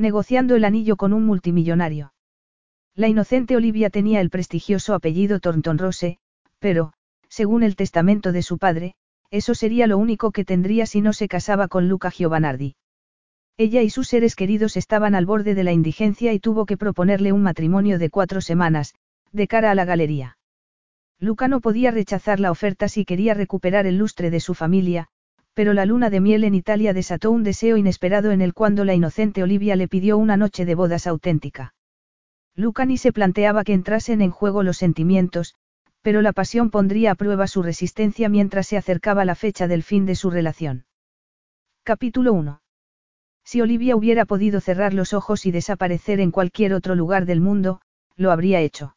Negociando el anillo con un multimillonario. La inocente Olivia tenía el prestigioso apellido Thornton Rose, pero, según el testamento de su padre, eso sería lo único que tendría si no se casaba con Luca Giovanardi. Ella y sus seres queridos estaban al borde de la indigencia y tuvo que proponerle un matrimonio de cuatro semanas, de cara a la galería. Luca no podía rechazar la oferta si quería recuperar el lustre de su familia, pero la luna de miel en Italia desató un deseo inesperado en él cuando la inocente Olivia le pidió una noche de bodas auténtica. Luca ni se planteaba que entrasen en juego los sentimientos, pero la pasión pondría a prueba su resistencia mientras se acercaba la fecha del fin de su relación. Capítulo 1. Si Olivia hubiera podido cerrar los ojos y desaparecer en cualquier otro lugar del mundo, lo habría hecho.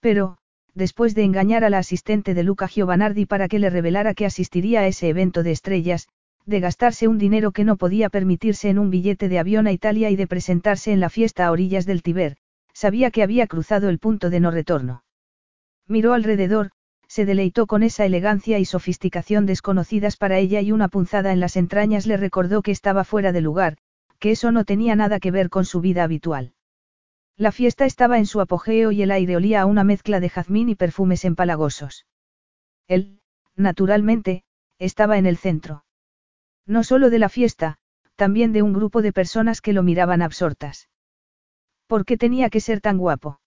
Pero, después de engañar a la asistente de Luca Giovanardi para que le revelara que asistiría a ese evento de estrellas, de gastarse un dinero que no podía permitirse en un billete de avión a Italia y de presentarse en la fiesta a orillas del Tiber, sabía que había cruzado el punto de no retorno. Miró alrededor, se deleitó con esa elegancia y sofisticación desconocidas para ella y una punzada en las entrañas le recordó que estaba fuera de lugar, que eso no tenía nada que ver con su vida habitual. La fiesta estaba en su apogeo y el aire olía a una mezcla de jazmín y perfumes empalagosos. Él, naturalmente, estaba en el centro. No solo de la fiesta, también de un grupo de personas que lo miraban absortas. ¿Por qué tenía que ser tan guapo?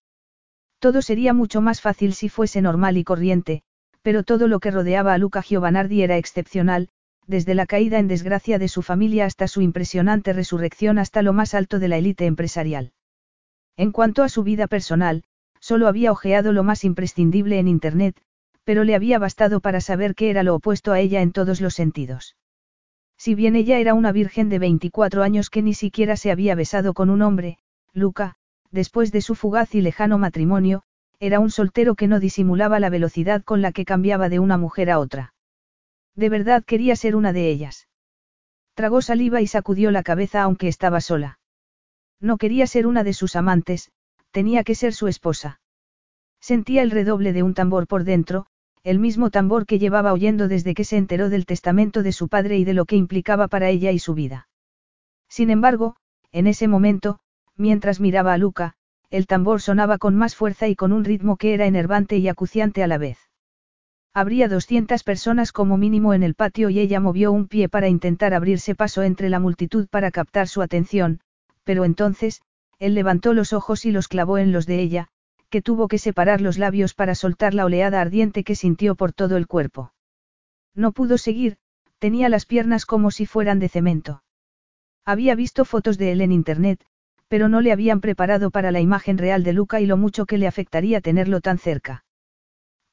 Todo sería mucho más fácil si fuese normal y corriente, pero todo lo que rodeaba a Luca Giovanardi era excepcional, desde la caída en desgracia de su familia hasta su impresionante resurrección hasta lo más alto de la élite empresarial. En cuanto a su vida personal, solo había ojeado lo más imprescindible en Internet, pero le había bastado para saber que era lo opuesto a ella en todos los sentidos. Si bien ella era una virgen de 24 años que ni siquiera se había besado con un hombre, Luca, después de su fugaz y lejano matrimonio, era un soltero que no disimulaba la velocidad con la que cambiaba de una mujer a otra. De verdad quería ser una de ellas. Tragó saliva y sacudió la cabeza aunque estaba sola. No quería ser una de sus amantes, tenía que ser su esposa. Sentía el redoble de un tambor por dentro, el mismo tambor que llevaba oyendo desde que se enteró del testamento de su padre y de lo que implicaba para ella y su vida. Sin embargo, en ese momento, mientras miraba a Luca, el tambor sonaba con más fuerza y con un ritmo que era enervante y acuciante a la vez. Habría 200 personas como mínimo en el patio y ella movió un pie para intentar abrirse paso entre la multitud para captar su atención, pero entonces, él levantó los ojos y los clavó en los de ella, que tuvo que separar los labios para soltar la oleada ardiente que sintió por todo el cuerpo. No pudo seguir, tenía las piernas como si fueran de cemento. Había visto fotos de él en internet, pero no le habían preparado para la imagen real de Luca y lo mucho que le afectaría tenerlo tan cerca.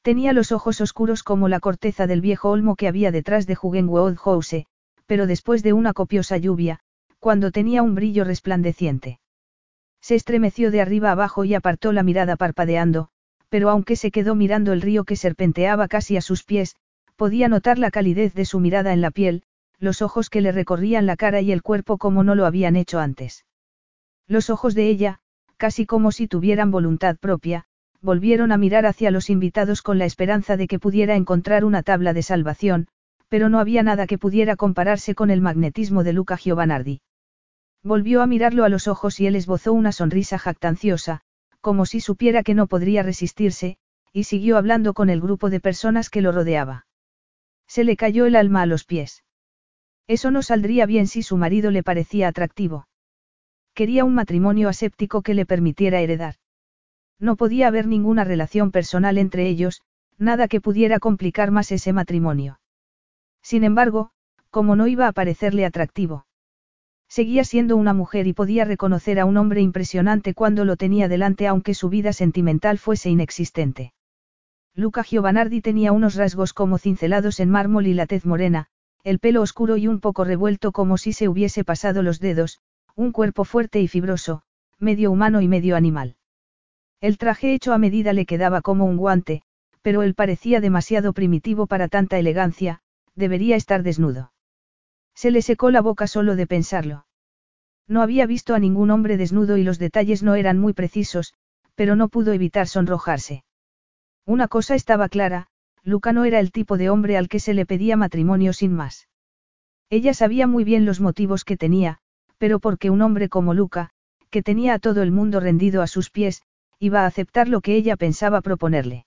Tenía los ojos oscuros como la corteza del viejo olmo que había detrás de Jugenwood House, pero después de una copiosa lluvia, cuando tenía un brillo resplandeciente. Se estremeció de arriba abajo y apartó la mirada parpadeando, pero aunque se quedó mirando el río que serpenteaba casi a sus pies, podía notar la calidez de su mirada en la piel, los ojos que le recorrían la cara y el cuerpo como no lo habían hecho antes. Los ojos de ella, casi como si tuvieran voluntad propia, volvieron a mirar hacia los invitados con la esperanza de que pudiera encontrar una tabla de salvación, pero no había nada que pudiera compararse con el magnetismo de Luca Giovanardi. Volvió a mirarlo a los ojos y él esbozó una sonrisa jactanciosa, como si supiera que no podría resistirse, y siguió hablando con el grupo de personas que lo rodeaba. Se le cayó el alma a los pies. Eso no saldría bien si su marido le parecía atractivo. Quería un matrimonio aséptico que le permitiera heredar. No podía haber ninguna relación personal entre ellos, nada que pudiera complicar más ese matrimonio. Sin embargo, como no iba a parecerle atractivo. Seguía siendo una mujer y podía reconocer a un hombre impresionante cuando lo tenía delante aunque su vida sentimental fuese inexistente. Luca Giovanardi tenía unos rasgos como cincelados en mármol y la tez morena, el pelo oscuro y un poco revuelto como si se hubiese pasado los dedos, un cuerpo fuerte y fibroso, medio humano y medio animal. El traje hecho a medida le quedaba como un guante, pero él parecía demasiado primitivo para tanta elegancia, debería estar desnudo. Se le secó la boca solo de pensarlo. No había visto a ningún hombre desnudo y los detalles no eran muy precisos, pero no pudo evitar sonrojarse. Una cosa estaba clara, Luca no era el tipo de hombre al que se le pedía matrimonio sin más. Ella sabía muy bien los motivos que tenía, pero porque un hombre como Luca, que tenía a todo el mundo rendido a sus pies, iba a aceptar lo que ella pensaba proponerle.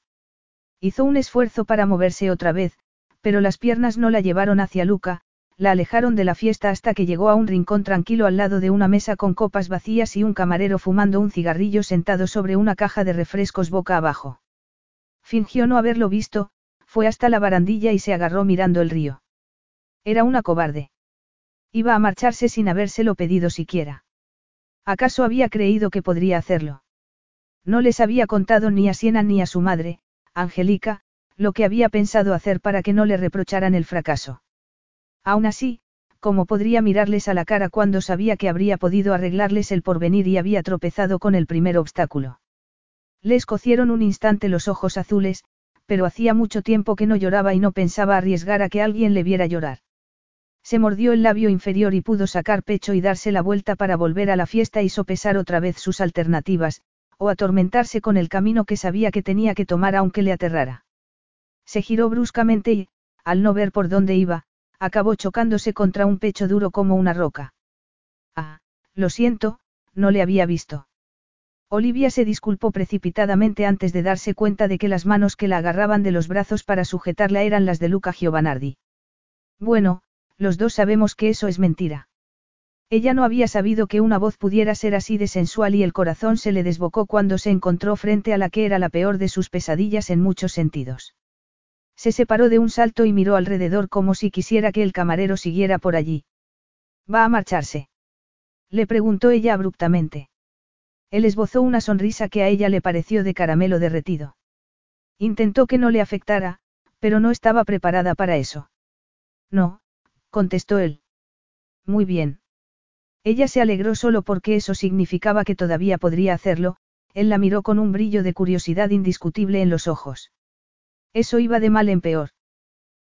Hizo un esfuerzo para moverse otra vez, pero las piernas no la llevaron hacia Luca, la alejaron de la fiesta hasta que llegó a un rincón tranquilo al lado de una mesa con copas vacías y un camarero fumando un cigarrillo sentado sobre una caja de refrescos boca abajo. Fingió no haberlo visto, fue hasta la barandilla y se agarró mirando el río. Era una cobarde. Iba a marcharse sin habérselo pedido siquiera. ¿Acaso había creído que podría hacerlo? No les había contado ni a Siena ni a su madre, Angélica, lo que había pensado hacer para que no le reprocharan el fracaso. Aún así, ¿cómo podría mirarles a la cara cuando sabía que habría podido arreglarles el porvenir y había tropezado con el primer obstáculo? Le escocieron un instante los ojos azules, pero hacía mucho tiempo que no lloraba y no pensaba arriesgar a que alguien le viera llorar. Se mordió el labio inferior y pudo sacar pecho y darse la vuelta para volver a la fiesta y sopesar otra vez sus alternativas, o atormentarse con el camino que sabía que tenía que tomar aunque le aterrara. Se giró bruscamente y, al no ver por dónde iba, acabó chocándose contra un pecho duro como una roca. Ah, lo siento, no le había visto. Olivia se disculpó precipitadamente antes de darse cuenta de que las manos que la agarraban de los brazos para sujetarla eran las de Luca Giovanardi. Bueno, los dos sabemos que eso es mentira. Ella no había sabido que una voz pudiera ser así de sensual y el corazón se le desbocó cuando se encontró frente a la que era la peor de sus pesadillas en muchos sentidos. Se separó de un salto y miró alrededor como si quisiera que el camarero siguiera por allí. ¿Va a marcharse? Le preguntó ella abruptamente. Él esbozó una sonrisa que a ella le pareció de caramelo derretido. Intentó que no le afectara, pero no estaba preparada para eso. No, contestó él. Muy bien. Ella se alegró solo porque eso significaba que todavía podría hacerlo, él la miró con un brillo de curiosidad indiscutible en los ojos. Eso iba de mal en peor.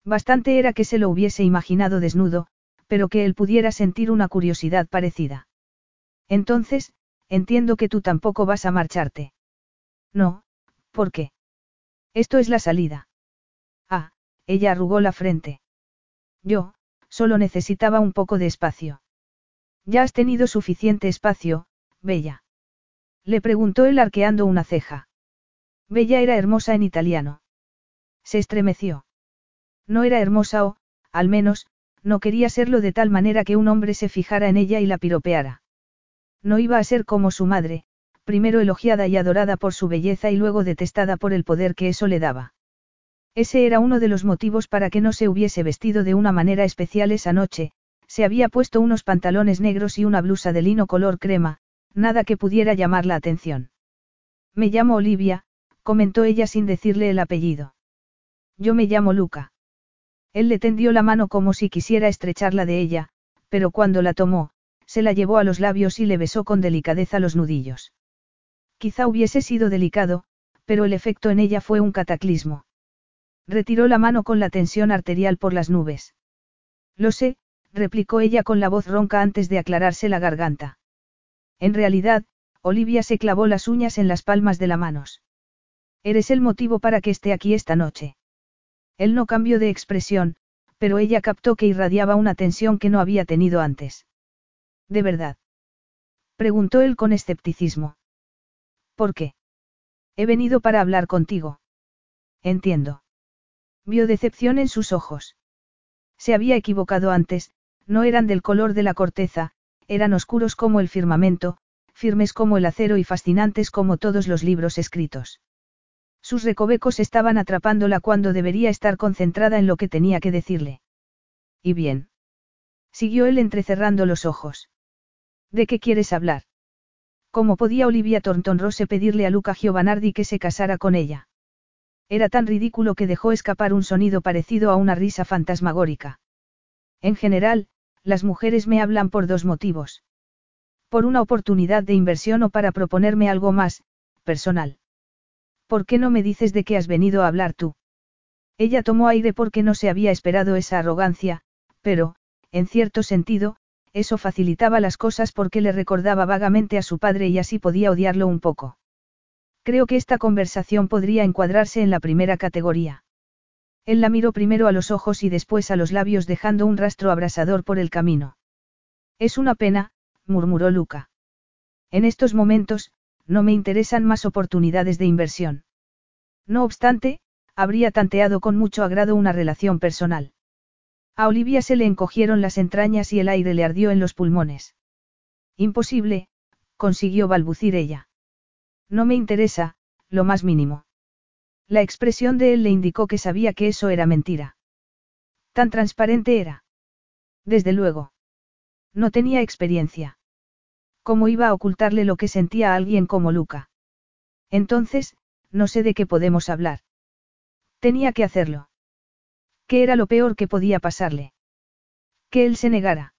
Bastante era que se lo hubiese imaginado desnudo, pero que él pudiera sentir una curiosidad parecida. Entonces, entiendo que tú tampoco vas a marcharte. No, ¿por qué? Esto es la salida. Ah, ella arrugó la frente. Yo, solo necesitaba un poco de espacio. Ya has tenido suficiente espacio, Bella. Le preguntó él arqueando una ceja. Bella era hermosa en italiano. Se estremeció. No era hermosa o, al menos, no quería serlo de tal manera que un hombre se fijara en ella y la piropeara. No iba a ser como su madre, primero elogiada y adorada por su belleza y luego detestada por el poder que eso le daba. Ese era uno de los motivos para que no se hubiese vestido de una manera especial esa noche, se había puesto unos pantalones negros y una blusa de lino color crema, nada que pudiera llamar la atención. Me llamo Olivia, comentó ella sin decirle el apellido. Yo me llamo Luca. Él le tendió la mano como si quisiera estrecharla de ella, pero cuando la tomó, se la llevó a los labios y le besó con delicadeza los nudillos. Quizá hubiese sido delicado, pero el efecto en ella fue un cataclismo. Retiró la mano con la tensión arterial por las nubes. Lo sé, replicó ella con la voz ronca antes de aclararse la garganta. En realidad, Olivia se clavó las uñas en las palmas de las manos. Eres el motivo para que esté aquí esta noche. Él no cambió de expresión, pero ella captó que irradiaba una tensión que no había tenido antes. ¿De verdad? Preguntó él con escepticismo. ¿Por qué? He venido para hablar contigo. Entiendo. Vio decepción en sus ojos. Se había equivocado antes, no eran del color de la corteza, eran oscuros como el firmamento, firmes como el acero y fascinantes como todos los libros escritos. Sus recovecos estaban atrapándola cuando debería estar concentrada en lo que tenía que decirle. ¿Y bien? Siguió él entrecerrando los ojos. ¿De qué quieres hablar? ¿Cómo podía Olivia Rose pedirle a Luca Giovanardi que se casara con ella? Era tan ridículo que dejó escapar un sonido parecido a una risa fantasmagórica. En general, las mujeres me hablan por dos motivos. Por una oportunidad de inversión o para proponerme algo más, personal. ¿Por qué no me dices de qué has venido a hablar tú? Ella tomó aire porque no se había esperado esa arrogancia, pero, en cierto sentido, eso facilitaba las cosas porque le recordaba vagamente a su padre y así podía odiarlo un poco. Creo que esta conversación podría encuadrarse en la primera categoría. Él la miró primero a los ojos y después a los labios dejando un rastro abrasador por el camino. Es una pena, murmuró Luca. En estos momentos, no me interesan más oportunidades de inversión. No obstante, habría tanteado con mucho agrado una relación personal. A Olivia se le encogieron las entrañas y el aire le ardió en los pulmones. Imposible, consiguió balbucir ella. No me interesa, lo más mínimo. La expresión de él le indicó que sabía que eso era mentira. Tan transparente era. Desde luego. No tenía experiencia. ¿Cómo iba a ocultarle lo que sentía a alguien como Luca? Entonces, no sé de qué podemos hablar. Tenía que hacerlo. ¿Qué era lo peor que podía pasarle? Que él se negara.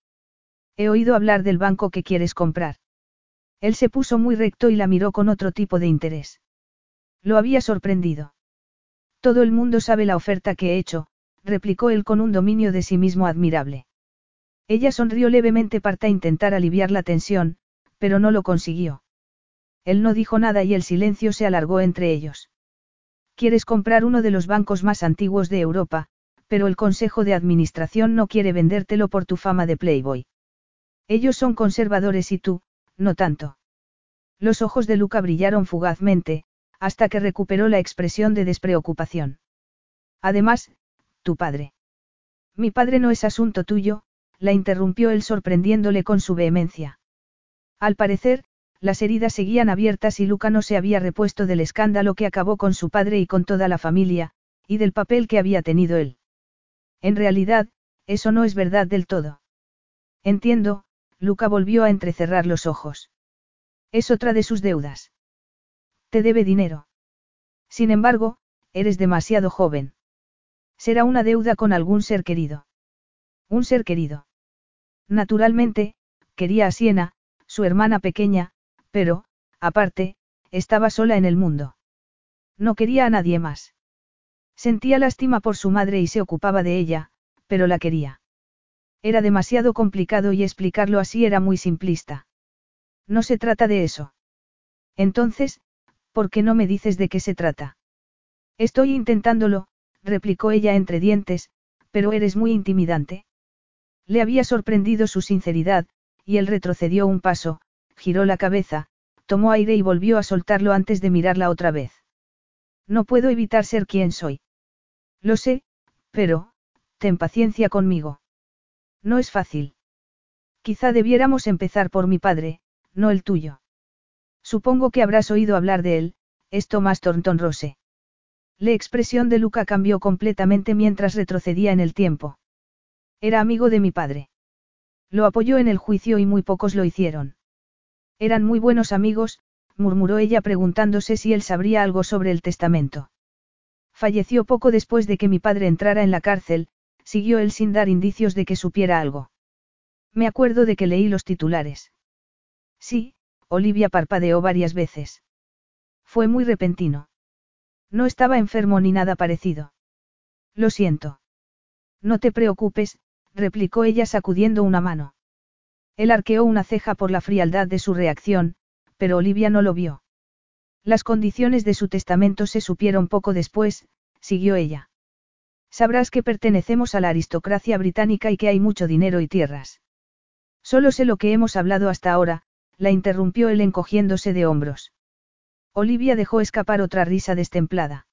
He oído hablar del banco que quieres comprar. Él se puso muy recto y la miró con otro tipo de interés. Lo había sorprendido. Todo el mundo sabe la oferta que he hecho, replicó él con un dominio de sí mismo admirable. Ella sonrió levemente para intentar aliviar la tensión, pero no lo consiguió. Él no dijo nada y el silencio se alargó entre ellos. Quieres comprar uno de los bancos más antiguos de Europa, pero el Consejo de Administración no quiere vendértelo por tu fama de Playboy. Ellos son conservadores y tú, no tanto. Los ojos de Luca brillaron fugazmente, hasta que recuperó la expresión de despreocupación. Además, tu padre. Mi padre no es asunto tuyo, la interrumpió él sorprendiéndole con su vehemencia. Al parecer, las heridas seguían abiertas y Luca no se había repuesto del escándalo que acabó con su padre y con toda la familia, y del papel que había tenido él. En realidad, eso no es verdad del todo. Entiendo, Luca volvió a entrecerrar los ojos. Es otra de sus deudas. Te debe dinero. Sin embargo, eres demasiado joven. Será una deuda con algún ser querido. Un ser querido. Naturalmente, quería a Siena, su hermana pequeña, pero, aparte, estaba sola en el mundo. No quería a nadie más. Sentía lástima por su madre y se ocupaba de ella, pero la quería. Era demasiado complicado y explicarlo así era muy simplista. No se trata de eso. Entonces, ¿por qué no me dices de qué se trata? Estoy intentándolo, replicó ella entre dientes, pero eres muy intimidante. Le había sorprendido su sinceridad, y él retrocedió un paso, giró la cabeza, tomó aire y volvió a soltarlo antes de mirarla otra vez. No puedo evitar ser quien soy. Lo sé, pero, ten paciencia conmigo. No es fácil. Quizá debiéramos empezar por mi padre, no el tuyo. Supongo que habrás oído hablar de él, es Tomás Thornton Rose. La expresión de Luca cambió completamente mientras retrocedía en el tiempo. Era amigo de mi padre. Lo apoyó en el juicio y muy pocos lo hicieron. Eran muy buenos amigos, murmuró ella preguntándose si él sabría algo sobre el testamento. Falleció poco después de que mi padre entrara en la cárcel, siguió él sin dar indicios de que supiera algo. Me acuerdo de que leí los titulares. Sí, Olivia parpadeó varias veces. Fue muy repentino. No estaba enfermo ni nada parecido. Lo siento. No te preocupes, replicó ella sacudiendo una mano. Él arqueó una ceja por la frialdad de su reacción, pero Olivia no lo vio. Las condiciones de su testamento se supieron poco después, siguió ella. Sabrás que pertenecemos a la aristocracia británica y que hay mucho dinero y tierras. Solo sé lo que hemos hablado hasta ahora, la interrumpió él encogiéndose de hombros. Olivia dejó escapar otra risa destemplada.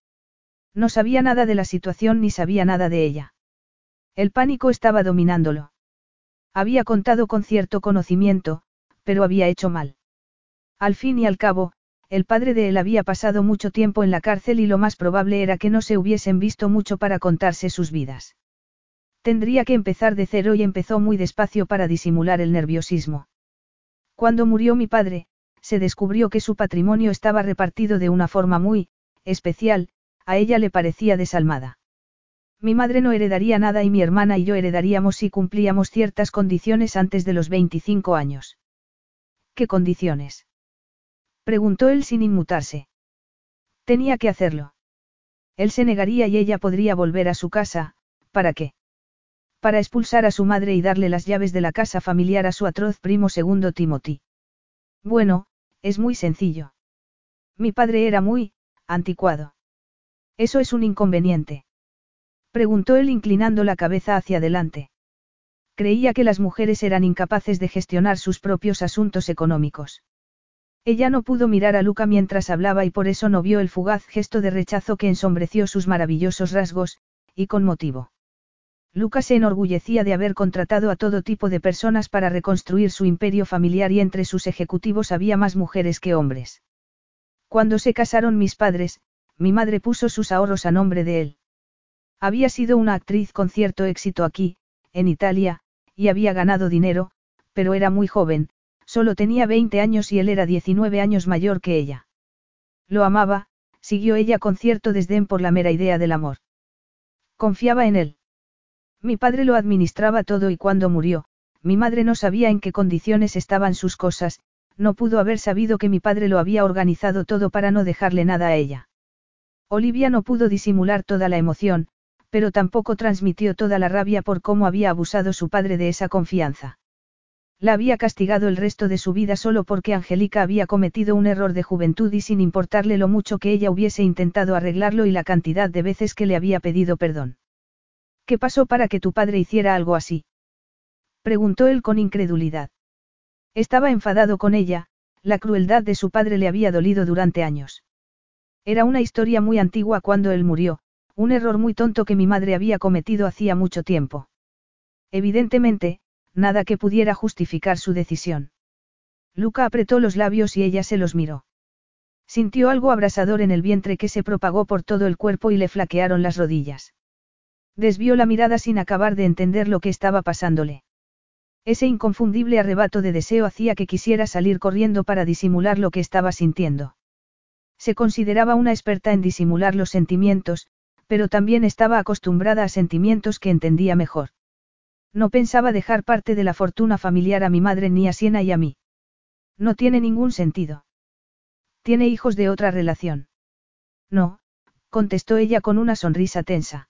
No sabía nada de la situación ni sabía nada de ella. El pánico estaba dominándolo. Había contado con cierto conocimiento, pero había hecho mal. Al fin y al cabo, el padre de él había pasado mucho tiempo en la cárcel y lo más probable era que no se hubiesen visto mucho para contarse sus vidas. Tendría que empezar de cero y empezó muy despacio para disimular el nerviosismo. Cuando murió mi padre, se descubrió que su patrimonio estaba repartido de una forma muy, especial, a ella le parecía desalmada. Mi madre no heredaría nada y mi hermana y yo heredaríamos si cumplíamos ciertas condiciones antes de los 25 años. ¿Qué condiciones? Preguntó él sin inmutarse. Tenía que hacerlo. Él se negaría y ella podría volver a su casa, ¿para qué? Para expulsar a su madre y darle las llaves de la casa familiar a su atroz primo segundo Timothy. Bueno, es muy sencillo. Mi padre era muy, anticuado. Eso es un inconveniente. Preguntó él inclinando la cabeza hacia adelante. Creía que las mujeres eran incapaces de gestionar sus propios asuntos económicos. Ella no pudo mirar a Luca mientras hablaba y por eso no vio el fugaz gesto de rechazo que ensombreció sus maravillosos rasgos, y con motivo. Luca se enorgullecía de haber contratado a todo tipo de personas para reconstruir su imperio familiar y entre sus ejecutivos había más mujeres que hombres. Cuando se casaron mis padres, mi madre puso sus ahorros a nombre de él. Había sido una actriz con cierto éxito aquí, en Italia, y había ganado dinero, pero era muy joven, solo tenía 20 años y él era 19 años mayor que ella. Lo amaba, siguió ella con cierto desdén por la mera idea del amor. Confiaba en él. Mi padre lo administraba todo y cuando murió, mi madre no sabía en qué condiciones estaban sus cosas, no pudo haber sabido que mi padre lo había organizado todo para no dejarle nada a ella. Olivia no pudo disimular toda la emoción, pero tampoco transmitió toda la rabia por cómo había abusado su padre de esa confianza. La había castigado el resto de su vida solo porque Angélica había cometido un error de juventud y sin importarle lo mucho que ella hubiese intentado arreglarlo y la cantidad de veces que le había pedido perdón. ¿Qué pasó para que tu padre hiciera algo así? Preguntó él con incredulidad. Estaba enfadado con ella, la crueldad de su padre le había dolido durante años. Era una historia muy antigua cuando él murió, un error muy tonto que mi madre había cometido hacía mucho tiempo. Evidentemente, nada que pudiera justificar su decisión. Luca apretó los labios y ella se los miró. Sintió algo abrasador en el vientre que se propagó por todo el cuerpo y le flaquearon las rodillas. Desvió la mirada sin acabar de entender lo que estaba pasándole. Ese inconfundible arrebato de deseo hacía que quisiera salir corriendo para disimular lo que estaba sintiendo. Se consideraba una experta en disimular los sentimientos, pero también estaba acostumbrada a sentimientos que entendía mejor. No pensaba dejar parte de la fortuna familiar a mi madre ni a Siena y a mí. No tiene ningún sentido. Tiene hijos de otra relación. No, contestó ella con una sonrisa tensa.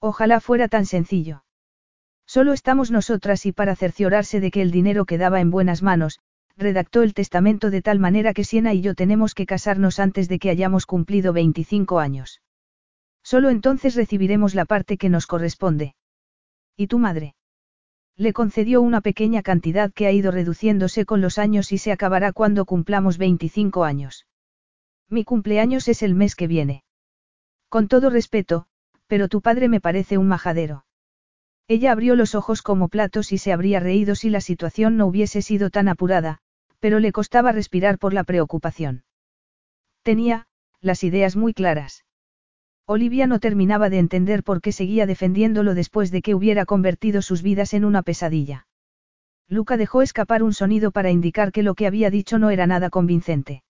Ojalá fuera tan sencillo. Solo estamos nosotras y para cerciorarse de que el dinero quedaba en buenas manos, redactó el testamento de tal manera que Siena y yo tenemos que casarnos antes de que hayamos cumplido 25 años. Solo entonces recibiremos la parte que nos corresponde. ¿Y tu madre? Le concedió una pequeña cantidad que ha ido reduciéndose con los años y se acabará cuando cumplamos 25 años. Mi cumpleaños es el mes que viene. Con todo respeto, pero tu padre me parece un majadero. Ella abrió los ojos como platos y se habría reído si la situación no hubiese sido tan apurada, pero le costaba respirar por la preocupación. Tenía, las ideas muy claras. Olivia no terminaba de entender por qué seguía defendiéndolo después de que hubiera convertido sus vidas en una pesadilla. Luca dejó escapar un sonido para indicar que lo que había dicho no era nada convincente.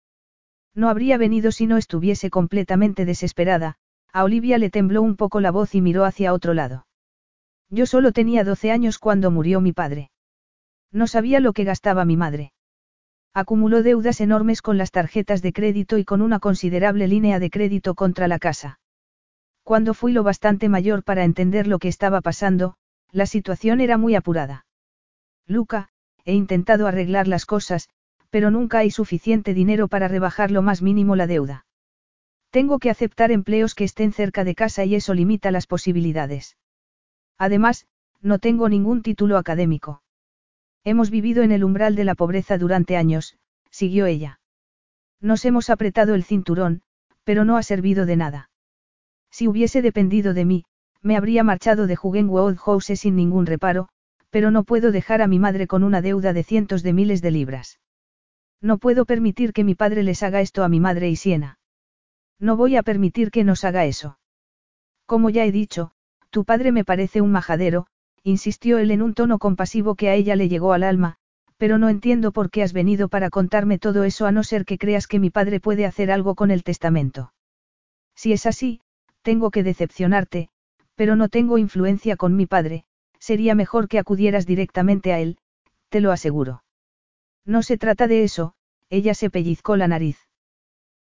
No habría venido si no estuviese completamente desesperada, a Olivia le tembló un poco la voz y miró hacia otro lado. Yo solo tenía 12 años cuando murió mi padre. No sabía lo que gastaba mi madre. Acumuló deudas enormes con las tarjetas de crédito y con una considerable línea de crédito contra la casa. Cuando fui lo bastante mayor para entender lo que estaba pasando, la situación era muy apurada. Luca, he intentado arreglar las cosas, pero nunca hay suficiente dinero para rebajar lo más mínimo la deuda. Tengo que aceptar empleos que estén cerca de casa y eso limita las posibilidades. Además, no tengo ningún título académico. Hemos vivido en el umbral de la pobreza durante años, siguió ella. Nos hemos apretado el cinturón, pero no ha servido de nada. Si hubiese dependido de mí, me habría marchado de Jugenwood House sin ningún reparo, pero no puedo dejar a mi madre con una deuda de cientos de miles de libras. No puedo permitir que mi padre les haga esto a mi madre y Siena. No voy a permitir que nos haga eso. Como ya he dicho, tu padre me parece un majadero, insistió él en un tono compasivo que a ella le llegó al alma, pero no entiendo por qué has venido para contarme todo eso a no ser que creas que mi padre puede hacer algo con el testamento. Si es así, tengo que decepcionarte, pero no tengo influencia con mi padre, sería mejor que acudieras directamente a él, te lo aseguro. No se trata de eso, ella se pellizcó la nariz.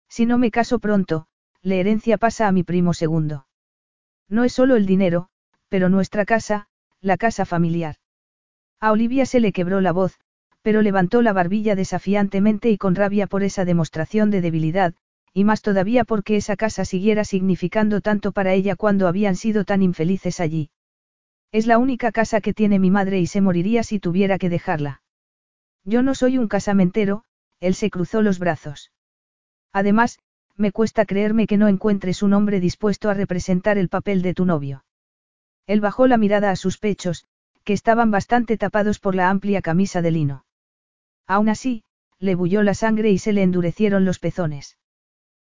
Si no me caso pronto, la herencia pasa a mi primo segundo. No es solo el dinero, pero nuestra casa, la casa familiar. A Olivia se le quebró la voz, pero levantó la barbilla desafiantemente y con rabia por esa demostración de debilidad, y más todavía porque esa casa siguiera significando tanto para ella cuando habían sido tan infelices allí. Es la única casa que tiene mi madre y se moriría si tuviera que dejarla. Yo no soy un casamentero, él se cruzó los brazos. Además, me cuesta creerme que no encuentres un hombre dispuesto a representar el papel de tu novio. Él bajó la mirada a sus pechos, que estaban bastante tapados por la amplia camisa de lino. Aún así, le bulló la sangre y se le endurecieron los pezones.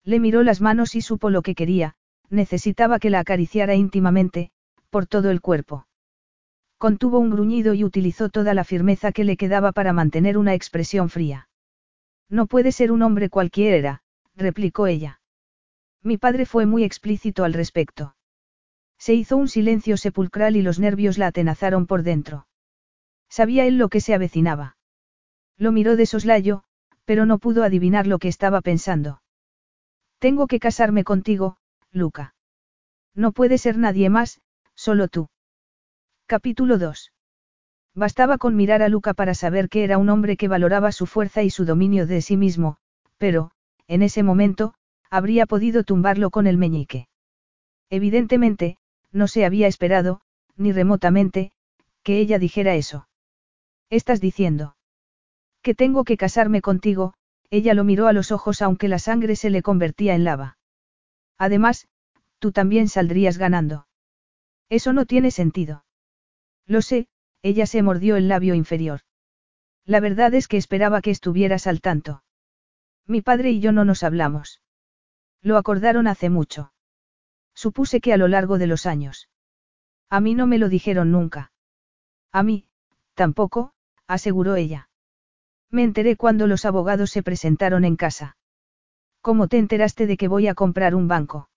Le miró las manos y supo lo que quería, necesitaba que la acariciara íntimamente, por todo el cuerpo. Contuvo un gruñido y utilizó toda la firmeza que le quedaba para mantener una expresión fría. No puede ser un hombre cualquiera, replicó ella. Mi padre fue muy explícito al respecto. Se hizo un silencio sepulcral y los nervios la atenazaron por dentro. Sabía él lo que se avecinaba. Lo miró de soslayo, pero no pudo adivinar lo que estaba pensando. Tengo que casarme contigo, Luca. No puede ser nadie más, solo tú. Capítulo 2. Bastaba con mirar a Luca para saber que era un hombre que valoraba su fuerza y su dominio de sí mismo, pero, en ese momento, habría podido tumbarlo con el meñique. Evidentemente, no se había esperado, ni remotamente, que ella dijera eso. Estás diciendo. Que tengo que casarme contigo, ella lo miró a los ojos aunque la sangre se le convertía en lava. Además, tú también saldrías ganando. Eso no tiene sentido. Lo sé, ella se mordió el labio inferior. La verdad es que esperaba que estuvieras al tanto. Mi padre y yo no nos hablamos. Lo acordaron hace mucho. Supuse que a lo largo de los años. A mí no me lo dijeron nunca. A mí, tampoco, aseguró ella. Me enteré cuando los abogados se presentaron en casa. ¿Cómo te enteraste de que voy a comprar un banco?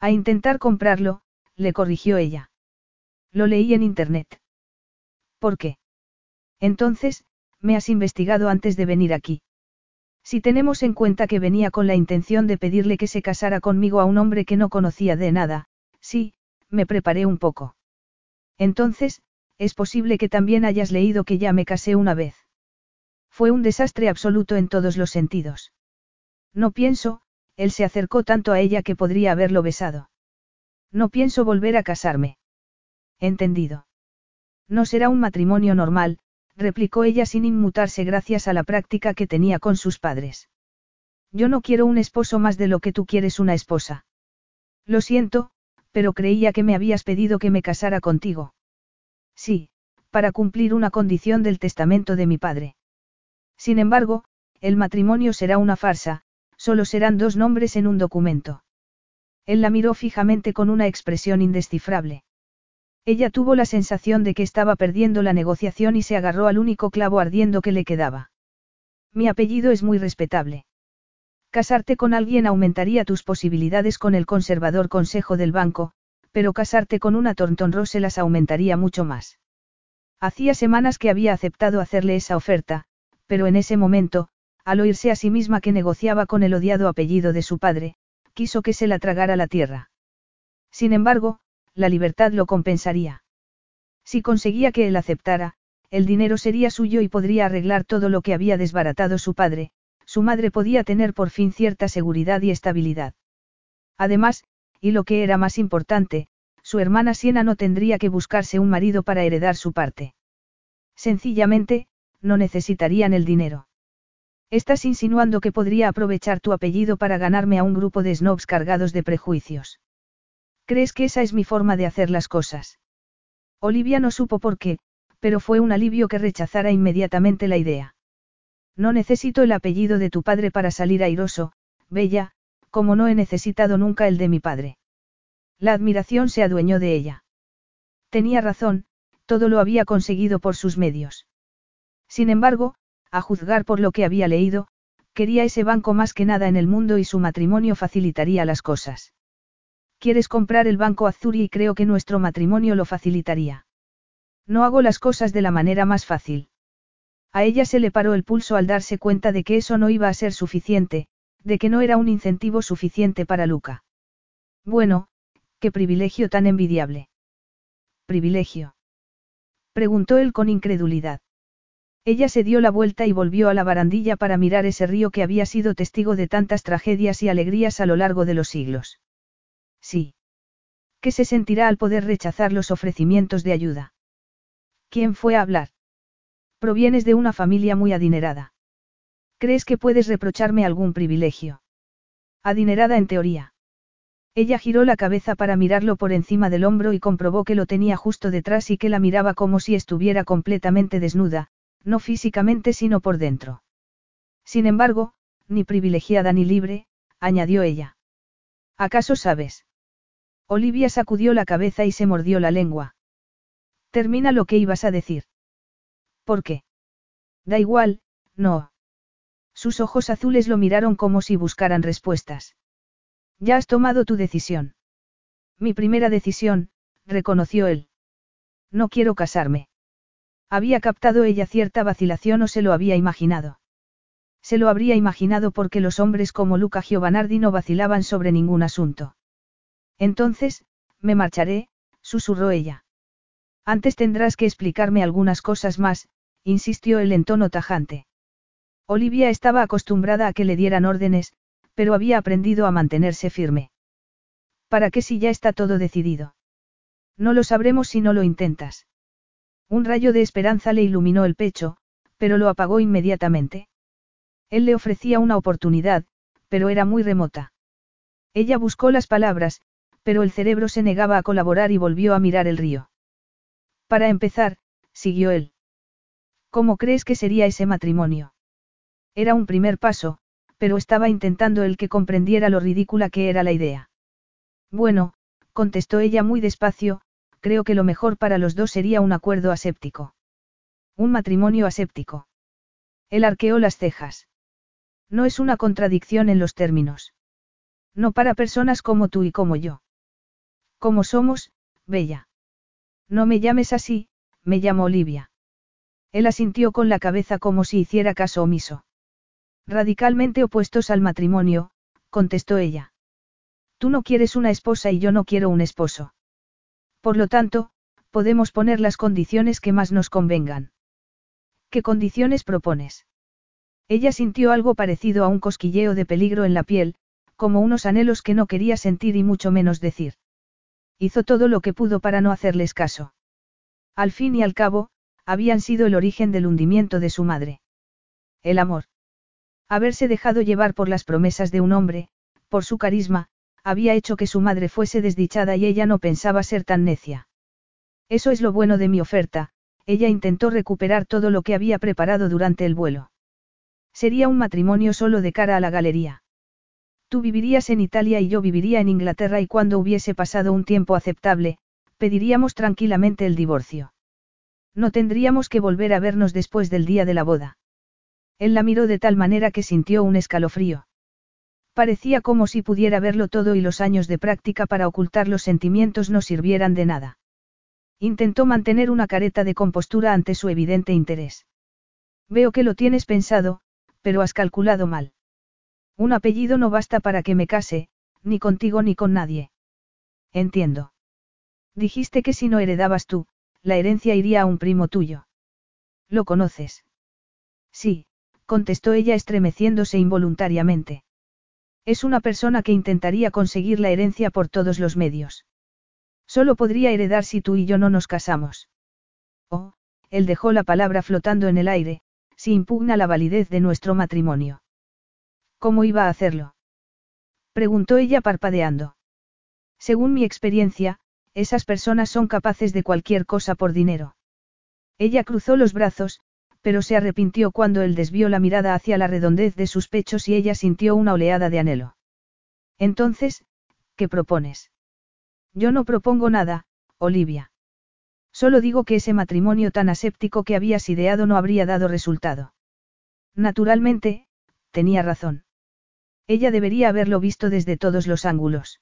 A intentar comprarlo, le corrigió ella. Lo leí en Internet. ¿Por qué? Entonces, me has investigado antes de venir aquí. Si tenemos en cuenta que venía con la intención de pedirle que se casara conmigo a un hombre que no conocía de nada, sí, me preparé un poco. Entonces, es posible que también hayas leído que ya me casé una vez. Fue un desastre absoluto en todos los sentidos. No pienso, él se acercó tanto a ella que podría haberlo besado. No pienso volver a casarme. Entendido. No será un matrimonio normal, replicó ella sin inmutarse gracias a la práctica que tenía con sus padres. Yo no quiero un esposo más de lo que tú quieres una esposa. Lo siento, pero creía que me habías pedido que me casara contigo. Sí, para cumplir una condición del testamento de mi padre. Sin embargo, el matrimonio será una farsa, solo serán dos nombres en un documento. Él la miró fijamente con una expresión indescifrable. Ella tuvo la sensación de que estaba perdiendo la negociación y se agarró al único clavo ardiendo que le quedaba. Mi apellido es muy respetable. Casarte con alguien aumentaría tus posibilidades con el conservador consejo del banco, pero casarte con una Rose las aumentaría mucho más. Hacía semanas que había aceptado hacerle esa oferta, pero en ese momento, al oírse a sí misma que negociaba con el odiado apellido de su padre, quiso que se la tragara la tierra. Sin embargo, la libertad lo compensaría. Si conseguía que él aceptara, el dinero sería suyo y podría arreglar todo lo que había desbaratado su padre, su madre podía tener por fin cierta seguridad y estabilidad. Además, y lo que era más importante, su hermana Siena no tendría que buscarse un marido para heredar su parte. Sencillamente, no necesitarían el dinero. Estás insinuando que podría aprovechar tu apellido para ganarme a un grupo de snobs cargados de prejuicios. ¿Crees que esa es mi forma de hacer las cosas? Olivia no supo por qué, pero fue un alivio que rechazara inmediatamente la idea. No necesito el apellido de tu padre para salir airoso, Bella, como no he necesitado nunca el de mi padre. La admiración se adueñó de ella. Tenía razón, todo lo había conseguido por sus medios. Sin embargo, a juzgar por lo que había leído, quería ese banco más que nada en el mundo y su matrimonio facilitaría las cosas. Quieres comprar el banco Azuri y creo que nuestro matrimonio lo facilitaría. No hago las cosas de la manera más fácil. A ella se le paró el pulso al darse cuenta de que eso no iba a ser suficiente, de que no era un incentivo suficiente para Luca. Bueno, qué privilegio tan envidiable. ¿Privilegio? Preguntó él con incredulidad. Ella se dio la vuelta y volvió a la barandilla para mirar ese río que había sido testigo de tantas tragedias y alegrías a lo largo de los siglos. Sí. ¿Qué se sentirá al poder rechazar los ofrecimientos de ayuda? ¿Quién fue a hablar? Provienes de una familia muy adinerada. ¿Crees que puedes reprocharme algún privilegio? Adinerada en teoría. Ella giró la cabeza para mirarlo por encima del hombro y comprobó que lo tenía justo detrás y que la miraba como si estuviera completamente desnuda, no físicamente sino por dentro. Sin embargo, ni privilegiada ni libre, añadió ella. ¿Acaso sabes? Olivia sacudió la cabeza y se mordió la lengua. Termina lo que ibas a decir. ¿Por qué? Da igual, no. Sus ojos azules lo miraron como si buscaran respuestas. Ya has tomado tu decisión. Mi primera decisión, reconoció él. No quiero casarme. Había captado ella cierta vacilación o se lo había imaginado. Se lo habría imaginado porque los hombres como Luca Giovanardi no vacilaban sobre ningún asunto. Entonces, me marcharé, susurró ella. Antes tendrás que explicarme algunas cosas más, insistió él en tono tajante. Olivia estaba acostumbrada a que le dieran órdenes, pero había aprendido a mantenerse firme. ¿Para qué si ya está todo decidido? No lo sabremos si no lo intentas. Un rayo de esperanza le iluminó el pecho, pero lo apagó inmediatamente. Él le ofrecía una oportunidad, pero era muy remota. Ella buscó las palabras, pero el cerebro se negaba a colaborar y volvió a mirar el río. Para empezar, siguió él. ¿Cómo crees que sería ese matrimonio? Era un primer paso, pero estaba intentando el que comprendiera lo ridícula que era la idea. Bueno, contestó ella muy despacio, creo que lo mejor para los dos sería un acuerdo aséptico. Un matrimonio aséptico. Él arqueó las cejas. No es una contradicción en los términos. No para personas como tú y como yo. Como somos, Bella. No me llames así, me llamo Olivia. Él asintió con la cabeza como si hiciera caso omiso. Radicalmente opuestos al matrimonio, contestó ella. Tú no quieres una esposa y yo no quiero un esposo. Por lo tanto, podemos poner las condiciones que más nos convengan. ¿Qué condiciones propones? Ella sintió algo parecido a un cosquilleo de peligro en la piel, como unos anhelos que no quería sentir y mucho menos decir. Hizo todo lo que pudo para no hacerles caso. Al fin y al cabo, habían sido el origen del hundimiento de su madre. El amor. Haberse dejado llevar por las promesas de un hombre, por su carisma, había hecho que su madre fuese desdichada y ella no pensaba ser tan necia. Eso es lo bueno de mi oferta, ella intentó recuperar todo lo que había preparado durante el vuelo. Sería un matrimonio solo de cara a la galería. Tú vivirías en Italia y yo viviría en Inglaterra y cuando hubiese pasado un tiempo aceptable, pediríamos tranquilamente el divorcio. No tendríamos que volver a vernos después del día de la boda. Él la miró de tal manera que sintió un escalofrío. Parecía como si pudiera verlo todo y los años de práctica para ocultar los sentimientos no sirvieran de nada. Intentó mantener una careta de compostura ante su evidente interés. Veo que lo tienes pensado, pero has calculado mal. Un apellido no basta para que me case, ni contigo ni con nadie. Entiendo. Dijiste que si no heredabas tú, la herencia iría a un primo tuyo. ¿Lo conoces? Sí, contestó ella estremeciéndose involuntariamente. Es una persona que intentaría conseguir la herencia por todos los medios. Solo podría heredar si tú y yo no nos casamos. Oh, él dejó la palabra flotando en el aire, si impugna la validez de nuestro matrimonio. ¿Cómo iba a hacerlo? Preguntó ella parpadeando. Según mi experiencia, esas personas son capaces de cualquier cosa por dinero. Ella cruzó los brazos, pero se arrepintió cuando él desvió la mirada hacia la redondez de sus pechos y ella sintió una oleada de anhelo. Entonces, ¿qué propones? Yo no propongo nada, Olivia. Solo digo que ese matrimonio tan aséptico que habías ideado no habría dado resultado. Naturalmente, tenía razón. Ella debería haberlo visto desde todos los ángulos.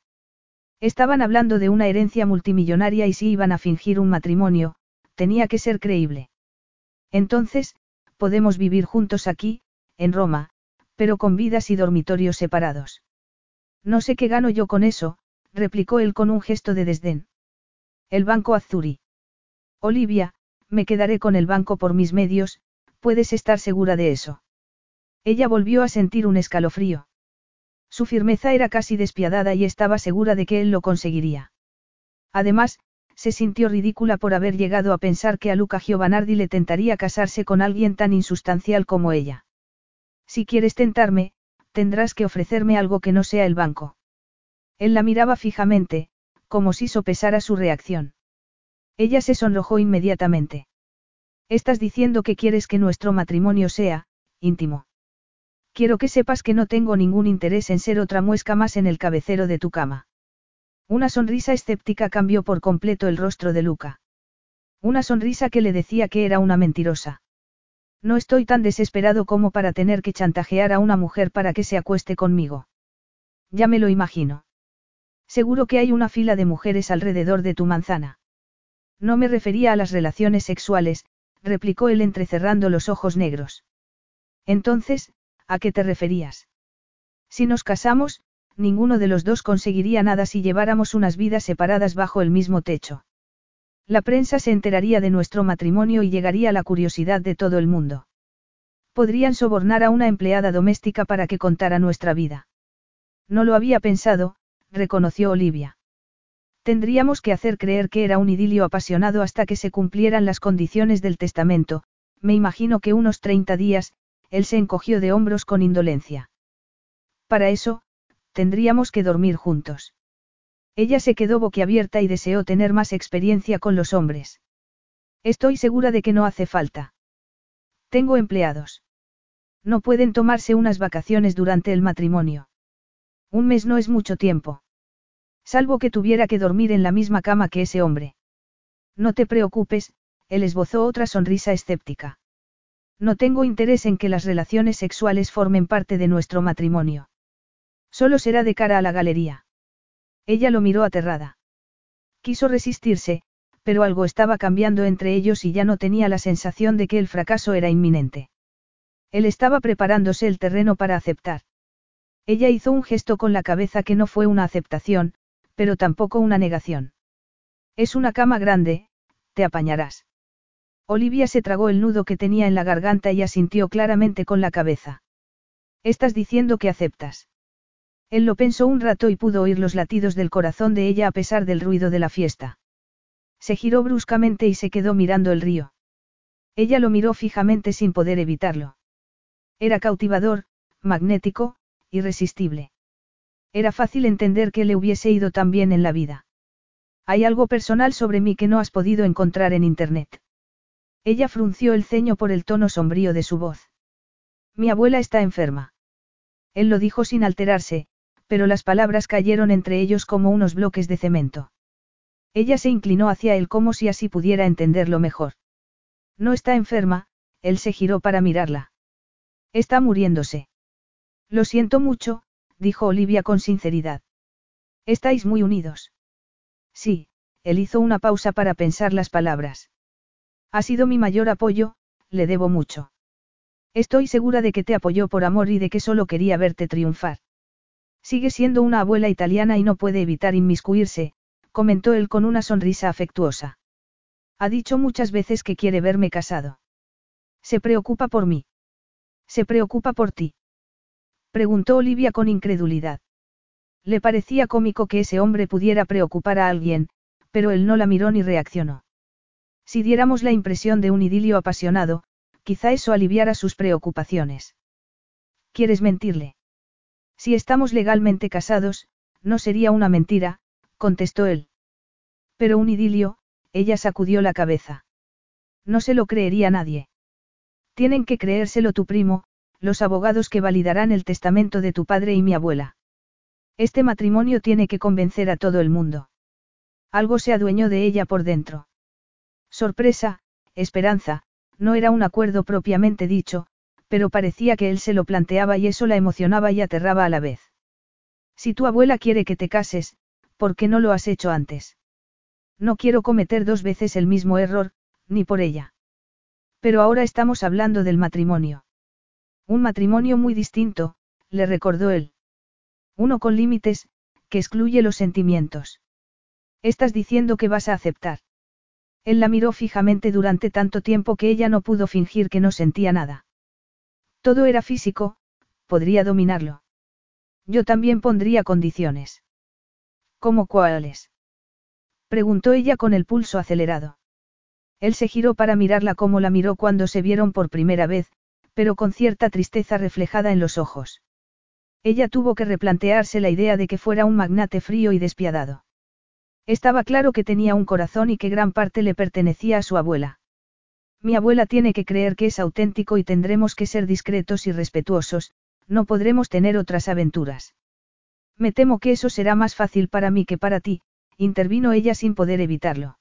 Estaban hablando de una herencia multimillonaria y si iban a fingir un matrimonio, tenía que ser creíble. Entonces, podemos vivir juntos aquí, en Roma, pero con vidas y dormitorios separados. No sé qué gano yo con eso, replicó él con un gesto de desdén. El banco Azuri. Olivia, me quedaré con el banco por mis medios, puedes estar segura de eso. Ella volvió a sentir un escalofrío. Su firmeza era casi despiadada y estaba segura de que él lo conseguiría. Además, se sintió ridícula por haber llegado a pensar que a Luca Giovanardi le tentaría casarse con alguien tan insustancial como ella. Si quieres tentarme, tendrás que ofrecerme algo que no sea el banco. Él la miraba fijamente, como si sopesara su reacción. Ella se sonrojó inmediatamente. Estás diciendo que quieres que nuestro matrimonio sea, íntimo. Quiero que sepas que no tengo ningún interés en ser otra muesca más en el cabecero de tu cama. Una sonrisa escéptica cambió por completo el rostro de Luca. Una sonrisa que le decía que era una mentirosa. No estoy tan desesperado como para tener que chantajear a una mujer para que se acueste conmigo. Ya me lo imagino. Seguro que hay una fila de mujeres alrededor de tu manzana. No me refería a las relaciones sexuales, replicó él entrecerrando los ojos negros. Entonces, ¿a qué te referías? Si nos casamos, ninguno de los dos conseguiría nada si lleváramos unas vidas separadas bajo el mismo techo. La prensa se enteraría de nuestro matrimonio y llegaría la curiosidad de todo el mundo. Podrían sobornar a una empleada doméstica para que contara nuestra vida. No lo había pensado, reconoció Olivia. Tendríamos que hacer creer que era un idilio apasionado hasta que se cumplieran las condiciones del testamento, me imagino que unos 30 días, él se encogió de hombros con indolencia. Para eso, tendríamos que dormir juntos. Ella se quedó boquiabierta y deseó tener más experiencia con los hombres. Estoy segura de que no hace falta. Tengo empleados. No pueden tomarse unas vacaciones durante el matrimonio. Un mes no es mucho tiempo. Salvo que tuviera que dormir en la misma cama que ese hombre. No te preocupes, él esbozó otra sonrisa escéptica. No tengo interés en que las relaciones sexuales formen parte de nuestro matrimonio. Solo será de cara a la galería. Ella lo miró aterrada. Quiso resistirse, pero algo estaba cambiando entre ellos y ya no tenía la sensación de que el fracaso era inminente. Él estaba preparándose el terreno para aceptar. Ella hizo un gesto con la cabeza que no fue una aceptación, pero tampoco una negación. Es una cama grande, te apañarás. Olivia se tragó el nudo que tenía en la garganta y asintió claramente con la cabeza. Estás diciendo que aceptas. Él lo pensó un rato y pudo oír los latidos del corazón de ella a pesar del ruido de la fiesta. Se giró bruscamente y se quedó mirando el río. Ella lo miró fijamente sin poder evitarlo. Era cautivador, magnético, irresistible. Era fácil entender que le hubiese ido tan bien en la vida. Hay algo personal sobre mí que no has podido encontrar en Internet. Ella frunció el ceño por el tono sombrío de su voz. Mi abuela está enferma. Él lo dijo sin alterarse, pero las palabras cayeron entre ellos como unos bloques de cemento. Ella se inclinó hacia él como si así pudiera entenderlo mejor. No está enferma, él se giró para mirarla. Está muriéndose. Lo siento mucho, dijo Olivia con sinceridad. Estáis muy unidos. Sí, él hizo una pausa para pensar las palabras. Ha sido mi mayor apoyo, le debo mucho. Estoy segura de que te apoyó por amor y de que solo quería verte triunfar. Sigue siendo una abuela italiana y no puede evitar inmiscuirse, comentó él con una sonrisa afectuosa. Ha dicho muchas veces que quiere verme casado. Se preocupa por mí. Se preocupa por ti. Preguntó Olivia con incredulidad. Le parecía cómico que ese hombre pudiera preocupar a alguien, pero él no la miró ni reaccionó. Si diéramos la impresión de un idilio apasionado, quizá eso aliviara sus preocupaciones. ¿Quieres mentirle? Si estamos legalmente casados, no sería una mentira, contestó él. Pero un idilio, ella sacudió la cabeza. No se lo creería nadie. Tienen que creérselo tu primo, los abogados que validarán el testamento de tu padre y mi abuela. Este matrimonio tiene que convencer a todo el mundo. Algo se adueñó de ella por dentro. Sorpresa, esperanza, no era un acuerdo propiamente dicho, pero parecía que él se lo planteaba y eso la emocionaba y aterraba a la vez. Si tu abuela quiere que te cases, ¿por qué no lo has hecho antes? No quiero cometer dos veces el mismo error, ni por ella. Pero ahora estamos hablando del matrimonio. Un matrimonio muy distinto, le recordó él. Uno con límites, que excluye los sentimientos. Estás diciendo que vas a aceptar. Él la miró fijamente durante tanto tiempo que ella no pudo fingir que no sentía nada. Todo era físico, podría dominarlo. Yo también pondría condiciones. ¿Cómo cuáles? Preguntó ella con el pulso acelerado. Él se giró para mirarla como la miró cuando se vieron por primera vez, pero con cierta tristeza reflejada en los ojos. Ella tuvo que replantearse la idea de que fuera un magnate frío y despiadado. Estaba claro que tenía un corazón y que gran parte le pertenecía a su abuela. Mi abuela tiene que creer que es auténtico y tendremos que ser discretos y respetuosos, no podremos tener otras aventuras. Me temo que eso será más fácil para mí que para ti, intervino ella sin poder evitarlo.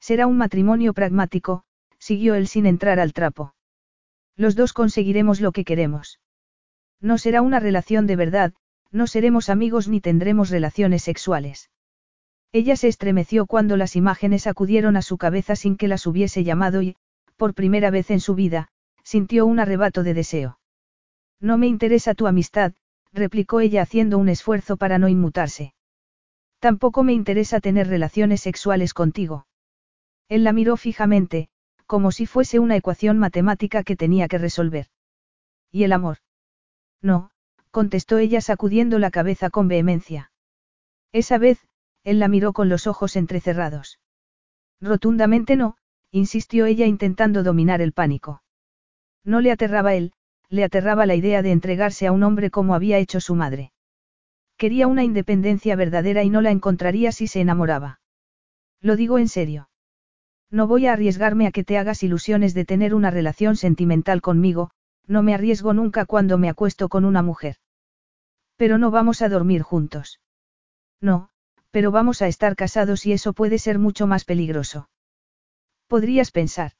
Será un matrimonio pragmático, siguió él sin entrar al trapo. Los dos conseguiremos lo que queremos. No será una relación de verdad, no seremos amigos ni tendremos relaciones sexuales. Ella se estremeció cuando las imágenes acudieron a su cabeza sin que las hubiese llamado y, por primera vez en su vida, sintió un arrebato de deseo. No me interesa tu amistad, replicó ella haciendo un esfuerzo para no inmutarse. Tampoco me interesa tener relaciones sexuales contigo. Él la miró fijamente, como si fuese una ecuación matemática que tenía que resolver. ¿Y el amor? No, contestó ella sacudiendo la cabeza con vehemencia. Esa vez, él la miró con los ojos entrecerrados. Rotundamente no, insistió ella intentando dominar el pánico. No le aterraba él, le aterraba la idea de entregarse a un hombre como había hecho su madre. Quería una independencia verdadera y no la encontraría si se enamoraba. Lo digo en serio. No voy a arriesgarme a que te hagas ilusiones de tener una relación sentimental conmigo, no me arriesgo nunca cuando me acuesto con una mujer. Pero no vamos a dormir juntos. No, pero vamos a estar casados y eso puede ser mucho más peligroso. Podrías pensar.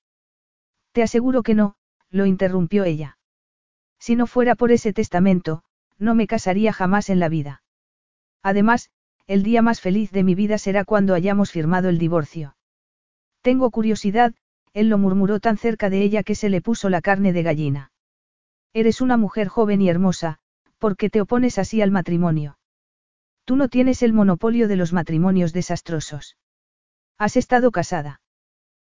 Te aseguro que no, lo interrumpió ella. Si no fuera por ese testamento, no me casaría jamás en la vida. Además, el día más feliz de mi vida será cuando hayamos firmado el divorcio. Tengo curiosidad, él lo murmuró tan cerca de ella que se le puso la carne de gallina. Eres una mujer joven y hermosa, ¿por qué te opones así al matrimonio? Tú no tienes el monopolio de los matrimonios desastrosos. ¿Has estado casada?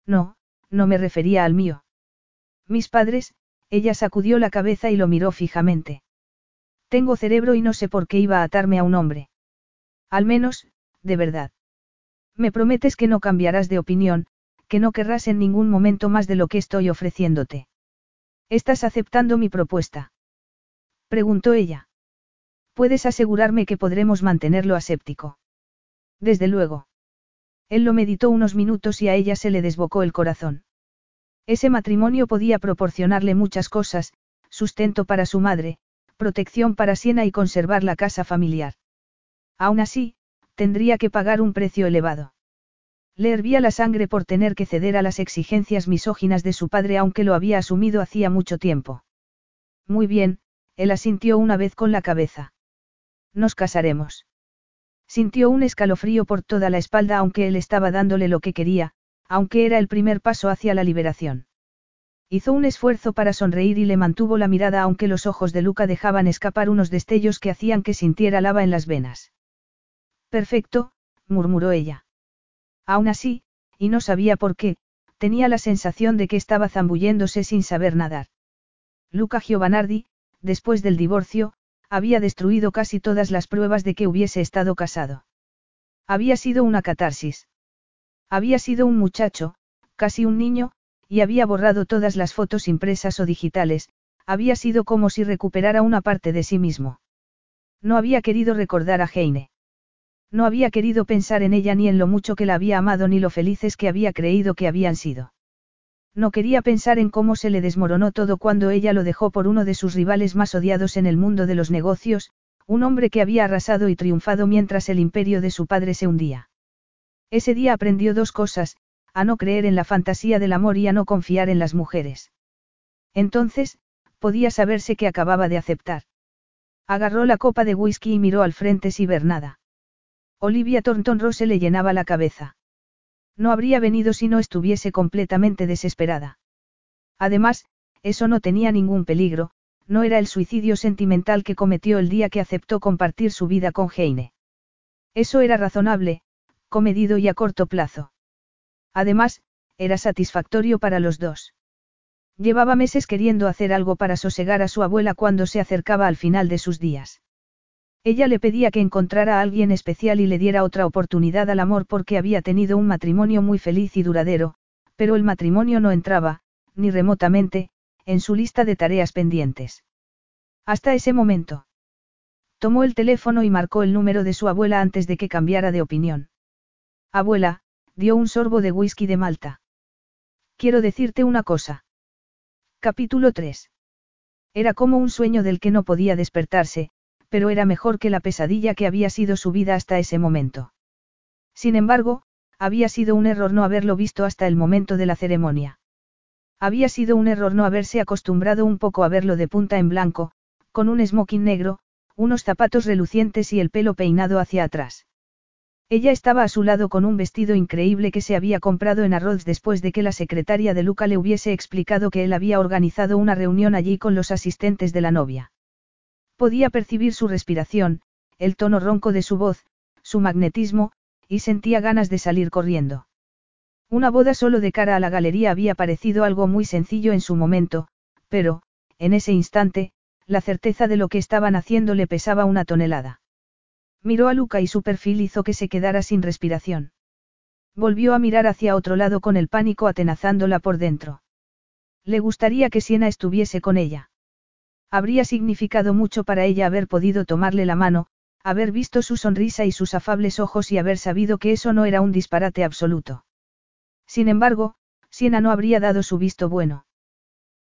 No, no me refería al mío. Mis padres, ella sacudió la cabeza y lo miró fijamente. Tengo cerebro y no sé por qué iba a atarme a un hombre. Al menos, de verdad. Me prometes que no cambiarás de opinión, que no querrás en ningún momento más de lo que estoy ofreciéndote. ¿Estás aceptando mi propuesta? Preguntó ella. Puedes asegurarme que podremos mantenerlo aséptico. Desde luego. Él lo meditó unos minutos y a ella se le desbocó el corazón. Ese matrimonio podía proporcionarle muchas cosas, sustento para su madre, protección para Siena y conservar la casa familiar. Aún así, tendría que pagar un precio elevado. Le hervía la sangre por tener que ceder a las exigencias misóginas de su padre aunque lo había asumido hacía mucho tiempo. Muy bien, él asintió una vez con la cabeza. Nos casaremos. Sintió un escalofrío por toda la espalda aunque él estaba dándole lo que quería, aunque era el primer paso hacia la liberación. Hizo un esfuerzo para sonreír y le mantuvo la mirada aunque los ojos de Luca dejaban escapar unos destellos que hacían que sintiera lava en las venas. Perfecto, murmuró ella. Aún así, y no sabía por qué, tenía la sensación de que estaba zambulléndose sin saber nadar. Luca Giovanardi, después del divorcio, había destruido casi todas las pruebas de que hubiese estado casado. Había sido una catarsis. Había sido un muchacho, casi un niño, y había borrado todas las fotos impresas o digitales, había sido como si recuperara una parte de sí mismo. No había querido recordar a Heine. No había querido pensar en ella ni en lo mucho que la había amado ni lo felices que había creído que habían sido. No quería pensar en cómo se le desmoronó todo cuando ella lo dejó por uno de sus rivales más odiados en el mundo de los negocios, un hombre que había arrasado y triunfado mientras el imperio de su padre se hundía. Ese día aprendió dos cosas, a no creer en la fantasía del amor y a no confiar en las mujeres. Entonces, podía saberse que acababa de aceptar. Agarró la copa de whisky y miró al frente sin ver nada. Olivia Thornton Rose le llenaba la cabeza. No habría venido si no estuviese completamente desesperada. Además, eso no tenía ningún peligro, no era el suicidio sentimental que cometió el día que aceptó compartir su vida con Heine. Eso era razonable, comedido y a corto plazo. Además, era satisfactorio para los dos. Llevaba meses queriendo hacer algo para sosegar a su abuela cuando se acercaba al final de sus días. Ella le pedía que encontrara a alguien especial y le diera otra oportunidad al amor porque había tenido un matrimonio muy feliz y duradero, pero el matrimonio no entraba, ni remotamente, en su lista de tareas pendientes. Hasta ese momento. Tomó el teléfono y marcó el número de su abuela antes de que cambiara de opinión. Abuela, dio un sorbo de whisky de Malta. Quiero decirte una cosa. Capítulo 3. Era como un sueño del que no podía despertarse, pero era mejor que la pesadilla que había sido su vida hasta ese momento. Sin embargo, había sido un error no haberlo visto hasta el momento de la ceremonia. Había sido un error no haberse acostumbrado un poco a verlo de punta en blanco, con un smoking negro, unos zapatos relucientes y el pelo peinado hacia atrás. Ella estaba a su lado con un vestido increíble que se había comprado en Arroz después de que la secretaria de Luca le hubiese explicado que él había organizado una reunión allí con los asistentes de la novia. Podía percibir su respiración, el tono ronco de su voz, su magnetismo, y sentía ganas de salir corriendo. Una boda solo de cara a la galería había parecido algo muy sencillo en su momento, pero, en ese instante, la certeza de lo que estaban haciendo le pesaba una tonelada. Miró a Luca y su perfil hizo que se quedara sin respiración. Volvió a mirar hacia otro lado con el pánico atenazándola por dentro. Le gustaría que Siena estuviese con ella. Habría significado mucho para ella haber podido tomarle la mano, haber visto su sonrisa y sus afables ojos y haber sabido que eso no era un disparate absoluto. Sin embargo, Siena no habría dado su visto bueno.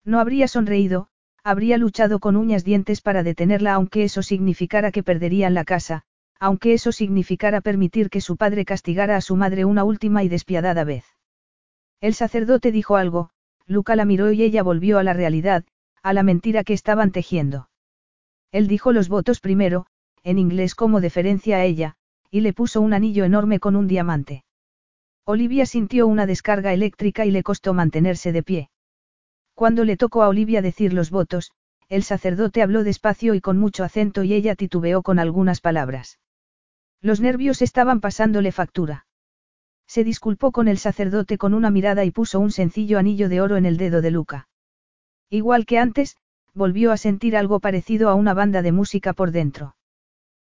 No habría sonreído, habría luchado con uñas dientes para detenerla aunque eso significara que perderían la casa, aunque eso significara permitir que su padre castigara a su madre una última y despiadada vez. El sacerdote dijo algo, Luca la miró y ella volvió a la realidad, a la mentira que estaban tejiendo. Él dijo los votos primero, en inglés como deferencia a ella, y le puso un anillo enorme con un diamante. Olivia sintió una descarga eléctrica y le costó mantenerse de pie. Cuando le tocó a Olivia decir los votos, el sacerdote habló despacio y con mucho acento y ella titubeó con algunas palabras. Los nervios estaban pasándole factura. Se disculpó con el sacerdote con una mirada y puso un sencillo anillo de oro en el dedo de Luca. Igual que antes, volvió a sentir algo parecido a una banda de música por dentro.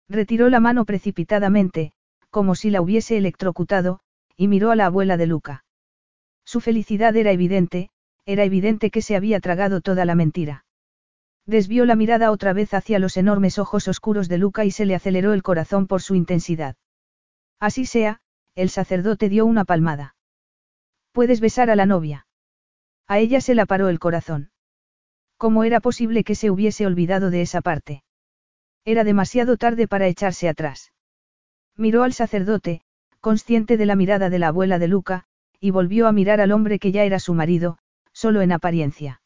Retiró la mano precipitadamente, como si la hubiese electrocutado, y miró a la abuela de Luca. Su felicidad era evidente, era evidente que se había tragado toda la mentira. Desvió la mirada otra vez hacia los enormes ojos oscuros de Luca y se le aceleró el corazón por su intensidad. Así sea, el sacerdote dio una palmada. Puedes besar a la novia. A ella se la paró el corazón. ¿Cómo era posible que se hubiese olvidado de esa parte? Era demasiado tarde para echarse atrás. Miró al sacerdote, consciente de la mirada de la abuela de Luca, y volvió a mirar al hombre que ya era su marido, solo en apariencia.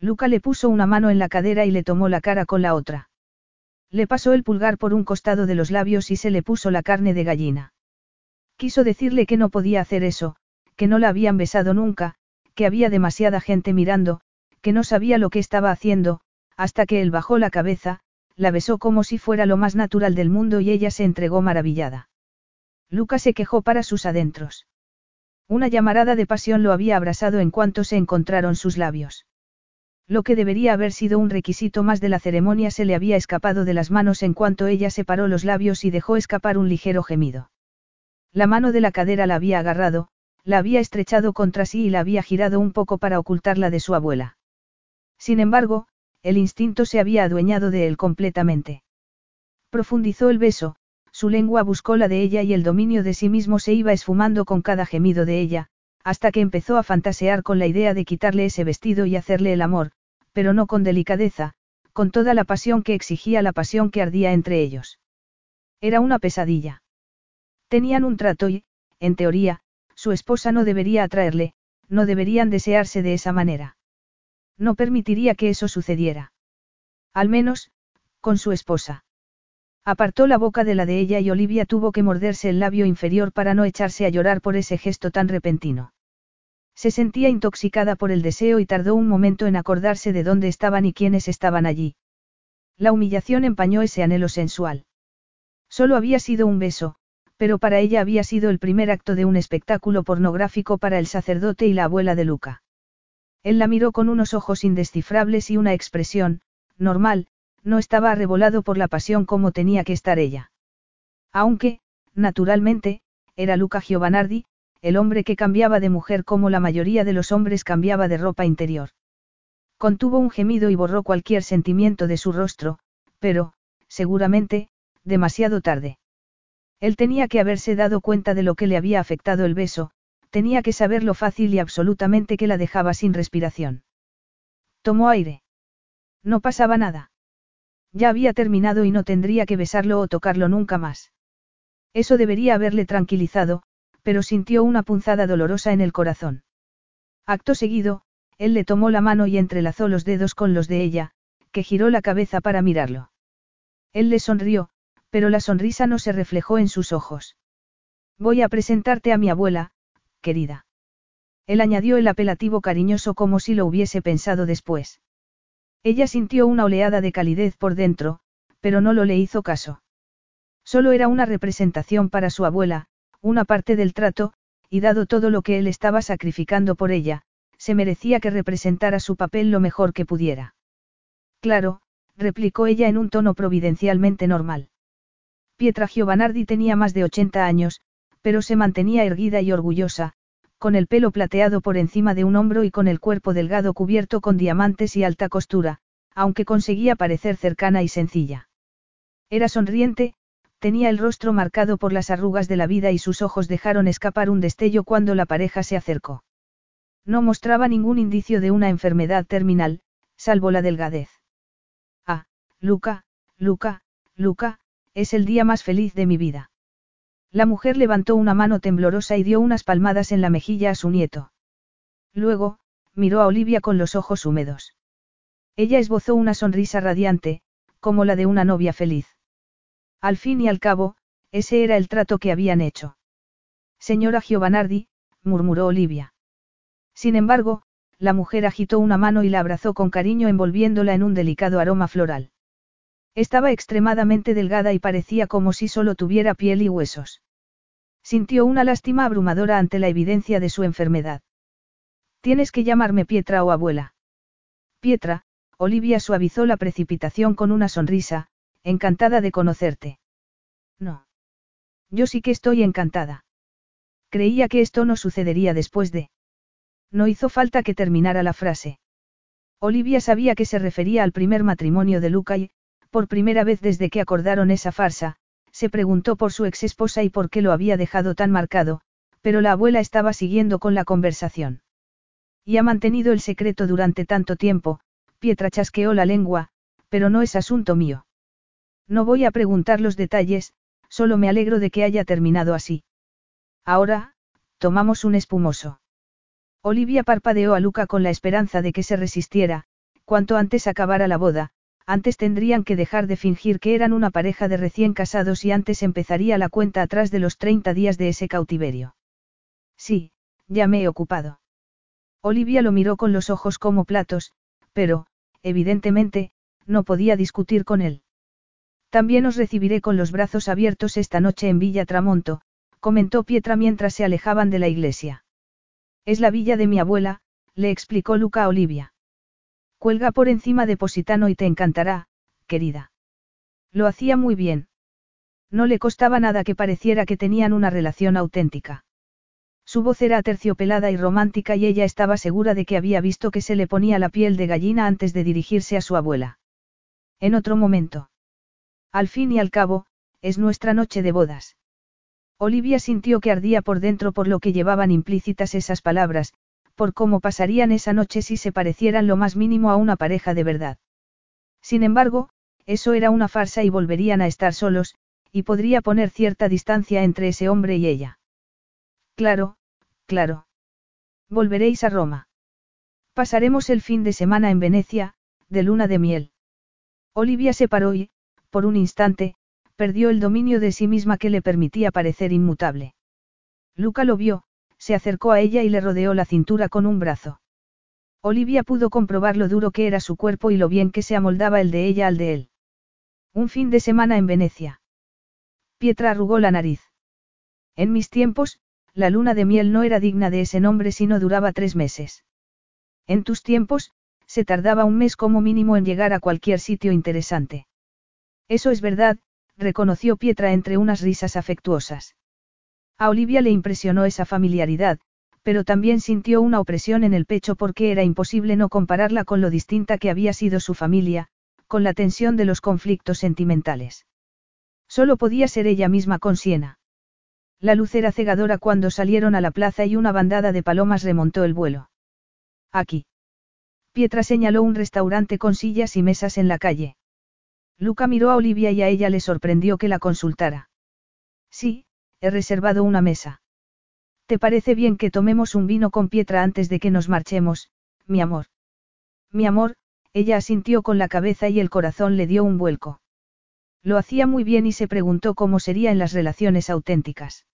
Luca le puso una mano en la cadera y le tomó la cara con la otra. Le pasó el pulgar por un costado de los labios y se le puso la carne de gallina. Quiso decirle que no podía hacer eso, que no la habían besado nunca, que había demasiada gente mirando, que no sabía lo que estaba haciendo, hasta que él bajó la cabeza, la besó como si fuera lo más natural del mundo y ella se entregó maravillada. Luca se quejó para sus adentros. Una llamarada de pasión lo había abrasado en cuanto se encontraron sus labios. Lo que debería haber sido un requisito más de la ceremonia se le había escapado de las manos en cuanto ella separó los labios y dejó escapar un ligero gemido. La mano de la cadera la había agarrado, la había estrechado contra sí y la había girado un poco para ocultarla de su abuela. Sin embargo, el instinto se había adueñado de él completamente. Profundizó el beso, su lengua buscó la de ella y el dominio de sí mismo se iba esfumando con cada gemido de ella, hasta que empezó a fantasear con la idea de quitarle ese vestido y hacerle el amor, pero no con delicadeza, con toda la pasión que exigía la pasión que ardía entre ellos. Era una pesadilla. Tenían un trato y, en teoría, su esposa no debería atraerle, no deberían desearse de esa manera. No permitiría que eso sucediera. Al menos, con su esposa. Apartó la boca de la de ella y Olivia tuvo que morderse el labio inferior para no echarse a llorar por ese gesto tan repentino. Se sentía intoxicada por el deseo y tardó un momento en acordarse de dónde estaban y quiénes estaban allí. La humillación empañó ese anhelo sensual. Solo había sido un beso, pero para ella había sido el primer acto de un espectáculo pornográfico para el sacerdote y la abuela de Luca. Él la miró con unos ojos indescifrables y una expresión, normal, no estaba arrebolado por la pasión como tenía que estar ella. Aunque, naturalmente, era Luca Giovanardi, el hombre que cambiaba de mujer como la mayoría de los hombres cambiaba de ropa interior. Contuvo un gemido y borró cualquier sentimiento de su rostro, pero, seguramente, demasiado tarde. Él tenía que haberse dado cuenta de lo que le había afectado el beso, tenía que saber lo fácil y absolutamente que la dejaba sin respiración. Tomó aire. No pasaba nada. Ya había terminado y no tendría que besarlo o tocarlo nunca más. Eso debería haberle tranquilizado, pero sintió una punzada dolorosa en el corazón. Acto seguido, él le tomó la mano y entrelazó los dedos con los de ella, que giró la cabeza para mirarlo. Él le sonrió, pero la sonrisa no se reflejó en sus ojos. Voy a presentarte a mi abuela, querida. Él añadió el apelativo cariñoso como si lo hubiese pensado después. Ella sintió una oleada de calidez por dentro, pero no lo le hizo caso. Solo era una representación para su abuela, una parte del trato, y dado todo lo que él estaba sacrificando por ella, se merecía que representara su papel lo mejor que pudiera. Claro, replicó ella en un tono providencialmente normal. Pietra Giovanardi tenía más de 80 años, pero se mantenía erguida y orgullosa, con el pelo plateado por encima de un hombro y con el cuerpo delgado cubierto con diamantes y alta costura, aunque conseguía parecer cercana y sencilla. Era sonriente, Tenía el rostro marcado por las arrugas de la vida y sus ojos dejaron escapar un destello cuando la pareja se acercó. No mostraba ningún indicio de una enfermedad terminal, salvo la delgadez. Ah, Luca, Luca, Luca, es el día más feliz de mi vida. La mujer levantó una mano temblorosa y dio unas palmadas en la mejilla a su nieto. Luego, miró a Olivia con los ojos húmedos. Ella esbozó una sonrisa radiante, como la de una novia feliz. Al fin y al cabo, ese era el trato que habían hecho. Señora Giovanardi, murmuró Olivia. Sin embargo, la mujer agitó una mano y la abrazó con cariño envolviéndola en un delicado aroma floral. Estaba extremadamente delgada y parecía como si solo tuviera piel y huesos. Sintió una lástima abrumadora ante la evidencia de su enfermedad. Tienes que llamarme Pietra o abuela. Pietra, Olivia suavizó la precipitación con una sonrisa, Encantada de conocerte. No. Yo sí que estoy encantada. Creía que esto no sucedería después de... No hizo falta que terminara la frase. Olivia sabía que se refería al primer matrimonio de Luca y, por primera vez desde que acordaron esa farsa, se preguntó por su ex esposa y por qué lo había dejado tan marcado, pero la abuela estaba siguiendo con la conversación. Y ha mantenido el secreto durante tanto tiempo, Pietra chasqueó la lengua, pero no es asunto mío. No voy a preguntar los detalles, solo me alegro de que haya terminado así. Ahora, tomamos un espumoso. Olivia parpadeó a Luca con la esperanza de que se resistiera, cuanto antes acabara la boda, antes tendrían que dejar de fingir que eran una pareja de recién casados y antes empezaría la cuenta atrás de los 30 días de ese cautiverio. Sí, ya me he ocupado. Olivia lo miró con los ojos como platos, pero, evidentemente, no podía discutir con él. También os recibiré con los brazos abiertos esta noche en Villa Tramonto, comentó Pietra mientras se alejaban de la iglesia. Es la villa de mi abuela, le explicó Luca a Olivia. Cuelga por encima de Positano y te encantará, querida. Lo hacía muy bien. No le costaba nada que pareciera que tenían una relación auténtica. Su voz era aterciopelada y romántica y ella estaba segura de que había visto que se le ponía la piel de gallina antes de dirigirse a su abuela. En otro momento. Al fin y al cabo, es nuestra noche de bodas. Olivia sintió que ardía por dentro por lo que llevaban implícitas esas palabras, por cómo pasarían esa noche si se parecieran lo más mínimo a una pareja de verdad. Sin embargo, eso era una farsa y volverían a estar solos, y podría poner cierta distancia entre ese hombre y ella. Claro, claro. Volveréis a Roma. Pasaremos el fin de semana en Venecia, de luna de miel. Olivia se paró y, por un instante, perdió el dominio de sí misma que le permitía parecer inmutable. Luca lo vio, se acercó a ella y le rodeó la cintura con un brazo. Olivia pudo comprobar lo duro que era su cuerpo y lo bien que se amoldaba el de ella al de él. Un fin de semana en Venecia. Pietra arrugó la nariz. En mis tiempos, la luna de miel no era digna de ese nombre si no duraba tres meses. En tus tiempos, se tardaba un mes como mínimo en llegar a cualquier sitio interesante. Eso es verdad, reconoció Pietra entre unas risas afectuosas. A Olivia le impresionó esa familiaridad, pero también sintió una opresión en el pecho porque era imposible no compararla con lo distinta que había sido su familia, con la tensión de los conflictos sentimentales. Solo podía ser ella misma con Siena. La luz era cegadora cuando salieron a la plaza y una bandada de palomas remontó el vuelo. Aquí. Pietra señaló un restaurante con sillas y mesas en la calle. Luca miró a Olivia y a ella le sorprendió que la consultara. Sí, he reservado una mesa. ¿Te parece bien que tomemos un vino con Pietra antes de que nos marchemos, mi amor? Mi amor, ella asintió con la cabeza y el corazón le dio un vuelco. Lo hacía muy bien y se preguntó cómo sería en las relaciones auténticas.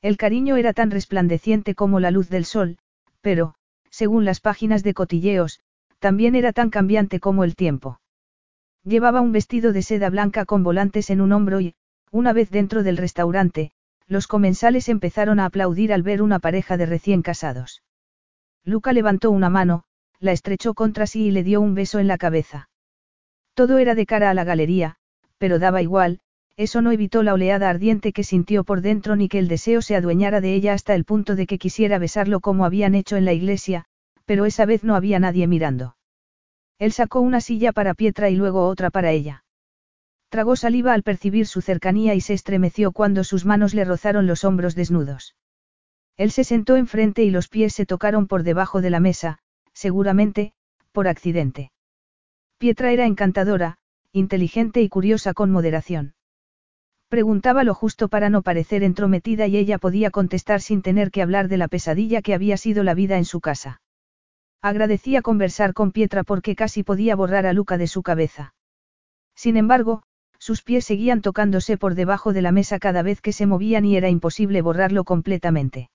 El cariño era tan resplandeciente como la luz del sol, pero, según las páginas de cotilleos, también era tan cambiante como el tiempo. Llevaba un vestido de seda blanca con volantes en un hombro y, una vez dentro del restaurante, los comensales empezaron a aplaudir al ver una pareja de recién casados. Luca levantó una mano, la estrechó contra sí y le dio un beso en la cabeza. Todo era de cara a la galería, pero daba igual, eso no evitó la oleada ardiente que sintió por dentro ni que el deseo se adueñara de ella hasta el punto de que quisiera besarlo como habían hecho en la iglesia, pero esa vez no había nadie mirando. Él sacó una silla para Pietra y luego otra para ella. Tragó saliva al percibir su cercanía y se estremeció cuando sus manos le rozaron los hombros desnudos. Él se sentó enfrente y los pies se tocaron por debajo de la mesa, seguramente, por accidente. Pietra era encantadora, inteligente y curiosa con moderación. Preguntaba lo justo para no parecer entrometida y ella podía contestar sin tener que hablar de la pesadilla que había sido la vida en su casa. Agradecía conversar con Pietra porque casi podía borrar a Luca de su cabeza. Sin embargo, sus pies seguían tocándose por debajo de la mesa cada vez que se movían y era imposible borrarlo completamente.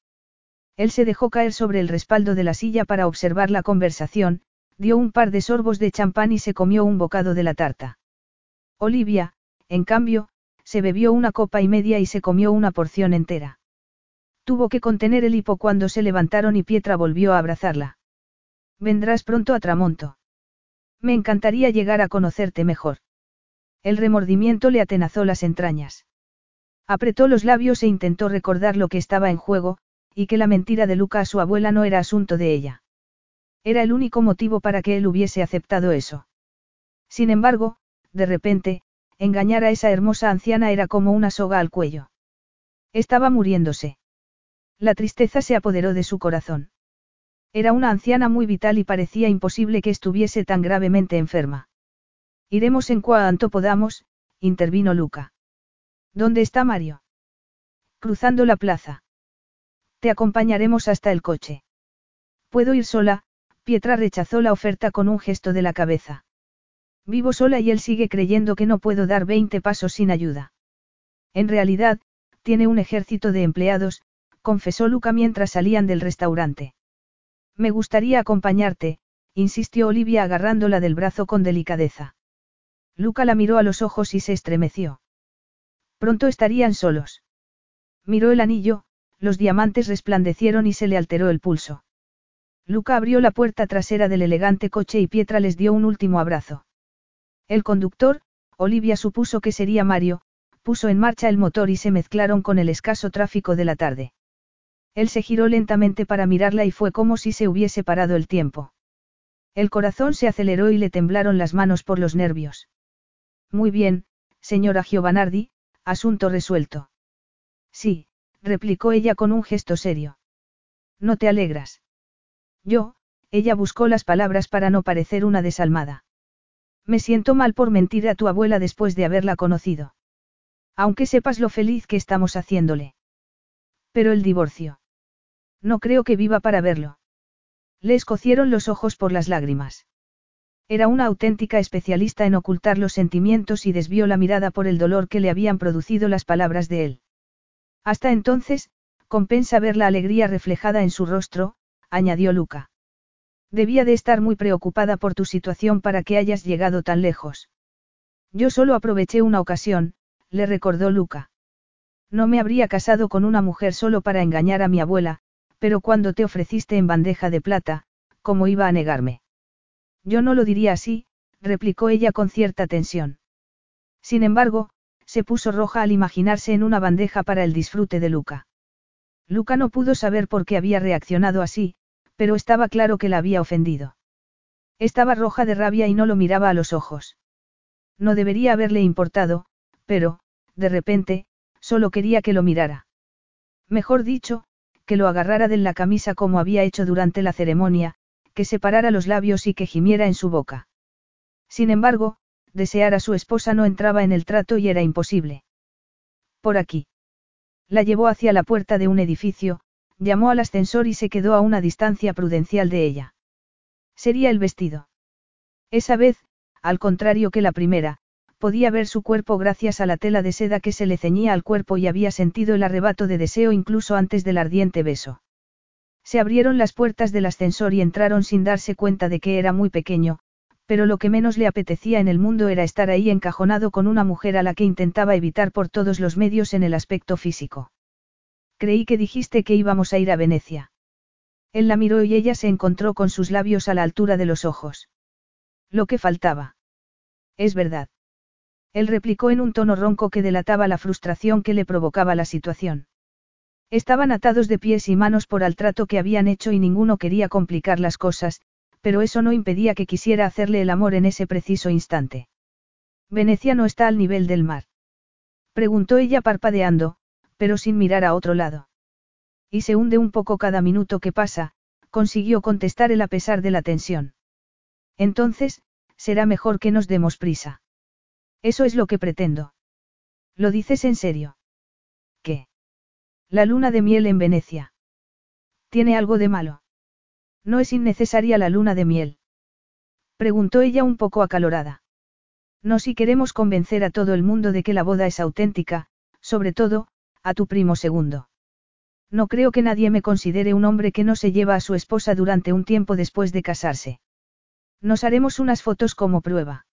Él se dejó caer sobre el respaldo de la silla para observar la conversación, dio un par de sorbos de champán y se comió un bocado de la tarta. Olivia, en cambio, se bebió una copa y media y se comió una porción entera. Tuvo que contener el hipo cuando se levantaron y Pietra volvió a abrazarla. Vendrás pronto a Tramonto. Me encantaría llegar a conocerte mejor. El remordimiento le atenazó las entrañas. Apretó los labios e intentó recordar lo que estaba en juego, y que la mentira de Luca a su abuela no era asunto de ella. Era el único motivo para que él hubiese aceptado eso. Sin embargo, de repente, engañar a esa hermosa anciana era como una soga al cuello. Estaba muriéndose. La tristeza se apoderó de su corazón. Era una anciana muy vital y parecía imposible que estuviese tan gravemente enferma. Iremos en cuanto podamos, intervino Luca. ¿Dónde está Mario? Cruzando la plaza. Te acompañaremos hasta el coche. Puedo ir sola, Pietra rechazó la oferta con un gesto de la cabeza. Vivo sola y él sigue creyendo que no puedo dar 20 pasos sin ayuda. En realidad, tiene un ejército de empleados, confesó Luca mientras salían del restaurante. Me gustaría acompañarte, insistió Olivia agarrándola del brazo con delicadeza. Luca la miró a los ojos y se estremeció. Pronto estarían solos. Miró el anillo, los diamantes resplandecieron y se le alteró el pulso. Luca abrió la puerta trasera del elegante coche y Pietra les dio un último abrazo. El conductor, Olivia supuso que sería Mario, puso en marcha el motor y se mezclaron con el escaso tráfico de la tarde. Él se giró lentamente para mirarla y fue como si se hubiese parado el tiempo. El corazón se aceleró y le temblaron las manos por los nervios. Muy bien, señora Giovanardi, asunto resuelto. Sí, replicó ella con un gesto serio. ¿No te alegras? Yo, ella buscó las palabras para no parecer una desalmada. Me siento mal por mentir a tu abuela después de haberla conocido. Aunque sepas lo feliz que estamos haciéndole. Pero el divorcio. No creo que viva para verlo. Le escocieron los ojos por las lágrimas. Era una auténtica especialista en ocultar los sentimientos y desvió la mirada por el dolor que le habían producido las palabras de él. Hasta entonces, Compensa ver la alegría reflejada en su rostro, añadió Luca. Debía de estar muy preocupada por tu situación para que hayas llegado tan lejos. Yo solo aproveché una ocasión, le recordó Luca. No me habría casado con una mujer solo para engañar a mi abuela, pero cuando te ofreciste en bandeja de plata, ¿cómo iba a negarme? Yo no lo diría así, replicó ella con cierta tensión. Sin embargo, se puso roja al imaginarse en una bandeja para el disfrute de Luca. Luca no pudo saber por qué había reaccionado así, pero estaba claro que la había ofendido. Estaba roja de rabia y no lo miraba a los ojos. No debería haberle importado, pero, de repente, solo quería que lo mirara. Mejor dicho, que lo agarrara de la camisa como había hecho durante la ceremonia, que separara los labios y que gimiera en su boca. Sin embargo, desear a su esposa no entraba en el trato y era imposible. Por aquí. La llevó hacia la puerta de un edificio, llamó al ascensor y se quedó a una distancia prudencial de ella. Sería el vestido. Esa vez, al contrario que la primera, podía ver su cuerpo gracias a la tela de seda que se le ceñía al cuerpo y había sentido el arrebato de deseo incluso antes del ardiente beso. Se abrieron las puertas del ascensor y entraron sin darse cuenta de que era muy pequeño, pero lo que menos le apetecía en el mundo era estar ahí encajonado con una mujer a la que intentaba evitar por todos los medios en el aspecto físico. Creí que dijiste que íbamos a ir a Venecia. Él la miró y ella se encontró con sus labios a la altura de los ojos. Lo que faltaba. Es verdad. Él replicó en un tono ronco que delataba la frustración que le provocaba la situación. Estaban atados de pies y manos por el trato que habían hecho y ninguno quería complicar las cosas, pero eso no impedía que quisiera hacerle el amor en ese preciso instante. Venecia no está al nivel del mar. Preguntó ella parpadeando, pero sin mirar a otro lado. Y se hunde un poco cada minuto que pasa, consiguió contestar él a pesar de la tensión. Entonces, será mejor que nos demos prisa. Eso es lo que pretendo. ¿Lo dices en serio? La luna de miel en Venecia. ¿Tiene algo de malo? No es innecesaria la luna de miel. Preguntó ella un poco acalorada. No si queremos convencer a todo el mundo de que la boda es auténtica, sobre todo, a tu primo segundo. No creo que nadie me considere un hombre que no se lleva a su esposa durante un tiempo después de casarse. Nos haremos unas fotos como prueba.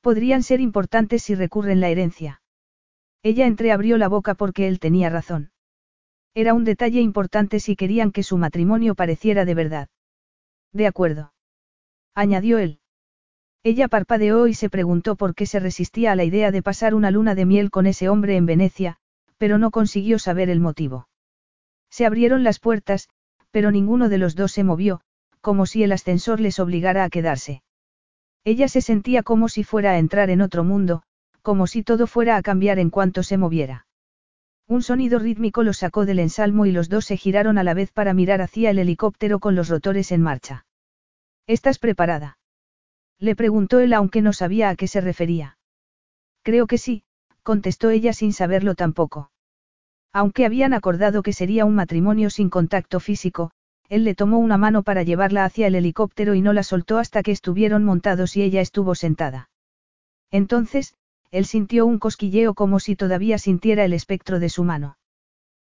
Podrían ser importantes si recurren la herencia. Ella entreabrió la boca porque él tenía razón. Era un detalle importante si querían que su matrimonio pareciera de verdad. De acuerdo. Añadió él. Ella parpadeó y se preguntó por qué se resistía a la idea de pasar una luna de miel con ese hombre en Venecia, pero no consiguió saber el motivo. Se abrieron las puertas, pero ninguno de los dos se movió, como si el ascensor les obligara a quedarse. Ella se sentía como si fuera a entrar en otro mundo, como si todo fuera a cambiar en cuanto se moviera. Un sonido rítmico los sacó del ensalmo y los dos se giraron a la vez para mirar hacia el helicóptero con los rotores en marcha. ¿Estás preparada? Le preguntó él aunque no sabía a qué se refería. Creo que sí, contestó ella sin saberlo tampoco. Aunque habían acordado que sería un matrimonio sin contacto físico, él le tomó una mano para llevarla hacia el helicóptero y no la soltó hasta que estuvieron montados y ella estuvo sentada. Entonces, él sintió un cosquilleo como si todavía sintiera el espectro de su mano.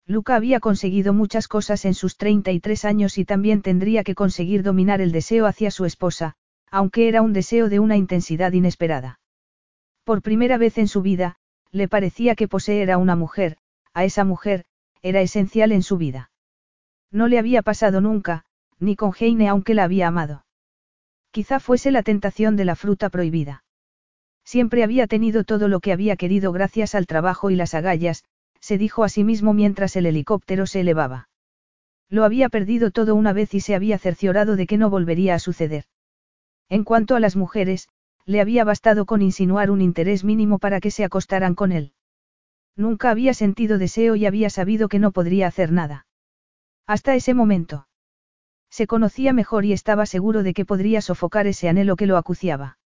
Luca había conseguido muchas cosas en sus 33 años y también tendría que conseguir dominar el deseo hacia su esposa, aunque era un deseo de una intensidad inesperada. Por primera vez en su vida, le parecía que poseer a una mujer, a esa mujer, era esencial en su vida. No le había pasado nunca, ni con Heine aunque la había amado. Quizá fuese la tentación de la fruta prohibida. Siempre había tenido todo lo que había querido gracias al trabajo y las agallas, se dijo a sí mismo mientras el helicóptero se elevaba. Lo había perdido todo una vez y se había cerciorado de que no volvería a suceder. En cuanto a las mujeres, le había bastado con insinuar un interés mínimo para que se acostaran con él. Nunca había sentido deseo y había sabido que no podría hacer nada. Hasta ese momento. Se conocía mejor y estaba seguro de que podría sofocar ese anhelo que lo acuciaba.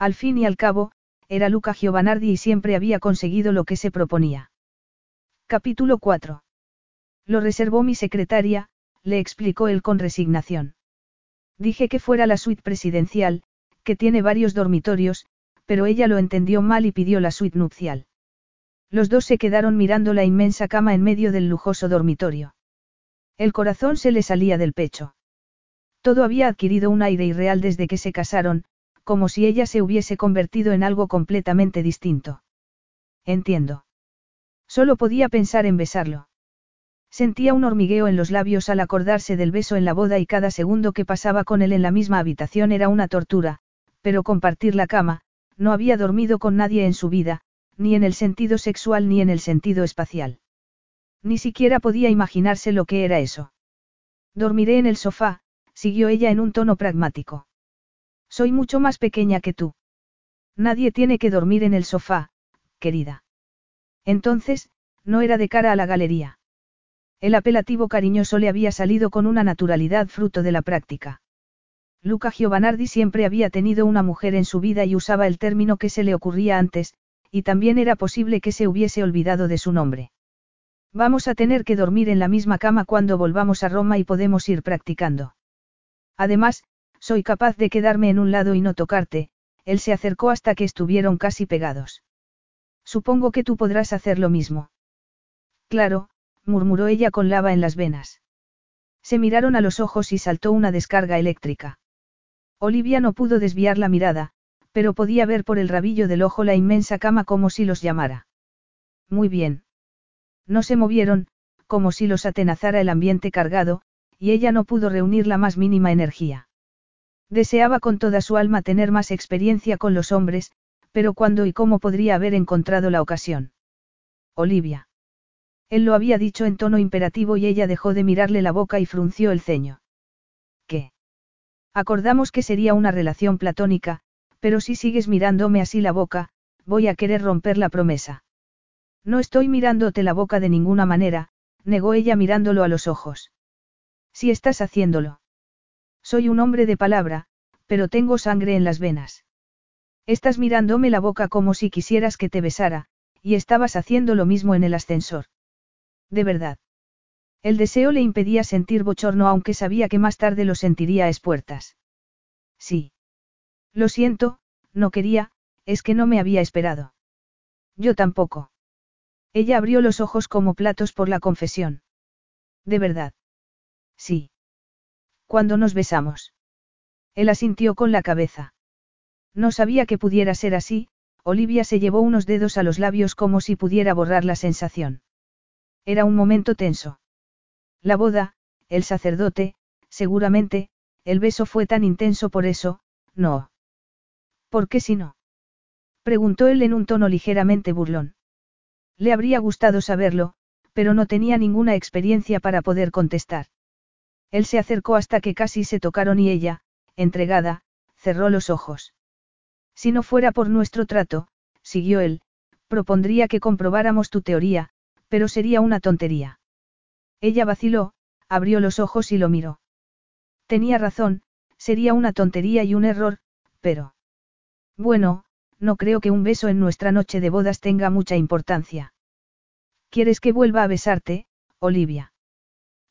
Al fin y al cabo, era Luca Giovanardi y siempre había conseguido lo que se proponía. Capítulo 4. Lo reservó mi secretaria, le explicó él con resignación. Dije que fuera la suite presidencial, que tiene varios dormitorios, pero ella lo entendió mal y pidió la suite nupcial. Los dos se quedaron mirando la inmensa cama en medio del lujoso dormitorio. El corazón se le salía del pecho. Todo había adquirido un aire irreal desde que se casaron, como si ella se hubiese convertido en algo completamente distinto. Entiendo. Solo podía pensar en besarlo. Sentía un hormigueo en los labios al acordarse del beso en la boda y cada segundo que pasaba con él en la misma habitación era una tortura, pero compartir la cama, no había dormido con nadie en su vida, ni en el sentido sexual ni en el sentido espacial. Ni siquiera podía imaginarse lo que era eso. Dormiré en el sofá, siguió ella en un tono pragmático. Soy mucho más pequeña que tú. Nadie tiene que dormir en el sofá, querida. Entonces, no era de cara a la galería. El apelativo cariñoso le había salido con una naturalidad fruto de la práctica. Luca Giovanardi siempre había tenido una mujer en su vida y usaba el término que se le ocurría antes, y también era posible que se hubiese olvidado de su nombre. Vamos a tener que dormir en la misma cama cuando volvamos a Roma y podemos ir practicando. Además, soy capaz de quedarme en un lado y no tocarte, él se acercó hasta que estuvieron casi pegados. Supongo que tú podrás hacer lo mismo. Claro, murmuró ella con lava en las venas. Se miraron a los ojos y saltó una descarga eléctrica. Olivia no pudo desviar la mirada, pero podía ver por el rabillo del ojo la inmensa cama como si los llamara. Muy bien. No se movieron, como si los atenazara el ambiente cargado, y ella no pudo reunir la más mínima energía. Deseaba con toda su alma tener más experiencia con los hombres, pero cuándo y cómo podría haber encontrado la ocasión. Olivia. Él lo había dicho en tono imperativo y ella dejó de mirarle la boca y frunció el ceño. ¿Qué? Acordamos que sería una relación platónica, pero si sigues mirándome así la boca, voy a querer romper la promesa. No estoy mirándote la boca de ninguna manera, negó ella mirándolo a los ojos. Si estás haciéndolo. Soy un hombre de palabra, pero tengo sangre en las venas. Estás mirándome la boca como si quisieras que te besara, y estabas haciendo lo mismo en el ascensor. De verdad. El deseo le impedía sentir bochorno aunque sabía que más tarde lo sentiría a espuertas. Sí. Lo siento, no quería, es que no me había esperado. Yo tampoco. Ella abrió los ojos como platos por la confesión. De verdad. Sí. Cuando nos besamos. Él asintió con la cabeza. No sabía que pudiera ser así, Olivia se llevó unos dedos a los labios como si pudiera borrar la sensación. Era un momento tenso. La boda, el sacerdote, seguramente, el beso fue tan intenso por eso, no. ¿Por qué si no? Preguntó él en un tono ligeramente burlón. Le habría gustado saberlo, pero no tenía ninguna experiencia para poder contestar. Él se acercó hasta que casi se tocaron y ella, entregada, cerró los ojos. Si no fuera por nuestro trato, siguió él, propondría que comprobáramos tu teoría, pero sería una tontería. Ella vaciló, abrió los ojos y lo miró. Tenía razón, sería una tontería y un error, pero... Bueno, no creo que un beso en nuestra noche de bodas tenga mucha importancia. ¿Quieres que vuelva a besarte, Olivia?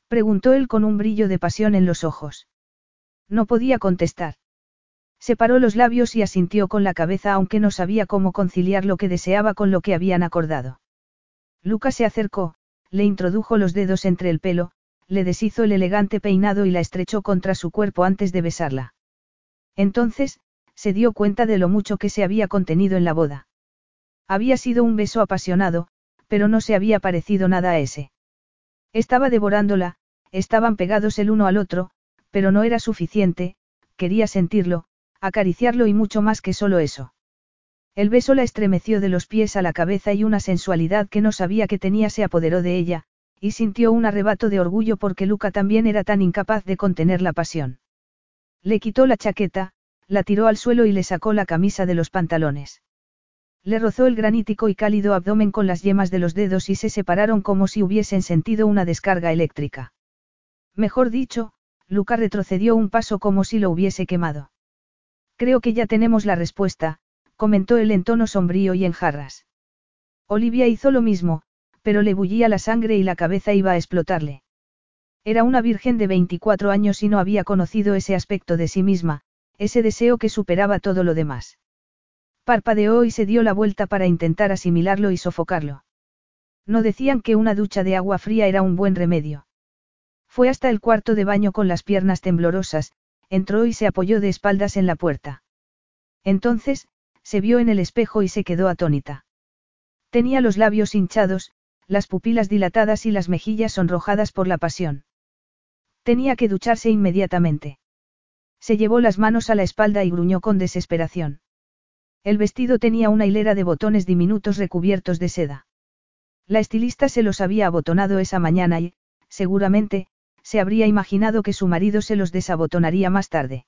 Preguntó él con un brillo de pasión en los ojos. No podía contestar. Separó los labios y asintió con la cabeza aunque no sabía cómo conciliar lo que deseaba con lo que habían acordado. Lucas se acercó, le introdujo los dedos entre el pelo, le deshizo el elegante peinado y la estrechó contra su cuerpo antes de besarla. Entonces, se dio cuenta de lo mucho que se había contenido en la boda. Había sido un beso apasionado, pero no se había parecido nada a ese. Estaba devorándola, estaban pegados el uno al otro, pero no era suficiente, quería sentirlo, acariciarlo y mucho más que solo eso. El beso la estremeció de los pies a la cabeza y una sensualidad que no sabía que tenía se apoderó de ella, y sintió un arrebato de orgullo porque Luca también era tan incapaz de contener la pasión. Le quitó la chaqueta, la tiró al suelo y le sacó la camisa de los pantalones. Le rozó el granítico y cálido abdomen con las yemas de los dedos y se separaron como si hubiesen sentido una descarga eléctrica. Mejor dicho, Luca retrocedió un paso como si lo hubiese quemado. Creo que ya tenemos la respuesta, comentó él en tono sombrío y en jarras. Olivia hizo lo mismo, pero le bullía la sangre y la cabeza iba a explotarle. Era una virgen de 24 años y no había conocido ese aspecto de sí misma, ese deseo que superaba todo lo demás. Parpadeó y se dio la vuelta para intentar asimilarlo y sofocarlo. No decían que una ducha de agua fría era un buen remedio. Fue hasta el cuarto de baño con las piernas temblorosas, entró y se apoyó de espaldas en la puerta. Entonces, se vio en el espejo y se quedó atónita. Tenía los labios hinchados, las pupilas dilatadas y las mejillas sonrojadas por la pasión. Tenía que ducharse inmediatamente. Se llevó las manos a la espalda y gruñó con desesperación. El vestido tenía una hilera de botones diminutos recubiertos de seda. La estilista se los había abotonado esa mañana y, seguramente, se habría imaginado que su marido se los desabotonaría más tarde.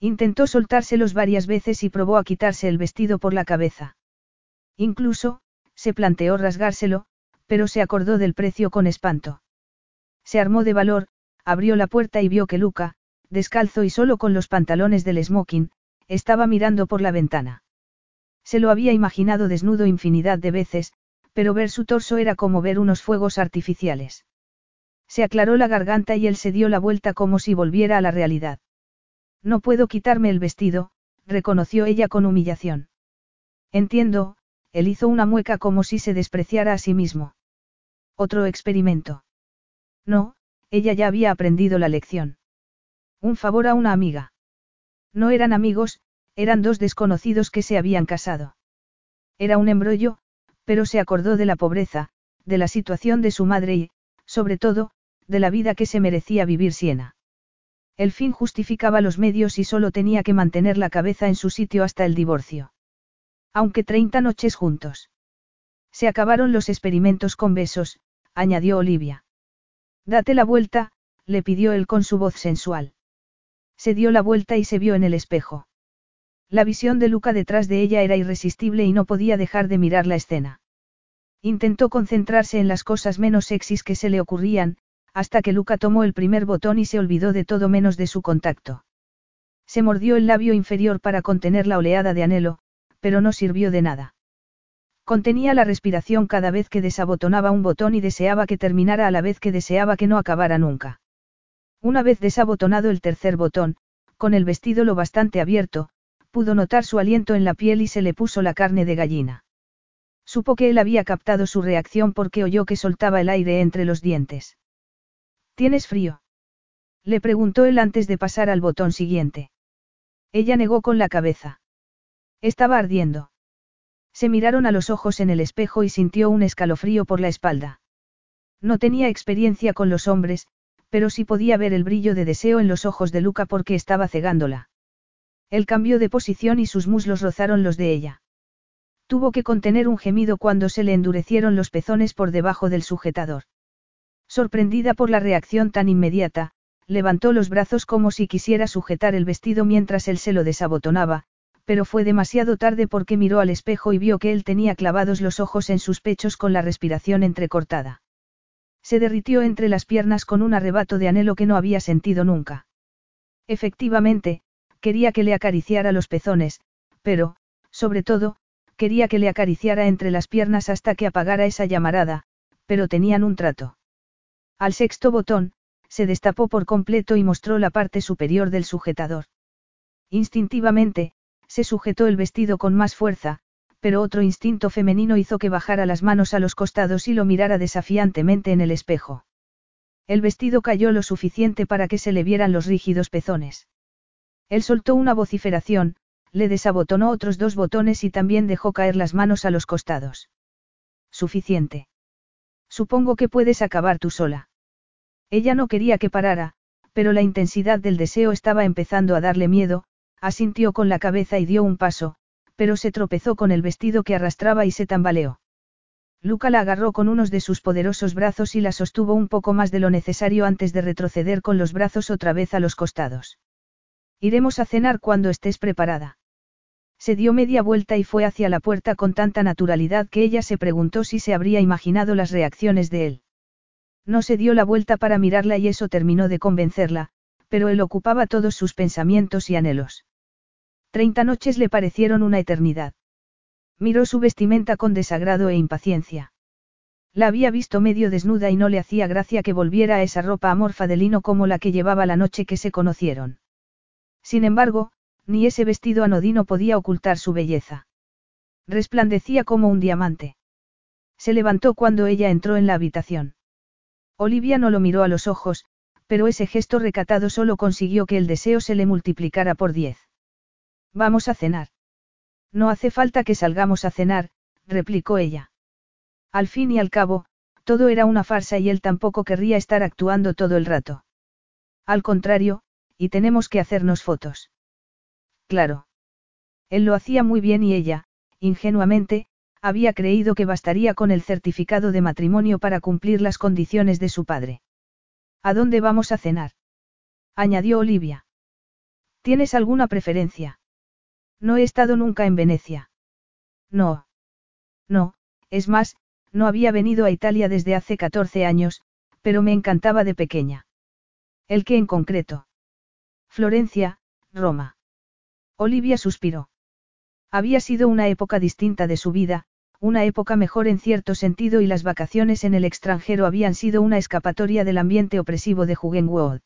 Intentó soltárselos varias veces y probó a quitarse el vestido por la cabeza. Incluso, se planteó rasgárselo, pero se acordó del precio con espanto. Se armó de valor, abrió la puerta y vio que Luca, descalzo y solo con los pantalones del smoking, estaba mirando por la ventana. Se lo había imaginado desnudo infinidad de veces, pero ver su torso era como ver unos fuegos artificiales. Se aclaró la garganta y él se dio la vuelta como si volviera a la realidad. No puedo quitarme el vestido, reconoció ella con humillación. Entiendo, él hizo una mueca como si se despreciara a sí mismo. Otro experimento. No, ella ya había aprendido la lección. Un favor a una amiga. No eran amigos, eran dos desconocidos que se habían casado. Era un embrollo, pero se acordó de la pobreza, de la situación de su madre y, sobre todo, de la vida que se merecía vivir Siena. El fin justificaba los medios y solo tenía que mantener la cabeza en su sitio hasta el divorcio. Aunque treinta noches juntos. Se acabaron los experimentos con besos, añadió Olivia. Date la vuelta, le pidió él con su voz sensual. Se dio la vuelta y se vio en el espejo. La visión de Luca detrás de ella era irresistible y no podía dejar de mirar la escena. Intentó concentrarse en las cosas menos sexys que se le ocurrían, hasta que Luca tomó el primer botón y se olvidó de todo menos de su contacto. Se mordió el labio inferior para contener la oleada de anhelo, pero no sirvió de nada. Contenía la respiración cada vez que desabotonaba un botón y deseaba que terminara a la vez que deseaba que no acabara nunca. Una vez desabotonado el tercer botón, con el vestido lo bastante abierto, pudo notar su aliento en la piel y se le puso la carne de gallina. Supo que él había captado su reacción porque oyó que soltaba el aire entre los dientes. ¿Tienes frío? Le preguntó él antes de pasar al botón siguiente. Ella negó con la cabeza. Estaba ardiendo. Se miraron a los ojos en el espejo y sintió un escalofrío por la espalda. No tenía experiencia con los hombres, pero sí podía ver el brillo de deseo en los ojos de Luca porque estaba cegándola. Él cambió de posición y sus muslos rozaron los de ella. Tuvo que contener un gemido cuando se le endurecieron los pezones por debajo del sujetador. Sorprendida por la reacción tan inmediata, levantó los brazos como si quisiera sujetar el vestido mientras él se lo desabotonaba, pero fue demasiado tarde porque miró al espejo y vio que él tenía clavados los ojos en sus pechos con la respiración entrecortada. Se derritió entre las piernas con un arrebato de anhelo que no había sentido nunca. Efectivamente, quería que le acariciara los pezones, pero, sobre todo, quería que le acariciara entre las piernas hasta que apagara esa llamarada, pero tenían un trato. Al sexto botón, se destapó por completo y mostró la parte superior del sujetador. Instintivamente, se sujetó el vestido con más fuerza, pero otro instinto femenino hizo que bajara las manos a los costados y lo mirara desafiantemente en el espejo. El vestido cayó lo suficiente para que se le vieran los rígidos pezones. Él soltó una vociferación, le desabotonó otros dos botones y también dejó caer las manos a los costados. Suficiente. Supongo que puedes acabar tú sola. Ella no quería que parara, pero la intensidad del deseo estaba empezando a darle miedo, asintió con la cabeza y dio un paso, pero se tropezó con el vestido que arrastraba y se tambaleó. Luca la agarró con unos de sus poderosos brazos y la sostuvo un poco más de lo necesario antes de retroceder con los brazos otra vez a los costados. Iremos a cenar cuando estés preparada. Se dio media vuelta y fue hacia la puerta con tanta naturalidad que ella se preguntó si se habría imaginado las reacciones de él. No se dio la vuelta para mirarla y eso terminó de convencerla, pero él ocupaba todos sus pensamientos y anhelos. Treinta noches le parecieron una eternidad. Miró su vestimenta con desagrado e impaciencia. La había visto medio desnuda y no le hacía gracia que volviera a esa ropa amorfa de lino como la que llevaba la noche que se conocieron. Sin embargo, ni ese vestido anodino podía ocultar su belleza. Resplandecía como un diamante. Se levantó cuando ella entró en la habitación. Olivia no lo miró a los ojos, pero ese gesto recatado solo consiguió que el deseo se le multiplicara por diez. Vamos a cenar. No hace falta que salgamos a cenar, replicó ella. Al fin y al cabo, todo era una farsa y él tampoco querría estar actuando todo el rato. Al contrario, y tenemos que hacernos fotos. Claro. Él lo hacía muy bien y ella, ingenuamente, había creído que bastaría con el certificado de matrimonio para cumplir las condiciones de su padre. ¿A dónde vamos a cenar? añadió Olivia. ¿Tienes alguna preferencia? No he estado nunca en Venecia. No. No, es más, no había venido a Italia desde hace 14 años, pero me encantaba de pequeña. ¿El qué en concreto? Florencia, Roma. Olivia suspiró. Había sido una época distinta de su vida, una época mejor en cierto sentido y las vacaciones en el extranjero habían sido una escapatoria del ambiente opresivo de Jugendwald.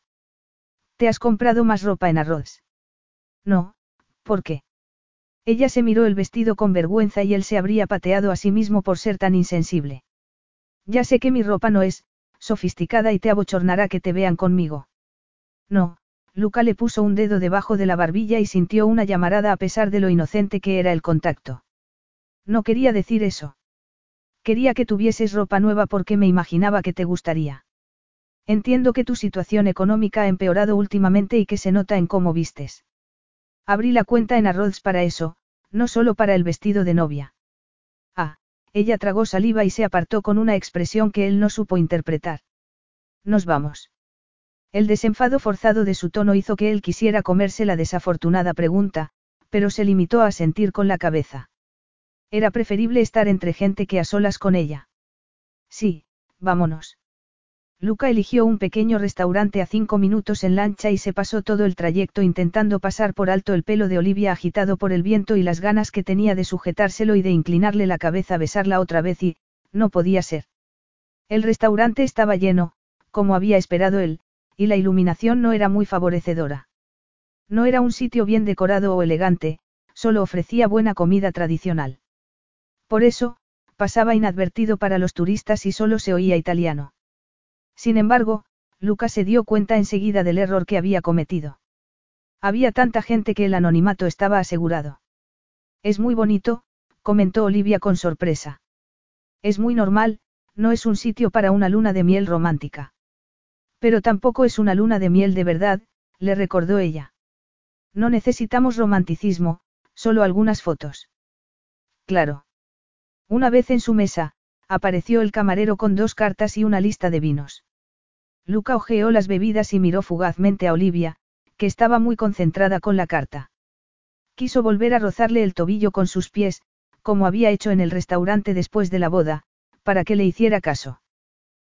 ¿Te has comprado más ropa en arroz? No, ¿por qué? Ella se miró el vestido con vergüenza y él se habría pateado a sí mismo por ser tan insensible. Ya sé que mi ropa no es, sofisticada y te abochornará que te vean conmigo. No, Luca le puso un dedo debajo de la barbilla y sintió una llamarada a pesar de lo inocente que era el contacto. No quería decir eso. Quería que tuvieses ropa nueva porque me imaginaba que te gustaría. Entiendo que tu situación económica ha empeorado últimamente y que se nota en cómo vistes. Abrí la cuenta en arroz para eso, no solo para el vestido de novia. Ah, ella tragó saliva y se apartó con una expresión que él no supo interpretar. Nos vamos. El desenfado forzado de su tono hizo que él quisiera comerse la desafortunada pregunta, pero se limitó a sentir con la cabeza. Era preferible estar entre gente que a solas con ella. Sí, vámonos. Luca eligió un pequeño restaurante a cinco minutos en lancha y se pasó todo el trayecto intentando pasar por alto el pelo de Olivia agitado por el viento y las ganas que tenía de sujetárselo y de inclinarle la cabeza a besarla otra vez y, no podía ser. El restaurante estaba lleno, como había esperado él, y la iluminación no era muy favorecedora. No era un sitio bien decorado o elegante, solo ofrecía buena comida tradicional. Por eso, pasaba inadvertido para los turistas y solo se oía italiano. Sin embargo, Lucas se dio cuenta enseguida del error que había cometido. Había tanta gente que el anonimato estaba asegurado. Es muy bonito, comentó Olivia con sorpresa. Es muy normal, no es un sitio para una luna de miel romántica. Pero tampoco es una luna de miel de verdad, le recordó ella. No necesitamos romanticismo, solo algunas fotos. Claro. Una vez en su mesa, apareció el camarero con dos cartas y una lista de vinos. Luca ojeó las bebidas y miró fugazmente a Olivia, que estaba muy concentrada con la carta. Quiso volver a rozarle el tobillo con sus pies, como había hecho en el restaurante después de la boda, para que le hiciera caso.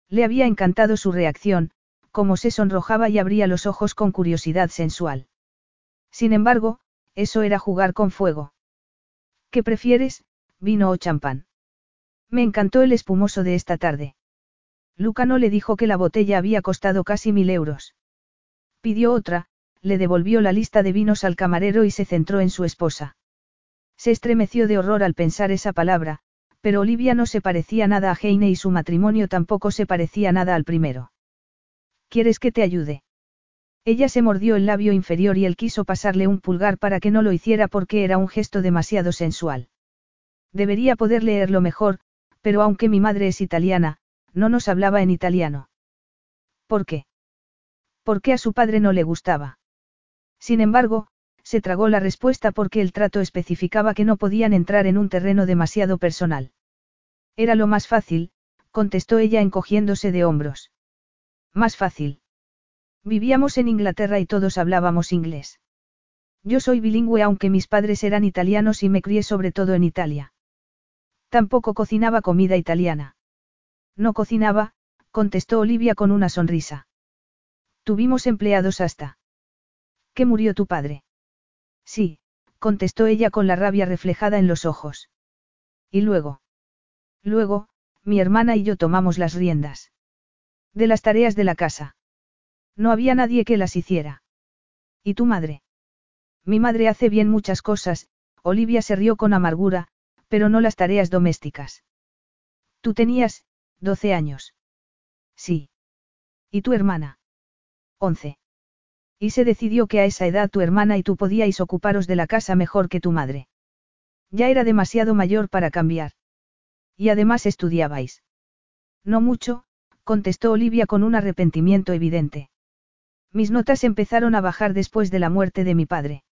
Le había encantado su reacción, como se sonrojaba y abría los ojos con curiosidad sensual. Sin embargo, eso era jugar con fuego. ¿Qué prefieres, vino o champán. Me encantó el espumoso de esta tarde. Luca no le dijo que la botella había costado casi mil euros. Pidió otra, le devolvió la lista de vinos al camarero y se centró en su esposa. Se estremeció de horror al pensar esa palabra, pero Olivia no se parecía nada a Heine y su matrimonio tampoco se parecía nada al primero. ¿Quieres que te ayude? Ella se mordió el labio inferior y él quiso pasarle un pulgar para que no lo hiciera porque era un gesto demasiado sensual. Debería poder leerlo mejor, pero aunque mi madre es italiana, no nos hablaba en italiano. ¿Por qué? Porque a su padre no le gustaba. Sin embargo, se tragó la respuesta porque el trato especificaba que no podían entrar en un terreno demasiado personal. Era lo más fácil, contestó ella encogiéndose de hombros. Más fácil. Vivíamos en Inglaterra y todos hablábamos inglés. Yo soy bilingüe aunque mis padres eran italianos y me crié sobre todo en Italia. Tampoco cocinaba comida italiana. No cocinaba, contestó Olivia con una sonrisa. Tuvimos empleados hasta. ¿Que murió tu padre? Sí, contestó ella con la rabia reflejada en los ojos. ¿Y luego? Luego, mi hermana y yo tomamos las riendas. De las tareas de la casa. No había nadie que las hiciera. ¿Y tu madre? Mi madre hace bien muchas cosas, Olivia se rió con amargura, pero no las tareas domésticas. Tú tenías, doce años. Sí. ¿Y tu hermana? Once. Y se decidió que a esa edad tu hermana y tú podíais ocuparos de la casa mejor que tu madre. Ya era demasiado mayor para cambiar. Y además estudiabais. No mucho, contestó Olivia con un arrepentimiento evidente. Mis notas empezaron a bajar después de la muerte de mi padre.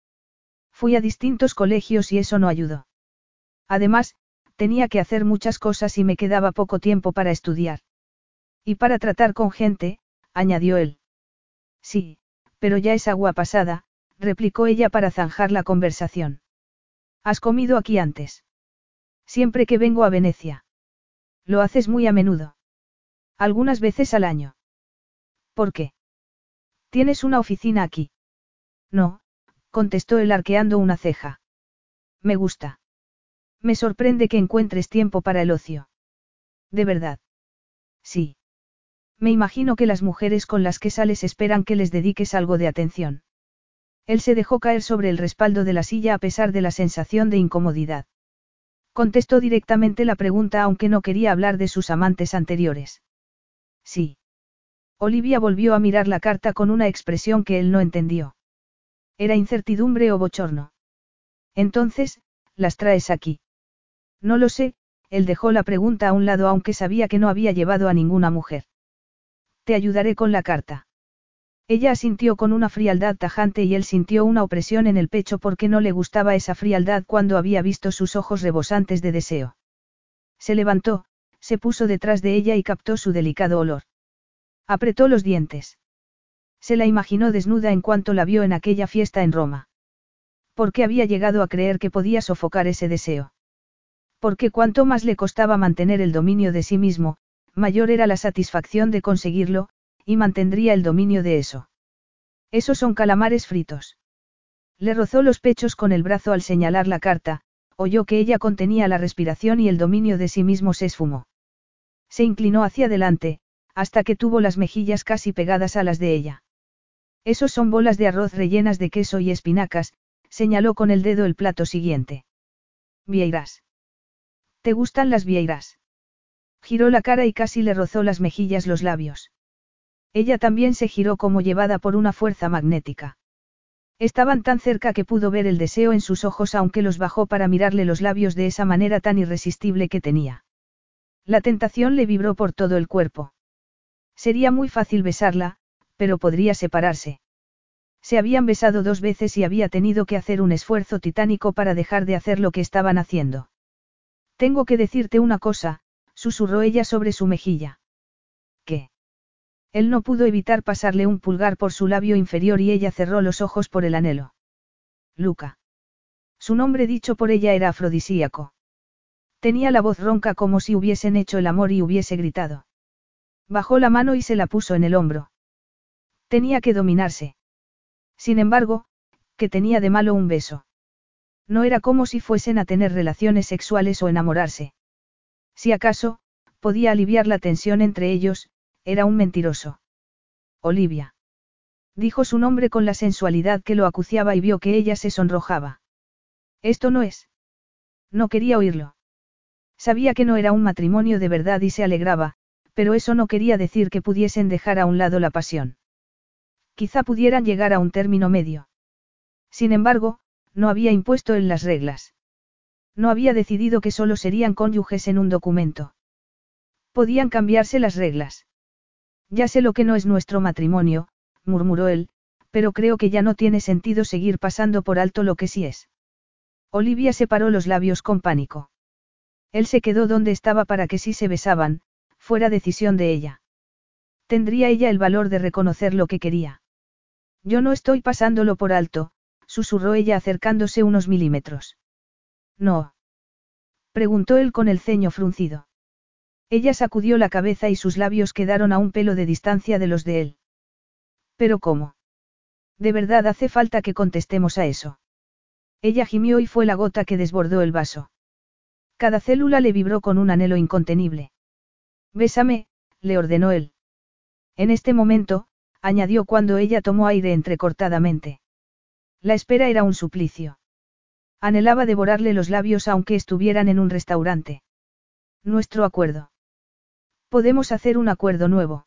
Fui a distintos colegios y eso no ayudó. Además, tenía que hacer muchas cosas y me quedaba poco tiempo para estudiar. Y para tratar con gente, añadió él. Sí, pero ya es agua pasada, replicó ella para zanjar la conversación. ¿Has comido aquí antes? Siempre que vengo a Venecia. Lo haces muy a menudo. Algunas veces al año. ¿Por qué? ¿Tienes una oficina aquí? No, contestó él arqueando una ceja. Me gusta. Me sorprende que encuentres tiempo para el ocio. ¿De verdad? Sí. Me imagino que las mujeres con las que sales esperan que les dediques algo de atención. Él se dejó caer sobre el respaldo de la silla a pesar de la sensación de incomodidad. Contestó directamente la pregunta aunque no quería hablar de sus amantes anteriores. Sí. Olivia volvió a mirar la carta con una expresión que él no entendió. Era incertidumbre o bochorno. Entonces, ¿las traes aquí? No lo sé, él dejó la pregunta a un lado aunque sabía que no había llevado a ninguna mujer. Te ayudaré con la carta. Ella asintió con una frialdad tajante y él sintió una opresión en el pecho porque no le gustaba esa frialdad cuando había visto sus ojos rebosantes de deseo. Se levantó, se puso detrás de ella y captó su delicado olor. Apretó los dientes. Se la imaginó desnuda en cuanto la vio en aquella fiesta en Roma. ¿Por qué había llegado a creer que podía sofocar ese deseo? Porque cuanto más le costaba mantener el dominio de sí mismo, mayor era la satisfacción de conseguirlo, y mantendría el dominio de eso. Esos son calamares fritos. Le rozó los pechos con el brazo al señalar la carta, oyó que ella contenía la respiración y el dominio de sí mismo se esfumó. Se inclinó hacia adelante, hasta que tuvo las mejillas casi pegadas a las de ella. Esos son bolas de arroz rellenas de queso y espinacas, señaló con el dedo el plato siguiente. Vieiras. ¿Te gustan las vieiras? Giró la cara y casi le rozó las mejillas los labios. Ella también se giró como llevada por una fuerza magnética. Estaban tan cerca que pudo ver el deseo en sus ojos aunque los bajó para mirarle los labios de esa manera tan irresistible que tenía. La tentación le vibró por todo el cuerpo. Sería muy fácil besarla, pero podría separarse. Se habían besado dos veces y había tenido que hacer un esfuerzo titánico para dejar de hacer lo que estaban haciendo. Tengo que decirte una cosa, susurró ella sobre su mejilla. ¿Qué? Él no pudo evitar pasarle un pulgar por su labio inferior y ella cerró los ojos por el anhelo. Luca. Su nombre dicho por ella era afrodisíaco. Tenía la voz ronca como si hubiesen hecho el amor y hubiese gritado. Bajó la mano y se la puso en el hombro. Tenía que dominarse. Sin embargo, que tenía de malo un beso. No era como si fuesen a tener relaciones sexuales o enamorarse. Si acaso, podía aliviar la tensión entre ellos, era un mentiroso. Olivia. Dijo su nombre con la sensualidad que lo acuciaba y vio que ella se sonrojaba. Esto no es. No quería oírlo. Sabía que no era un matrimonio de verdad y se alegraba, pero eso no quería decir que pudiesen dejar a un lado la pasión. Quizá pudieran llegar a un término medio. Sin embargo, no había impuesto él las reglas. No había decidido que solo serían cónyuges en un documento. Podían cambiarse las reglas. Ya sé lo que no es nuestro matrimonio, murmuró él, pero creo que ya no tiene sentido seguir pasando por alto lo que sí es. Olivia separó los labios con pánico. Él se quedó donde estaba para que sí se besaban, fuera decisión de ella. Tendría ella el valor de reconocer lo que quería. Yo no estoy pasándolo por alto, susurró ella acercándose unos milímetros. No. Preguntó él con el ceño fruncido. Ella sacudió la cabeza y sus labios quedaron a un pelo de distancia de los de él. ¿Pero cómo? De verdad hace falta que contestemos a eso. Ella gimió y fue la gota que desbordó el vaso. Cada célula le vibró con un anhelo incontenible. Bésame, le ordenó él. En este momento, añadió cuando ella tomó aire entrecortadamente. La espera era un suplicio. Anhelaba devorarle los labios aunque estuvieran en un restaurante. Nuestro acuerdo. Podemos hacer un acuerdo nuevo.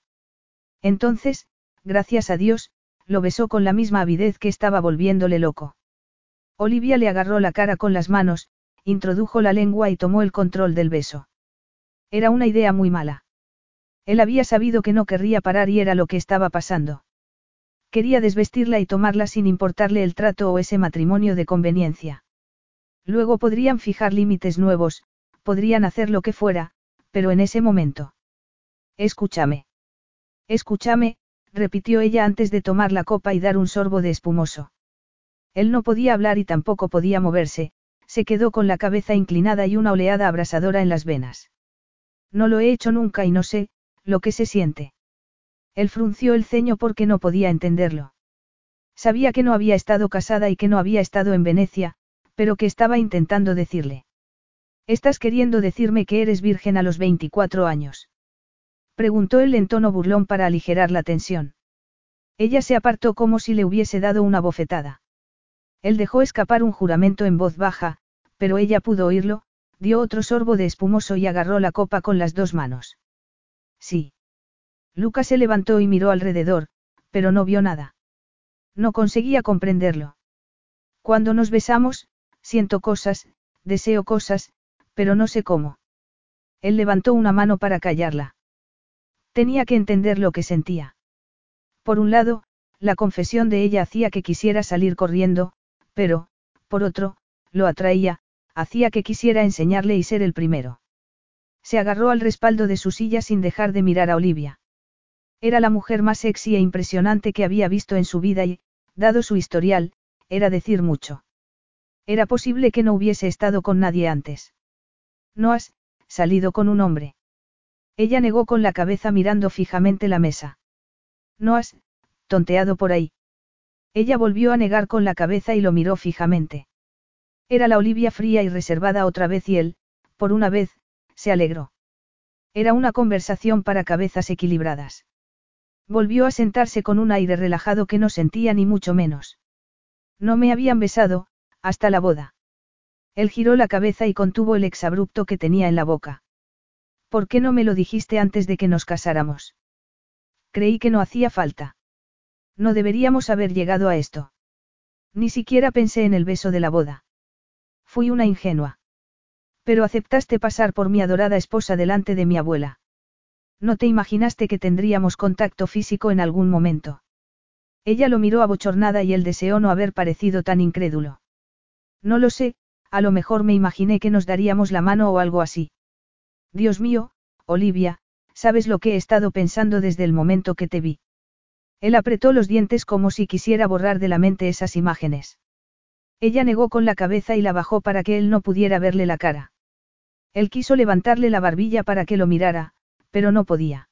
Entonces, gracias a Dios, lo besó con la misma avidez que estaba volviéndole loco. Olivia le agarró la cara con las manos, introdujo la lengua y tomó el control del beso. Era una idea muy mala. Él había sabido que no querría parar y era lo que estaba pasando. Quería desvestirla y tomarla sin importarle el trato o ese matrimonio de conveniencia. Luego podrían fijar límites nuevos, podrían hacer lo que fuera, pero en ese momento. Escúchame. Escúchame, repitió ella antes de tomar la copa y dar un sorbo de espumoso. Él no podía hablar y tampoco podía moverse, se quedó con la cabeza inclinada y una oleada abrasadora en las venas. No lo he hecho nunca y no sé, lo que se siente. Él frunció el ceño porque no podía entenderlo. Sabía que no había estado casada y que no había estado en Venecia, pero que estaba intentando decirle. ¿Estás queriendo decirme que eres virgen a los 24 años? Preguntó él en tono burlón para aligerar la tensión. Ella se apartó como si le hubiese dado una bofetada. Él dejó escapar un juramento en voz baja, pero ella pudo oírlo, dio otro sorbo de espumoso y agarró la copa con las dos manos. Sí. Lucas se levantó y miró alrededor, pero no vio nada. No conseguía comprenderlo. Cuando nos besamos, siento cosas, deseo cosas, pero no sé cómo. Él levantó una mano para callarla. Tenía que entender lo que sentía. Por un lado, la confesión de ella hacía que quisiera salir corriendo, pero, por otro, lo atraía, hacía que quisiera enseñarle y ser el primero. Se agarró al respaldo de su silla sin dejar de mirar a Olivia. Era la mujer más sexy e impresionante que había visto en su vida y, dado su historial, era decir mucho. Era posible que no hubiese estado con nadie antes. No has, salido con un hombre. Ella negó con la cabeza mirando fijamente la mesa. No has, tonteado por ahí. Ella volvió a negar con la cabeza y lo miró fijamente. Era la Olivia fría y reservada otra vez y él, por una vez, se alegró. Era una conversación para cabezas equilibradas. Volvió a sentarse con un aire relajado que no sentía ni mucho menos. No me habían besado, hasta la boda. Él giró la cabeza y contuvo el exabrupto que tenía en la boca. ¿Por qué no me lo dijiste antes de que nos casáramos? Creí que no hacía falta. No deberíamos haber llegado a esto. Ni siquiera pensé en el beso de la boda. Fui una ingenua. Pero aceptaste pasar por mi adorada esposa delante de mi abuela. No te imaginaste que tendríamos contacto físico en algún momento. Ella lo miró abochornada y él deseó no haber parecido tan incrédulo. No lo sé, a lo mejor me imaginé que nos daríamos la mano o algo así. Dios mío, Olivia, sabes lo que he estado pensando desde el momento que te vi. Él apretó los dientes como si quisiera borrar de la mente esas imágenes. Ella negó con la cabeza y la bajó para que él no pudiera verle la cara. Él quiso levantarle la barbilla para que lo mirara, pero no podía.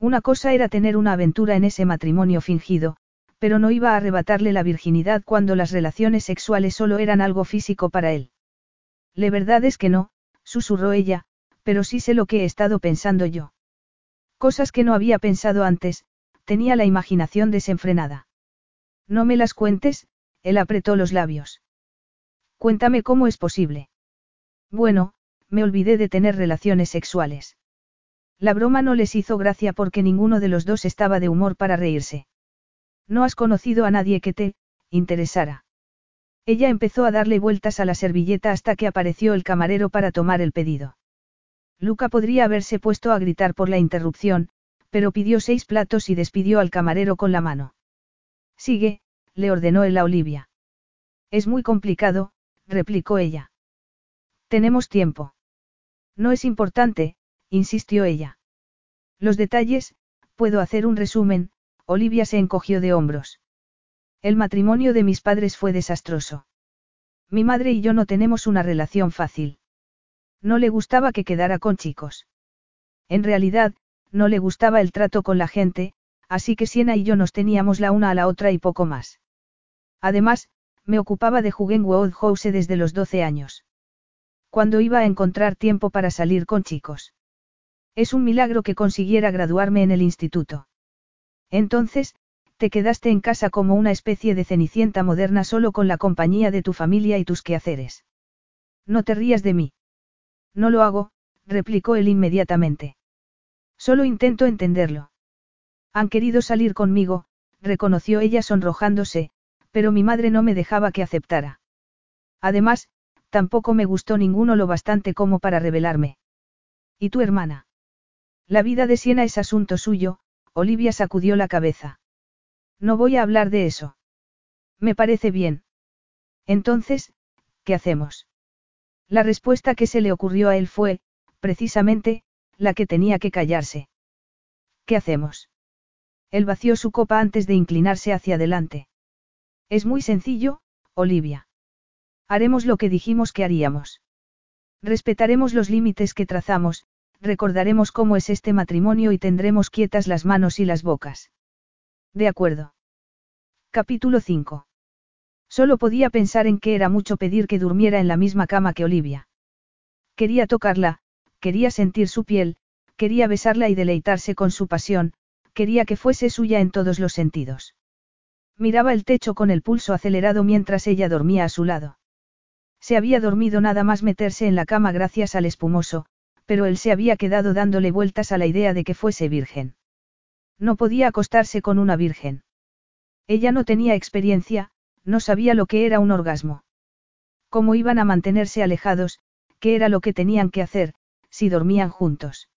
Una cosa era tener una aventura en ese matrimonio fingido, pero no iba a arrebatarle la virginidad cuando las relaciones sexuales solo eran algo físico para él. La verdad es que no, susurró ella, pero sí sé lo que he estado pensando yo. Cosas que no había pensado antes, tenía la imaginación desenfrenada. No me las cuentes, él apretó los labios. Cuéntame cómo es posible. Bueno, me olvidé de tener relaciones sexuales. La broma no les hizo gracia porque ninguno de los dos estaba de humor para reírse. No has conocido a nadie que te, interesara. Ella empezó a darle vueltas a la servilleta hasta que apareció el camarero para tomar el pedido. Luca podría haberse puesto a gritar por la interrupción, pero pidió seis platos y despidió al camarero con la mano. Sigue, le ordenó él a Olivia. Es muy complicado, replicó ella. Tenemos tiempo. No es importante, insistió ella. Los detalles, puedo hacer un resumen, Olivia se encogió de hombros. El matrimonio de mis padres fue desastroso. Mi madre y yo no tenemos una relación fácil. No le gustaba que quedara con chicos. En realidad, no le gustaba el trato con la gente, así que Siena y yo nos teníamos la una a la otra y poco más. Además, me ocupaba de Jugenwood House desde los 12 años. Cuando iba a encontrar tiempo para salir con chicos. Es un milagro que consiguiera graduarme en el instituto. Entonces, te quedaste en casa como una especie de cenicienta moderna solo con la compañía de tu familia y tus quehaceres. No te rías de mí. No lo hago, replicó él inmediatamente. Solo intento entenderlo. Han querido salir conmigo, reconoció ella sonrojándose, pero mi madre no me dejaba que aceptara. Además, tampoco me gustó ninguno lo bastante como para revelarme. ¿Y tu hermana? La vida de Siena es asunto suyo, Olivia sacudió la cabeza. No voy a hablar de eso. Me parece bien. Entonces, ¿qué hacemos? La respuesta que se le ocurrió a él fue, precisamente, la que tenía que callarse. ¿Qué hacemos? Él vació su copa antes de inclinarse hacia adelante. Es muy sencillo, Olivia. Haremos lo que dijimos que haríamos. Respetaremos los límites que trazamos, recordaremos cómo es este matrimonio y tendremos quietas las manos y las bocas. De acuerdo. Capítulo 5. Solo podía pensar en que era mucho pedir que durmiera en la misma cama que Olivia. Quería tocarla, quería sentir su piel, quería besarla y deleitarse con su pasión, quería que fuese suya en todos los sentidos. Miraba el techo con el pulso acelerado mientras ella dormía a su lado. Se había dormido nada más meterse en la cama gracias al espumoso, pero él se había quedado dándole vueltas a la idea de que fuese virgen. No podía acostarse con una virgen. Ella no tenía experiencia, no sabía lo que era un orgasmo. Cómo iban a mantenerse alejados, qué era lo que tenían que hacer, si dormían juntos.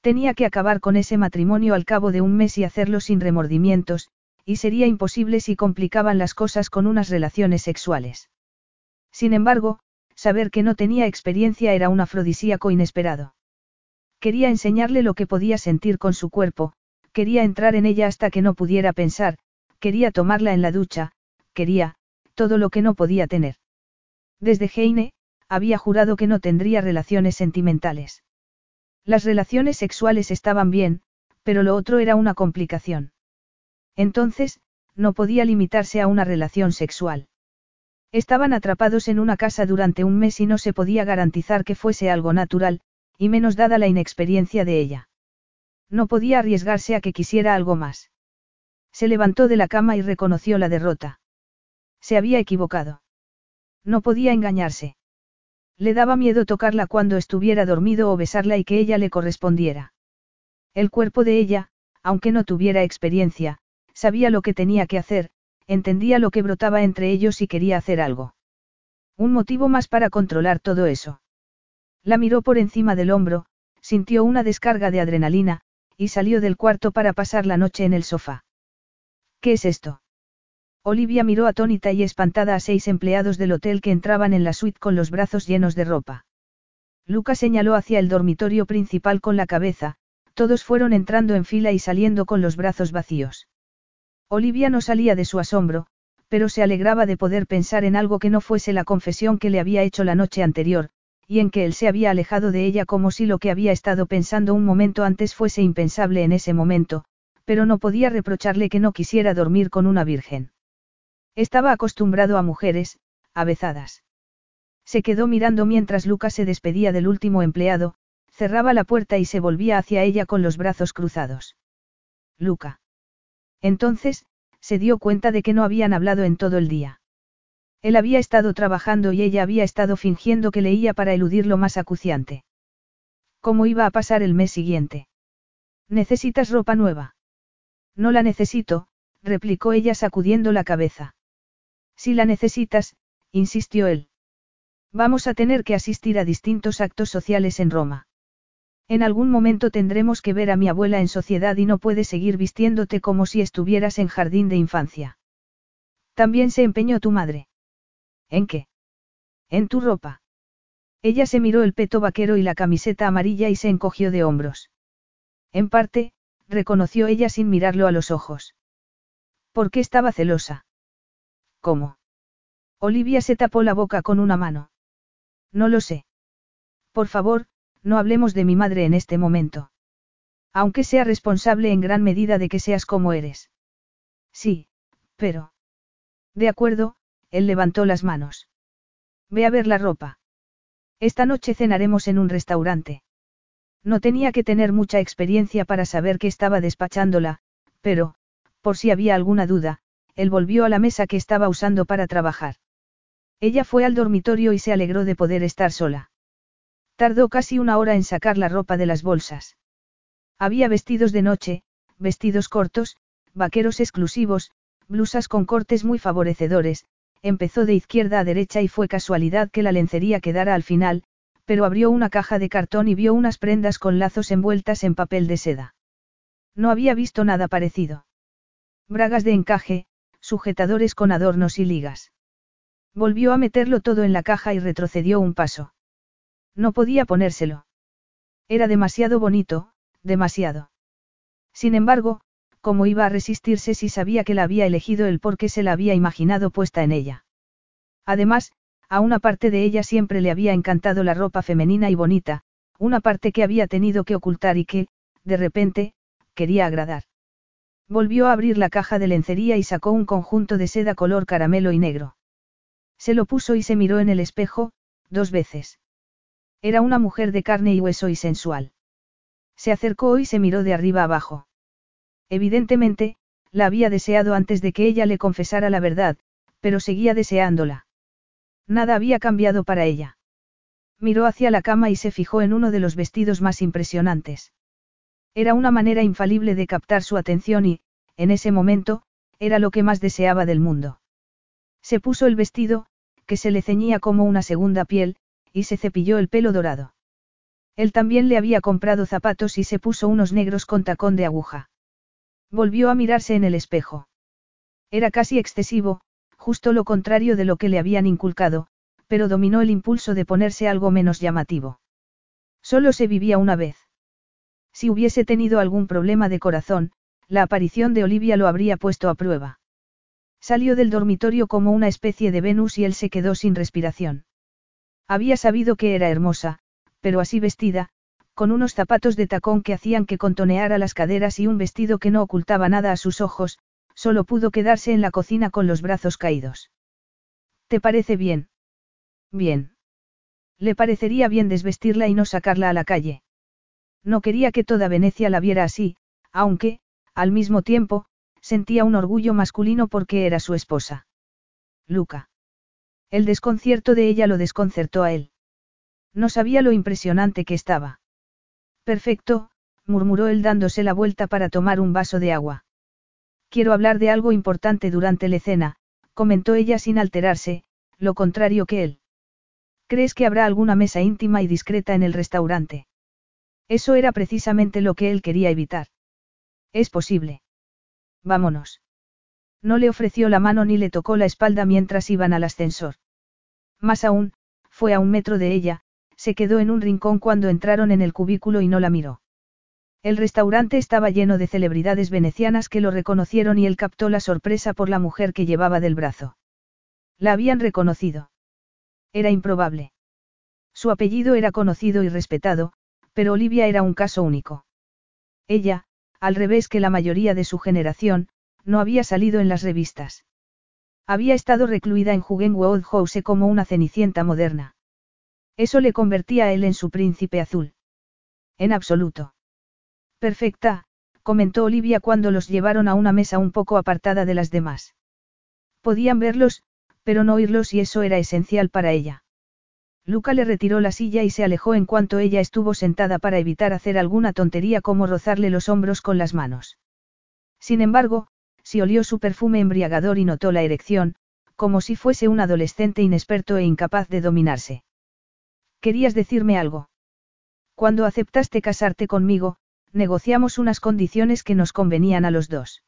Tenía que acabar con ese matrimonio al cabo de un mes y hacerlo sin remordimientos, y sería imposible si complicaban las cosas con unas relaciones sexuales. Sin embargo, saber que no tenía experiencia era un afrodisíaco inesperado. Quería enseñarle lo que podía sentir con su cuerpo, quería entrar en ella hasta que no pudiera pensar, quería tomarla en la ducha, quería, todo lo que no podía tener. Desde Heine, había jurado que no tendría relaciones sentimentales. Las relaciones sexuales estaban bien, pero lo otro era una complicación. Entonces, no podía limitarse a una relación sexual. Estaban atrapados en una casa durante un mes y no se podía garantizar que fuese algo natural, y menos dada la inexperiencia de ella. No podía arriesgarse a que quisiera algo más. Se levantó de la cama y reconoció la derrota. Se había equivocado. No podía engañarse. Le daba miedo tocarla cuando estuviera dormido o besarla y que ella le correspondiera. El cuerpo de ella, aunque no tuviera experiencia, sabía lo que tenía que hacer, entendía lo que brotaba entre ellos y quería hacer algo. Un motivo más para controlar todo eso. La miró por encima del hombro, sintió una descarga de adrenalina, y salió del cuarto para pasar la noche en el sofá. ¿Qué es esto? Olivia miró atónita y espantada a seis empleados del hotel que entraban en la suite con los brazos llenos de ropa. Luca señaló hacia el dormitorio principal con la cabeza, todos fueron entrando en fila y saliendo con los brazos vacíos. Olivia no salía de su asombro, pero se alegraba de poder pensar en algo que no fuese la confesión que le había hecho la noche anterior, y en que él se había alejado de ella como si lo que había estado pensando un momento antes fuese impensable en ese momento, pero no podía reprocharle que no quisiera dormir con una virgen. Estaba acostumbrado a mujeres, avezadas. Se quedó mirando mientras Lucas se despedía del último empleado, cerraba la puerta y se volvía hacia ella con los brazos cruzados. Luca. Entonces, se dio cuenta de que no habían hablado en todo el día. Él había estado trabajando y ella había estado fingiendo que leía para eludir lo más acuciante. ¿Cómo iba a pasar el mes siguiente? ¿Necesitas ropa nueva? No la necesito, replicó ella sacudiendo la cabeza. Si la necesitas, insistió él. Vamos a tener que asistir a distintos actos sociales en Roma. En algún momento tendremos que ver a mi abuela en sociedad y no puedes seguir vistiéndote como si estuvieras en jardín de infancia. También se empeñó tu madre. ¿En qué? En tu ropa. Ella se miró el peto vaquero y la camiseta amarilla y se encogió de hombros. En parte, reconoció ella sin mirarlo a los ojos. ¿Por qué estaba celosa? ¿Cómo? Olivia se tapó la boca con una mano. No lo sé. Por favor, no hablemos de mi madre en este momento. Aunque sea responsable en gran medida de que seas como eres. Sí, pero... De acuerdo, él levantó las manos. Ve a ver la ropa. Esta noche cenaremos en un restaurante. No tenía que tener mucha experiencia para saber que estaba despachándola, pero, por si había alguna duda, él volvió a la mesa que estaba usando para trabajar. Ella fue al dormitorio y se alegró de poder estar sola. Tardó casi una hora en sacar la ropa de las bolsas. Había vestidos de noche, vestidos cortos, vaqueros exclusivos, blusas con cortes muy favorecedores, empezó de izquierda a derecha y fue casualidad que la lencería quedara al final, pero abrió una caja de cartón y vio unas prendas con lazos envueltas en papel de seda. No había visto nada parecido. Bragas de encaje, sujetadores con adornos y ligas. Volvió a meterlo todo en la caja y retrocedió un paso. No podía ponérselo. Era demasiado bonito, demasiado. Sin embargo, ¿cómo iba a resistirse si sabía que la había elegido él porque se la había imaginado puesta en ella? Además, a una parte de ella siempre le había encantado la ropa femenina y bonita, una parte que había tenido que ocultar y que, de repente, quería agradar. Volvió a abrir la caja de lencería y sacó un conjunto de seda color caramelo y negro. Se lo puso y se miró en el espejo, dos veces. Era una mujer de carne y hueso y sensual. Se acercó y se miró de arriba abajo. Evidentemente, la había deseado antes de que ella le confesara la verdad, pero seguía deseándola. Nada había cambiado para ella. Miró hacia la cama y se fijó en uno de los vestidos más impresionantes. Era una manera infalible de captar su atención y, en ese momento, era lo que más deseaba del mundo. Se puso el vestido, que se le ceñía como una segunda piel, y se cepilló el pelo dorado. Él también le había comprado zapatos y se puso unos negros con tacón de aguja. Volvió a mirarse en el espejo. Era casi excesivo, justo lo contrario de lo que le habían inculcado, pero dominó el impulso de ponerse algo menos llamativo. Solo se vivía una vez. Si hubiese tenido algún problema de corazón, la aparición de Olivia lo habría puesto a prueba. Salió del dormitorio como una especie de Venus y él se quedó sin respiración. Había sabido que era hermosa, pero así vestida, con unos zapatos de tacón que hacían que contoneara las caderas y un vestido que no ocultaba nada a sus ojos, solo pudo quedarse en la cocina con los brazos caídos. ¿Te parece bien? Bien. Le parecería bien desvestirla y no sacarla a la calle. No quería que toda Venecia la viera así, aunque, al mismo tiempo, sentía un orgullo masculino porque era su esposa. Luca. El desconcierto de ella lo desconcertó a él. No sabía lo impresionante que estaba. Perfecto, murmuró él dándose la vuelta para tomar un vaso de agua. Quiero hablar de algo importante durante la escena, comentó ella sin alterarse, lo contrario que él. ¿Crees que habrá alguna mesa íntima y discreta en el restaurante? Eso era precisamente lo que él quería evitar. Es posible. Vámonos. No le ofreció la mano ni le tocó la espalda mientras iban al ascensor. Más aún, fue a un metro de ella, se quedó en un rincón cuando entraron en el cubículo y no la miró. El restaurante estaba lleno de celebridades venecianas que lo reconocieron y él captó la sorpresa por la mujer que llevaba del brazo. La habían reconocido. Era improbable. Su apellido era conocido y respetado, pero Olivia era un caso único. Ella, al revés que la mayoría de su generación, no había salido en las revistas. Había estado recluida en Jugenwood House como una cenicienta moderna. Eso le convertía a él en su príncipe azul. En absoluto. Perfecta, comentó Olivia cuando los llevaron a una mesa un poco apartada de las demás. Podían verlos, pero no oírlos y eso era esencial para ella. Luca le retiró la silla y se alejó en cuanto ella estuvo sentada para evitar hacer alguna tontería como rozarle los hombros con las manos. Sin embargo, si olió su perfume embriagador y notó la erección, como si fuese un adolescente inexperto e incapaz de dominarse. ¿Querías decirme algo? Cuando aceptaste casarte conmigo, negociamos unas condiciones que nos convenían a los dos.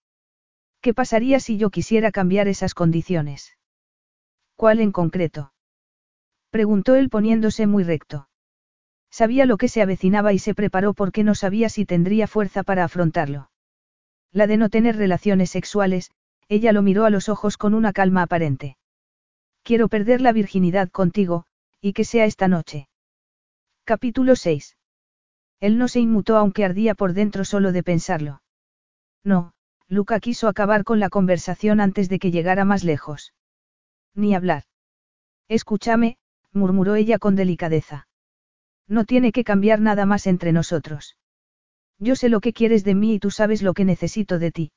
¿Qué pasaría si yo quisiera cambiar esas condiciones? ¿Cuál en concreto? Preguntó él poniéndose muy recto. Sabía lo que se avecinaba y se preparó porque no sabía si tendría fuerza para afrontarlo. La de no tener relaciones sexuales, ella lo miró a los ojos con una calma aparente. Quiero perder la virginidad contigo, y que sea esta noche. Capítulo 6. Él no se inmutó aunque ardía por dentro solo de pensarlo. No, Luca quiso acabar con la conversación antes de que llegara más lejos. Ni hablar. Escúchame, murmuró ella con delicadeza. No tiene que cambiar nada más entre nosotros. Yo sé lo que quieres de mí y tú sabes lo que necesito de ti.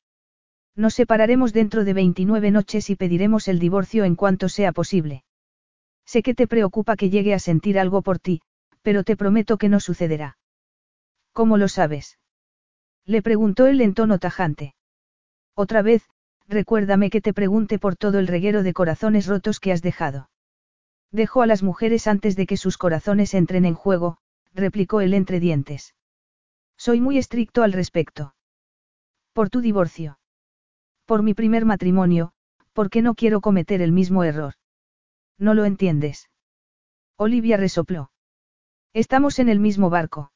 Nos separaremos dentro de 29 noches y pediremos el divorcio en cuanto sea posible. Sé que te preocupa que llegue a sentir algo por ti, pero te prometo que no sucederá. ¿Cómo lo sabes? Le preguntó él en tono tajante. Otra vez, recuérdame que te pregunte por todo el reguero de corazones rotos que has dejado. Dejo a las mujeres antes de que sus corazones entren en juego, replicó él entre dientes. Soy muy estricto al respecto. Por tu divorcio. Por mi primer matrimonio, porque no quiero cometer el mismo error. No lo entiendes. Olivia resopló. Estamos en el mismo barco.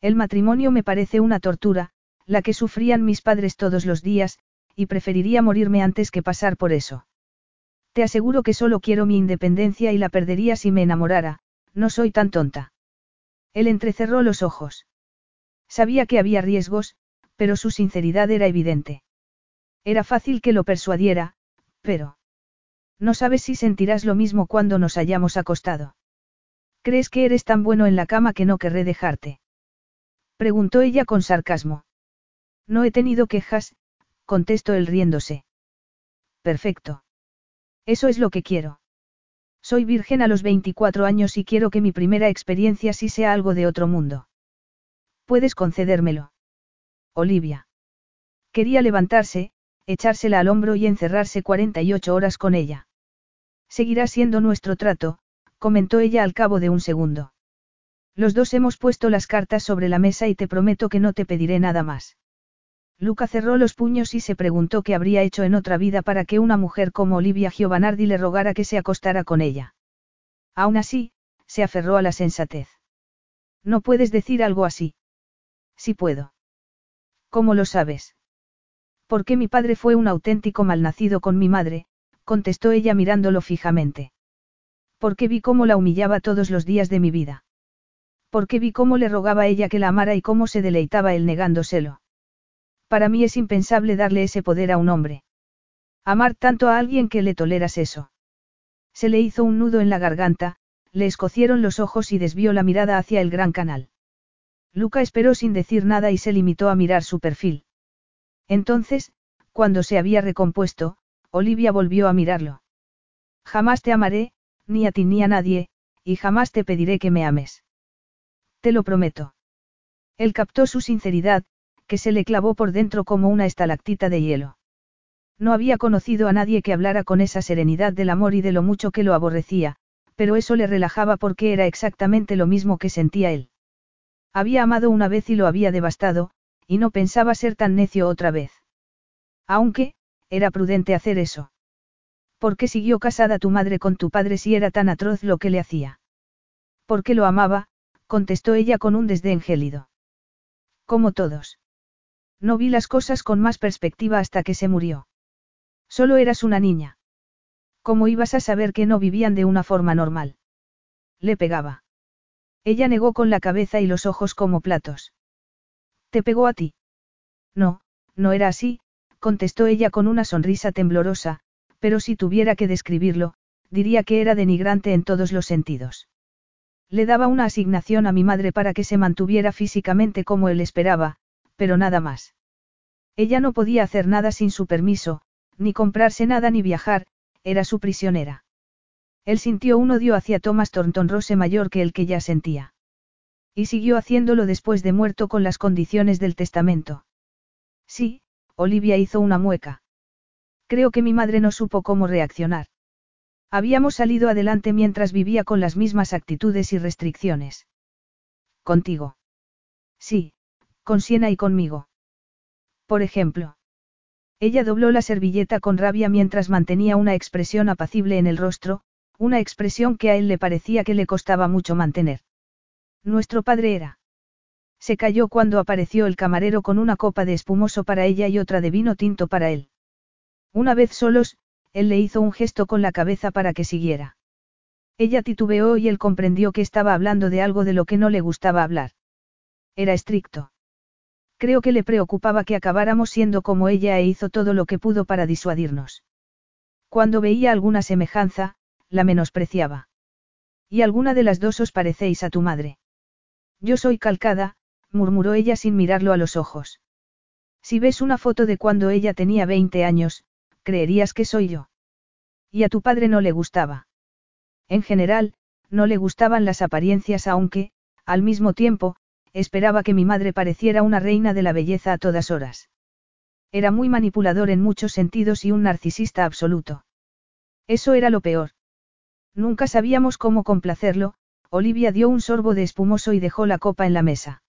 El matrimonio me parece una tortura, la que sufrían mis padres todos los días, y preferiría morirme antes que pasar por eso. Te aseguro que solo quiero mi independencia y la perdería si me enamorara, no soy tan tonta. Él entrecerró los ojos. Sabía que había riesgos, pero su sinceridad era evidente. Era fácil que lo persuadiera, pero... No sabes si sentirás lo mismo cuando nos hayamos acostado. ¿Crees que eres tan bueno en la cama que no querré dejarte? Preguntó ella con sarcasmo. No he tenido quejas, contestó él riéndose. Perfecto. Eso es lo que quiero. Soy virgen a los 24 años y quiero que mi primera experiencia sí sea algo de otro mundo. Puedes concedérmelo. Olivia. Quería levantarse, echársela al hombro y encerrarse 48 horas con ella. Seguirá siendo nuestro trato, comentó ella al cabo de un segundo. Los dos hemos puesto las cartas sobre la mesa y te prometo que no te pediré nada más. Luca cerró los puños y se preguntó qué habría hecho en otra vida para que una mujer como Olivia Giovanardi le rogara que se acostara con ella. Aún así, se aferró a la sensatez. No puedes decir algo así. Sí puedo. ¿Cómo lo sabes? Porque mi padre fue un auténtico malnacido con mi madre, contestó ella mirándolo fijamente. Porque vi cómo la humillaba todos los días de mi vida. Porque vi cómo le rogaba ella que la amara y cómo se deleitaba él negándoselo. Para mí es impensable darle ese poder a un hombre. Amar tanto a alguien que le toleras eso. Se le hizo un nudo en la garganta, le escocieron los ojos y desvió la mirada hacia el gran canal. Luca esperó sin decir nada y se limitó a mirar su perfil. Entonces, cuando se había recompuesto, Olivia volvió a mirarlo. Jamás te amaré, ni a ti ni a nadie, y jamás te pediré que me ames. Te lo prometo. Él captó su sinceridad, que se le clavó por dentro como una estalactita de hielo. No había conocido a nadie que hablara con esa serenidad del amor y de lo mucho que lo aborrecía, pero eso le relajaba porque era exactamente lo mismo que sentía él. Había amado una vez y lo había devastado, y no pensaba ser tan necio otra vez. Aunque, era prudente hacer eso. ¿Por qué siguió casada tu madre con tu padre si era tan atroz lo que le hacía? Porque lo amaba, contestó ella con un desdén gélido. Como todos. No vi las cosas con más perspectiva hasta que se murió. Solo eras una niña. ¿Cómo ibas a saber que no vivían de una forma normal? Le pegaba. Ella negó con la cabeza y los ojos como platos. ¿Te pegó a ti? No, no era así, contestó ella con una sonrisa temblorosa, pero si tuviera que describirlo, diría que era denigrante en todos los sentidos. Le daba una asignación a mi madre para que se mantuviera físicamente como él esperaba, pero nada más. Ella no podía hacer nada sin su permiso, ni comprarse nada ni viajar, era su prisionera. Él sintió un odio hacia Thomas Thornton Rose mayor que el que ya sentía. Y siguió haciéndolo después de muerto con las condiciones del testamento. Sí, Olivia hizo una mueca. Creo que mi madre no supo cómo reaccionar. Habíamos salido adelante mientras vivía con las mismas actitudes y restricciones. Contigo. Sí, con Siena y conmigo. Por ejemplo. Ella dobló la servilleta con rabia mientras mantenía una expresión apacible en el rostro, una expresión que a él le parecía que le costaba mucho mantener. Nuestro padre era. Se cayó cuando apareció el camarero con una copa de espumoso para ella y otra de vino tinto para él. Una vez solos, él le hizo un gesto con la cabeza para que siguiera. Ella titubeó y él comprendió que estaba hablando de algo de lo que no le gustaba hablar. Era estricto. Creo que le preocupaba que acabáramos siendo como ella e hizo todo lo que pudo para disuadirnos. Cuando veía alguna semejanza, la menospreciaba. Y alguna de las dos os parecéis a tu madre. Yo soy calcada, murmuró ella sin mirarlo a los ojos. Si ves una foto de cuando ella tenía 20 años, creerías que soy yo. Y a tu padre no le gustaba. En general, no le gustaban las apariencias aunque, al mismo tiempo, esperaba que mi madre pareciera una reina de la belleza a todas horas. Era muy manipulador en muchos sentidos y un narcisista absoluto. Eso era lo peor. Nunca sabíamos cómo complacerlo, Olivia dio un sorbo de espumoso y dejó la copa en la mesa.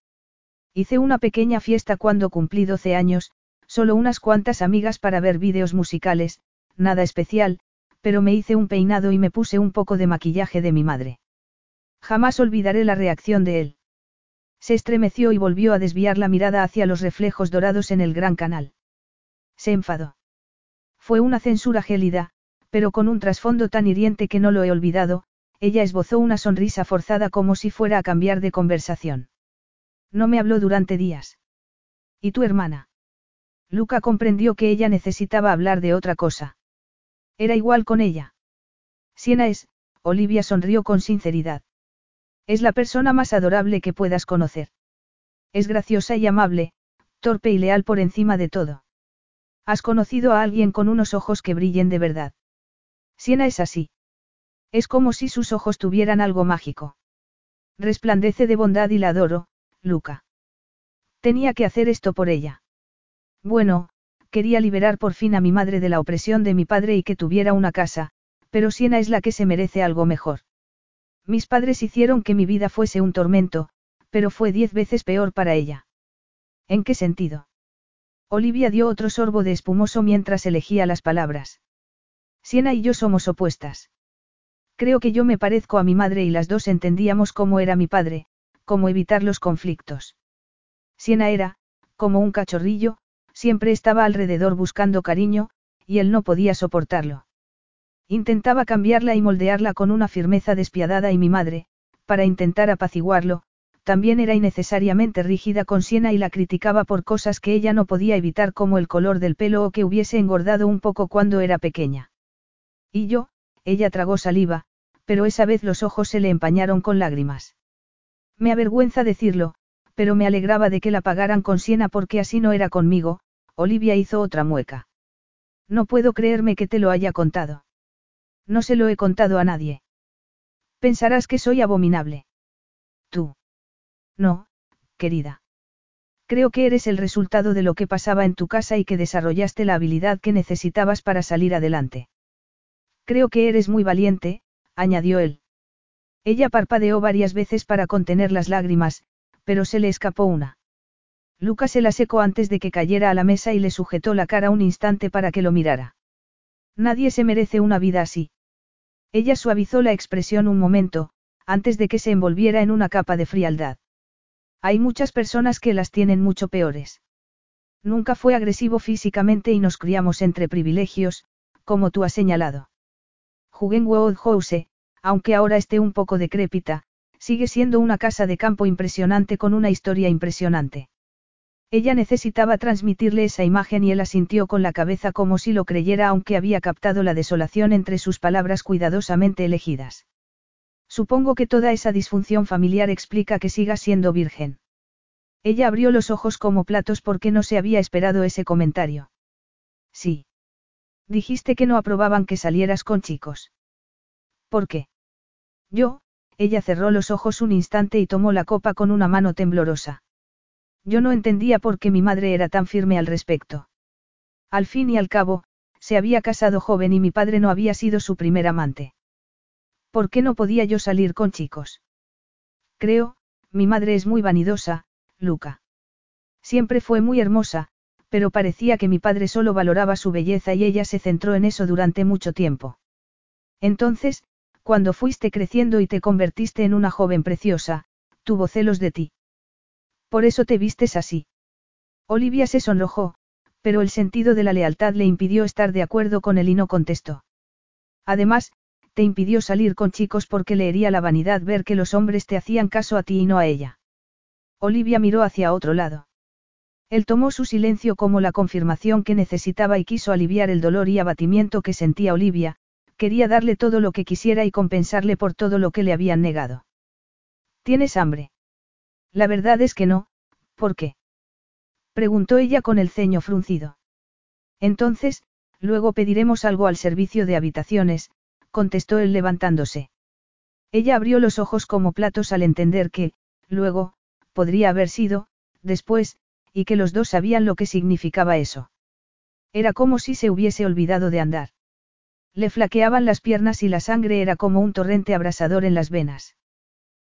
Hice una pequeña fiesta cuando cumplí 12 años, solo unas cuantas amigas para ver vídeos musicales, nada especial, pero me hice un peinado y me puse un poco de maquillaje de mi madre. Jamás olvidaré la reacción de él. Se estremeció y volvió a desviar la mirada hacia los reflejos dorados en el gran canal. Se enfadó. Fue una censura gélida, pero con un trasfondo tan hiriente que no lo he olvidado, ella esbozó una sonrisa forzada como si fuera a cambiar de conversación. No me habló durante días. ¿Y tu hermana? Luca comprendió que ella necesitaba hablar de otra cosa. Era igual con ella. Siena es, Olivia sonrió con sinceridad. Es la persona más adorable que puedas conocer. Es graciosa y amable, torpe y leal por encima de todo. Has conocido a alguien con unos ojos que brillen de verdad. Siena es así. Es como si sus ojos tuvieran algo mágico. Resplandece de bondad y la adoro, Luca. Tenía que hacer esto por ella. Bueno, quería liberar por fin a mi madre de la opresión de mi padre y que tuviera una casa, pero Siena es la que se merece algo mejor. Mis padres hicieron que mi vida fuese un tormento, pero fue diez veces peor para ella. ¿En qué sentido? Olivia dio otro sorbo de espumoso mientras elegía las palabras. Siena y yo somos opuestas. Creo que yo me parezco a mi madre y las dos entendíamos cómo era mi padre, cómo evitar los conflictos. Siena era, como un cachorrillo, siempre estaba alrededor buscando cariño, y él no podía soportarlo. Intentaba cambiarla y moldearla con una firmeza despiadada y mi madre, para intentar apaciguarlo, también era innecesariamente rígida con Siena y la criticaba por cosas que ella no podía evitar como el color del pelo o que hubiese engordado un poco cuando era pequeña. Y yo, ella tragó saliva, pero esa vez los ojos se le empañaron con lágrimas. Me avergüenza decirlo, pero me alegraba de que la pagaran con Siena porque así no era conmigo, Olivia hizo otra mueca. No puedo creerme que te lo haya contado. No se lo he contado a nadie. Pensarás que soy abominable. Tú. No, querida. Creo que eres el resultado de lo que pasaba en tu casa y que desarrollaste la habilidad que necesitabas para salir adelante. Creo que eres muy valiente, añadió él. Ella parpadeó varias veces para contener las lágrimas, pero se le escapó una. Lucas se la secó antes de que cayera a la mesa y le sujetó la cara un instante para que lo mirara. Nadie se merece una vida así. Ella suavizó la expresión un momento, antes de que se envolviera en una capa de frialdad. Hay muchas personas que las tienen mucho peores. Nunca fue agresivo físicamente y nos criamos entre privilegios, como tú has señalado. House, aunque ahora esté un poco decrépita, sigue siendo una casa de campo impresionante con una historia impresionante. Ella necesitaba transmitirle esa imagen y él asintió con la cabeza como si lo creyera aunque había captado la desolación entre sus palabras cuidadosamente elegidas. Supongo que toda esa disfunción familiar explica que siga siendo virgen. Ella abrió los ojos como platos porque no se había esperado ese comentario. Sí. Dijiste que no aprobaban que salieras con chicos. ¿Por qué? Yo, ella cerró los ojos un instante y tomó la copa con una mano temblorosa. Yo no entendía por qué mi madre era tan firme al respecto. Al fin y al cabo, se había casado joven y mi padre no había sido su primer amante. ¿Por qué no podía yo salir con chicos? Creo, mi madre es muy vanidosa, Luca. Siempre fue muy hermosa, pero parecía que mi padre solo valoraba su belleza y ella se centró en eso durante mucho tiempo. Entonces, cuando fuiste creciendo y te convertiste en una joven preciosa, tuvo celos de ti. Por eso te vistes así. Olivia se sonrojó, pero el sentido de la lealtad le impidió estar de acuerdo con él y no contestó. Además, te impidió salir con chicos porque le hería la vanidad ver que los hombres te hacían caso a ti y no a ella. Olivia miró hacia otro lado. Él tomó su silencio como la confirmación que necesitaba y quiso aliviar el dolor y abatimiento que sentía Olivia, quería darle todo lo que quisiera y compensarle por todo lo que le habían negado. ¿Tienes hambre? La verdad es que no, ¿por qué? Preguntó ella con el ceño fruncido. Entonces, luego pediremos algo al servicio de habitaciones, contestó él levantándose. Ella abrió los ojos como platos al entender que, luego, podría haber sido, después, y que los dos sabían lo que significaba eso. Era como si se hubiese olvidado de andar. Le flaqueaban las piernas y la sangre era como un torrente abrasador en las venas.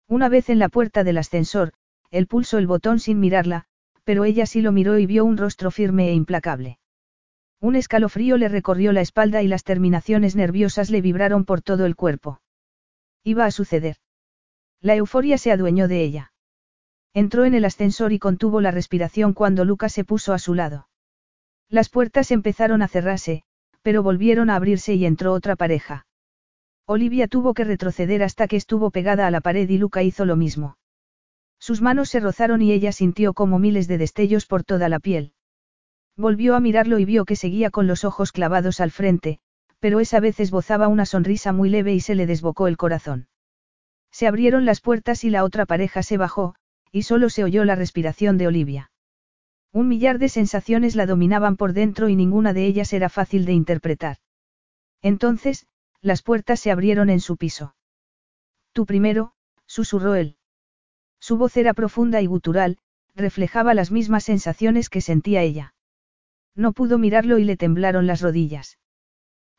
Una vez en la puerta del ascensor, él pulsó el botón sin mirarla, pero ella sí lo miró y vio un rostro firme e implacable. Un escalofrío le recorrió la espalda y las terminaciones nerviosas le vibraron por todo el cuerpo. Iba a suceder. La euforia se adueñó de ella. Entró en el ascensor y contuvo la respiración cuando Lucas se puso a su lado. Las puertas empezaron a cerrarse, pero volvieron a abrirse y entró otra pareja. Olivia tuvo que retroceder hasta que estuvo pegada a la pared y Luca hizo lo mismo. Sus manos se rozaron y ella sintió como miles de destellos por toda la piel. Volvió a mirarlo y vio que seguía con los ojos clavados al frente, pero esa vez esbozaba una sonrisa muy leve y se le desbocó el corazón. Se abrieron las puertas y la otra pareja se bajó, y solo se oyó la respiración de Olivia. Un millar de sensaciones la dominaban por dentro y ninguna de ellas era fácil de interpretar. Entonces, las puertas se abrieron en su piso. Tú primero, susurró él. Su voz era profunda y gutural, reflejaba las mismas sensaciones que sentía ella. No pudo mirarlo y le temblaron las rodillas.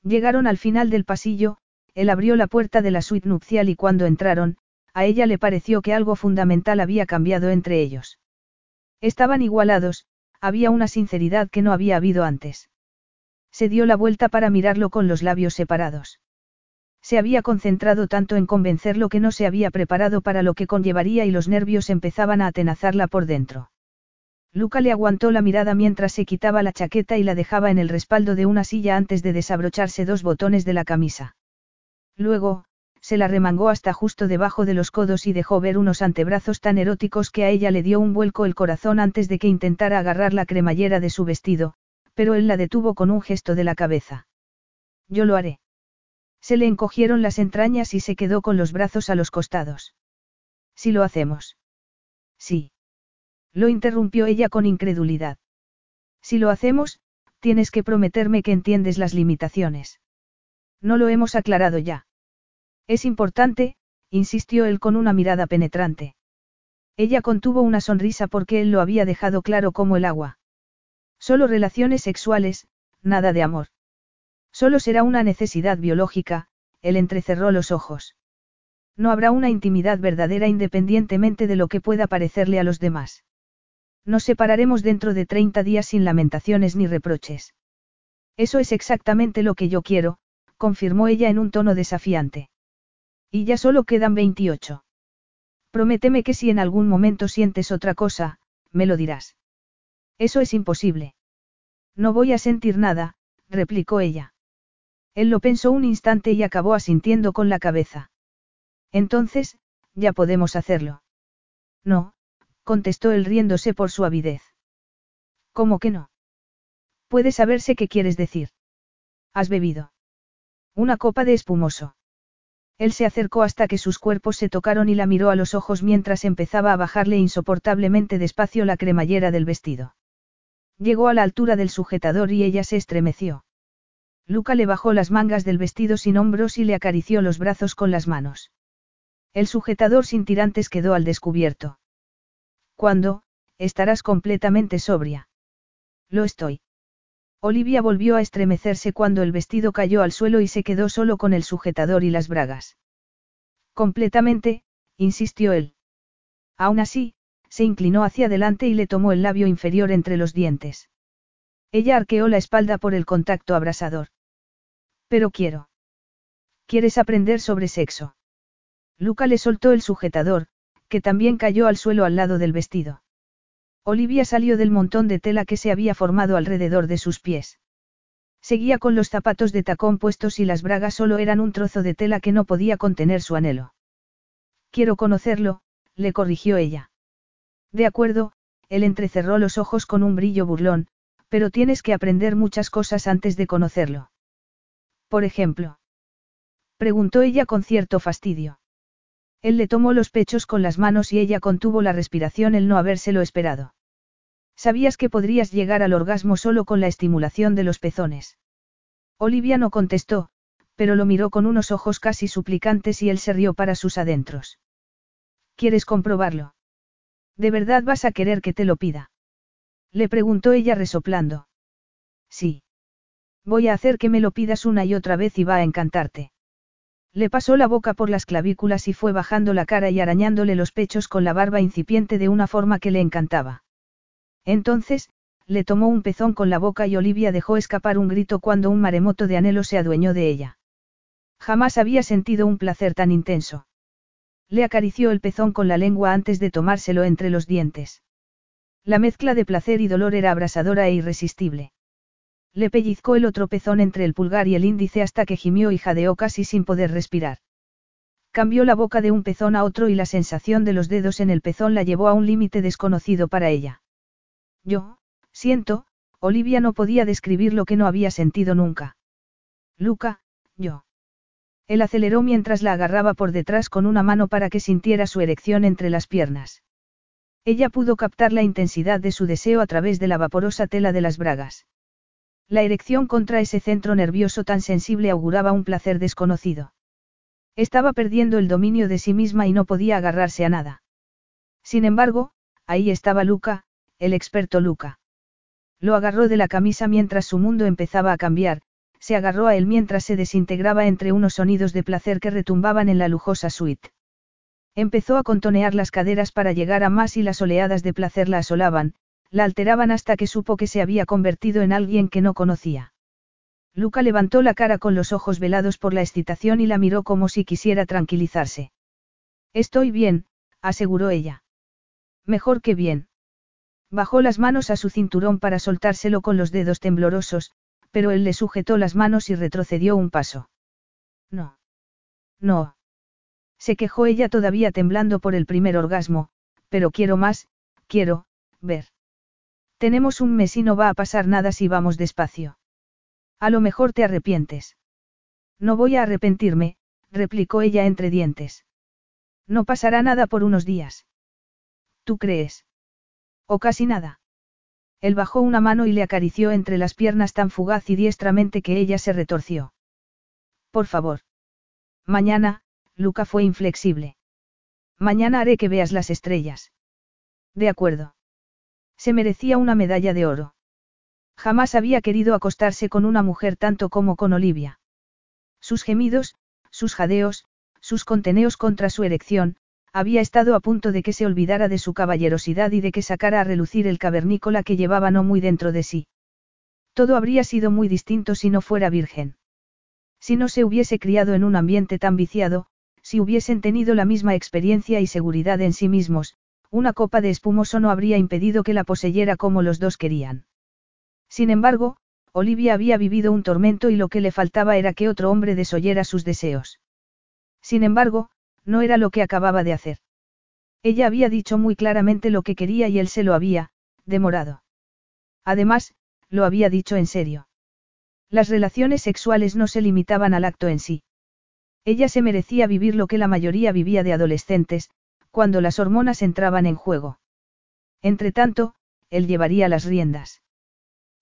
Llegaron al final del pasillo, él abrió la puerta de la suite nupcial y cuando entraron, a ella le pareció que algo fundamental había cambiado entre ellos. Estaban igualados, había una sinceridad que no había habido antes. Se dio la vuelta para mirarlo con los labios separados. Se había concentrado tanto en convencerlo que no se había preparado para lo que conllevaría y los nervios empezaban a atenazarla por dentro. Luca le aguantó la mirada mientras se quitaba la chaqueta y la dejaba en el respaldo de una silla antes de desabrocharse dos botones de la camisa. Luego, se la remangó hasta justo debajo de los codos y dejó ver unos antebrazos tan eróticos que a ella le dio un vuelco el corazón antes de que intentara agarrar la cremallera de su vestido, pero él la detuvo con un gesto de la cabeza. Yo lo haré. Se le encogieron las entrañas y se quedó con los brazos a los costados. Si lo hacemos. Sí. Lo interrumpió ella con incredulidad. Si lo hacemos, tienes que prometerme que entiendes las limitaciones. No lo hemos aclarado ya. Es importante, insistió él con una mirada penetrante. Ella contuvo una sonrisa porque él lo había dejado claro como el agua. Solo relaciones sexuales, nada de amor. Solo será una necesidad biológica, él entrecerró los ojos. No habrá una intimidad verdadera independientemente de lo que pueda parecerle a los demás. Nos separaremos dentro de 30 días sin lamentaciones ni reproches. Eso es exactamente lo que yo quiero, confirmó ella en un tono desafiante. Y ya solo quedan 28. Prométeme que si en algún momento sientes otra cosa, me lo dirás. Eso es imposible. No voy a sentir nada, replicó ella. Él lo pensó un instante y acabó asintiendo con la cabeza. Entonces, ya podemos hacerlo. No, contestó él riéndose por su avidez. ¿Cómo que no? Puede saberse qué quieres decir. ¿Has bebido? Una copa de espumoso. Él se acercó hasta que sus cuerpos se tocaron y la miró a los ojos mientras empezaba a bajarle insoportablemente despacio la cremallera del vestido. Llegó a la altura del sujetador y ella se estremeció. Luca le bajó las mangas del vestido sin hombros y le acarició los brazos con las manos. El sujetador sin tirantes quedó al descubierto. ¿Cuándo? Estarás completamente sobria. Lo estoy. Olivia volvió a estremecerse cuando el vestido cayó al suelo y se quedó solo con el sujetador y las bragas. Completamente, insistió él. Aún así, se inclinó hacia adelante y le tomó el labio inferior entre los dientes. Ella arqueó la espalda por el contacto abrasador. Pero quiero. ¿Quieres aprender sobre sexo? Luca le soltó el sujetador, que también cayó al suelo al lado del vestido. Olivia salió del montón de tela que se había formado alrededor de sus pies. Seguía con los zapatos de tacón puestos y las bragas solo eran un trozo de tela que no podía contener su anhelo. Quiero conocerlo, le corrigió ella. De acuerdo, él entrecerró los ojos con un brillo burlón, pero tienes que aprender muchas cosas antes de conocerlo. Por ejemplo. Preguntó ella con cierto fastidio. Él le tomó los pechos con las manos y ella contuvo la respiración el no habérselo esperado. Sabías que podrías llegar al orgasmo solo con la estimulación de los pezones. Olivia no contestó, pero lo miró con unos ojos casi suplicantes y él se rió para sus adentros. ¿Quieres comprobarlo? ¿De verdad vas a querer que te lo pida? Le preguntó ella resoplando. Sí. Voy a hacer que me lo pidas una y otra vez y va a encantarte. Le pasó la boca por las clavículas y fue bajando la cara y arañándole los pechos con la barba incipiente de una forma que le encantaba. Entonces, le tomó un pezón con la boca y Olivia dejó escapar un grito cuando un maremoto de anhelo se adueñó de ella. Jamás había sentido un placer tan intenso. Le acarició el pezón con la lengua antes de tomárselo entre los dientes. La mezcla de placer y dolor era abrasadora e irresistible. Le pellizcó el otro pezón entre el pulgar y el índice hasta que gimió y jadeó casi sin poder respirar. Cambió la boca de un pezón a otro y la sensación de los dedos en el pezón la llevó a un límite desconocido para ella. Yo, siento, Olivia no podía describir lo que no había sentido nunca. Luca, yo. Él aceleró mientras la agarraba por detrás con una mano para que sintiera su erección entre las piernas. Ella pudo captar la intensidad de su deseo a través de la vaporosa tela de las bragas. La erección contra ese centro nervioso tan sensible auguraba un placer desconocido. Estaba perdiendo el dominio de sí misma y no podía agarrarse a nada. Sin embargo, ahí estaba Luca, el experto Luca. Lo agarró de la camisa mientras su mundo empezaba a cambiar, se agarró a él mientras se desintegraba entre unos sonidos de placer que retumbaban en la lujosa suite. Empezó a contonear las caderas para llegar a más y las oleadas de placer la asolaban, la alteraban hasta que supo que se había convertido en alguien que no conocía. Luca levantó la cara con los ojos velados por la excitación y la miró como si quisiera tranquilizarse. Estoy bien, aseguró ella. Mejor que bien. Bajó las manos a su cinturón para soltárselo con los dedos temblorosos, pero él le sujetó las manos y retrocedió un paso. No. No. Se quejó ella todavía temblando por el primer orgasmo, pero quiero más, quiero, ver. Tenemos un mes y no va a pasar nada si vamos despacio. A lo mejor te arrepientes. No voy a arrepentirme, replicó ella entre dientes. No pasará nada por unos días. ¿Tú crees? O casi nada. Él bajó una mano y le acarició entre las piernas tan fugaz y diestramente que ella se retorció. Por favor. Mañana, Luca fue inflexible. Mañana haré que veas las estrellas. De acuerdo. Se merecía una medalla de oro. Jamás había querido acostarse con una mujer tanto como con Olivia. Sus gemidos, sus jadeos, sus conteneos contra su erección, había estado a punto de que se olvidara de su caballerosidad y de que sacara a relucir el cavernícola que llevaba no muy dentro de sí. Todo habría sido muy distinto si no fuera virgen. Si no se hubiese criado en un ambiente tan viciado, si hubiesen tenido la misma experiencia y seguridad en sí mismos, una copa de espumoso no habría impedido que la poseyera como los dos querían. Sin embargo, Olivia había vivido un tormento y lo que le faltaba era que otro hombre desoyera sus deseos. Sin embargo, no era lo que acababa de hacer. Ella había dicho muy claramente lo que quería y él se lo había, demorado. Además, lo había dicho en serio. Las relaciones sexuales no se limitaban al acto en sí. Ella se merecía vivir lo que la mayoría vivía de adolescentes, cuando las hormonas entraban en juego. Entretanto, él llevaría las riendas.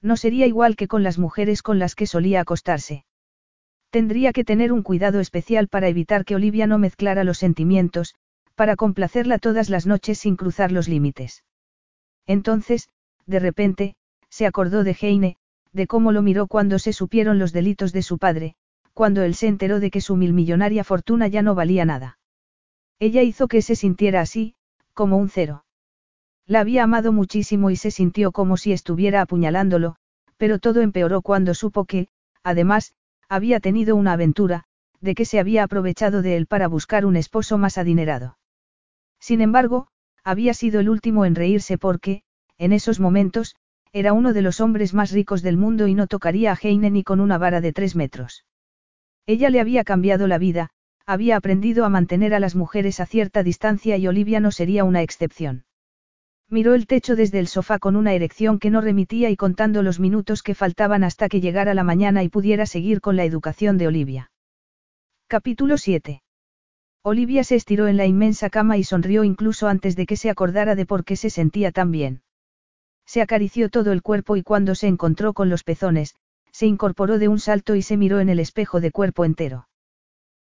No sería igual que con las mujeres con las que solía acostarse. Tendría que tener un cuidado especial para evitar que Olivia no mezclara los sentimientos, para complacerla todas las noches sin cruzar los límites. Entonces, de repente, se acordó de Heine, de cómo lo miró cuando se supieron los delitos de su padre, cuando él se enteró de que su milmillonaria fortuna ya no valía nada. Ella hizo que se sintiera así, como un cero. La había amado muchísimo y se sintió como si estuviera apuñalándolo, pero todo empeoró cuando supo que, además, había tenido una aventura, de que se había aprovechado de él para buscar un esposo más adinerado. Sin embargo, había sido el último en reírse porque, en esos momentos, era uno de los hombres más ricos del mundo y no tocaría a Heine ni con una vara de tres metros. Ella le había cambiado la vida, había aprendido a mantener a las mujeres a cierta distancia y Olivia no sería una excepción. Miró el techo desde el sofá con una erección que no remitía y contando los minutos que faltaban hasta que llegara la mañana y pudiera seguir con la educación de Olivia. Capítulo 7. Olivia se estiró en la inmensa cama y sonrió incluso antes de que se acordara de por qué se sentía tan bien. Se acarició todo el cuerpo y cuando se encontró con los pezones, se incorporó de un salto y se miró en el espejo de cuerpo entero.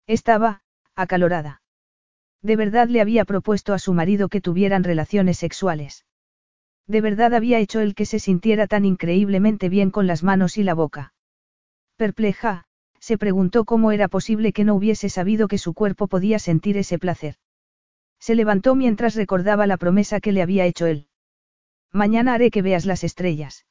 Estaba, acalorada. De verdad le había propuesto a su marido que tuvieran relaciones sexuales. De verdad había hecho el que se sintiera tan increíblemente bien con las manos y la boca. Perpleja, se preguntó cómo era posible que no hubiese sabido que su cuerpo podía sentir ese placer. Se levantó mientras recordaba la promesa que le había hecho él. Mañana haré que veas las estrellas.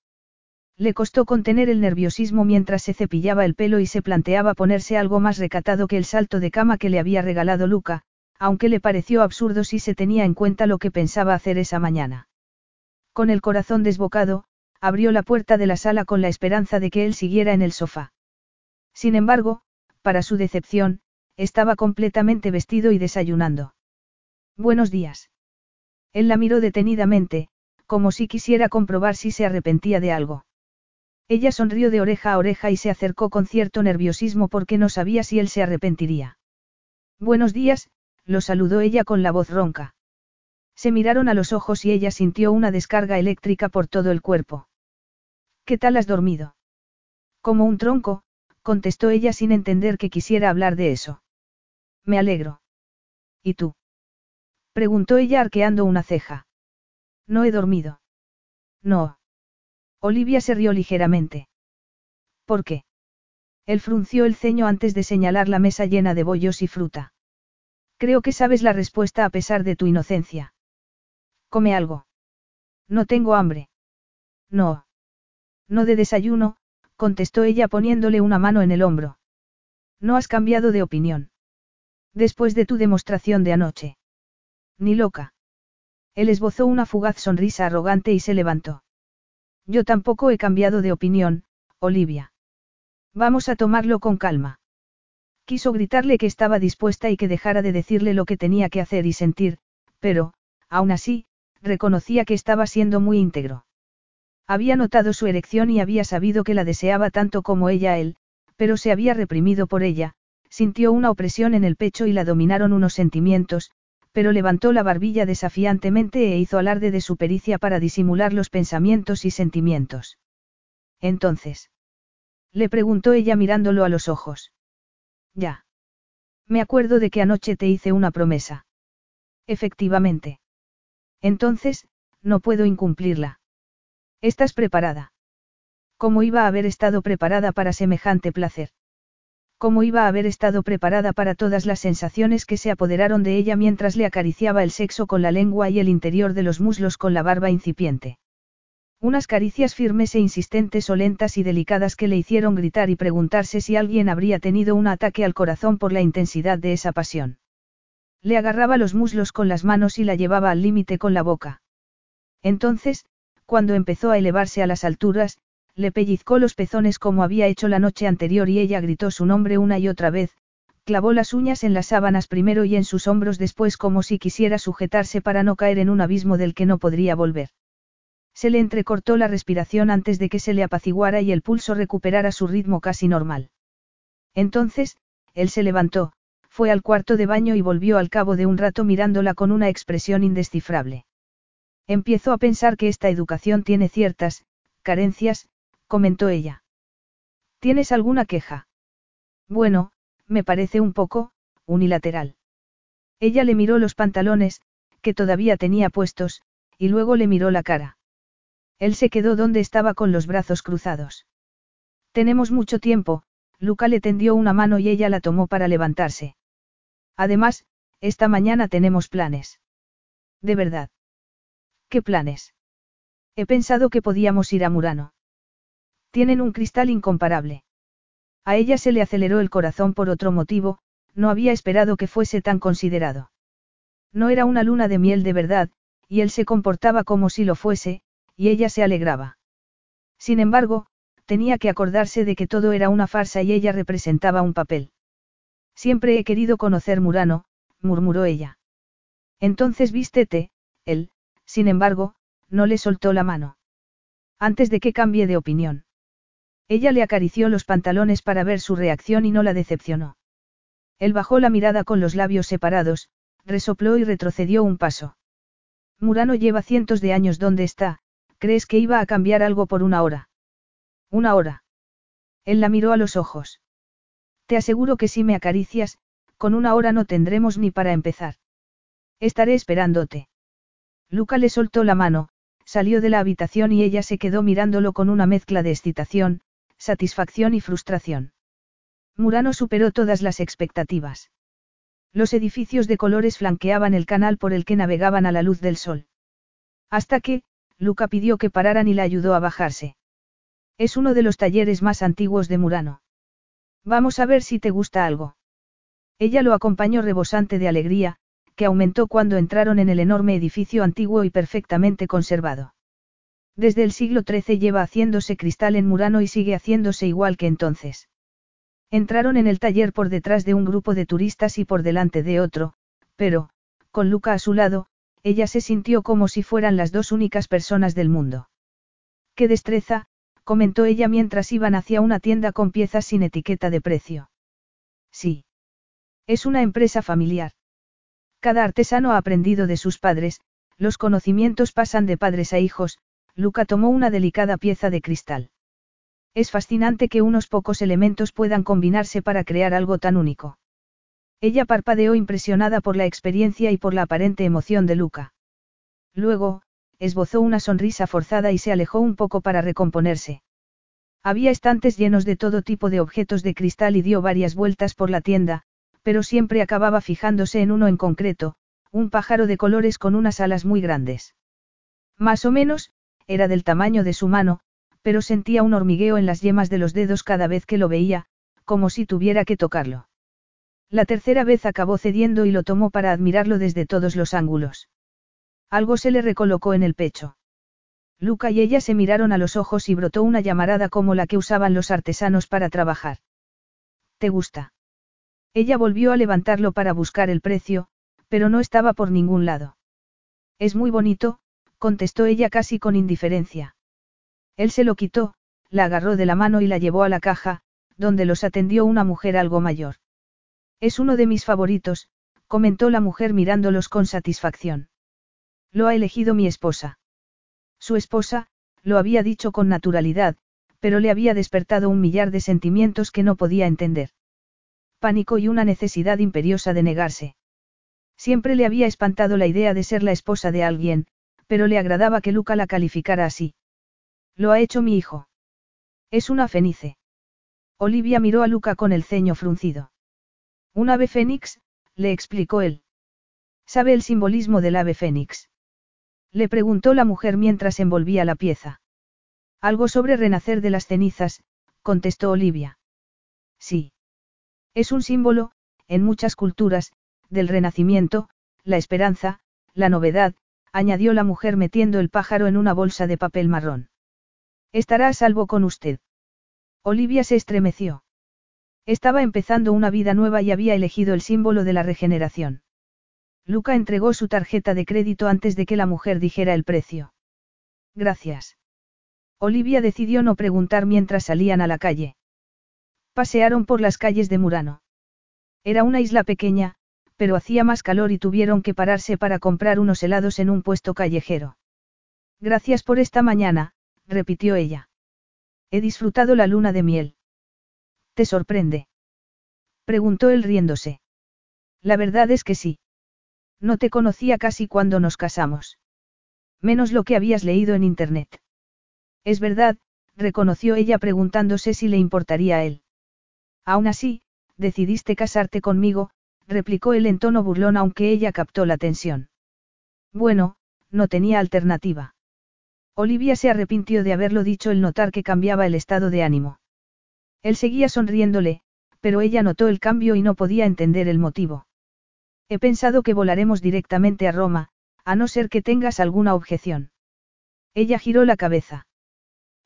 Le costó contener el nerviosismo mientras se cepillaba el pelo y se planteaba ponerse algo más recatado que el salto de cama que le había regalado Luca, aunque le pareció absurdo si se tenía en cuenta lo que pensaba hacer esa mañana. Con el corazón desbocado, abrió la puerta de la sala con la esperanza de que él siguiera en el sofá. Sin embargo, para su decepción, estaba completamente vestido y desayunando. Buenos días. Él la miró detenidamente, como si quisiera comprobar si se arrepentía de algo. Ella sonrió de oreja a oreja y se acercó con cierto nerviosismo porque no sabía si él se arrepentiría. Buenos días, lo saludó ella con la voz ronca. Se miraron a los ojos y ella sintió una descarga eléctrica por todo el cuerpo. ¿Qué tal has dormido? Como un tronco, contestó ella sin entender que quisiera hablar de eso. Me alegro. ¿Y tú? preguntó ella arqueando una ceja. No he dormido. No. Olivia se rió ligeramente. ¿Por qué? Él frunció el ceño antes de señalar la mesa llena de bollos y fruta. Creo que sabes la respuesta a pesar de tu inocencia. Come algo. No tengo hambre. No. No de desayuno, contestó ella poniéndole una mano en el hombro. No has cambiado de opinión. Después de tu demostración de anoche. Ni loca. Él esbozó una fugaz sonrisa arrogante y se levantó. Yo tampoco he cambiado de opinión, Olivia. Vamos a tomarlo con calma. Quiso gritarle que estaba dispuesta y que dejara de decirle lo que tenía que hacer y sentir, pero, aún así, reconocía que estaba siendo muy íntegro. Había notado su erección y había sabido que la deseaba tanto como ella él, pero se había reprimido por ella, sintió una opresión en el pecho y la dominaron unos sentimientos, pero levantó la barbilla desafiantemente e hizo alarde de su pericia para disimular los pensamientos y sentimientos. Entonces. Le preguntó ella mirándolo a los ojos. Ya. Me acuerdo de que anoche te hice una promesa. Efectivamente. Entonces, no puedo incumplirla. ¿Estás preparada? ¿Cómo iba a haber estado preparada para semejante placer? Cómo iba a haber estado preparada para todas las sensaciones que se apoderaron de ella mientras le acariciaba el sexo con la lengua y el interior de los muslos con la barba incipiente. Unas caricias firmes e insistentes o lentas y delicadas que le hicieron gritar y preguntarse si alguien habría tenido un ataque al corazón por la intensidad de esa pasión. Le agarraba los muslos con las manos y la llevaba al límite con la boca. Entonces, cuando empezó a elevarse a las alturas, le pellizcó los pezones como había hecho la noche anterior y ella gritó su nombre una y otra vez, clavó las uñas en las sábanas primero y en sus hombros después como si quisiera sujetarse para no caer en un abismo del que no podría volver. Se le entrecortó la respiración antes de que se le apaciguara y el pulso recuperara su ritmo casi normal. Entonces, él se levantó, fue al cuarto de baño y volvió al cabo de un rato mirándola con una expresión indescifrable. Empiezo a pensar que esta educación tiene ciertas, carencias, comentó ella. ¿Tienes alguna queja? Bueno, me parece un poco, unilateral. Ella le miró los pantalones, que todavía tenía puestos, y luego le miró la cara. Él se quedó donde estaba con los brazos cruzados. Tenemos mucho tiempo, Luca le tendió una mano y ella la tomó para levantarse. Además, esta mañana tenemos planes. ¿De verdad? ¿Qué planes? He pensado que podíamos ir a Murano. Tienen un cristal incomparable. A ella se le aceleró el corazón por otro motivo, no había esperado que fuese tan considerado. No era una luna de miel de verdad, y él se comportaba como si lo fuese, y ella se alegraba. Sin embargo, tenía que acordarse de que todo era una farsa y ella representaba un papel. Siempre he querido conocer Murano, murmuró ella. Entonces vístete, él, sin embargo, no le soltó la mano. Antes de que cambie de opinión. Ella le acarició los pantalones para ver su reacción y no la decepcionó. Él bajó la mirada con los labios separados, resopló y retrocedió un paso. Murano lleva cientos de años donde está, ¿crees que iba a cambiar algo por una hora? Una hora. Él la miró a los ojos. Te aseguro que si me acaricias, con una hora no tendremos ni para empezar. Estaré esperándote. Luca le soltó la mano, salió de la habitación y ella se quedó mirándolo con una mezcla de excitación, satisfacción y frustración. Murano superó todas las expectativas. Los edificios de colores flanqueaban el canal por el que navegaban a la luz del sol. Hasta que, Luca pidió que pararan y la ayudó a bajarse. Es uno de los talleres más antiguos de Murano. Vamos a ver si te gusta algo. Ella lo acompañó rebosante de alegría, que aumentó cuando entraron en el enorme edificio antiguo y perfectamente conservado. Desde el siglo XIII lleva haciéndose cristal en Murano y sigue haciéndose igual que entonces. Entraron en el taller por detrás de un grupo de turistas y por delante de otro, pero, con Luca a su lado, ella se sintió como si fueran las dos únicas personas del mundo. ¡Qué destreza! comentó ella mientras iban hacia una tienda con piezas sin etiqueta de precio. Sí. Es una empresa familiar. Cada artesano ha aprendido de sus padres, los conocimientos pasan de padres a hijos, Luca tomó una delicada pieza de cristal. Es fascinante que unos pocos elementos puedan combinarse para crear algo tan único. Ella parpadeó impresionada por la experiencia y por la aparente emoción de Luca. Luego, esbozó una sonrisa forzada y se alejó un poco para recomponerse. Había estantes llenos de todo tipo de objetos de cristal y dio varias vueltas por la tienda, pero siempre acababa fijándose en uno en concreto, un pájaro de colores con unas alas muy grandes. Más o menos, era del tamaño de su mano, pero sentía un hormigueo en las yemas de los dedos cada vez que lo veía, como si tuviera que tocarlo. La tercera vez acabó cediendo y lo tomó para admirarlo desde todos los ángulos. Algo se le recolocó en el pecho. Luca y ella se miraron a los ojos y brotó una llamarada como la que usaban los artesanos para trabajar. ¿Te gusta? Ella volvió a levantarlo para buscar el precio, pero no estaba por ningún lado. Es muy bonito, contestó ella casi con indiferencia. Él se lo quitó, la agarró de la mano y la llevó a la caja, donde los atendió una mujer algo mayor. Es uno de mis favoritos, comentó la mujer mirándolos con satisfacción. Lo ha elegido mi esposa. Su esposa, lo había dicho con naturalidad, pero le había despertado un millar de sentimientos que no podía entender. Pánico y una necesidad imperiosa de negarse. Siempre le había espantado la idea de ser la esposa de alguien, pero le agradaba que Luca la calificara así. Lo ha hecho mi hijo. Es una fenice. Olivia miró a Luca con el ceño fruncido. Un ave fénix, le explicó él. ¿Sabe el simbolismo del ave fénix? Le preguntó la mujer mientras envolvía la pieza. Algo sobre renacer de las cenizas, contestó Olivia. Sí. Es un símbolo, en muchas culturas, del renacimiento, la esperanza, la novedad, añadió la mujer metiendo el pájaro en una bolsa de papel marrón. Estará a salvo con usted. Olivia se estremeció. Estaba empezando una vida nueva y había elegido el símbolo de la regeneración. Luca entregó su tarjeta de crédito antes de que la mujer dijera el precio. Gracias. Olivia decidió no preguntar mientras salían a la calle. Pasearon por las calles de Murano. Era una isla pequeña, pero hacía más calor y tuvieron que pararse para comprar unos helados en un puesto callejero. Gracias por esta mañana, repitió ella. He disfrutado la luna de miel. ¿Te sorprende? Preguntó él riéndose. La verdad es que sí. No te conocía casi cuando nos casamos. Menos lo que habías leído en Internet. Es verdad, reconoció ella preguntándose si le importaría a él. Aún así, decidiste casarte conmigo, replicó él en tono burlón aunque ella captó la tensión. Bueno, no tenía alternativa. Olivia se arrepintió de haberlo dicho el notar que cambiaba el estado de ánimo. Él seguía sonriéndole, pero ella notó el cambio y no podía entender el motivo. He pensado que volaremos directamente a Roma, a no ser que tengas alguna objeción. Ella giró la cabeza.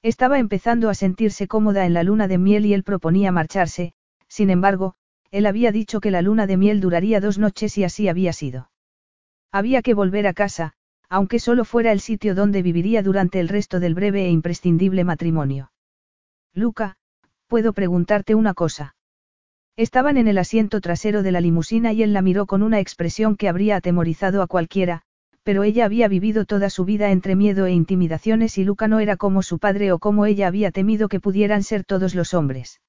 Estaba empezando a sentirse cómoda en la luna de miel y él proponía marcharse, sin embargo, él había dicho que la luna de miel duraría dos noches y así había sido. Había que volver a casa, aunque solo fuera el sitio donde viviría durante el resto del breve e imprescindible matrimonio. Luca, ¿puedo preguntarte una cosa? Estaban en el asiento trasero de la limusina y él la miró con una expresión que habría atemorizado a cualquiera, pero ella había vivido toda su vida entre miedo e intimidaciones y Luca no era como su padre o como ella había temido que pudieran ser todos los hombres.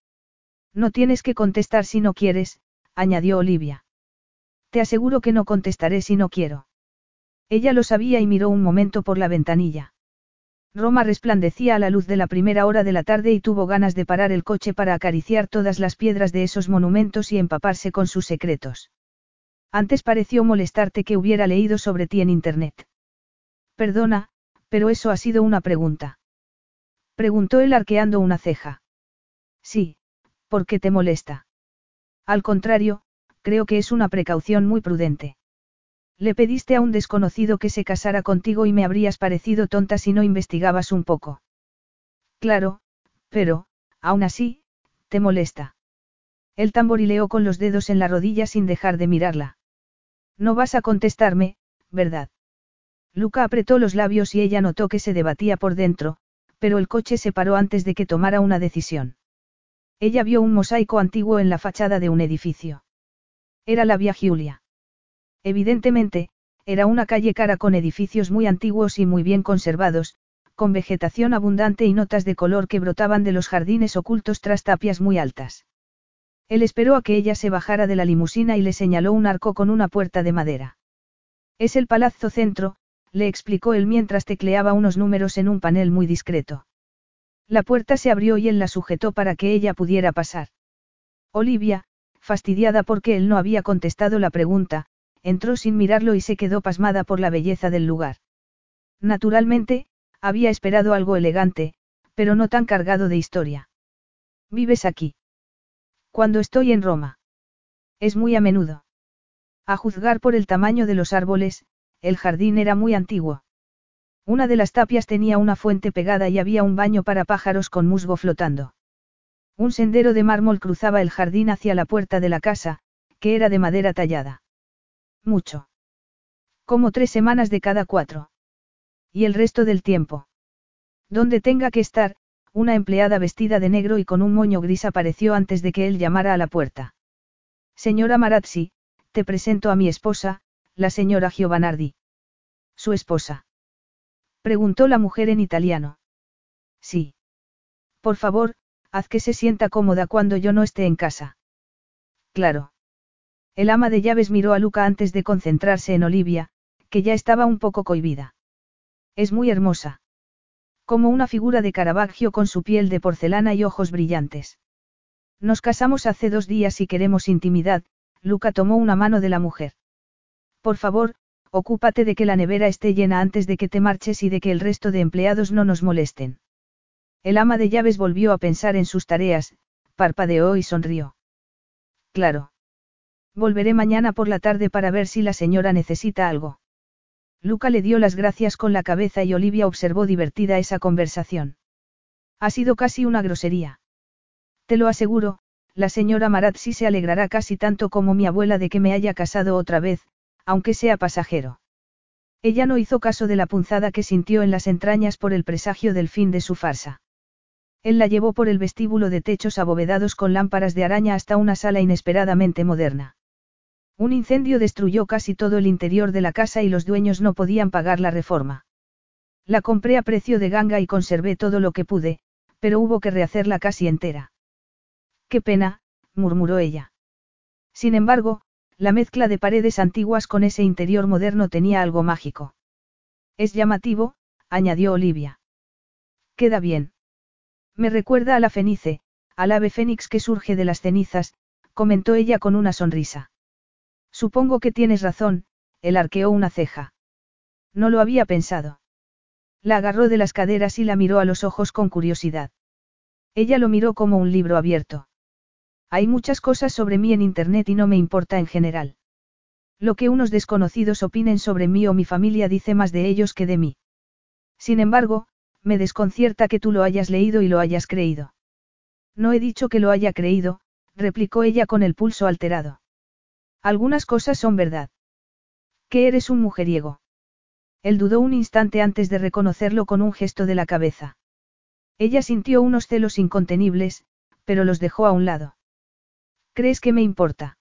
No tienes que contestar si no quieres, añadió Olivia. Te aseguro que no contestaré si no quiero. Ella lo sabía y miró un momento por la ventanilla. Roma resplandecía a la luz de la primera hora de la tarde y tuvo ganas de parar el coche para acariciar todas las piedras de esos monumentos y empaparse con sus secretos. Antes pareció molestarte que hubiera leído sobre ti en Internet. Perdona, pero eso ha sido una pregunta. Preguntó él arqueando una ceja. Sí, ¿por qué te molesta? Al contrario, creo que es una precaución muy prudente. Le pediste a un desconocido que se casara contigo y me habrías parecido tonta si no investigabas un poco. Claro, pero, aún así, te molesta. Él tamborileó con los dedos en la rodilla sin dejar de mirarla. No vas a contestarme, ¿verdad? Luca apretó los labios y ella notó que se debatía por dentro, pero el coche se paró antes de que tomara una decisión. Ella vio un mosaico antiguo en la fachada de un edificio. Era la Vía Giulia. Evidentemente, era una calle cara con edificios muy antiguos y muy bien conservados, con vegetación abundante y notas de color que brotaban de los jardines ocultos tras tapias muy altas. Él esperó a que ella se bajara de la limusina y le señaló un arco con una puerta de madera. Es el Palazzo Centro, le explicó él mientras tecleaba unos números en un panel muy discreto. La puerta se abrió y él la sujetó para que ella pudiera pasar. Olivia, fastidiada porque él no había contestado la pregunta, entró sin mirarlo y se quedó pasmada por la belleza del lugar. Naturalmente, había esperado algo elegante, pero no tan cargado de historia. ¿Vives aquí? Cuando estoy en Roma. Es muy a menudo. A juzgar por el tamaño de los árboles, el jardín era muy antiguo. Una de las tapias tenía una fuente pegada y había un baño para pájaros con musgo flotando. Un sendero de mármol cruzaba el jardín hacia la puerta de la casa, que era de madera tallada. Mucho. Como tres semanas de cada cuatro. Y el resto del tiempo. Donde tenga que estar, una empleada vestida de negro y con un moño gris apareció antes de que él llamara a la puerta. Señora Marazzi, te presento a mi esposa, la señora Giovanardi. ¿Su esposa? Preguntó la mujer en italiano. Sí. Por favor, haz que se sienta cómoda cuando yo no esté en casa. Claro. El ama de llaves miró a Luca antes de concentrarse en Olivia, que ya estaba un poco cohibida. Es muy hermosa. Como una figura de Caravaggio con su piel de porcelana y ojos brillantes. Nos casamos hace dos días y queremos intimidad, Luca tomó una mano de la mujer. Por favor, ocúpate de que la nevera esté llena antes de que te marches y de que el resto de empleados no nos molesten. El ama de llaves volvió a pensar en sus tareas, parpadeó y sonrió. Claro. Volveré mañana por la tarde para ver si la señora necesita algo. Luca le dio las gracias con la cabeza y Olivia observó divertida esa conversación. Ha sido casi una grosería. Te lo aseguro, la señora Marazzi se alegrará casi tanto como mi abuela de que me haya casado otra vez, aunque sea pasajero. Ella no hizo caso de la punzada que sintió en las entrañas por el presagio del fin de su farsa. Él la llevó por el vestíbulo de techos abovedados con lámparas de araña hasta una sala inesperadamente moderna. Un incendio destruyó casi todo el interior de la casa y los dueños no podían pagar la reforma. La compré a precio de ganga y conservé todo lo que pude, pero hubo que rehacerla casi entera. Qué pena, murmuró ella. Sin embargo, la mezcla de paredes antiguas con ese interior moderno tenía algo mágico. Es llamativo, añadió Olivia. Queda bien. Me recuerda a la fenice, al ave fénix que surge de las cenizas, comentó ella con una sonrisa. Supongo que tienes razón, él arqueó una ceja. No lo había pensado. La agarró de las caderas y la miró a los ojos con curiosidad. Ella lo miró como un libro abierto. Hay muchas cosas sobre mí en Internet y no me importa en general. Lo que unos desconocidos opinen sobre mí o mi familia dice más de ellos que de mí. Sin embargo, me desconcierta que tú lo hayas leído y lo hayas creído. No he dicho que lo haya creído, replicó ella con el pulso alterado. Algunas cosas son verdad. Que eres un mujeriego. Él dudó un instante antes de reconocerlo con un gesto de la cabeza. Ella sintió unos celos incontenibles, pero los dejó a un lado. ¿Crees que me importa?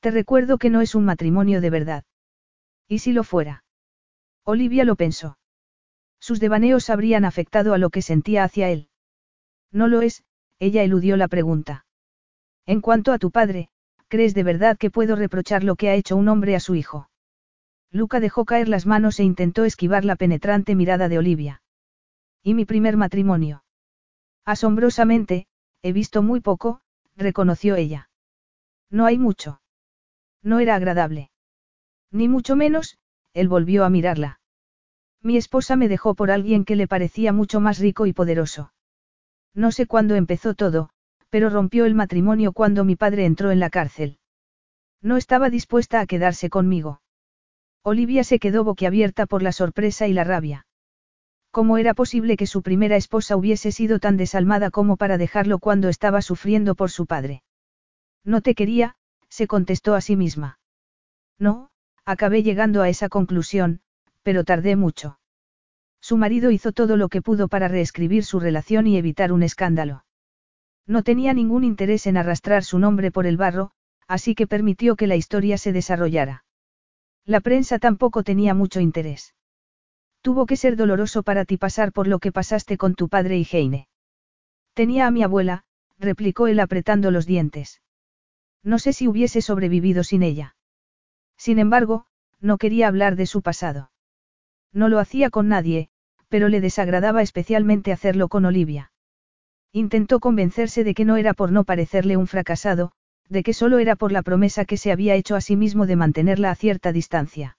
Te recuerdo que no es un matrimonio de verdad. ¿Y si lo fuera? Olivia lo pensó. Sus devaneos habrían afectado a lo que sentía hacia él. No lo es, ella eludió la pregunta. En cuanto a tu padre, ¿crees de verdad que puedo reprochar lo que ha hecho un hombre a su hijo? Luca dejó caer las manos e intentó esquivar la penetrante mirada de Olivia. ¿Y mi primer matrimonio? Asombrosamente, he visto muy poco, reconoció ella. No hay mucho. No era agradable. Ni mucho menos, él volvió a mirarla. Mi esposa me dejó por alguien que le parecía mucho más rico y poderoso. No sé cuándo empezó todo, pero rompió el matrimonio cuando mi padre entró en la cárcel. No estaba dispuesta a quedarse conmigo. Olivia se quedó boquiabierta por la sorpresa y la rabia. ¿Cómo era posible que su primera esposa hubiese sido tan desalmada como para dejarlo cuando estaba sufriendo por su padre? No te quería, se contestó a sí misma. No, acabé llegando a esa conclusión, pero tardé mucho. Su marido hizo todo lo que pudo para reescribir su relación y evitar un escándalo. No tenía ningún interés en arrastrar su nombre por el barro, así que permitió que la historia se desarrollara. La prensa tampoco tenía mucho interés. Tuvo que ser doloroso para ti pasar por lo que pasaste con tu padre y Heine. Tenía a mi abuela, replicó él apretando los dientes. No sé si hubiese sobrevivido sin ella. Sin embargo, no quería hablar de su pasado. No lo hacía con nadie, pero le desagradaba especialmente hacerlo con Olivia. Intentó convencerse de que no era por no parecerle un fracasado, de que solo era por la promesa que se había hecho a sí mismo de mantenerla a cierta distancia.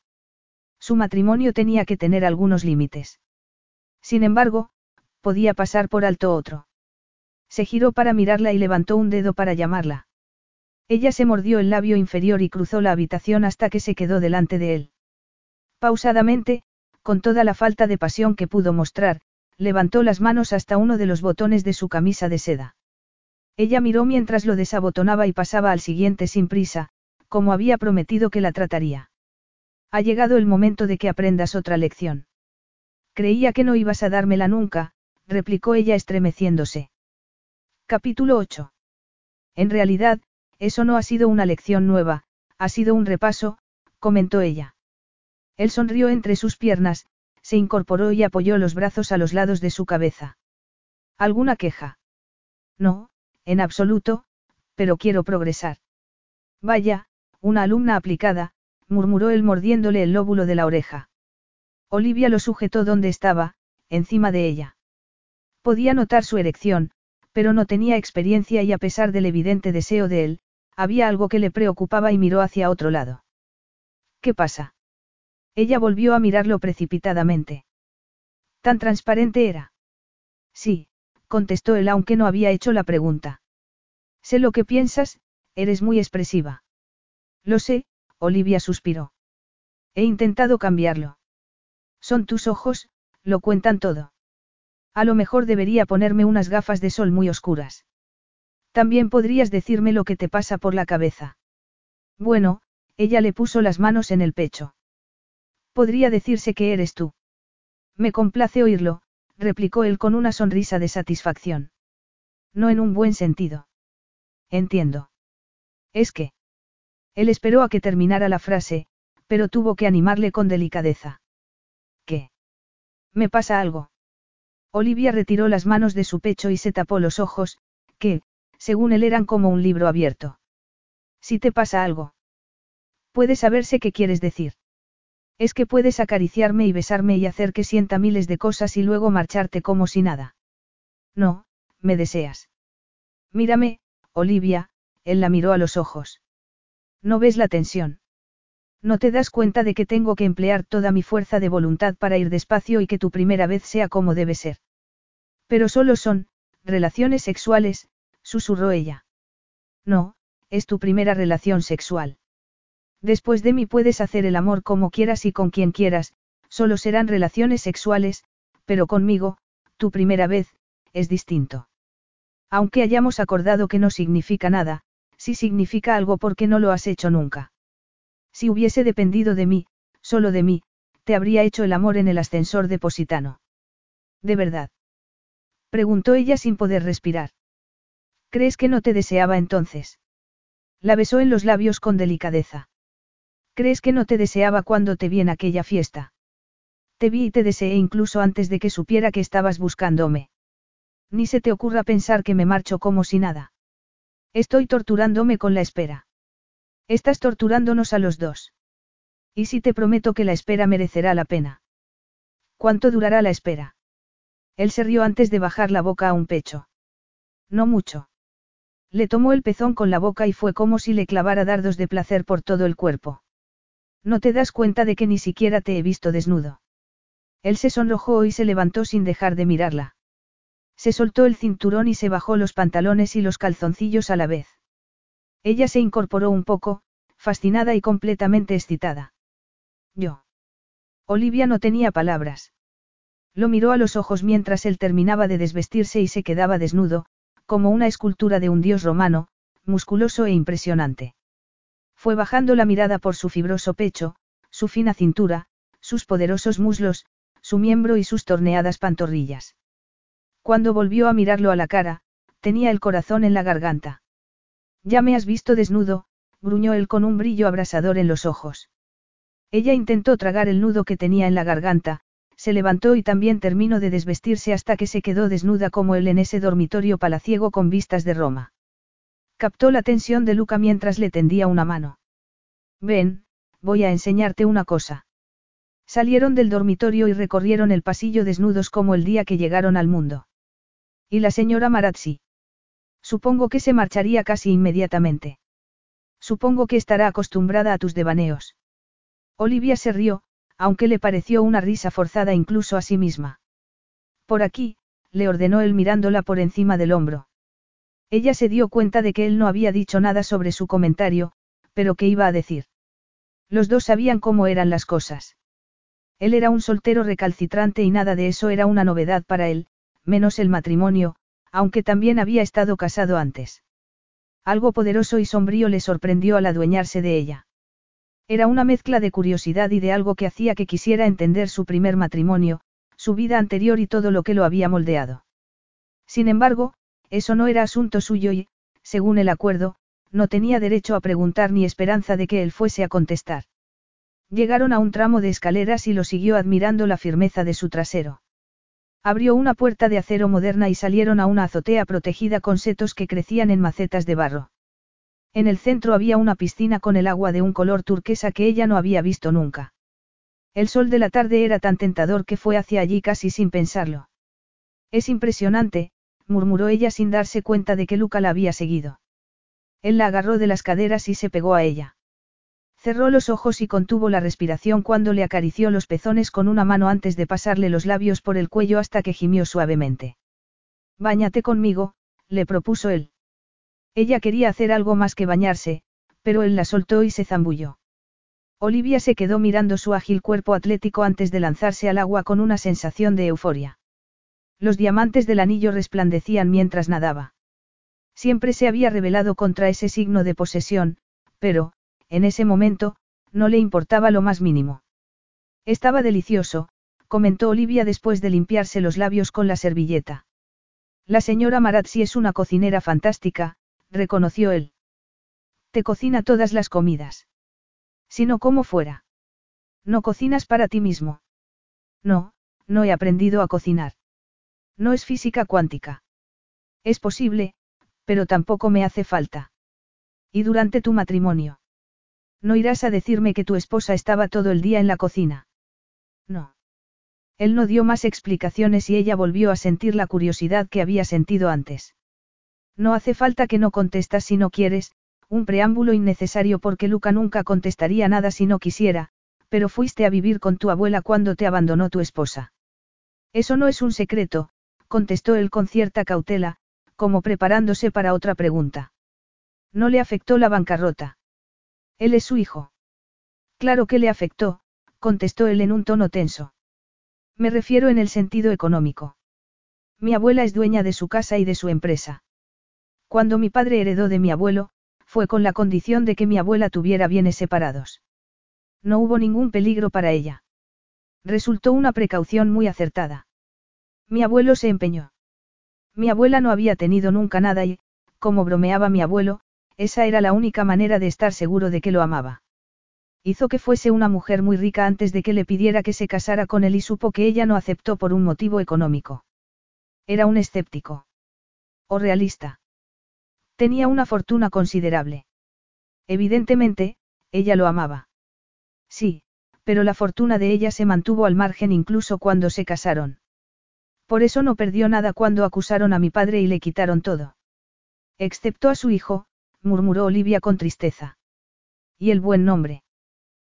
Su matrimonio tenía que tener algunos límites. Sin embargo, podía pasar por alto otro. Se giró para mirarla y levantó un dedo para llamarla. Ella se mordió el labio inferior y cruzó la habitación hasta que se quedó delante de él. Pausadamente, con toda la falta de pasión que pudo mostrar, levantó las manos hasta uno de los botones de su camisa de seda. Ella miró mientras lo desabotonaba y pasaba al siguiente sin prisa, como había prometido que la trataría. Ha llegado el momento de que aprendas otra lección. Creía que no ibas a dármela nunca, replicó ella estremeciéndose. Capítulo 8. En realidad, eso no ha sido una lección nueva, ha sido un repaso, comentó ella. Él sonrió entre sus piernas, se incorporó y apoyó los brazos a los lados de su cabeza. ¿Alguna queja? No, en absoluto, pero quiero progresar. Vaya, una alumna aplicada, murmuró él mordiéndole el lóbulo de la oreja. Olivia lo sujetó donde estaba, encima de ella. Podía notar su erección, pero no tenía experiencia y a pesar del evidente deseo de él, había algo que le preocupaba y miró hacia otro lado. ¿Qué pasa? Ella volvió a mirarlo precipitadamente. ¿Tan transparente era? Sí, contestó él aunque no había hecho la pregunta. Sé lo que piensas, eres muy expresiva. Lo sé, Olivia suspiró. He intentado cambiarlo. Son tus ojos, lo cuentan todo. A lo mejor debería ponerme unas gafas de sol muy oscuras. También podrías decirme lo que te pasa por la cabeza. Bueno, ella le puso las manos en el pecho. Podría decirse que eres tú. Me complace oírlo, replicó él con una sonrisa de satisfacción. No en un buen sentido. Entiendo. Es que. Él esperó a que terminara la frase, pero tuvo que animarle con delicadeza. ¿Qué? ¿Me pasa algo? Olivia retiró las manos de su pecho y se tapó los ojos, que, según él eran como un libro abierto. Si te pasa algo. Puede saberse qué quieres decir. Es que puedes acariciarme y besarme y hacer que sienta miles de cosas y luego marcharte como si nada. No, me deseas. Mírame, Olivia, él la miró a los ojos. ¿No ves la tensión? No te das cuenta de que tengo que emplear toda mi fuerza de voluntad para ir despacio y que tu primera vez sea como debe ser. Pero solo son, relaciones sexuales, susurró ella. No, es tu primera relación sexual. Después de mí puedes hacer el amor como quieras y con quien quieras, solo serán relaciones sexuales, pero conmigo, tu primera vez, es distinto. Aunque hayamos acordado que no significa nada, sí significa algo porque no lo has hecho nunca. Si hubiese dependido de mí, solo de mí, te habría hecho el amor en el ascensor de Positano. ¿De verdad? Preguntó ella sin poder respirar. ¿Crees que no te deseaba entonces? La besó en los labios con delicadeza. ¿Crees que no te deseaba cuando te vi en aquella fiesta? Te vi y te deseé incluso antes de que supiera que estabas buscándome. Ni se te ocurra pensar que me marcho como si nada. Estoy torturándome con la espera. Estás torturándonos a los dos. ¿Y si te prometo que la espera merecerá la pena? ¿Cuánto durará la espera? Él se rió antes de bajar la boca a un pecho. No mucho. Le tomó el pezón con la boca y fue como si le clavara dardos de placer por todo el cuerpo. No te das cuenta de que ni siquiera te he visto desnudo. Él se sonrojó y se levantó sin dejar de mirarla. Se soltó el cinturón y se bajó los pantalones y los calzoncillos a la vez. Ella se incorporó un poco, fascinada y completamente excitada. Yo. Olivia no tenía palabras. Lo miró a los ojos mientras él terminaba de desvestirse y se quedaba desnudo, como una escultura de un dios romano, musculoso e impresionante. Fue bajando la mirada por su fibroso pecho, su fina cintura, sus poderosos muslos, su miembro y sus torneadas pantorrillas. Cuando volvió a mirarlo a la cara, tenía el corazón en la garganta. Ya me has visto desnudo, gruñó él con un brillo abrasador en los ojos. Ella intentó tragar el nudo que tenía en la garganta, se levantó y también terminó de desvestirse hasta que se quedó desnuda como él en ese dormitorio palaciego con vistas de Roma. Captó la tensión de Luca mientras le tendía una mano. Ven, voy a enseñarte una cosa. Salieron del dormitorio y recorrieron el pasillo desnudos como el día que llegaron al mundo. ¿Y la señora Marazzi? Supongo que se marcharía casi inmediatamente. Supongo que estará acostumbrada a tus devaneos. Olivia se rió, aunque le pareció una risa forzada incluso a sí misma. Por aquí, le ordenó él mirándola por encima del hombro. Ella se dio cuenta de que él no había dicho nada sobre su comentario, pero ¿qué iba a decir? Los dos sabían cómo eran las cosas. Él era un soltero recalcitrante y nada de eso era una novedad para él, menos el matrimonio, aunque también había estado casado antes. Algo poderoso y sombrío le sorprendió al adueñarse de ella. Era una mezcla de curiosidad y de algo que hacía que quisiera entender su primer matrimonio, su vida anterior y todo lo que lo había moldeado. Sin embargo, eso no era asunto suyo y, según el acuerdo, no tenía derecho a preguntar ni esperanza de que él fuese a contestar. Llegaron a un tramo de escaleras y lo siguió admirando la firmeza de su trasero. Abrió una puerta de acero moderna y salieron a una azotea protegida con setos que crecían en macetas de barro. En el centro había una piscina con el agua de un color turquesa que ella no había visto nunca. El sol de la tarde era tan tentador que fue hacia allí casi sin pensarlo. Es impresionante, murmuró ella sin darse cuenta de que Luca la había seguido. Él la agarró de las caderas y se pegó a ella. Cerró los ojos y contuvo la respiración cuando le acarició los pezones con una mano antes de pasarle los labios por el cuello hasta que gimió suavemente. Báñate conmigo, le propuso él. Ella quería hacer algo más que bañarse, pero él la soltó y se zambulló. Olivia se quedó mirando su ágil cuerpo atlético antes de lanzarse al agua con una sensación de euforia. Los diamantes del anillo resplandecían mientras nadaba. Siempre se había rebelado contra ese signo de posesión, pero, en ese momento, no le importaba lo más mínimo. Estaba delicioso, comentó Olivia después de limpiarse los labios con la servilleta. La señora Marazzi es una cocinera fantástica, reconoció él. Te cocina todas las comidas. Si no, como fuera. No cocinas para ti mismo. No, no he aprendido a cocinar. No es física cuántica. Es posible, pero tampoco me hace falta. ¿Y durante tu matrimonio? No irás a decirme que tu esposa estaba todo el día en la cocina. No. Él no dio más explicaciones y ella volvió a sentir la curiosidad que había sentido antes. No hace falta que no contestas si no quieres, un preámbulo innecesario porque Luca nunca contestaría nada si no quisiera, pero fuiste a vivir con tu abuela cuando te abandonó tu esposa. Eso no es un secreto, contestó él con cierta cautela, como preparándose para otra pregunta. No le afectó la bancarrota. Él es su hijo. Claro que le afectó, contestó él en un tono tenso. Me refiero en el sentido económico. Mi abuela es dueña de su casa y de su empresa. Cuando mi padre heredó de mi abuelo, fue con la condición de que mi abuela tuviera bienes separados. No hubo ningún peligro para ella. Resultó una precaución muy acertada. Mi abuelo se empeñó. Mi abuela no había tenido nunca nada y, como bromeaba mi abuelo, esa era la única manera de estar seguro de que lo amaba. Hizo que fuese una mujer muy rica antes de que le pidiera que se casara con él y supo que ella no aceptó por un motivo económico. Era un escéptico. O realista. Tenía una fortuna considerable. Evidentemente, ella lo amaba. Sí, pero la fortuna de ella se mantuvo al margen incluso cuando se casaron. Por eso no perdió nada cuando acusaron a mi padre y le quitaron todo. Excepto a su hijo, murmuró Olivia con tristeza. Y el buen nombre.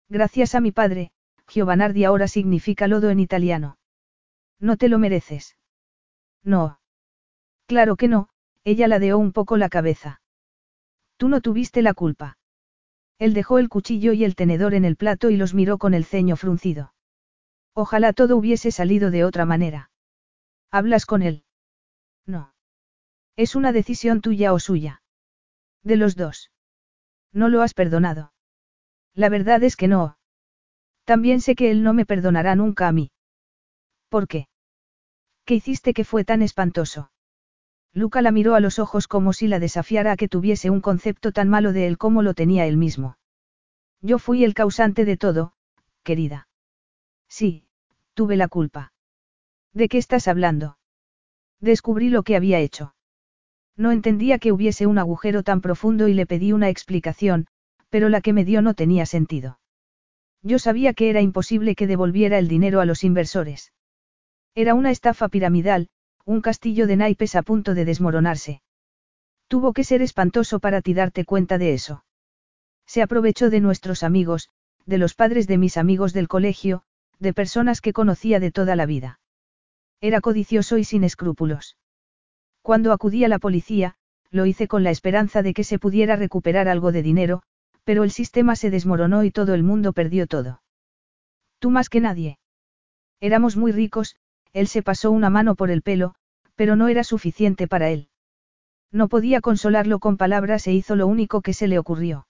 Gracias a mi padre, Giovanardi ahora significa lodo en italiano. No te lo mereces. No. Claro que no, ella ladeó un poco la cabeza. Tú no tuviste la culpa. Él dejó el cuchillo y el tenedor en el plato y los miró con el ceño fruncido. Ojalá todo hubiese salido de otra manera. ¿Hablas con él? No. Es una decisión tuya o suya. De los dos. No lo has perdonado. La verdad es que no. También sé que él no me perdonará nunca a mí. ¿Por qué? ¿Qué hiciste que fue tan espantoso? Luca la miró a los ojos como si la desafiara a que tuviese un concepto tan malo de él como lo tenía él mismo. Yo fui el causante de todo, querida. Sí, tuve la culpa. ¿De qué estás hablando? Descubrí lo que había hecho. No entendía que hubiese un agujero tan profundo y le pedí una explicación, pero la que me dio no tenía sentido. Yo sabía que era imposible que devolviera el dinero a los inversores. Era una estafa piramidal, un castillo de naipes a punto de desmoronarse. Tuvo que ser espantoso para ti darte cuenta de eso. Se aprovechó de nuestros amigos, de los padres de mis amigos del colegio, de personas que conocía de toda la vida. Era codicioso y sin escrúpulos. Cuando acudí a la policía, lo hice con la esperanza de que se pudiera recuperar algo de dinero, pero el sistema se desmoronó y todo el mundo perdió todo. Tú más que nadie. Éramos muy ricos, él se pasó una mano por el pelo, pero no era suficiente para él. No podía consolarlo con palabras e hizo lo único que se le ocurrió.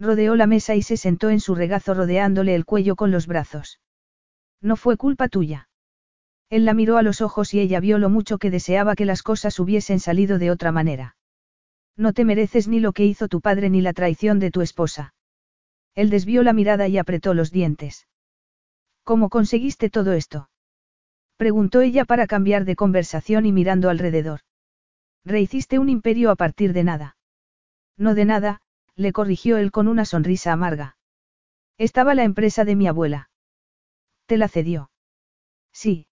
Rodeó la mesa y se sentó en su regazo rodeándole el cuello con los brazos. No fue culpa tuya. Él la miró a los ojos y ella vio lo mucho que deseaba que las cosas hubiesen salido de otra manera. No te mereces ni lo que hizo tu padre ni la traición de tu esposa. Él desvió la mirada y apretó los dientes. ¿Cómo conseguiste todo esto? Preguntó ella para cambiar de conversación y mirando alrededor. Rehiciste un imperio a partir de nada. No de nada, le corrigió él con una sonrisa amarga. Estaba la empresa de mi abuela. ¿Te la cedió? Sí,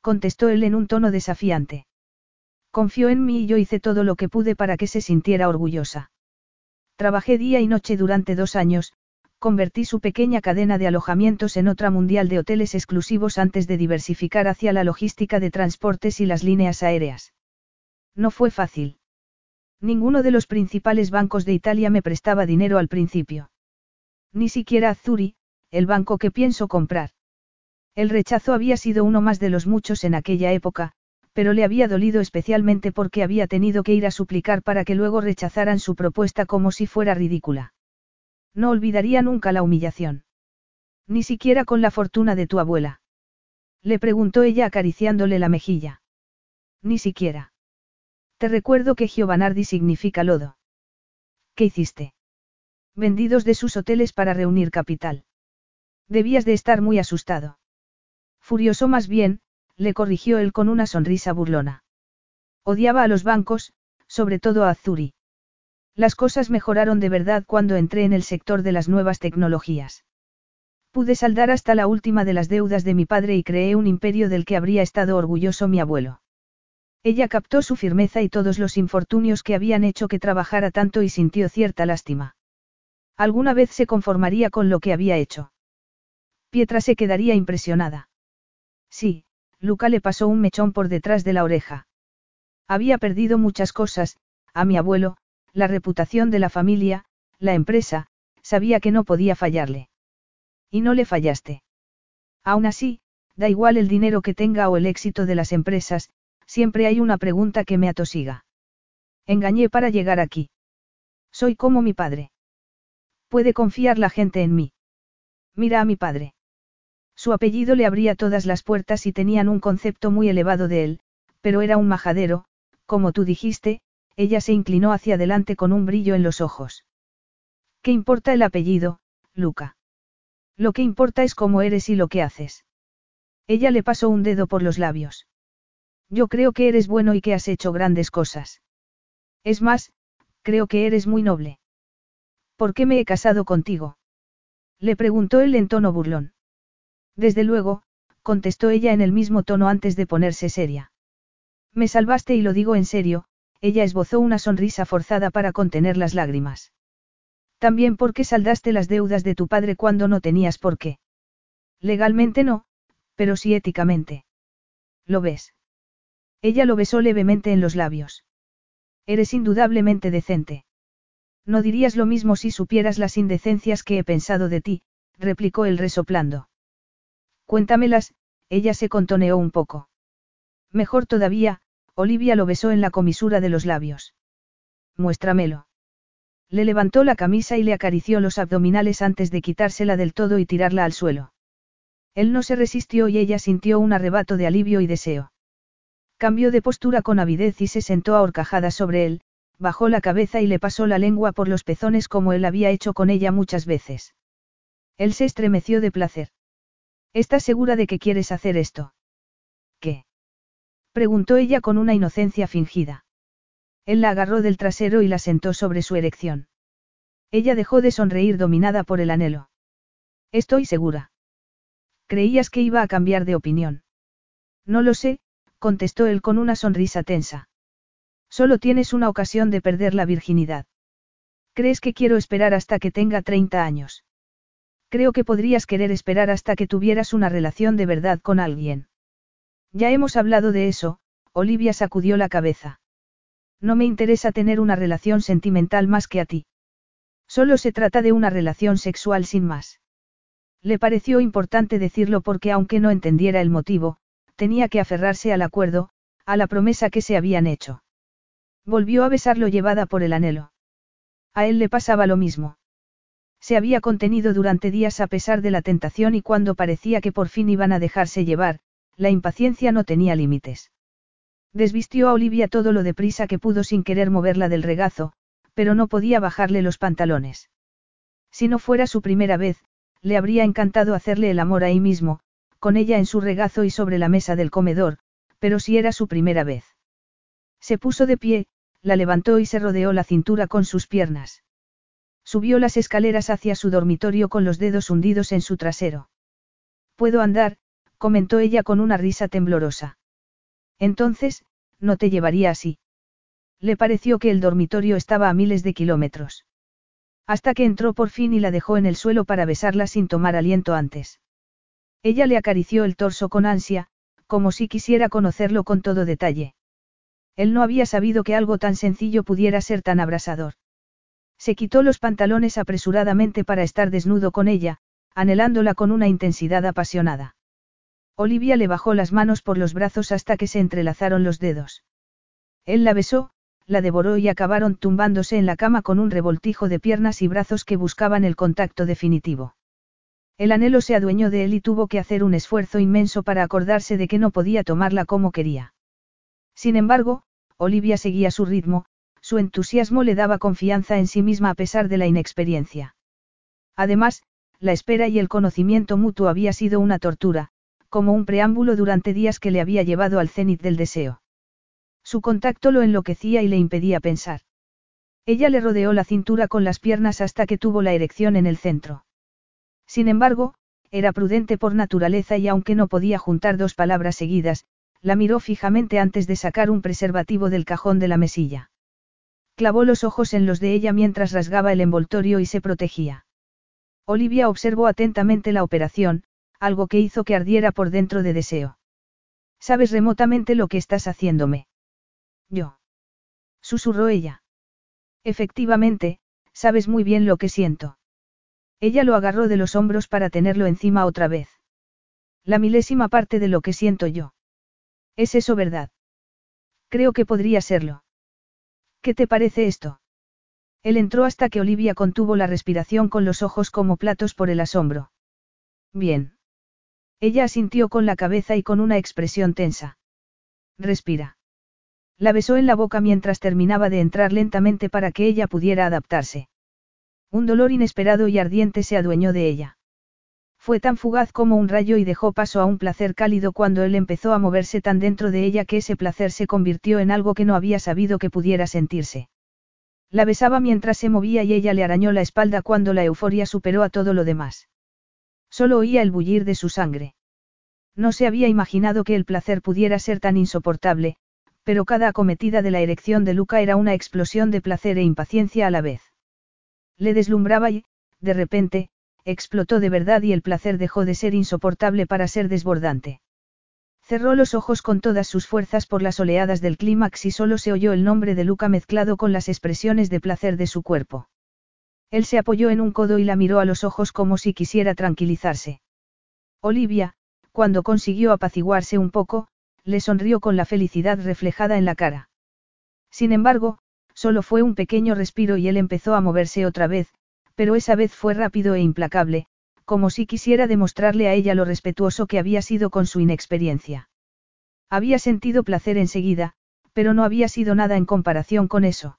contestó él en un tono desafiante. Confió en mí y yo hice todo lo que pude para que se sintiera orgullosa. Trabajé día y noche durante dos años, convertí su pequeña cadena de alojamientos en otra mundial de hoteles exclusivos antes de diversificar hacia la logística de transportes y las líneas aéreas. No fue fácil. Ninguno de los principales bancos de Italia me prestaba dinero al principio. Ni siquiera Azuri, el banco que pienso comprar. El rechazo había sido uno más de los muchos en aquella época, pero le había dolido especialmente porque había tenido que ir a suplicar para que luego rechazaran su propuesta como si fuera ridícula. No olvidaría nunca la humillación. Ni siquiera con la fortuna de tu abuela. Le preguntó ella acariciándole la mejilla. Ni siquiera. Te recuerdo que Giovanardi significa lodo. ¿Qué hiciste? Vendidos de sus hoteles para reunir capital. Debías de estar muy asustado. Furioso más bien, le corrigió él con una sonrisa burlona. Odiaba a los bancos, sobre todo a Azuri. Las cosas mejoraron de verdad cuando entré en el sector de las nuevas tecnologías. Pude saldar hasta la última de las deudas de mi padre y creé un imperio del que habría estado orgulloso mi abuelo. Ella captó su firmeza y todos los infortunios que habían hecho que trabajara tanto y sintió cierta lástima. Alguna vez se conformaría con lo que había hecho. Pietra se quedaría impresionada. Sí, Luca le pasó un mechón por detrás de la oreja. Había perdido muchas cosas, a mi abuelo, la reputación de la familia, la empresa, sabía que no podía fallarle. Y no le fallaste. Aún así, da igual el dinero que tenga o el éxito de las empresas, siempre hay una pregunta que me atosiga. Engañé para llegar aquí. Soy como mi padre. Puede confiar la gente en mí. Mira a mi padre. Su apellido le abría todas las puertas y tenían un concepto muy elevado de él, pero era un majadero, como tú dijiste, ella se inclinó hacia adelante con un brillo en los ojos. ¿Qué importa el apellido, Luca? Lo que importa es cómo eres y lo que haces. Ella le pasó un dedo por los labios. Yo creo que eres bueno y que has hecho grandes cosas. Es más, creo que eres muy noble. ¿Por qué me he casado contigo? Le preguntó él en tono burlón. Desde luego, contestó ella en el mismo tono antes de ponerse seria. Me salvaste y lo digo en serio, ella esbozó una sonrisa forzada para contener las lágrimas. También porque saldaste las deudas de tu padre cuando no tenías por qué. Legalmente no, pero sí éticamente. ¿Lo ves? Ella lo besó levemente en los labios. Eres indudablemente decente. No dirías lo mismo si supieras las indecencias que he pensado de ti, replicó él resoplando. Cuéntamelas, ella se contoneó un poco. Mejor todavía, Olivia lo besó en la comisura de los labios. Muéstramelo. Le levantó la camisa y le acarició los abdominales antes de quitársela del todo y tirarla al suelo. Él no se resistió y ella sintió un arrebato de alivio y deseo. Cambió de postura con avidez y se sentó a horcajadas sobre él, bajó la cabeza y le pasó la lengua por los pezones como él había hecho con ella muchas veces. Él se estremeció de placer. ¿Estás segura de que quieres hacer esto? ¿Qué? Preguntó ella con una inocencia fingida. Él la agarró del trasero y la sentó sobre su erección. Ella dejó de sonreír dominada por el anhelo. Estoy segura. Creías que iba a cambiar de opinión. No lo sé, contestó él con una sonrisa tensa. Solo tienes una ocasión de perder la virginidad. ¿Crees que quiero esperar hasta que tenga 30 años? Creo que podrías querer esperar hasta que tuvieras una relación de verdad con alguien. Ya hemos hablado de eso, Olivia sacudió la cabeza. No me interesa tener una relación sentimental más que a ti. Solo se trata de una relación sexual sin más. Le pareció importante decirlo porque aunque no entendiera el motivo, tenía que aferrarse al acuerdo, a la promesa que se habían hecho. Volvió a besarlo llevada por el anhelo. A él le pasaba lo mismo. Se había contenido durante días a pesar de la tentación y cuando parecía que por fin iban a dejarse llevar, la impaciencia no tenía límites. Desvistió a Olivia todo lo deprisa que pudo sin querer moverla del regazo, pero no podía bajarle los pantalones. Si no fuera su primera vez, le habría encantado hacerle el amor ahí mismo, con ella en su regazo y sobre la mesa del comedor, pero si era su primera vez. Se puso de pie, la levantó y se rodeó la cintura con sus piernas. Subió las escaleras hacia su dormitorio con los dedos hundidos en su trasero. Puedo andar, comentó ella con una risa temblorosa. Entonces, no te llevaría así. Le pareció que el dormitorio estaba a miles de kilómetros. Hasta que entró por fin y la dejó en el suelo para besarla sin tomar aliento antes. Ella le acarició el torso con ansia, como si quisiera conocerlo con todo detalle. Él no había sabido que algo tan sencillo pudiera ser tan abrasador. Se quitó los pantalones apresuradamente para estar desnudo con ella, anhelándola con una intensidad apasionada. Olivia le bajó las manos por los brazos hasta que se entrelazaron los dedos. Él la besó, la devoró y acabaron tumbándose en la cama con un revoltijo de piernas y brazos que buscaban el contacto definitivo. El anhelo se adueñó de él y tuvo que hacer un esfuerzo inmenso para acordarse de que no podía tomarla como quería. Sin embargo, Olivia seguía su ritmo, su entusiasmo le daba confianza en sí misma a pesar de la inexperiencia. Además, la espera y el conocimiento mutuo había sido una tortura, como un preámbulo durante días que le había llevado al cenit del deseo. Su contacto lo enloquecía y le impedía pensar. Ella le rodeó la cintura con las piernas hasta que tuvo la erección en el centro. Sin embargo, era prudente por naturaleza y aunque no podía juntar dos palabras seguidas, la miró fijamente antes de sacar un preservativo del cajón de la mesilla. Clavó los ojos en los de ella mientras rasgaba el envoltorio y se protegía. Olivia observó atentamente la operación, algo que hizo que ardiera por dentro de deseo. Sabes remotamente lo que estás haciéndome. Yo. Susurró ella. Efectivamente, sabes muy bien lo que siento. Ella lo agarró de los hombros para tenerlo encima otra vez. La milésima parte de lo que siento yo. ¿Es eso verdad? Creo que podría serlo. ¿Qué te parece esto? Él entró hasta que Olivia contuvo la respiración con los ojos como platos por el asombro. Bien. Ella asintió con la cabeza y con una expresión tensa. Respira. La besó en la boca mientras terminaba de entrar lentamente para que ella pudiera adaptarse. Un dolor inesperado y ardiente se adueñó de ella. Fue tan fugaz como un rayo y dejó paso a un placer cálido cuando él empezó a moverse tan dentro de ella que ese placer se convirtió en algo que no había sabido que pudiera sentirse. La besaba mientras se movía y ella le arañó la espalda cuando la euforia superó a todo lo demás. Solo oía el bullir de su sangre. No se había imaginado que el placer pudiera ser tan insoportable, pero cada acometida de la erección de Luca era una explosión de placer e impaciencia a la vez. Le deslumbraba y, de repente, explotó de verdad y el placer dejó de ser insoportable para ser desbordante. Cerró los ojos con todas sus fuerzas por las oleadas del clímax y solo se oyó el nombre de Luca mezclado con las expresiones de placer de su cuerpo. Él se apoyó en un codo y la miró a los ojos como si quisiera tranquilizarse. Olivia, cuando consiguió apaciguarse un poco, le sonrió con la felicidad reflejada en la cara. Sin embargo, solo fue un pequeño respiro y él empezó a moverse otra vez, pero esa vez fue rápido e implacable, como si quisiera demostrarle a ella lo respetuoso que había sido con su inexperiencia. Había sentido placer enseguida, pero no había sido nada en comparación con eso.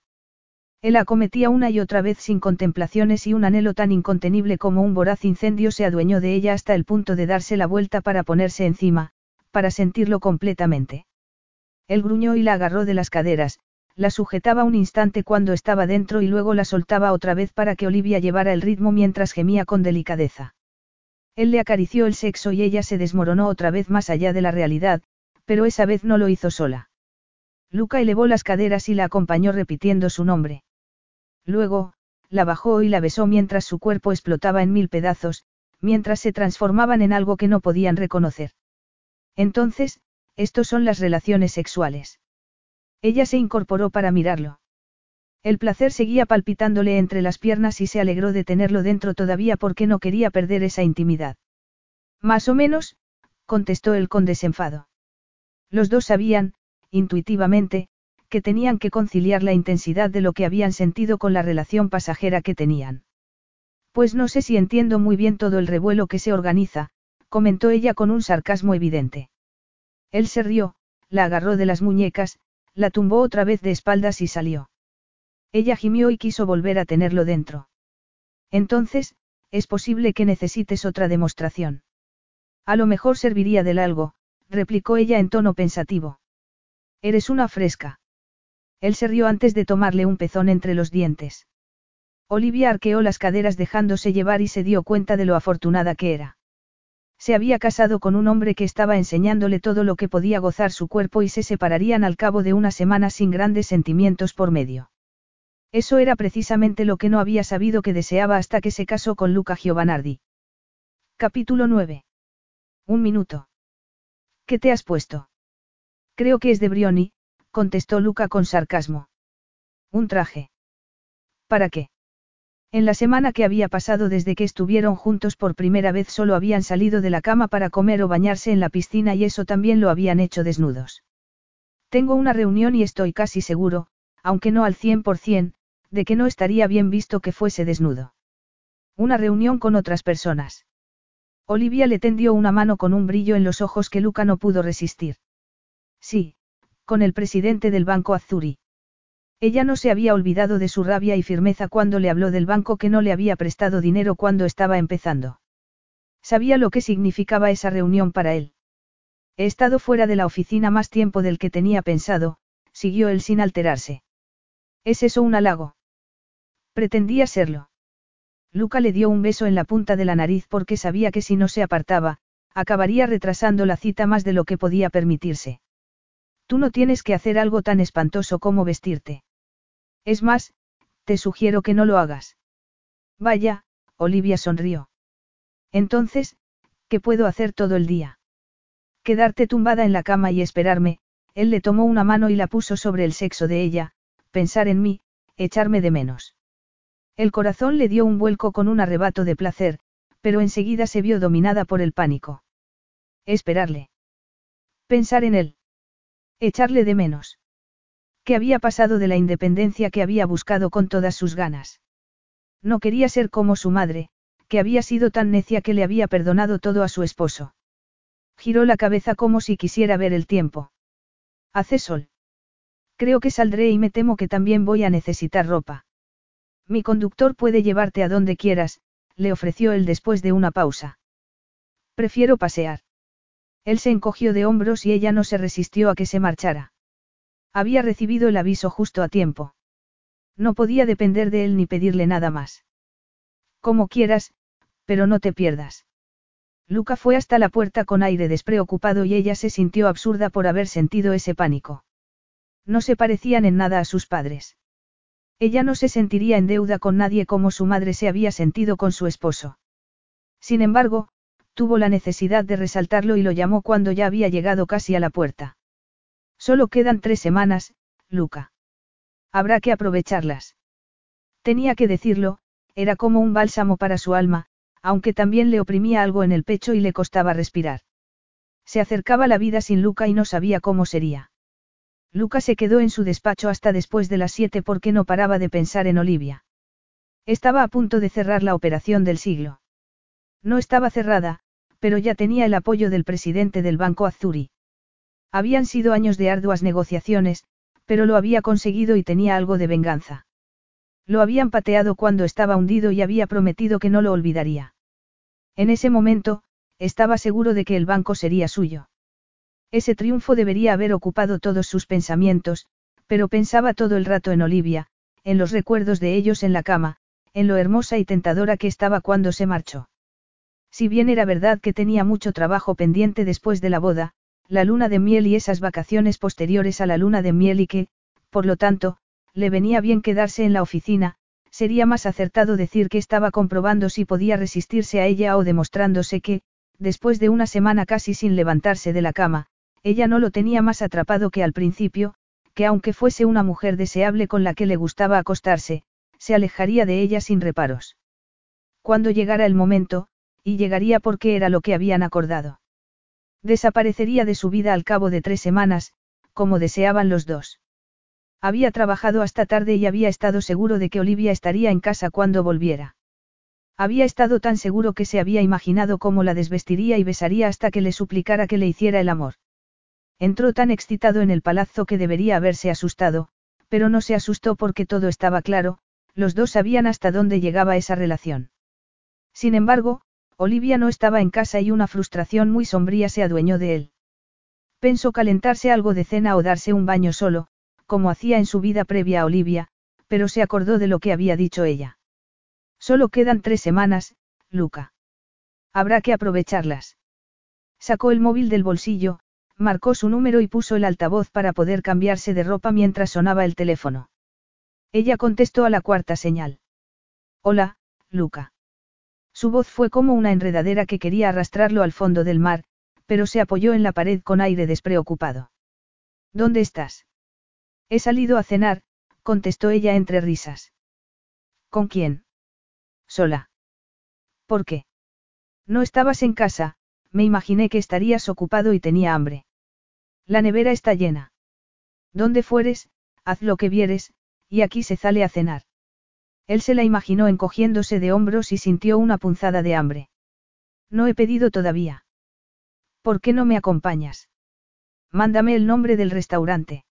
Él acometía una y otra vez sin contemplaciones y un anhelo tan incontenible como un voraz incendio se adueñó de ella hasta el punto de darse la vuelta para ponerse encima, para sentirlo completamente. Él gruñó y la agarró de las caderas, la sujetaba un instante cuando estaba dentro y luego la soltaba otra vez para que Olivia llevara el ritmo mientras gemía con delicadeza. Él le acarició el sexo y ella se desmoronó otra vez más allá de la realidad, pero esa vez no lo hizo sola. Luca elevó las caderas y la acompañó repitiendo su nombre. Luego, la bajó y la besó mientras su cuerpo explotaba en mil pedazos, mientras se transformaban en algo que no podían reconocer. Entonces, estos son las relaciones sexuales. Ella se incorporó para mirarlo. El placer seguía palpitándole entre las piernas y se alegró de tenerlo dentro todavía porque no quería perder esa intimidad. Más o menos, contestó él con desenfado. Los dos sabían, intuitivamente, que tenían que conciliar la intensidad de lo que habían sentido con la relación pasajera que tenían. Pues no sé si entiendo muy bien todo el revuelo que se organiza, comentó ella con un sarcasmo evidente. Él se rió, la agarró de las muñecas, la tumbó otra vez de espaldas y salió. Ella gimió y quiso volver a tenerlo dentro. Entonces, es posible que necesites otra demostración. A lo mejor serviría del algo, replicó ella en tono pensativo. Eres una fresca. Él se rió antes de tomarle un pezón entre los dientes. Olivia arqueó las caderas dejándose llevar y se dio cuenta de lo afortunada que era. Se había casado con un hombre que estaba enseñándole todo lo que podía gozar su cuerpo y se separarían al cabo de una semana sin grandes sentimientos por medio. Eso era precisamente lo que no había sabido que deseaba hasta que se casó con Luca Giovanardi. Capítulo 9. Un minuto. ¿Qué te has puesto? Creo que es de Brioni, contestó Luca con sarcasmo. Un traje. ¿Para qué? En la semana que había pasado desde que estuvieron juntos por primera vez solo habían salido de la cama para comer o bañarse en la piscina y eso también lo habían hecho desnudos. Tengo una reunión y estoy casi seguro, aunque no al cien por cien, de que no estaría bien visto que fuese desnudo. Una reunión con otras personas. Olivia le tendió una mano con un brillo en los ojos que Luca no pudo resistir. Sí, con el presidente del Banco Azzurri. Ella no se había olvidado de su rabia y firmeza cuando le habló del banco que no le había prestado dinero cuando estaba empezando. Sabía lo que significaba esa reunión para él. He estado fuera de la oficina más tiempo del que tenía pensado, siguió él sin alterarse. ¿Es eso un halago? Pretendía serlo. Luca le dio un beso en la punta de la nariz porque sabía que si no se apartaba, acabaría retrasando la cita más de lo que podía permitirse. Tú no tienes que hacer algo tan espantoso como vestirte. Es más, te sugiero que no lo hagas. Vaya, Olivia sonrió. Entonces, ¿qué puedo hacer todo el día? Quedarte tumbada en la cama y esperarme, él le tomó una mano y la puso sobre el sexo de ella, pensar en mí, echarme de menos. El corazón le dio un vuelco con un arrebato de placer, pero enseguida se vio dominada por el pánico. Esperarle. Pensar en él. Echarle de menos. ¿Qué había pasado de la independencia que había buscado con todas sus ganas? No quería ser como su madre, que había sido tan necia que le había perdonado todo a su esposo. Giró la cabeza como si quisiera ver el tiempo. Hace sol. Creo que saldré y me temo que también voy a necesitar ropa. Mi conductor puede llevarte a donde quieras, le ofreció él después de una pausa. Prefiero pasear. Él se encogió de hombros y ella no se resistió a que se marchara. Había recibido el aviso justo a tiempo. No podía depender de él ni pedirle nada más. Como quieras, pero no te pierdas. Luca fue hasta la puerta con aire despreocupado y ella se sintió absurda por haber sentido ese pánico. No se parecían en nada a sus padres. Ella no se sentiría en deuda con nadie como su madre se había sentido con su esposo. Sin embargo, tuvo la necesidad de resaltarlo y lo llamó cuando ya había llegado casi a la puerta. Solo quedan tres semanas, Luca. Habrá que aprovecharlas. Tenía que decirlo, era como un bálsamo para su alma, aunque también le oprimía algo en el pecho y le costaba respirar. Se acercaba la vida sin Luca y no sabía cómo sería. Luca se quedó en su despacho hasta después de las siete porque no paraba de pensar en Olivia. Estaba a punto de cerrar la operación del siglo. No estaba cerrada, pero ya tenía el apoyo del presidente del Banco Azuri. Habían sido años de arduas negociaciones, pero lo había conseguido y tenía algo de venganza. Lo habían pateado cuando estaba hundido y había prometido que no lo olvidaría. En ese momento, estaba seguro de que el banco sería suyo. Ese triunfo debería haber ocupado todos sus pensamientos, pero pensaba todo el rato en Olivia, en los recuerdos de ellos en la cama, en lo hermosa y tentadora que estaba cuando se marchó. Si bien era verdad que tenía mucho trabajo pendiente después de la boda, la luna de miel y esas vacaciones posteriores a la luna de miel y que, por lo tanto, le venía bien quedarse en la oficina, sería más acertado decir que estaba comprobando si podía resistirse a ella o demostrándose que, después de una semana casi sin levantarse de la cama, ella no lo tenía más atrapado que al principio, que aunque fuese una mujer deseable con la que le gustaba acostarse, se alejaría de ella sin reparos. Cuando llegara el momento, y llegaría porque era lo que habían acordado. Desaparecería de su vida al cabo de tres semanas, como deseaban los dos. Había trabajado hasta tarde y había estado seguro de que Olivia estaría en casa cuando volviera. Había estado tan seguro que se había imaginado cómo la desvestiría y besaría hasta que le suplicara que le hiciera el amor. Entró tan excitado en el palazzo que debería haberse asustado, pero no se asustó porque todo estaba claro, los dos sabían hasta dónde llegaba esa relación. Sin embargo, Olivia no estaba en casa y una frustración muy sombría se adueñó de él. Pensó calentarse algo de cena o darse un baño solo, como hacía en su vida previa a Olivia, pero se acordó de lo que había dicho ella. Solo quedan tres semanas, Luca. Habrá que aprovecharlas. Sacó el móvil del bolsillo, marcó su número y puso el altavoz para poder cambiarse de ropa mientras sonaba el teléfono. Ella contestó a la cuarta señal. Hola, Luca. Su voz fue como una enredadera que quería arrastrarlo al fondo del mar, pero se apoyó en la pared con aire despreocupado. ¿Dónde estás? He salido a cenar, contestó ella entre risas. ¿Con quién? Sola. ¿Por qué? No estabas en casa, me imaginé que estarías ocupado y tenía hambre. La nevera está llena. Donde fueres, haz lo que vieres, y aquí se sale a cenar. Él se la imaginó encogiéndose de hombros y sintió una punzada de hambre. No he pedido todavía. ¿Por qué no me acompañas? Mándame el nombre del restaurante.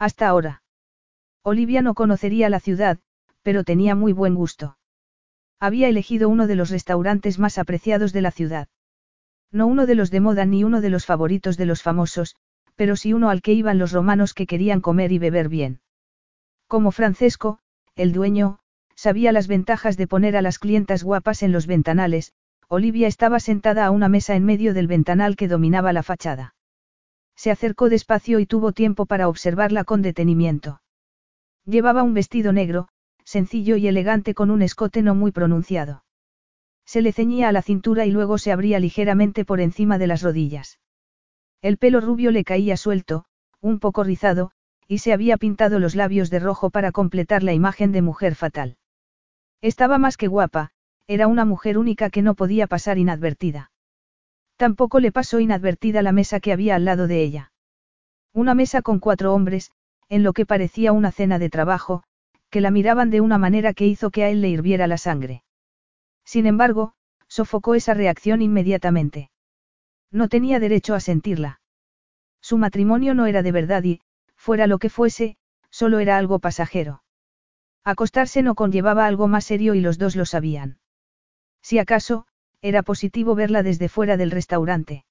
Hasta ahora. Olivia no conocería la ciudad, pero tenía muy buen gusto. Había elegido uno de los restaurantes más apreciados de la ciudad. No uno de los de moda ni uno de los favoritos de los famosos, pero sí uno al que iban los romanos que querían comer y beber bien. Como Francesco, el dueño, sabía las ventajas de poner a las clientas guapas en los ventanales, Olivia estaba sentada a una mesa en medio del ventanal que dominaba la fachada. Se acercó despacio y tuvo tiempo para observarla con detenimiento. Llevaba un vestido negro, sencillo y elegante con un escote no muy pronunciado. Se le ceñía a la cintura y luego se abría ligeramente por encima de las rodillas. El pelo rubio le caía suelto, un poco rizado, y se había pintado los labios de rojo para completar la imagen de mujer fatal. Estaba más que guapa, era una mujer única que no podía pasar inadvertida. Tampoco le pasó inadvertida la mesa que había al lado de ella. Una mesa con cuatro hombres, en lo que parecía una cena de trabajo, que la miraban de una manera que hizo que a él le hirviera la sangre. Sin embargo, sofocó esa reacción inmediatamente. No tenía derecho a sentirla. Su matrimonio no era de verdad y, fuera lo que fuese, solo era algo pasajero. Acostarse no conllevaba algo más serio y los dos lo sabían. Si acaso, era positivo verla desde fuera del restaurante.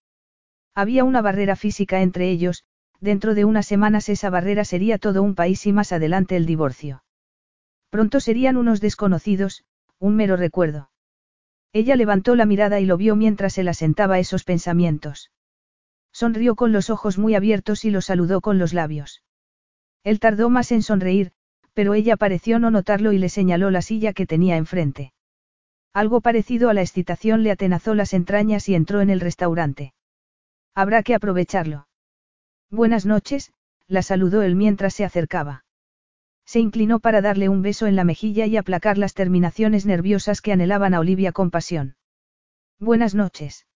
Había una barrera física entre ellos, dentro de unas semanas esa barrera sería todo un país y más adelante el divorcio. Pronto serían unos desconocidos, un mero recuerdo. Ella levantó la mirada y lo vio mientras él asentaba esos pensamientos. Sonrió con los ojos muy abiertos y lo saludó con los labios. Él tardó más en sonreír, pero ella pareció no notarlo y le señaló la silla que tenía enfrente. Algo parecido a la excitación le atenazó las entrañas y entró en el restaurante. Habrá que aprovecharlo. Buenas noches, la saludó él mientras se acercaba. Se inclinó para darle un beso en la mejilla y aplacar las terminaciones nerviosas que anhelaban a Olivia con pasión. Buenas noches.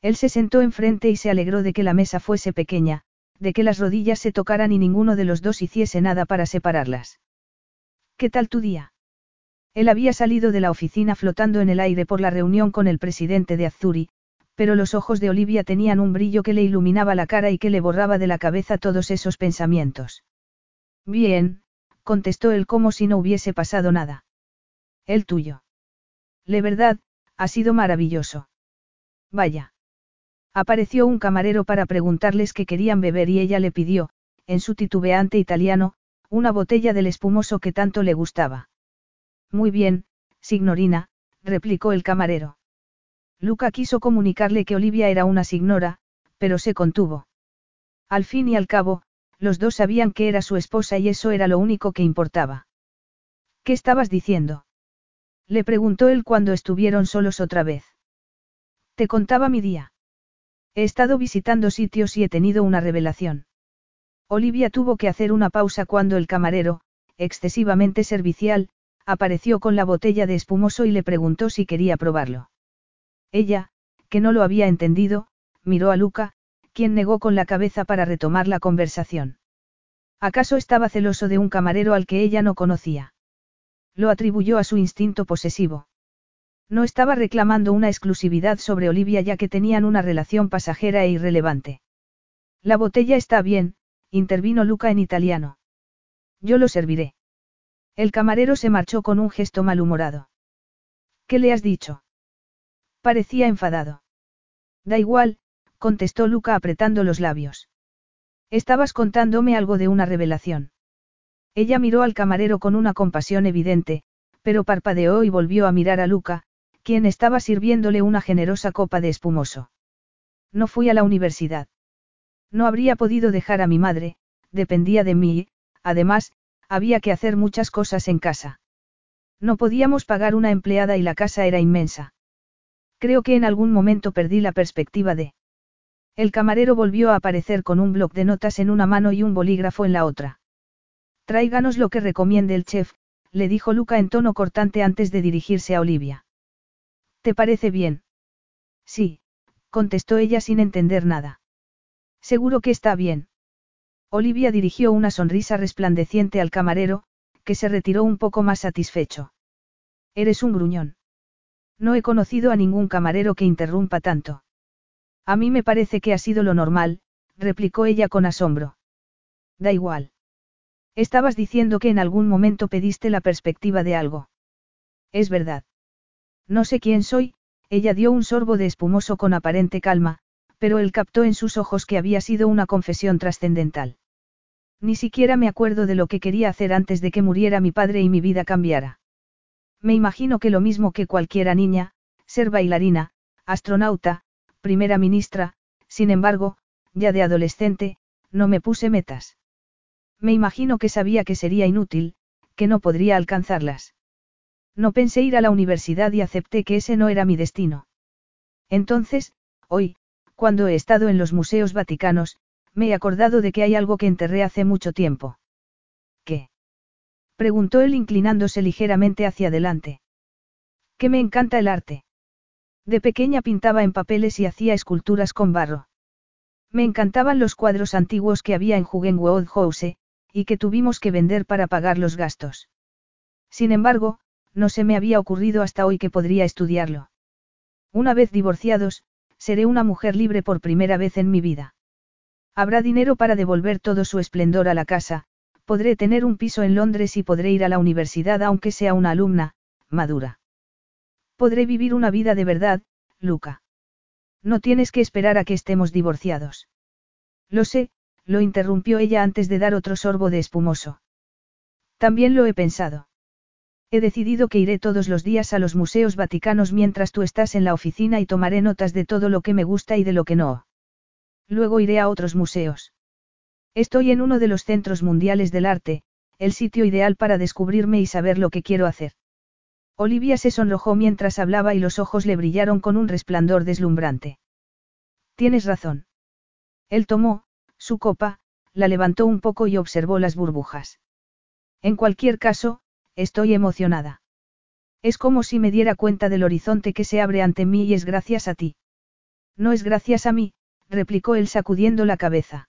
Él se sentó enfrente y se alegró de que la mesa fuese pequeña, de que las rodillas se tocaran y ninguno de los dos hiciese nada para separarlas. ¿Qué tal tu día? Él había salido de la oficina flotando en el aire por la reunión con el presidente de Azuri, pero los ojos de Olivia tenían un brillo que le iluminaba la cara y que le borraba de la cabeza todos esos pensamientos. Bien, contestó él como si no hubiese pasado nada. El tuyo. La verdad, ha sido maravilloso. Vaya. Apareció un camarero para preguntarles qué querían beber y ella le pidió, en su titubeante italiano, una botella del espumoso que tanto le gustaba. Muy bien, signorina, replicó el camarero. Luca quiso comunicarle que Olivia era una signora, pero se contuvo. Al fin y al cabo, los dos sabían que era su esposa y eso era lo único que importaba. ¿Qué estabas diciendo? Le preguntó él cuando estuvieron solos otra vez. Te contaba mi día. He estado visitando sitios y he tenido una revelación. Olivia tuvo que hacer una pausa cuando el camarero, excesivamente servicial, apareció con la botella de espumoso y le preguntó si quería probarlo. Ella, que no lo había entendido, miró a Luca, quien negó con la cabeza para retomar la conversación. ¿Acaso estaba celoso de un camarero al que ella no conocía? Lo atribuyó a su instinto posesivo. No estaba reclamando una exclusividad sobre Olivia ya que tenían una relación pasajera e irrelevante. La botella está bien, intervino Luca en italiano. Yo lo serviré. El camarero se marchó con un gesto malhumorado. ¿Qué le has dicho? Parecía enfadado. Da igual, contestó Luca apretando los labios. Estabas contándome algo de una revelación. Ella miró al camarero con una compasión evidente, pero parpadeó y volvió a mirar a Luca, quien estaba sirviéndole una generosa copa de espumoso. No fui a la universidad. No habría podido dejar a mi madre, dependía de mí, además, había que hacer muchas cosas en casa. No podíamos pagar una empleada y la casa era inmensa. Creo que en algún momento perdí la perspectiva de... El camarero volvió a aparecer con un bloc de notas en una mano y un bolígrafo en la otra. Tráiganos lo que recomiende el chef, le dijo Luca en tono cortante antes de dirigirse a Olivia. ¿Te parece bien? Sí, contestó ella sin entender nada. Seguro que está bien. Olivia dirigió una sonrisa resplandeciente al camarero, que se retiró un poco más satisfecho. Eres un gruñón. No he conocido a ningún camarero que interrumpa tanto. A mí me parece que ha sido lo normal, replicó ella con asombro. Da igual. Estabas diciendo que en algún momento pediste la perspectiva de algo. Es verdad. No sé quién soy, ella dio un sorbo de espumoso con aparente calma, pero él captó en sus ojos que había sido una confesión trascendental. Ni siquiera me acuerdo de lo que quería hacer antes de que muriera mi padre y mi vida cambiara. Me imagino que lo mismo que cualquiera niña, ser bailarina, astronauta, primera ministra, sin embargo, ya de adolescente, no me puse metas. Me imagino que sabía que sería inútil, que no podría alcanzarlas. No pensé ir a la universidad y acepté que ese no era mi destino. Entonces, hoy, cuando he estado en los museos vaticanos, me he acordado de que hay algo que enterré hace mucho tiempo. ¿Qué? Preguntó él inclinándose ligeramente hacia adelante. Que me encanta el arte. De pequeña pintaba en papeles y hacía esculturas con barro. Me encantaban los cuadros antiguos que había en Jugenwood House, y que tuvimos que vender para pagar los gastos. Sin embargo, no se me había ocurrido hasta hoy que podría estudiarlo. Una vez divorciados, seré una mujer libre por primera vez en mi vida. Habrá dinero para devolver todo su esplendor a la casa, podré tener un piso en Londres y podré ir a la universidad aunque sea una alumna, madura. Podré vivir una vida de verdad, Luca. No tienes que esperar a que estemos divorciados. Lo sé, lo interrumpió ella antes de dar otro sorbo de espumoso. También lo he pensado. He decidido que iré todos los días a los museos vaticanos mientras tú estás en la oficina y tomaré notas de todo lo que me gusta y de lo que no. Luego iré a otros museos. Estoy en uno de los centros mundiales del arte, el sitio ideal para descubrirme y saber lo que quiero hacer. Olivia se sonrojó mientras hablaba y los ojos le brillaron con un resplandor deslumbrante. Tienes razón. Él tomó, su copa, la levantó un poco y observó las burbujas. En cualquier caso, estoy emocionada. Es como si me diera cuenta del horizonte que se abre ante mí y es gracias a ti. No es gracias a mí, replicó él sacudiendo la cabeza.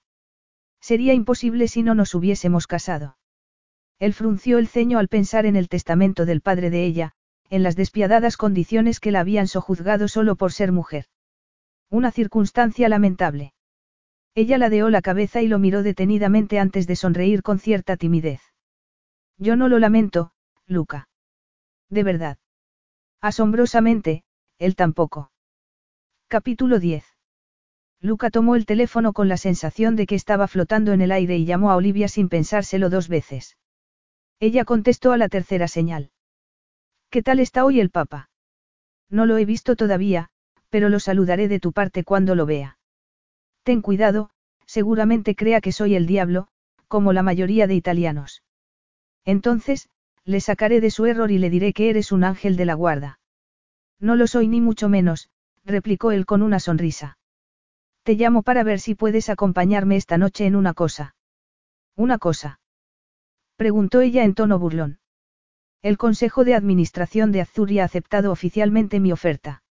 Sería imposible si no nos hubiésemos casado. Él frunció el ceño al pensar en el testamento del padre de ella, en las despiadadas condiciones que la habían sojuzgado solo por ser mujer. Una circunstancia lamentable. Ella ladeó la cabeza y lo miró detenidamente antes de sonreír con cierta timidez. Yo no lo lamento, Luca. De verdad. Asombrosamente, él tampoco. Capítulo 10. Luca tomó el teléfono con la sensación de que estaba flotando en el aire y llamó a Olivia sin pensárselo dos veces. Ella contestó a la tercera señal. ¿Qué tal está hoy el Papa? No lo he visto todavía, pero lo saludaré de tu parte cuando lo vea. Ten cuidado, seguramente crea que soy el diablo, como la mayoría de italianos. Entonces, le sacaré de su error y le diré que eres un ángel de la guarda. No lo soy ni mucho menos, replicó él con una sonrisa. Te llamo para ver si puedes acompañarme esta noche en una cosa. ¿Una cosa? Preguntó ella en tono burlón. El Consejo de Administración de Azuria ha aceptado oficialmente mi oferta.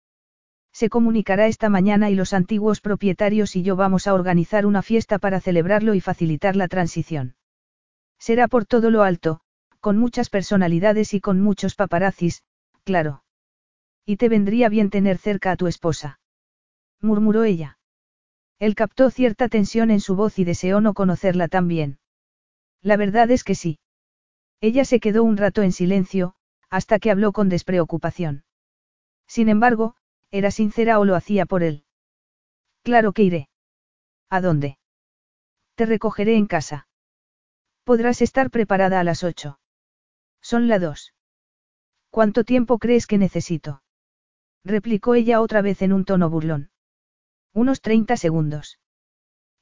Se comunicará esta mañana y los antiguos propietarios y yo vamos a organizar una fiesta para celebrarlo y facilitar la transición. Será por todo lo alto, con muchas personalidades y con muchos paparazzis, claro. Y te vendría bien tener cerca a tu esposa. murmuró ella. Él captó cierta tensión en su voz y deseó no conocerla tan bien. La verdad es que sí. Ella se quedó un rato en silencio, hasta que habló con despreocupación. Sin embargo, era sincera o lo hacía por él. Claro que iré. ¿A dónde? Te recogeré en casa. Podrás estar preparada a las ocho. Son las dos. ¿Cuánto tiempo crees que necesito? replicó ella otra vez en un tono burlón. Unos treinta segundos.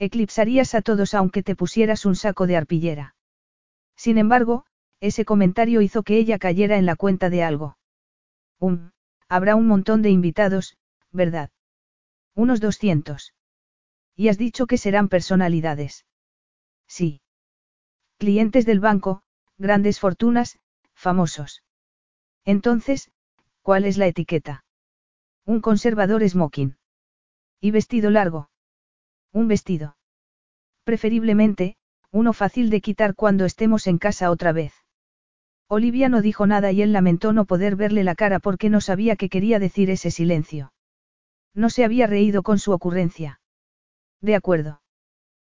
Eclipsarías a todos aunque te pusieras un saco de arpillera. Sin embargo, ese comentario hizo que ella cayera en la cuenta de algo. Um, habrá un montón de invitados, ¿verdad? Unos doscientos. Y has dicho que serán personalidades. Sí. Clientes del banco, grandes fortunas, famosos. Entonces, ¿cuál es la etiqueta? Un conservador smoking. ¿Y vestido largo? Un vestido. Preferiblemente, uno fácil de quitar cuando estemos en casa otra vez. Olivia no dijo nada y él lamentó no poder verle la cara porque no sabía qué quería decir ese silencio. No se había reído con su ocurrencia. De acuerdo.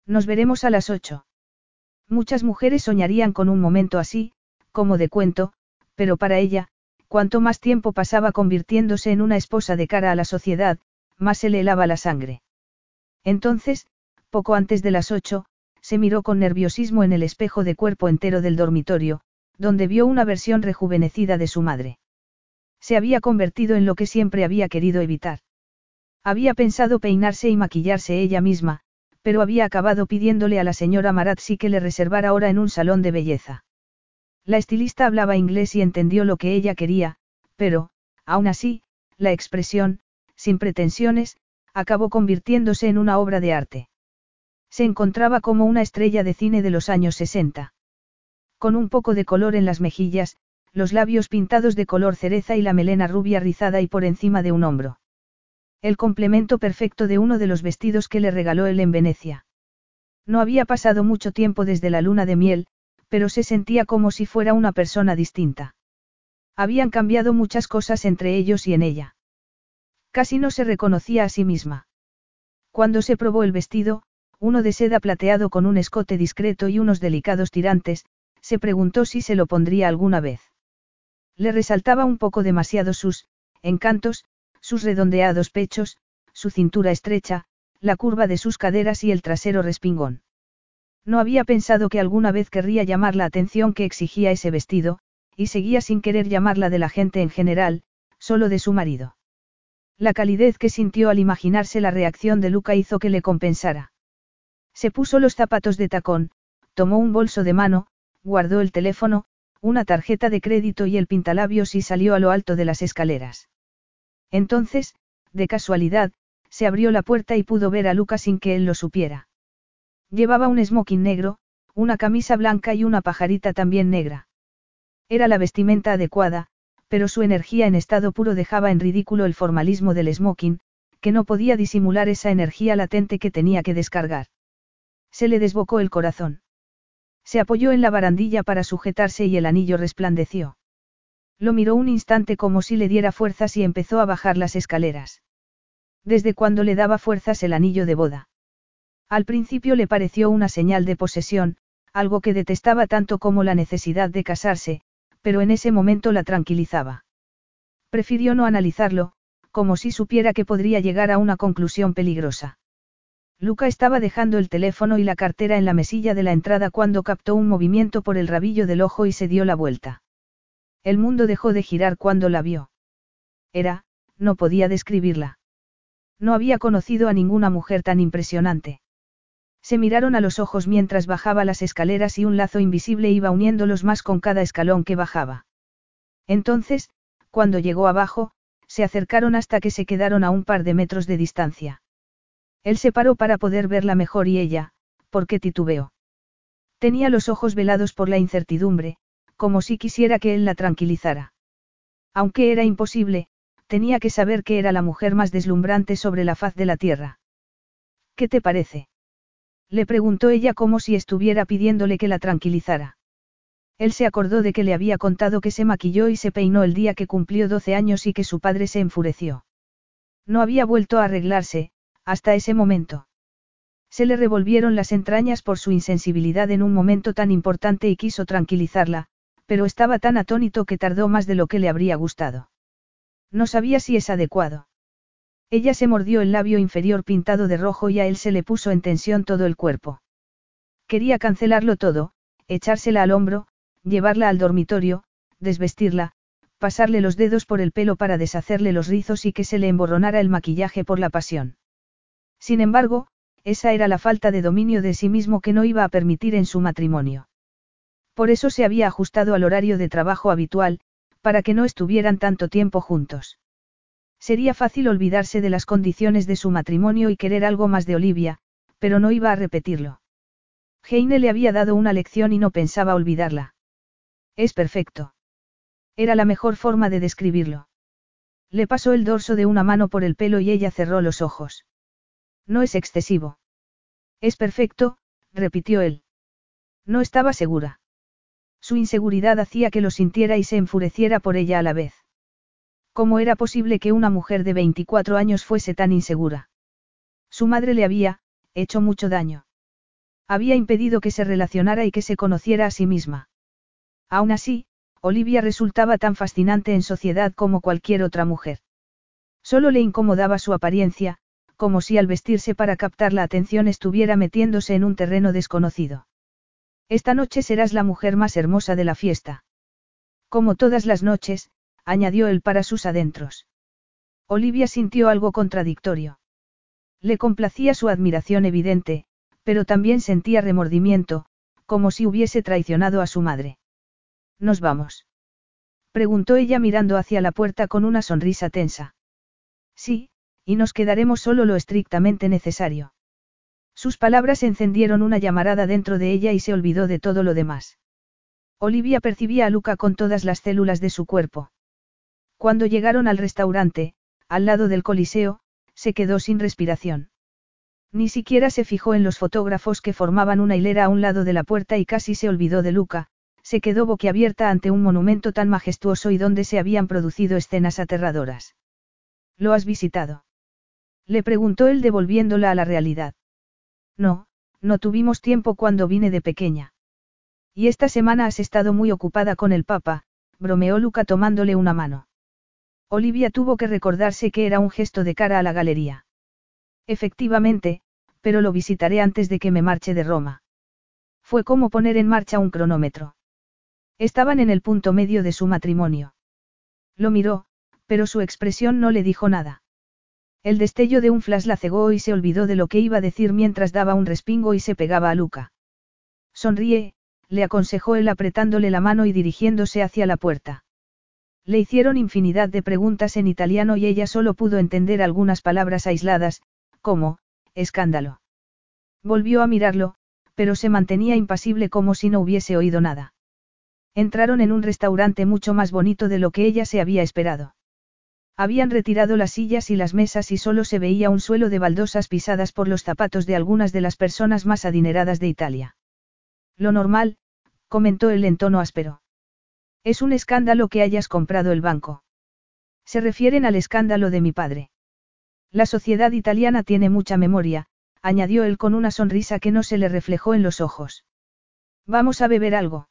Nos veremos a las ocho. Muchas mujeres soñarían con un momento así, como de cuento, pero para ella, cuanto más tiempo pasaba convirtiéndose en una esposa de cara a la sociedad, más se le helaba la sangre. Entonces, poco antes de las ocho, se miró con nerviosismo en el espejo de cuerpo entero del dormitorio, donde vio una versión rejuvenecida de su madre. Se había convertido en lo que siempre había querido evitar. Había pensado peinarse y maquillarse ella misma, pero había acabado pidiéndole a la señora Marazzi que le reservara hora en un salón de belleza. La estilista hablaba inglés y entendió lo que ella quería, pero, aún así, la expresión, sin pretensiones, acabó convirtiéndose en una obra de arte. Se encontraba como una estrella de cine de los años 60. Con un poco de color en las mejillas, los labios pintados de color cereza y la melena rubia rizada y por encima de un hombro. El complemento perfecto de uno de los vestidos que le regaló él en Venecia. No había pasado mucho tiempo desde la luna de miel, pero se sentía como si fuera una persona distinta. Habían cambiado muchas cosas entre ellos y en ella. Casi no se reconocía a sí misma. Cuando se probó el vestido, uno de seda plateado con un escote discreto y unos delicados tirantes, se preguntó si se lo pondría alguna vez. Le resaltaba un poco demasiado sus, encantos, sus redondeados pechos, su cintura estrecha, la curva de sus caderas y el trasero respingón. No había pensado que alguna vez querría llamar la atención que exigía ese vestido, y seguía sin querer llamarla de la gente en general, solo de su marido. La calidez que sintió al imaginarse la reacción de Luca hizo que le compensara. Se puso los zapatos de tacón, tomó un bolso de mano, guardó el teléfono, una tarjeta de crédito y el pintalabios y salió a lo alto de las escaleras. Entonces, de casualidad, se abrió la puerta y pudo ver a Luca sin que él lo supiera. Llevaba un smoking negro, una camisa blanca y una pajarita también negra. Era la vestimenta adecuada, pero su energía en estado puro dejaba en ridículo el formalismo del smoking, que no podía disimular esa energía latente que tenía que descargar. Se le desbocó el corazón. Se apoyó en la barandilla para sujetarse y el anillo resplandeció. Lo miró un instante como si le diera fuerzas y empezó a bajar las escaleras. Desde cuando le daba fuerzas el anillo de boda. Al principio le pareció una señal de posesión, algo que detestaba tanto como la necesidad de casarse, pero en ese momento la tranquilizaba. Prefirió no analizarlo, como si supiera que podría llegar a una conclusión peligrosa. Luca estaba dejando el teléfono y la cartera en la mesilla de la entrada cuando captó un movimiento por el rabillo del ojo y se dio la vuelta. El mundo dejó de girar cuando la vio. Era, no podía describirla. No había conocido a ninguna mujer tan impresionante. Se miraron a los ojos mientras bajaba las escaleras y un lazo invisible iba uniéndolos más con cada escalón que bajaba. Entonces, cuando llegó abajo, se acercaron hasta que se quedaron a un par de metros de distancia. Él se paró para poder verla mejor y ella, porque titubeó. Tenía los ojos velados por la incertidumbre, como si quisiera que él la tranquilizara. Aunque era imposible, tenía que saber que era la mujer más deslumbrante sobre la faz de la tierra. ¿Qué te parece? Le preguntó ella como si estuviera pidiéndole que la tranquilizara. Él se acordó de que le había contado que se maquilló y se peinó el día que cumplió 12 años y que su padre se enfureció. No había vuelto a arreglarse, hasta ese momento. Se le revolvieron las entrañas por su insensibilidad en un momento tan importante y quiso tranquilizarla, pero estaba tan atónito que tardó más de lo que le habría gustado. No sabía si es adecuado. Ella se mordió el labio inferior pintado de rojo y a él se le puso en tensión todo el cuerpo. Quería cancelarlo todo, echársela al hombro, llevarla al dormitorio, desvestirla, pasarle los dedos por el pelo para deshacerle los rizos y que se le emborronara el maquillaje por la pasión. Sin embargo, esa era la falta de dominio de sí mismo que no iba a permitir en su matrimonio. Por eso se había ajustado al horario de trabajo habitual, para que no estuvieran tanto tiempo juntos. Sería fácil olvidarse de las condiciones de su matrimonio y querer algo más de Olivia, pero no iba a repetirlo. Heine le había dado una lección y no pensaba olvidarla. Es perfecto. Era la mejor forma de describirlo. Le pasó el dorso de una mano por el pelo y ella cerró los ojos. No es excesivo. Es perfecto, repitió él. No estaba segura. Su inseguridad hacía que lo sintiera y se enfureciera por ella a la vez. ¿Cómo era posible que una mujer de 24 años fuese tan insegura? Su madre le había, hecho mucho daño. Había impedido que se relacionara y que se conociera a sí misma. Aún así, Olivia resultaba tan fascinante en sociedad como cualquier otra mujer. Solo le incomodaba su apariencia, como si al vestirse para captar la atención estuviera metiéndose en un terreno desconocido. Esta noche serás la mujer más hermosa de la fiesta. Como todas las noches, añadió él para sus adentros. Olivia sintió algo contradictorio. Le complacía su admiración evidente, pero también sentía remordimiento, como si hubiese traicionado a su madre. ¿Nos vamos? preguntó ella mirando hacia la puerta con una sonrisa tensa. Sí, y nos quedaremos solo lo estrictamente necesario. Sus palabras encendieron una llamarada dentro de ella y se olvidó de todo lo demás. Olivia percibía a Luca con todas las células de su cuerpo. Cuando llegaron al restaurante, al lado del Coliseo, se quedó sin respiración. Ni siquiera se fijó en los fotógrafos que formaban una hilera a un lado de la puerta y casi se olvidó de Luca, se quedó boquiabierta ante un monumento tan majestuoso y donde se habían producido escenas aterradoras. ¿Lo has visitado? Le preguntó él devolviéndola a la realidad. No, no tuvimos tiempo cuando vine de pequeña. Y esta semana has estado muy ocupada con el Papa, bromeó Luca tomándole una mano. Olivia tuvo que recordarse que era un gesto de cara a la galería. Efectivamente, pero lo visitaré antes de que me marche de Roma. Fue como poner en marcha un cronómetro. Estaban en el punto medio de su matrimonio. Lo miró, pero su expresión no le dijo nada. El destello de un flash la cegó y se olvidó de lo que iba a decir mientras daba un respingo y se pegaba a Luca. Sonríe, le aconsejó él apretándole la mano y dirigiéndose hacia la puerta. Le hicieron infinidad de preguntas en italiano y ella solo pudo entender algunas palabras aisladas, como, escándalo. Volvió a mirarlo, pero se mantenía impasible como si no hubiese oído nada. Entraron en un restaurante mucho más bonito de lo que ella se había esperado. Habían retirado las sillas y las mesas y solo se veía un suelo de baldosas pisadas por los zapatos de algunas de las personas más adineradas de Italia. Lo normal, comentó él en tono áspero. Es un escándalo que hayas comprado el banco. Se refieren al escándalo de mi padre. La sociedad italiana tiene mucha memoria, añadió él con una sonrisa que no se le reflejó en los ojos. Vamos a beber algo.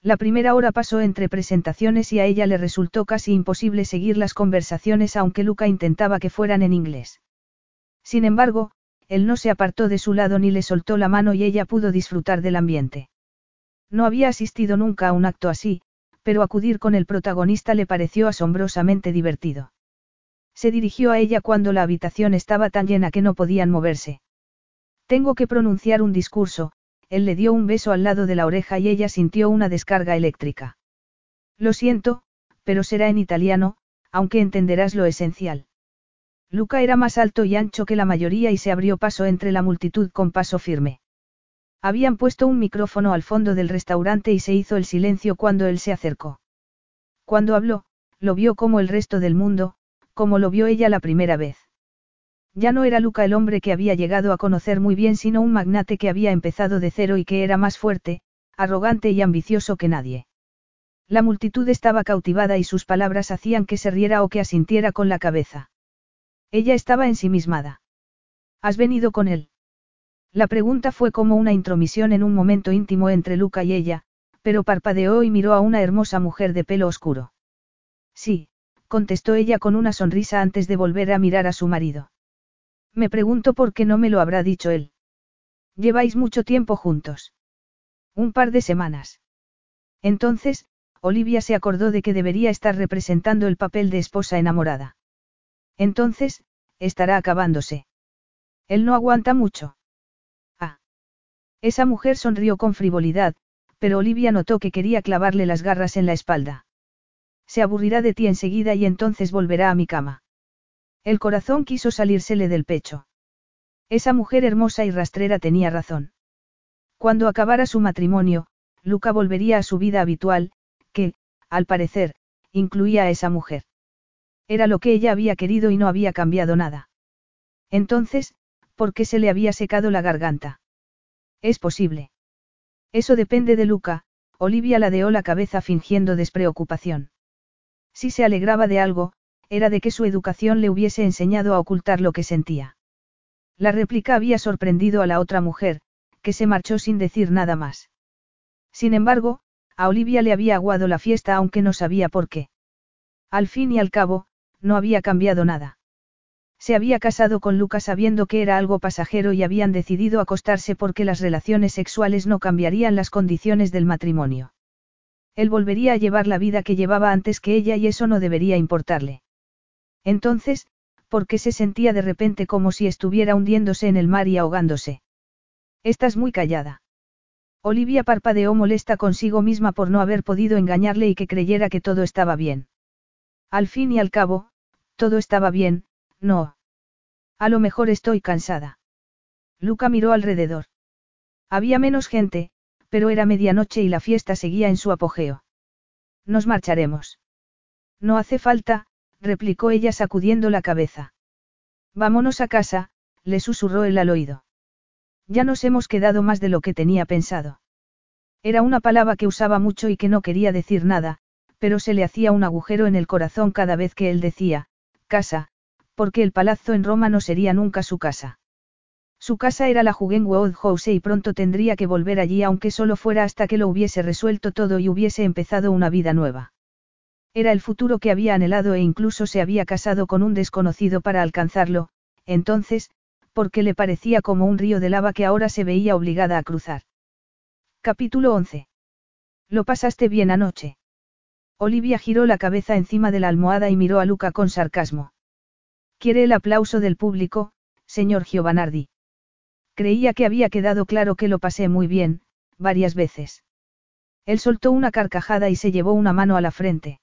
La primera hora pasó entre presentaciones y a ella le resultó casi imposible seguir las conversaciones aunque Luca intentaba que fueran en inglés. Sin embargo, él no se apartó de su lado ni le soltó la mano y ella pudo disfrutar del ambiente. No había asistido nunca a un acto así, pero acudir con el protagonista le pareció asombrosamente divertido. Se dirigió a ella cuando la habitación estaba tan llena que no podían moverse. Tengo que pronunciar un discurso, él le dio un beso al lado de la oreja y ella sintió una descarga eléctrica. Lo siento, pero será en italiano, aunque entenderás lo esencial. Luca era más alto y ancho que la mayoría y se abrió paso entre la multitud con paso firme. Habían puesto un micrófono al fondo del restaurante y se hizo el silencio cuando él se acercó. Cuando habló, lo vio como el resto del mundo, como lo vio ella la primera vez. Ya no era Luca el hombre que había llegado a conocer muy bien, sino un magnate que había empezado de cero y que era más fuerte, arrogante y ambicioso que nadie. La multitud estaba cautivada y sus palabras hacían que se riera o que asintiera con la cabeza. Ella estaba ensimismada. ¿Has venido con él? La pregunta fue como una intromisión en un momento íntimo entre Luca y ella, pero parpadeó y miró a una hermosa mujer de pelo oscuro. Sí, contestó ella con una sonrisa antes de volver a mirar a su marido. Me pregunto por qué no me lo habrá dicho él. Lleváis mucho tiempo juntos. Un par de semanas. Entonces, Olivia se acordó de que debería estar representando el papel de esposa enamorada. Entonces, estará acabándose. Él no aguanta mucho. Esa mujer sonrió con frivolidad, pero Olivia notó que quería clavarle las garras en la espalda. Se aburrirá de ti enseguida y entonces volverá a mi cama. El corazón quiso salírsele del pecho. Esa mujer hermosa y rastrera tenía razón. Cuando acabara su matrimonio, Luca volvería a su vida habitual, que, al parecer, incluía a esa mujer. Era lo que ella había querido y no había cambiado nada. Entonces, ¿por qué se le había secado la garganta? Es posible. Eso depende de Luca, Olivia ladeó la cabeza fingiendo despreocupación. Si se alegraba de algo, era de que su educación le hubiese enseñado a ocultar lo que sentía. La réplica había sorprendido a la otra mujer, que se marchó sin decir nada más. Sin embargo, a Olivia le había aguado la fiesta aunque no sabía por qué. Al fin y al cabo, no había cambiado nada. Se había casado con Lucas sabiendo que era algo pasajero y habían decidido acostarse porque las relaciones sexuales no cambiarían las condiciones del matrimonio. Él volvería a llevar la vida que llevaba antes que ella y eso no debería importarle. Entonces, ¿por qué se sentía de repente como si estuviera hundiéndose en el mar y ahogándose? Estás muy callada. Olivia parpadeó molesta consigo misma por no haber podido engañarle y que creyera que todo estaba bien. Al fin y al cabo, todo estaba bien, no. A lo mejor estoy cansada. Luca miró alrededor. Había menos gente, pero era medianoche y la fiesta seguía en su apogeo. Nos marcharemos. No hace falta, replicó ella sacudiendo la cabeza. Vámonos a casa, le susurró él al oído. Ya nos hemos quedado más de lo que tenía pensado. Era una palabra que usaba mucho y que no quería decir nada, pero se le hacía un agujero en el corazón cada vez que él decía, casa, porque el palazzo en Roma no sería nunca su casa. Su casa era la Jugenwood House y pronto tendría que volver allí aunque solo fuera hasta que lo hubiese resuelto todo y hubiese empezado una vida nueva. Era el futuro que había anhelado e incluso se había casado con un desconocido para alcanzarlo, entonces, porque le parecía como un río de lava que ahora se veía obligada a cruzar. Capítulo 11. ¿Lo pasaste bien anoche? Olivia giró la cabeza encima de la almohada y miró a Luca con sarcasmo. Quiere el aplauso del público, señor Giovanardi. Creía que había quedado claro que lo pasé muy bien, varias veces. Él soltó una carcajada y se llevó una mano a la frente.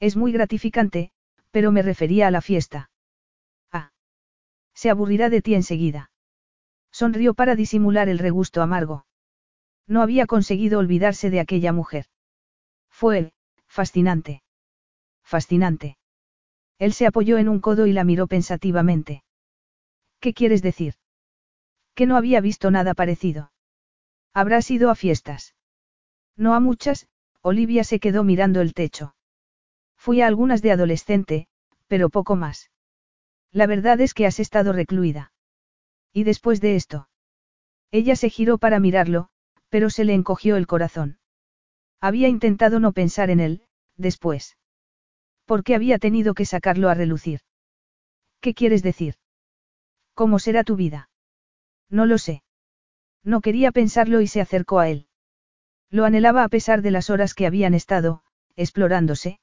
Es muy gratificante, pero me refería a la fiesta. Ah. Se aburrirá de ti enseguida. Sonrió para disimular el regusto amargo. No había conseguido olvidarse de aquella mujer. Fue, fascinante. Fascinante. Él se apoyó en un codo y la miró pensativamente. ¿Qué quieres decir? Que no había visto nada parecido. Habrás ido a fiestas. No a muchas, Olivia se quedó mirando el techo. Fui a algunas de adolescente, pero poco más. La verdad es que has estado recluida. ¿Y después de esto? Ella se giró para mirarlo, pero se le encogió el corazón. Había intentado no pensar en él, después. ¿Por qué había tenido que sacarlo a relucir? ¿Qué quieres decir? ¿Cómo será tu vida? No lo sé. No quería pensarlo y se acercó a él. Lo anhelaba a pesar de las horas que habían estado, explorándose.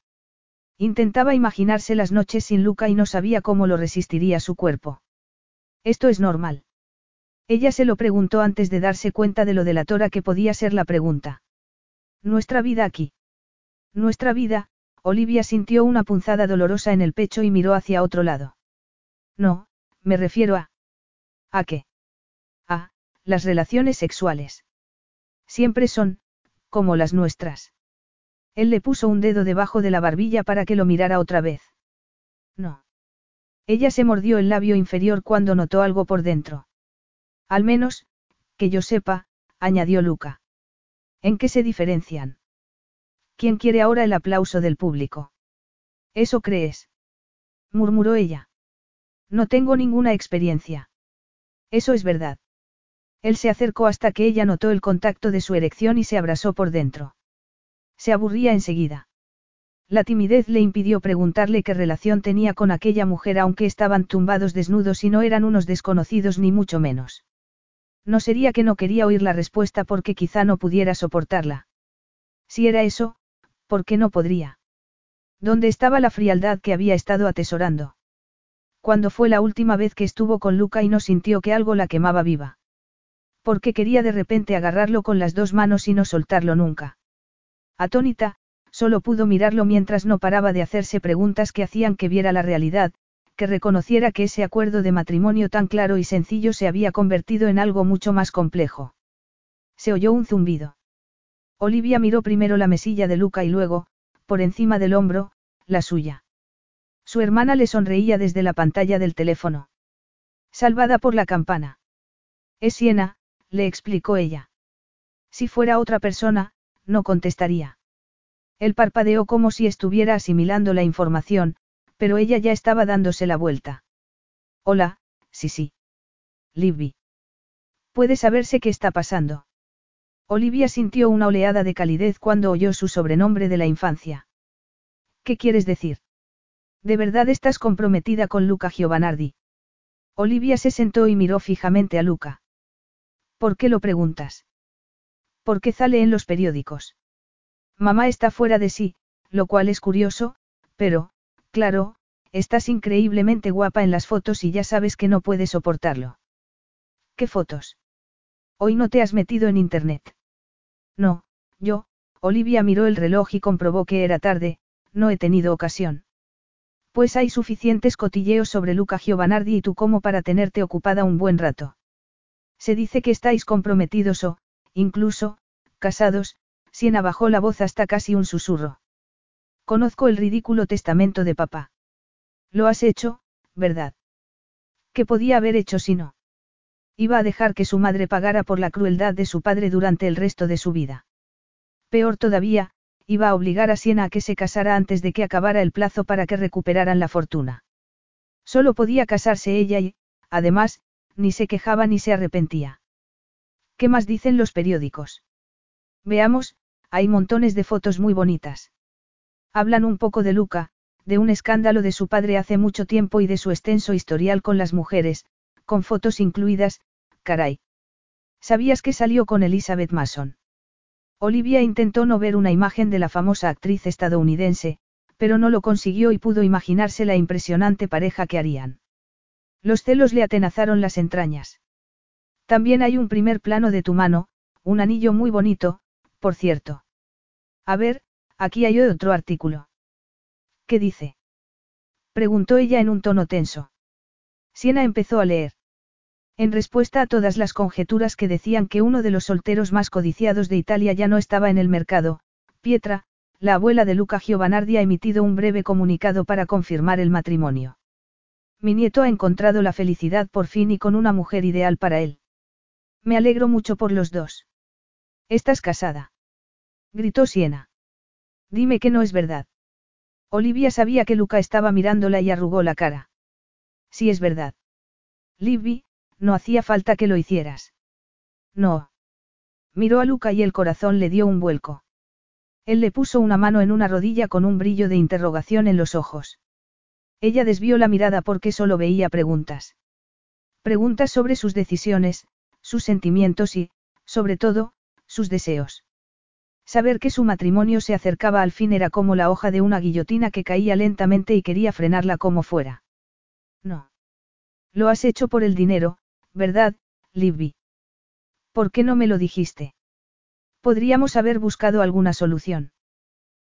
Intentaba imaginarse las noches sin Luca y no sabía cómo lo resistiría su cuerpo. Esto es normal. Ella se lo preguntó antes de darse cuenta de lo delatora que podía ser la pregunta. Nuestra vida aquí. Nuestra vida, Olivia sintió una punzada dolorosa en el pecho y miró hacia otro lado. No, me refiero a... ¿A qué? A, las relaciones sexuales. Siempre son, como las nuestras. Él le puso un dedo debajo de la barbilla para que lo mirara otra vez. No. Ella se mordió el labio inferior cuando notó algo por dentro. Al menos, que yo sepa, añadió Luca. ¿En qué se diferencian? ¿Quién quiere ahora el aplauso del público? ¿Eso crees? murmuró ella. No tengo ninguna experiencia. Eso es verdad. Él se acercó hasta que ella notó el contacto de su erección y se abrazó por dentro. Se aburría enseguida. La timidez le impidió preguntarle qué relación tenía con aquella mujer aunque estaban tumbados desnudos y no eran unos desconocidos ni mucho menos. No sería que no quería oír la respuesta porque quizá no pudiera soportarla. Si era eso, ¿Por qué no podría? ¿Dónde estaba la frialdad que había estado atesorando? Cuando fue la última vez que estuvo con Luca y no sintió que algo la quemaba viva? Porque quería de repente agarrarlo con las dos manos y no soltarlo nunca. Atónita, solo pudo mirarlo mientras no paraba de hacerse preguntas que hacían que viera la realidad, que reconociera que ese acuerdo de matrimonio tan claro y sencillo se había convertido en algo mucho más complejo. Se oyó un zumbido. Olivia miró primero la mesilla de Luca y luego, por encima del hombro, la suya. Su hermana le sonreía desde la pantalla del teléfono. Salvada por la campana. Es Siena, le explicó ella. Si fuera otra persona, no contestaría. Él parpadeó como si estuviera asimilando la información, pero ella ya estaba dándose la vuelta. Hola, sí, sí. Libby. ¿Puede saberse qué está pasando? Olivia sintió una oleada de calidez cuando oyó su sobrenombre de la infancia. ¿Qué quieres decir? ¿De verdad estás comprometida con Luca Giovanardi? Olivia se sentó y miró fijamente a Luca. ¿Por qué lo preguntas? Porque sale en los periódicos. Mamá está fuera de sí, lo cual es curioso, pero, claro, estás increíblemente guapa en las fotos y ya sabes que no puedes soportarlo. ¿Qué fotos? Hoy no te has metido en internet. No, yo, Olivia miró el reloj y comprobó que era tarde, no he tenido ocasión. Pues hay suficientes cotilleos sobre Luca Giovanardi y tú como para tenerte ocupada un buen rato. Se dice que estáis comprometidos o, incluso, casados, Siena bajó la voz hasta casi un susurro. Conozco el ridículo testamento de papá. Lo has hecho, ¿verdad? ¿Qué podía haber hecho si no? Iba a dejar que su madre pagara por la crueldad de su padre durante el resto de su vida. Peor todavía, iba a obligar a Siena a que se casara antes de que acabara el plazo para que recuperaran la fortuna. Solo podía casarse ella y, además, ni se quejaba ni se arrepentía. ¿Qué más dicen los periódicos? Veamos, hay montones de fotos muy bonitas. Hablan un poco de Luca, de un escándalo de su padre hace mucho tiempo y de su extenso historial con las mujeres, con fotos incluidas, caray. ¿Sabías que salió con Elizabeth Mason? Olivia intentó no ver una imagen de la famosa actriz estadounidense, pero no lo consiguió y pudo imaginarse la impresionante pareja que harían. Los celos le atenazaron las entrañas. También hay un primer plano de tu mano, un anillo muy bonito, por cierto. A ver, aquí hay otro artículo. ¿Qué dice? Preguntó ella en un tono tenso. Siena empezó a leer. En respuesta a todas las conjeturas que decían que uno de los solteros más codiciados de Italia ya no estaba en el mercado, Pietra, la abuela de Luca Giovanardi ha emitido un breve comunicado para confirmar el matrimonio. Mi nieto ha encontrado la felicidad por fin y con una mujer ideal para él. Me alegro mucho por los dos. ¿Estás casada? Gritó Siena. Dime que no es verdad. Olivia sabía que Luca estaba mirándola y arrugó la cara. Sí es verdad. Libby, no hacía falta que lo hicieras. No. Miró a Luca y el corazón le dio un vuelco. Él le puso una mano en una rodilla con un brillo de interrogación en los ojos. Ella desvió la mirada porque solo veía preguntas. Preguntas sobre sus decisiones, sus sentimientos y, sobre todo, sus deseos. Saber que su matrimonio se acercaba al fin era como la hoja de una guillotina que caía lentamente y quería frenarla como fuera. No. Lo has hecho por el dinero, ¿verdad, Libby? ¿Por qué no me lo dijiste? Podríamos haber buscado alguna solución.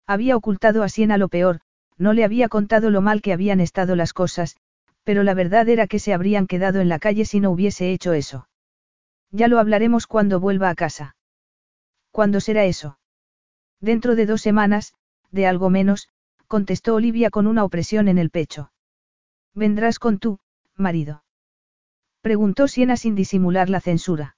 Había ocultado a Siena lo peor, no le había contado lo mal que habían estado las cosas, pero la verdad era que se habrían quedado en la calle si no hubiese hecho eso. Ya lo hablaremos cuando vuelva a casa. ¿Cuándo será eso? Dentro de dos semanas, de algo menos, contestó Olivia con una opresión en el pecho. Vendrás con tú, marido. Preguntó Siena sin disimular la censura.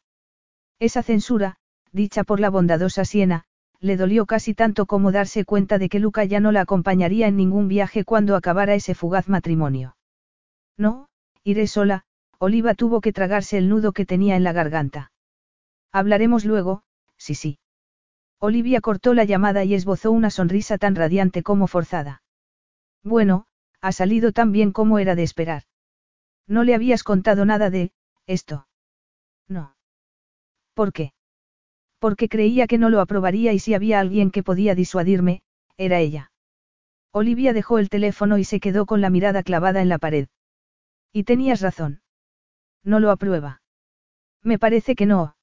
Esa censura, dicha por la bondadosa Siena, le dolió casi tanto como darse cuenta de que Luca ya no la acompañaría en ningún viaje cuando acabara ese fugaz matrimonio. No, iré sola, Oliva tuvo que tragarse el nudo que tenía en la garganta. Hablaremos luego, sí sí. Olivia cortó la llamada y esbozó una sonrisa tan radiante como forzada. Bueno, ha salido tan bien como era de esperar. No le habías contado nada de, esto. No. ¿Por qué? Porque creía que no lo aprobaría y si había alguien que podía disuadirme, era ella. Olivia dejó el teléfono y se quedó con la mirada clavada en la pared. Y tenías razón. No lo aprueba. Me parece que no.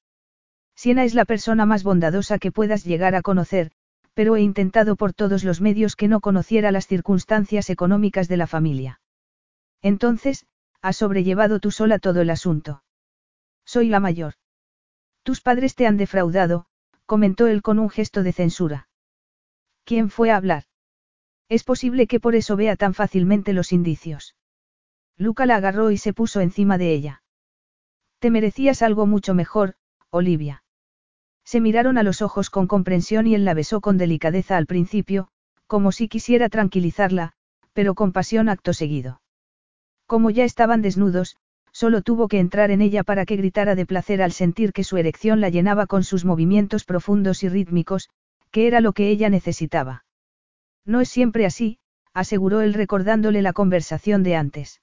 Siena es la persona más bondadosa que puedas llegar a conocer, pero he intentado por todos los medios que no conociera las circunstancias económicas de la familia. Entonces, has sobrellevado tú sola todo el asunto. Soy la mayor. Tus padres te han defraudado, comentó él con un gesto de censura. ¿Quién fue a hablar? Es posible que por eso vea tan fácilmente los indicios. Luca la agarró y se puso encima de ella. Te merecías algo mucho mejor, Olivia. Se miraron a los ojos con comprensión y él la besó con delicadeza al principio, como si quisiera tranquilizarla, pero con pasión acto seguido. Como ya estaban desnudos, solo tuvo que entrar en ella para que gritara de placer al sentir que su erección la llenaba con sus movimientos profundos y rítmicos, que era lo que ella necesitaba. No es siempre así, aseguró él recordándole la conversación de antes.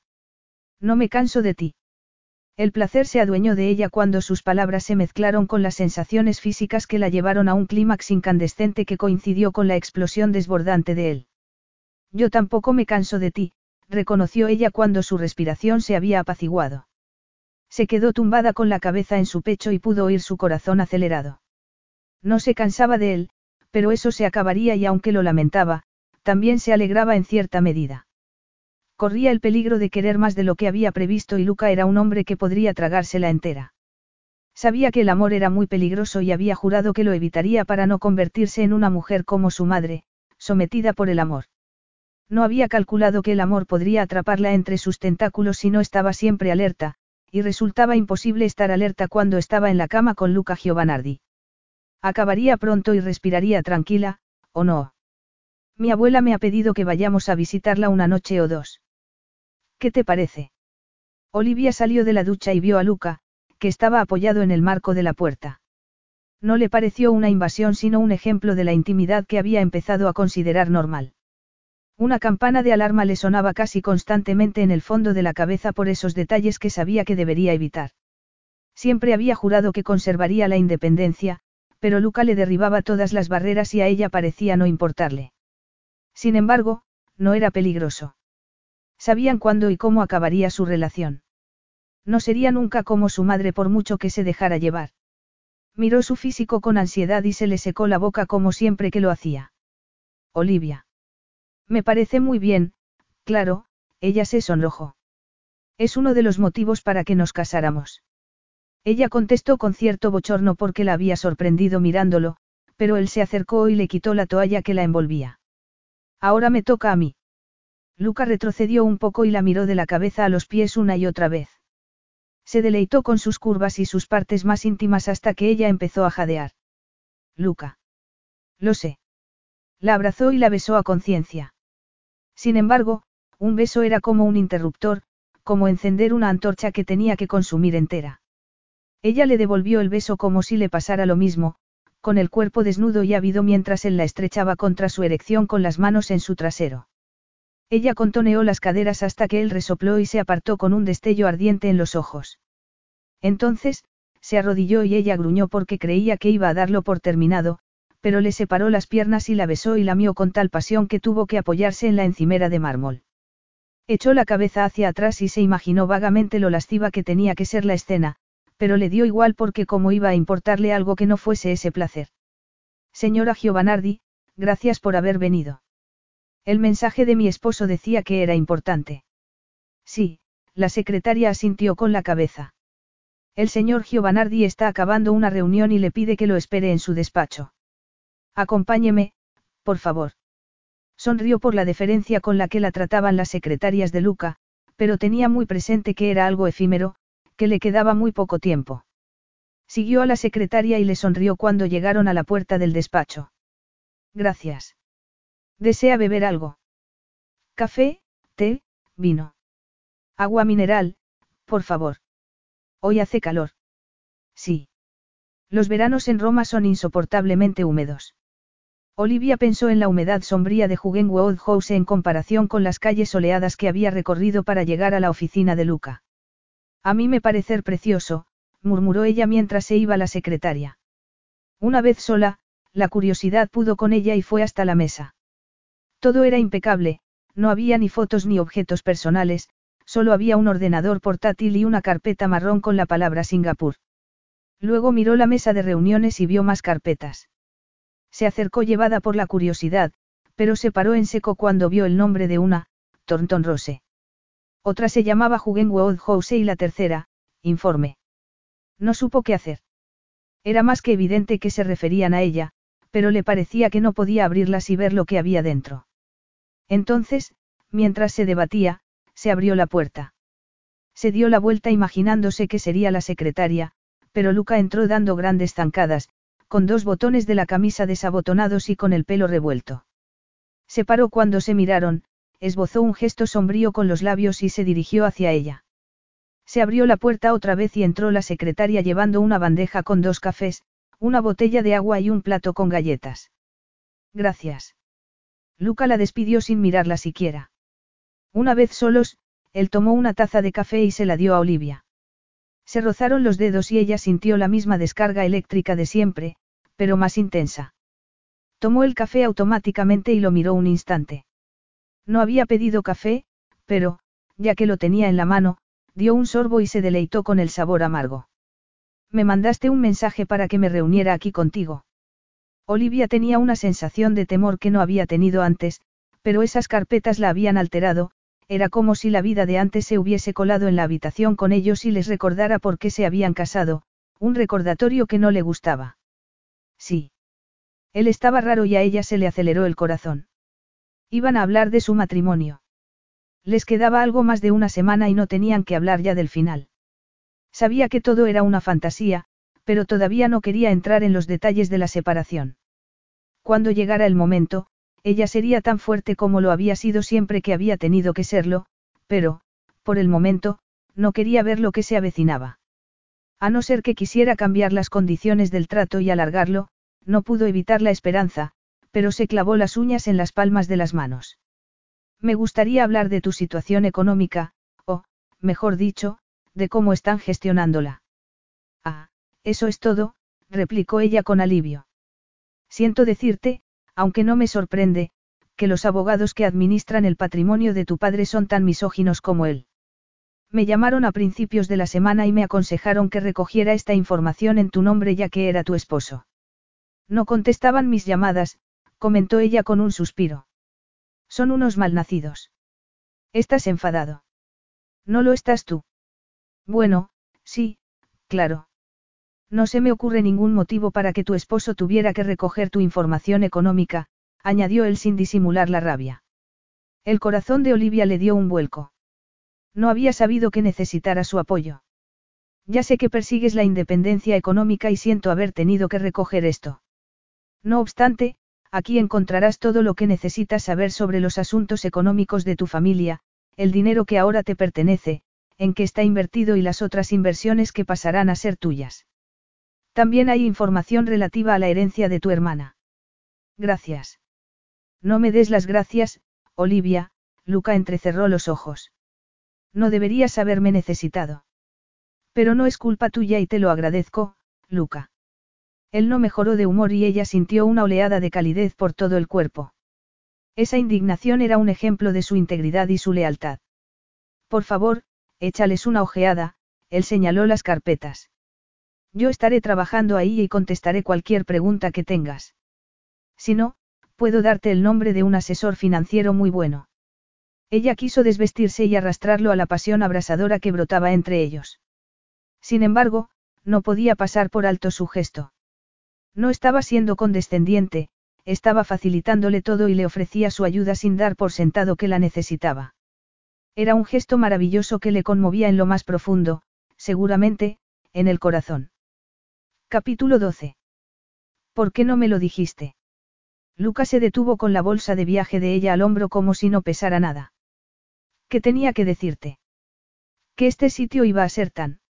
No me canso de ti. El placer se adueñó de ella cuando sus palabras se mezclaron con las sensaciones físicas que la llevaron a un clímax incandescente que coincidió con la explosión desbordante de él. Yo tampoco me canso de ti, reconoció ella cuando su respiración se había apaciguado. Se quedó tumbada con la cabeza en su pecho y pudo oír su corazón acelerado. No se cansaba de él, pero eso se acabaría y aunque lo lamentaba, también se alegraba en cierta medida. Corría el peligro de querer más de lo que había previsto y Luca era un hombre que podría tragársela entera. Sabía que el amor era muy peligroso y había jurado que lo evitaría para no convertirse en una mujer como su madre, sometida por el amor. No había calculado que el amor podría atraparla entre sus tentáculos si no estaba siempre alerta, y resultaba imposible estar alerta cuando estaba en la cama con Luca Giovanardi. Acabaría pronto y respiraría tranquila, ¿o no? Mi abuela me ha pedido que vayamos a visitarla una noche o dos. ¿Qué te parece? Olivia salió de la ducha y vio a Luca, que estaba apoyado en el marco de la puerta. No le pareció una invasión sino un ejemplo de la intimidad que había empezado a considerar normal. Una campana de alarma le sonaba casi constantemente en el fondo de la cabeza por esos detalles que sabía que debería evitar. Siempre había jurado que conservaría la independencia, pero Luca le derribaba todas las barreras y a ella parecía no importarle. Sin embargo, no era peligroso. Sabían cuándo y cómo acabaría su relación. No sería nunca como su madre por mucho que se dejara llevar. Miró su físico con ansiedad y se le secó la boca como siempre que lo hacía. Olivia. Me parece muy bien, claro, ella se sonrojó. Es uno de los motivos para que nos casáramos. Ella contestó con cierto bochorno porque la había sorprendido mirándolo, pero él se acercó y le quitó la toalla que la envolvía. Ahora me toca a mí. Luca retrocedió un poco y la miró de la cabeza a los pies una y otra vez. Se deleitó con sus curvas y sus partes más íntimas hasta que ella empezó a jadear. Luca. Lo sé. La abrazó y la besó a conciencia. Sin embargo, un beso era como un interruptor, como encender una antorcha que tenía que consumir entera. Ella le devolvió el beso como si le pasara lo mismo, con el cuerpo desnudo y ávido mientras él la estrechaba contra su erección con las manos en su trasero. Ella contoneó las caderas hasta que él resopló y se apartó con un destello ardiente en los ojos. Entonces, se arrodilló y ella gruñó porque creía que iba a darlo por terminado, pero le separó las piernas y la besó y lamió con tal pasión que tuvo que apoyarse en la encimera de mármol. Echó la cabeza hacia atrás y se imaginó vagamente lo lasciva que tenía que ser la escena, pero le dio igual porque cómo iba a importarle algo que no fuese ese placer. Señora Giovanardi, gracias por haber venido. El mensaje de mi esposo decía que era importante. Sí, la secretaria asintió con la cabeza. El señor Giovanardi está acabando una reunión y le pide que lo espere en su despacho. Acompáñeme, por favor. Sonrió por la deferencia con la que la trataban las secretarias de Luca, pero tenía muy presente que era algo efímero, que le quedaba muy poco tiempo. Siguió a la secretaria y le sonrió cuando llegaron a la puerta del despacho. Gracias. ¿Desea beber algo? Café, té, vino. Agua mineral, por favor. Hoy hace calor. Sí. Los veranos en Roma son insoportablemente húmedos. Olivia pensó en la humedad sombría de Jugenwood House en comparación con las calles soleadas que había recorrido para llegar a la oficina de Luca. A mí me parecer precioso, murmuró ella mientras se iba la secretaria. Una vez sola, la curiosidad pudo con ella y fue hasta la mesa. Todo era impecable, no había ni fotos ni objetos personales, solo había un ordenador portátil y una carpeta marrón con la palabra Singapur. Luego miró la mesa de reuniones y vio más carpetas. Se acercó llevada por la curiosidad, pero se paró en seco cuando vio el nombre de una, Thornton Rose. Otra se llamaba Jugenwood House y la tercera, Informe. No supo qué hacer. Era más que evidente que se referían a ella, pero le parecía que no podía abrirlas y ver lo que había dentro. Entonces, mientras se debatía, se abrió la puerta. Se dio la vuelta imaginándose que sería la secretaria, pero Luca entró dando grandes zancadas, con dos botones de la camisa desabotonados y con el pelo revuelto. Se paró cuando se miraron, esbozó un gesto sombrío con los labios y se dirigió hacia ella. Se abrió la puerta otra vez y entró la secretaria llevando una bandeja con dos cafés, una botella de agua y un plato con galletas. Gracias. Luca la despidió sin mirarla siquiera. Una vez solos, él tomó una taza de café y se la dio a Olivia. Se rozaron los dedos y ella sintió la misma descarga eléctrica de siempre, pero más intensa. Tomó el café automáticamente y lo miró un instante. No había pedido café, pero, ya que lo tenía en la mano, dio un sorbo y se deleitó con el sabor amargo. Me mandaste un mensaje para que me reuniera aquí contigo. Olivia tenía una sensación de temor que no había tenido antes, pero esas carpetas la habían alterado, era como si la vida de antes se hubiese colado en la habitación con ellos y les recordara por qué se habían casado, un recordatorio que no le gustaba. Sí. Él estaba raro y a ella se le aceleró el corazón. Iban a hablar de su matrimonio. Les quedaba algo más de una semana y no tenían que hablar ya del final. Sabía que todo era una fantasía, pero todavía no quería entrar en los detalles de la separación. Cuando llegara el momento, ella sería tan fuerte como lo había sido siempre que había tenido que serlo, pero, por el momento, no quería ver lo que se avecinaba. A no ser que quisiera cambiar las condiciones del trato y alargarlo, no pudo evitar la esperanza, pero se clavó las uñas en las palmas de las manos. Me gustaría hablar de tu situación económica, o, mejor dicho, de cómo están gestionándola. Ah, eso es todo, replicó ella con alivio. Siento decirte, aunque no me sorprende, que los abogados que administran el patrimonio de tu padre son tan misóginos como él. Me llamaron a principios de la semana y me aconsejaron que recogiera esta información en tu nombre ya que era tu esposo. No contestaban mis llamadas, comentó ella con un suspiro. Son unos malnacidos. Estás enfadado. No lo estás tú. Bueno, sí, claro. No se me ocurre ningún motivo para que tu esposo tuviera que recoger tu información económica, añadió él sin disimular la rabia. El corazón de Olivia le dio un vuelco. No había sabido que necesitara su apoyo. Ya sé que persigues la independencia económica y siento haber tenido que recoger esto. No obstante, aquí encontrarás todo lo que necesitas saber sobre los asuntos económicos de tu familia, el dinero que ahora te pertenece, en qué está invertido y las otras inversiones que pasarán a ser tuyas. También hay información relativa a la herencia de tu hermana. Gracias. No me des las gracias, Olivia, Luca entrecerró los ojos. No deberías haberme necesitado. Pero no es culpa tuya y te lo agradezco, Luca. Él no mejoró de humor y ella sintió una oleada de calidez por todo el cuerpo. Esa indignación era un ejemplo de su integridad y su lealtad. Por favor, échales una ojeada, él señaló las carpetas. Yo estaré trabajando ahí y contestaré cualquier pregunta que tengas. Si no, puedo darte el nombre de un asesor financiero muy bueno. Ella quiso desvestirse y arrastrarlo a la pasión abrasadora que brotaba entre ellos. Sin embargo, no podía pasar por alto su gesto. No estaba siendo condescendiente, estaba facilitándole todo y le ofrecía su ayuda sin dar por sentado que la necesitaba. Era un gesto maravilloso que le conmovía en lo más profundo, seguramente, en el corazón. Capítulo 12. ¿Por qué no me lo dijiste? Lucas se detuvo con la bolsa de viaje de ella al hombro como si no pesara nada. ¿Qué tenía que decirte? Que este sitio iba a ser tan.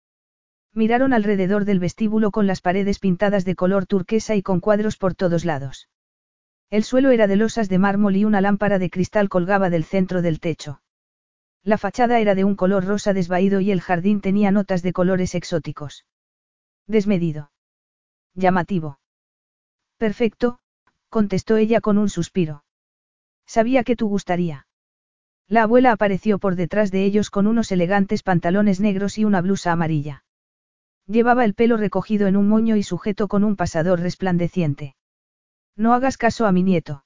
Miraron alrededor del vestíbulo con las paredes pintadas de color turquesa y con cuadros por todos lados. El suelo era de losas de mármol y una lámpara de cristal colgaba del centro del techo. La fachada era de un color rosa desvaído y el jardín tenía notas de colores exóticos. Desmedido. Llamativo. Perfecto, contestó ella con un suspiro. Sabía que tú gustaría. La abuela apareció por detrás de ellos con unos elegantes pantalones negros y una blusa amarilla. Llevaba el pelo recogido en un moño y sujeto con un pasador resplandeciente. No hagas caso a mi nieto.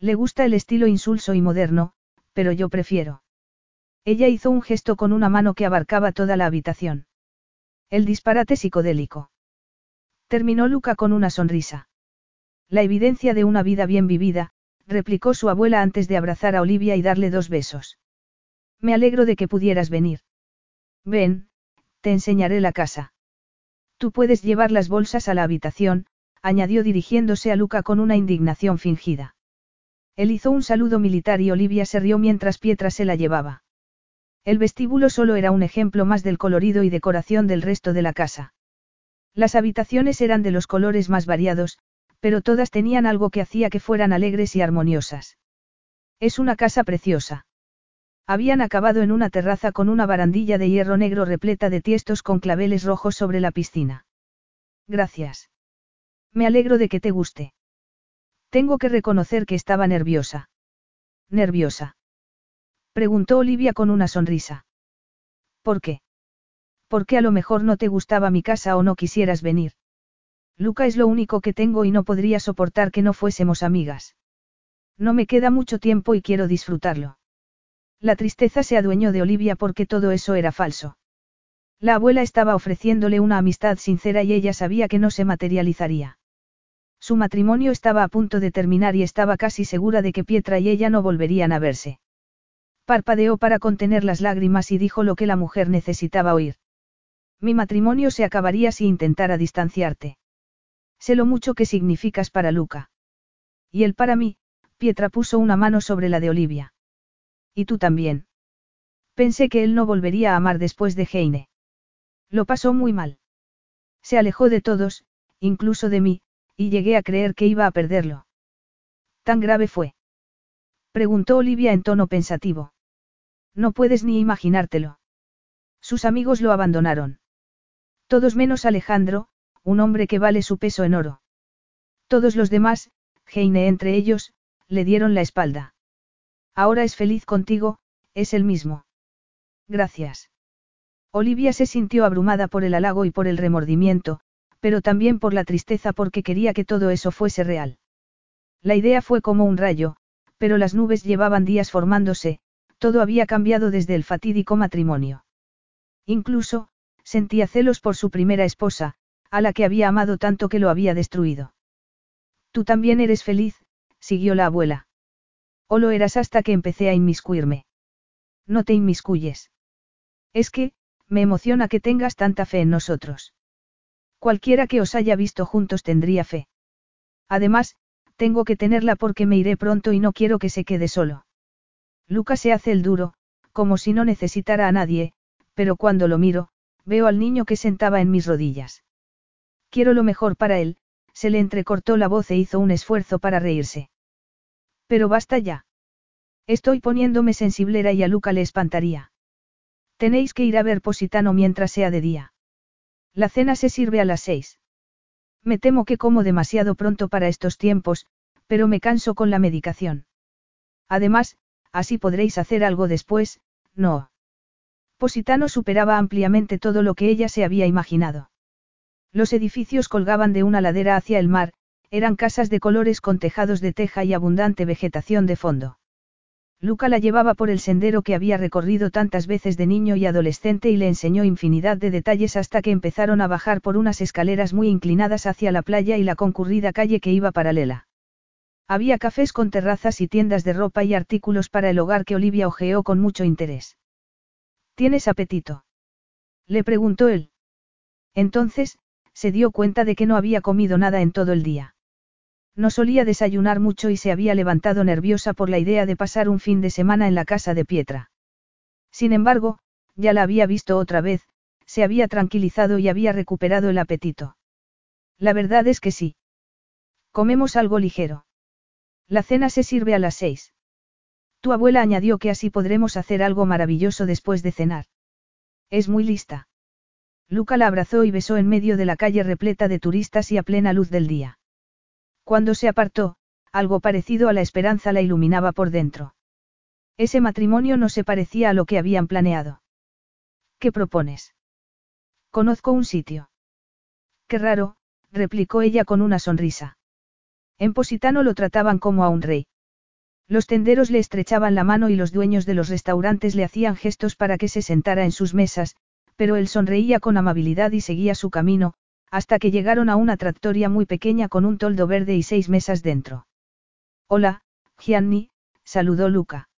Le gusta el estilo insulso y moderno, pero yo prefiero. Ella hizo un gesto con una mano que abarcaba toda la habitación. El disparate psicodélico. Terminó Luca con una sonrisa. La evidencia de una vida bien vivida, replicó su abuela antes de abrazar a Olivia y darle dos besos. Me alegro de que pudieras venir. Ven, te enseñaré la casa. Tú puedes llevar las bolsas a la habitación, añadió dirigiéndose a Luca con una indignación fingida. Él hizo un saludo militar y Olivia se rió mientras Pietra se la llevaba. El vestíbulo solo era un ejemplo más del colorido y decoración del resto de la casa. Las habitaciones eran de los colores más variados, pero todas tenían algo que hacía que fueran alegres y armoniosas. Es una casa preciosa. Habían acabado en una terraza con una barandilla de hierro negro repleta de tiestos con claveles rojos sobre la piscina. Gracias. Me alegro de que te guste. Tengo que reconocer que estaba nerviosa. ¿Nerviosa? Preguntó Olivia con una sonrisa. ¿Por qué? Porque a lo mejor no te gustaba mi casa o no quisieras venir. Luca es lo único que tengo y no podría soportar que no fuésemos amigas. No me queda mucho tiempo y quiero disfrutarlo. La tristeza se adueñó de Olivia porque todo eso era falso. La abuela estaba ofreciéndole una amistad sincera y ella sabía que no se materializaría. Su matrimonio estaba a punto de terminar y estaba casi segura de que Pietra y ella no volverían a verse. Parpadeó para contener las lágrimas y dijo lo que la mujer necesitaba oír. Mi matrimonio se acabaría si intentara distanciarte. Sé lo mucho que significas para Luca. Y él para mí, Pietra puso una mano sobre la de Olivia. Y tú también. Pensé que él no volvería a amar después de Heine. Lo pasó muy mal. Se alejó de todos, incluso de mí, y llegué a creer que iba a perderlo. ¿Tan grave fue? Preguntó Olivia en tono pensativo. No puedes ni imaginártelo. Sus amigos lo abandonaron. Todos menos Alejandro, un hombre que vale su peso en oro. Todos los demás, Heine entre ellos, le dieron la espalda. Ahora es feliz contigo, es el mismo. Gracias. Olivia se sintió abrumada por el halago y por el remordimiento, pero también por la tristeza porque quería que todo eso fuese real. La idea fue como un rayo, pero las nubes llevaban días formándose, todo había cambiado desde el fatídico matrimonio. Incluso, sentía celos por su primera esposa, a la que había amado tanto que lo había destruido. Tú también eres feliz, siguió la abuela. O lo eras hasta que empecé a inmiscuirme. No te inmiscuyes. Es que, me emociona que tengas tanta fe en nosotros. Cualquiera que os haya visto juntos tendría fe. Además, tengo que tenerla porque me iré pronto y no quiero que se quede solo. Lucas se hace el duro, como si no necesitara a nadie, pero cuando lo miro, veo al niño que sentaba en mis rodillas. Quiero lo mejor para él, se le entrecortó la voz e hizo un esfuerzo para reírse. Pero basta ya. Estoy poniéndome sensiblera y a Luca le espantaría. Tenéis que ir a ver Positano mientras sea de día. La cena se sirve a las seis. Me temo que como demasiado pronto para estos tiempos, pero me canso con la medicación. Además, así podréis hacer algo después, no. Positano superaba ampliamente todo lo que ella se había imaginado. Los edificios colgaban de una ladera hacia el mar, eran casas de colores con tejados de teja y abundante vegetación de fondo. Luca la llevaba por el sendero que había recorrido tantas veces de niño y adolescente y le enseñó infinidad de detalles hasta que empezaron a bajar por unas escaleras muy inclinadas hacia la playa y la concurrida calle que iba paralela. Había cafés con terrazas y tiendas de ropa y artículos para el hogar que Olivia ojeó con mucho interés. ¿Tienes apetito? Le preguntó él. Entonces, se dio cuenta de que no había comido nada en todo el día. No solía desayunar mucho y se había levantado nerviosa por la idea de pasar un fin de semana en la casa de Pietra. Sin embargo, ya la había visto otra vez, se había tranquilizado y había recuperado el apetito. La verdad es que sí. Comemos algo ligero. La cena se sirve a las seis. Tu abuela añadió que así podremos hacer algo maravilloso después de cenar. Es muy lista. Luca la abrazó y besó en medio de la calle repleta de turistas y a plena luz del día. Cuando se apartó, algo parecido a la esperanza la iluminaba por dentro. Ese matrimonio no se parecía a lo que habían planeado. ¿Qué propones? Conozco un sitio. Qué raro, replicó ella con una sonrisa. En Positano lo trataban como a un rey. Los tenderos le estrechaban la mano y los dueños de los restaurantes le hacían gestos para que se sentara en sus mesas, pero él sonreía con amabilidad y seguía su camino, hasta que llegaron a una tractoria muy pequeña con un toldo verde y seis mesas dentro. Hola, Gianni, saludó Luca.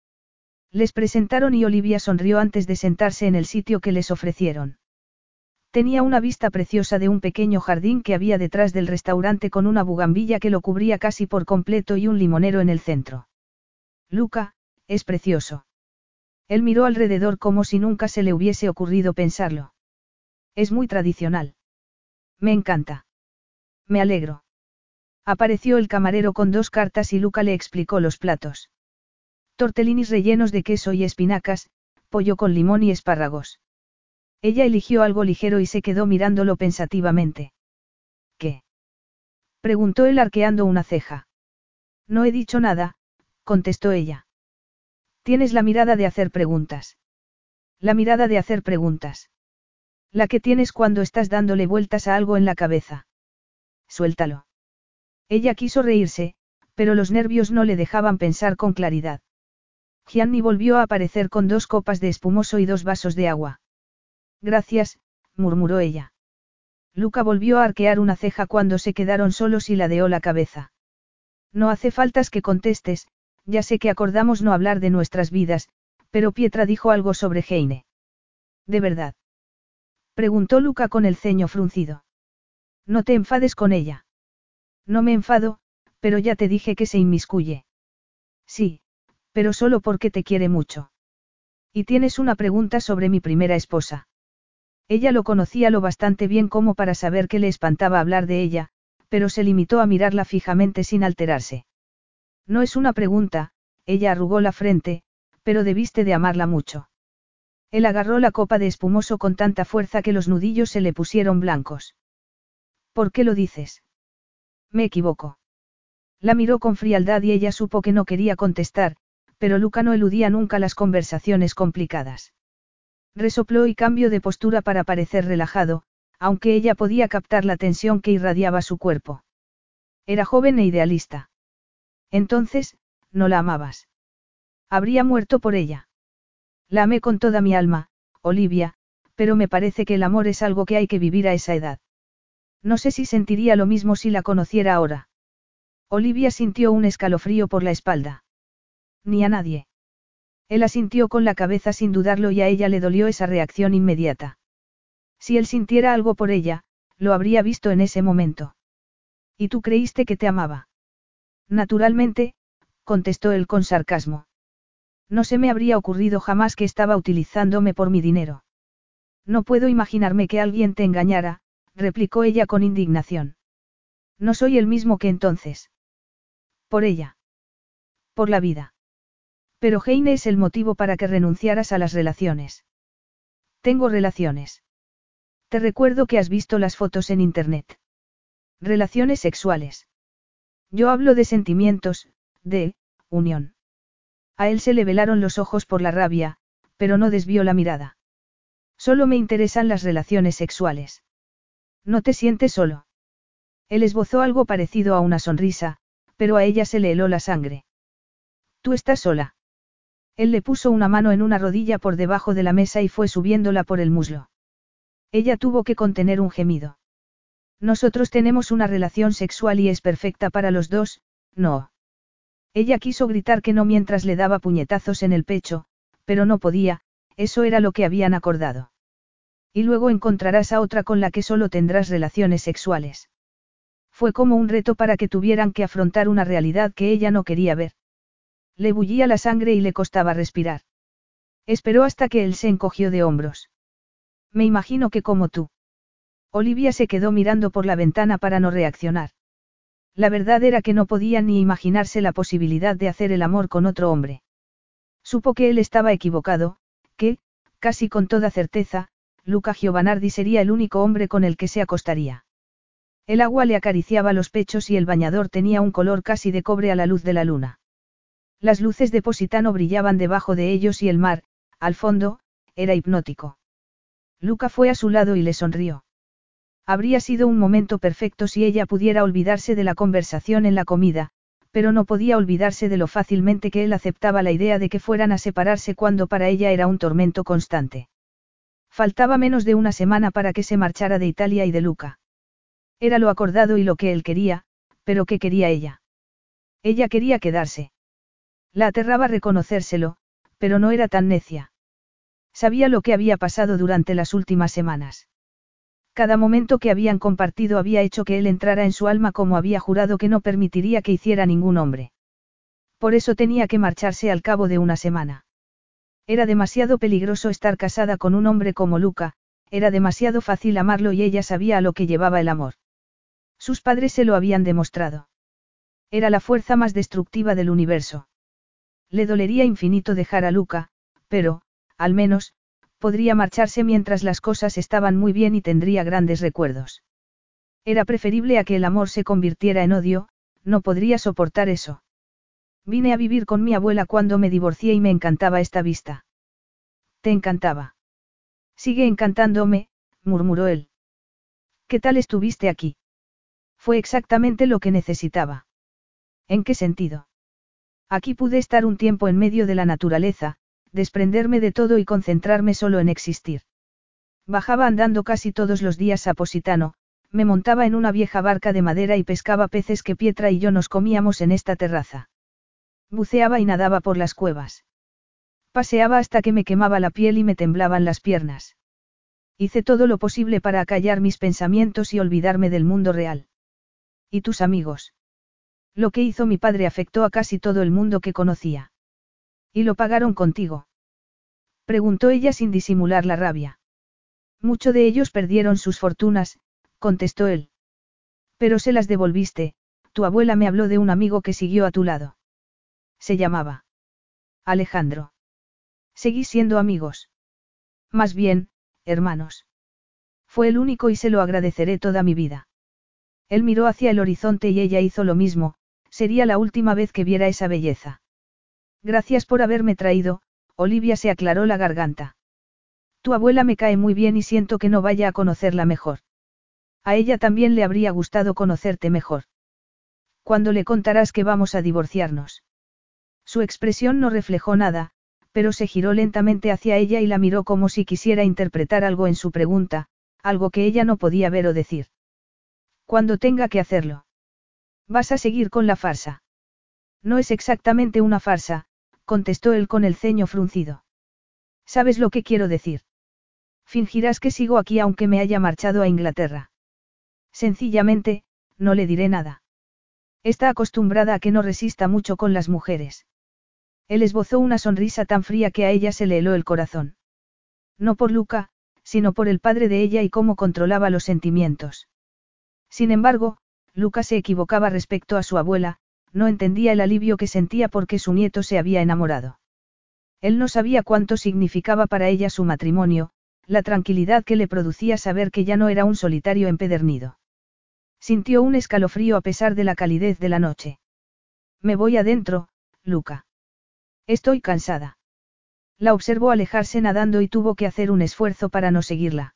Les presentaron y Olivia sonrió antes de sentarse en el sitio que les ofrecieron. Tenía una vista preciosa de un pequeño jardín que había detrás del restaurante con una bugambilla que lo cubría casi por completo y un limonero en el centro. Luca, es precioso. Él miró alrededor como si nunca se le hubiese ocurrido pensarlo. Es muy tradicional. Me encanta. Me alegro. Apareció el camarero con dos cartas y Luca le explicó los platos. Tortellinis rellenos de queso y espinacas, pollo con limón y espárragos. Ella eligió algo ligero y se quedó mirándolo pensativamente. ¿Qué? preguntó él arqueando una ceja. No he dicho nada, contestó ella. Tienes la mirada de hacer preguntas. La mirada de hacer preguntas. La que tienes cuando estás dándole vueltas a algo en la cabeza. Suéltalo. Ella quiso reírse, pero los nervios no le dejaban pensar con claridad. Gianni volvió a aparecer con dos copas de espumoso y dos vasos de agua. Gracias, murmuró ella. Luca volvió a arquear una ceja cuando se quedaron solos y ladeó la cabeza. No hace faltas que contestes, ya sé que acordamos no hablar de nuestras vidas, pero Pietra dijo algo sobre Heine. ¿De verdad? Preguntó Luca con el ceño fruncido. No te enfades con ella. No me enfado, pero ya te dije que se inmiscuye. Sí, pero solo porque te quiere mucho. Y tienes una pregunta sobre mi primera esposa. Ella lo conocía lo bastante bien como para saber que le espantaba hablar de ella, pero se limitó a mirarla fijamente sin alterarse. No es una pregunta, ella arrugó la frente, pero debiste de amarla mucho. Él agarró la copa de espumoso con tanta fuerza que los nudillos se le pusieron blancos. ¿Por qué lo dices? Me equivoco. La miró con frialdad y ella supo que no quería contestar, pero Luca no eludía nunca las conversaciones complicadas. Resopló y cambió de postura para parecer relajado, aunque ella podía captar la tensión que irradiaba su cuerpo. Era joven e idealista. Entonces, no la amabas. Habría muerto por ella. La amé con toda mi alma, Olivia, pero me parece que el amor es algo que hay que vivir a esa edad. No sé si sentiría lo mismo si la conociera ahora. Olivia sintió un escalofrío por la espalda. Ni a nadie. Él asintió con la cabeza sin dudarlo y a ella le dolió esa reacción inmediata. Si él sintiera algo por ella, lo habría visto en ese momento. ¿Y tú creíste que te amaba? Naturalmente, contestó él con sarcasmo. No se me habría ocurrido jamás que estaba utilizándome por mi dinero. No puedo imaginarme que alguien te engañara, replicó ella con indignación. No soy el mismo que entonces. Por ella. Por la vida. Pero Heine es el motivo para que renunciaras a las relaciones. Tengo relaciones. Te recuerdo que has visto las fotos en Internet. Relaciones sexuales. Yo hablo de sentimientos, de, unión. A él se le velaron los ojos por la rabia, pero no desvió la mirada. Solo me interesan las relaciones sexuales. No te sientes solo. Él esbozó algo parecido a una sonrisa, pero a ella se le heló la sangre. Tú estás sola. Él le puso una mano en una rodilla por debajo de la mesa y fue subiéndola por el muslo. Ella tuvo que contener un gemido. Nosotros tenemos una relación sexual y es perfecta para los dos, no. Ella quiso gritar que no mientras le daba puñetazos en el pecho, pero no podía, eso era lo que habían acordado. Y luego encontrarás a otra con la que solo tendrás relaciones sexuales. Fue como un reto para que tuvieran que afrontar una realidad que ella no quería ver. Le bullía la sangre y le costaba respirar. Esperó hasta que él se encogió de hombros. Me imagino que como tú. Olivia se quedó mirando por la ventana para no reaccionar. La verdad era que no podía ni imaginarse la posibilidad de hacer el amor con otro hombre. Supo que él estaba equivocado, que, casi con toda certeza, Luca Giovanardi sería el único hombre con el que se acostaría. El agua le acariciaba los pechos y el bañador tenía un color casi de cobre a la luz de la luna. Las luces de Positano brillaban debajo de ellos y el mar, al fondo, era hipnótico. Luca fue a su lado y le sonrió. Habría sido un momento perfecto si ella pudiera olvidarse de la conversación en la comida, pero no podía olvidarse de lo fácilmente que él aceptaba la idea de que fueran a separarse cuando para ella era un tormento constante. Faltaba menos de una semana para que se marchara de Italia y de Luca. Era lo acordado y lo que él quería, pero ¿qué quería ella? Ella quería quedarse. La aterraba reconocérselo, pero no era tan necia. Sabía lo que había pasado durante las últimas semanas. Cada momento que habían compartido había hecho que él entrara en su alma como había jurado que no permitiría que hiciera ningún hombre. Por eso tenía que marcharse al cabo de una semana. Era demasiado peligroso estar casada con un hombre como Luca, era demasiado fácil amarlo y ella sabía a lo que llevaba el amor. Sus padres se lo habían demostrado. Era la fuerza más destructiva del universo. Le dolería infinito dejar a Luca, pero, al menos, podría marcharse mientras las cosas estaban muy bien y tendría grandes recuerdos. Era preferible a que el amor se convirtiera en odio, no podría soportar eso. Vine a vivir con mi abuela cuando me divorcié y me encantaba esta vista. ¿Te encantaba? Sigue encantándome, murmuró él. ¿Qué tal estuviste aquí? Fue exactamente lo que necesitaba. ¿En qué sentido? Aquí pude estar un tiempo en medio de la naturaleza, desprenderme de todo y concentrarme solo en existir. Bajaba andando casi todos los días a Positano, me montaba en una vieja barca de madera y pescaba peces que Pietra y yo nos comíamos en esta terraza. Buceaba y nadaba por las cuevas. Paseaba hasta que me quemaba la piel y me temblaban las piernas. Hice todo lo posible para acallar mis pensamientos y olvidarme del mundo real. ¿Y tus amigos? Lo que hizo mi padre afectó a casi todo el mundo que conocía. ¿Y lo pagaron contigo? Preguntó ella sin disimular la rabia. Mucho de ellos perdieron sus fortunas, contestó él. Pero se las devolviste, tu abuela me habló de un amigo que siguió a tu lado. Se llamaba. Alejandro. Seguí siendo amigos. Más bien, hermanos. Fue el único y se lo agradeceré toda mi vida. Él miró hacia el horizonte y ella hizo lo mismo, sería la última vez que viera esa belleza. Gracias por haberme traído, Olivia se aclaró la garganta. Tu abuela me cae muy bien y siento que no vaya a conocerla mejor. A ella también le habría gustado conocerte mejor. ¿Cuándo le contarás que vamos a divorciarnos? Su expresión no reflejó nada, pero se giró lentamente hacia ella y la miró como si quisiera interpretar algo en su pregunta, algo que ella no podía ver o decir. Cuando tenga que hacerlo. Vas a seguir con la farsa. No es exactamente una farsa, contestó él con el ceño fruncido. ¿Sabes lo que quiero decir? Fingirás que sigo aquí aunque me haya marchado a Inglaterra. Sencillamente, no le diré nada. Está acostumbrada a que no resista mucho con las mujeres. Él esbozó una sonrisa tan fría que a ella se le heló el corazón. No por Luca, sino por el padre de ella y cómo controlaba los sentimientos. Sin embargo, Luca se equivocaba respecto a su abuela, no entendía el alivio que sentía porque su nieto se había enamorado. Él no sabía cuánto significaba para ella su matrimonio, la tranquilidad que le producía saber que ya no era un solitario empedernido. Sintió un escalofrío a pesar de la calidez de la noche. Me voy adentro, Luca. Estoy cansada. La observó alejarse nadando y tuvo que hacer un esfuerzo para no seguirla.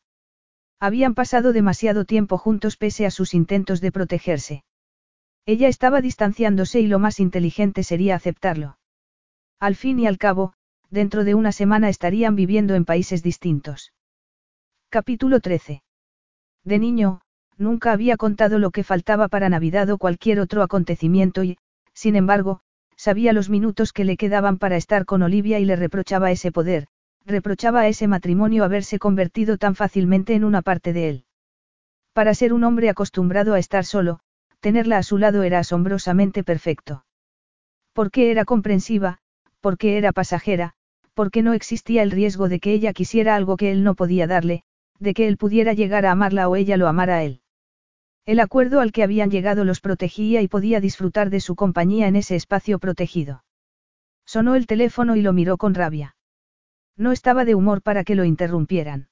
Habían pasado demasiado tiempo juntos pese a sus intentos de protegerse. Ella estaba distanciándose y lo más inteligente sería aceptarlo. Al fin y al cabo, dentro de una semana estarían viviendo en países distintos. Capítulo 13. De niño, nunca había contado lo que faltaba para Navidad o cualquier otro acontecimiento y, sin embargo, sabía los minutos que le quedaban para estar con Olivia y le reprochaba ese poder, reprochaba a ese matrimonio haberse convertido tan fácilmente en una parte de él. Para ser un hombre acostumbrado a estar solo, tenerla a su lado era asombrosamente perfecto. Porque era comprensiva, porque era pasajera, porque no existía el riesgo de que ella quisiera algo que él no podía darle, de que él pudiera llegar a amarla o ella lo amara a él. El acuerdo al que habían llegado los protegía y podía disfrutar de su compañía en ese espacio protegido. Sonó el teléfono y lo miró con rabia. No estaba de humor para que lo interrumpieran.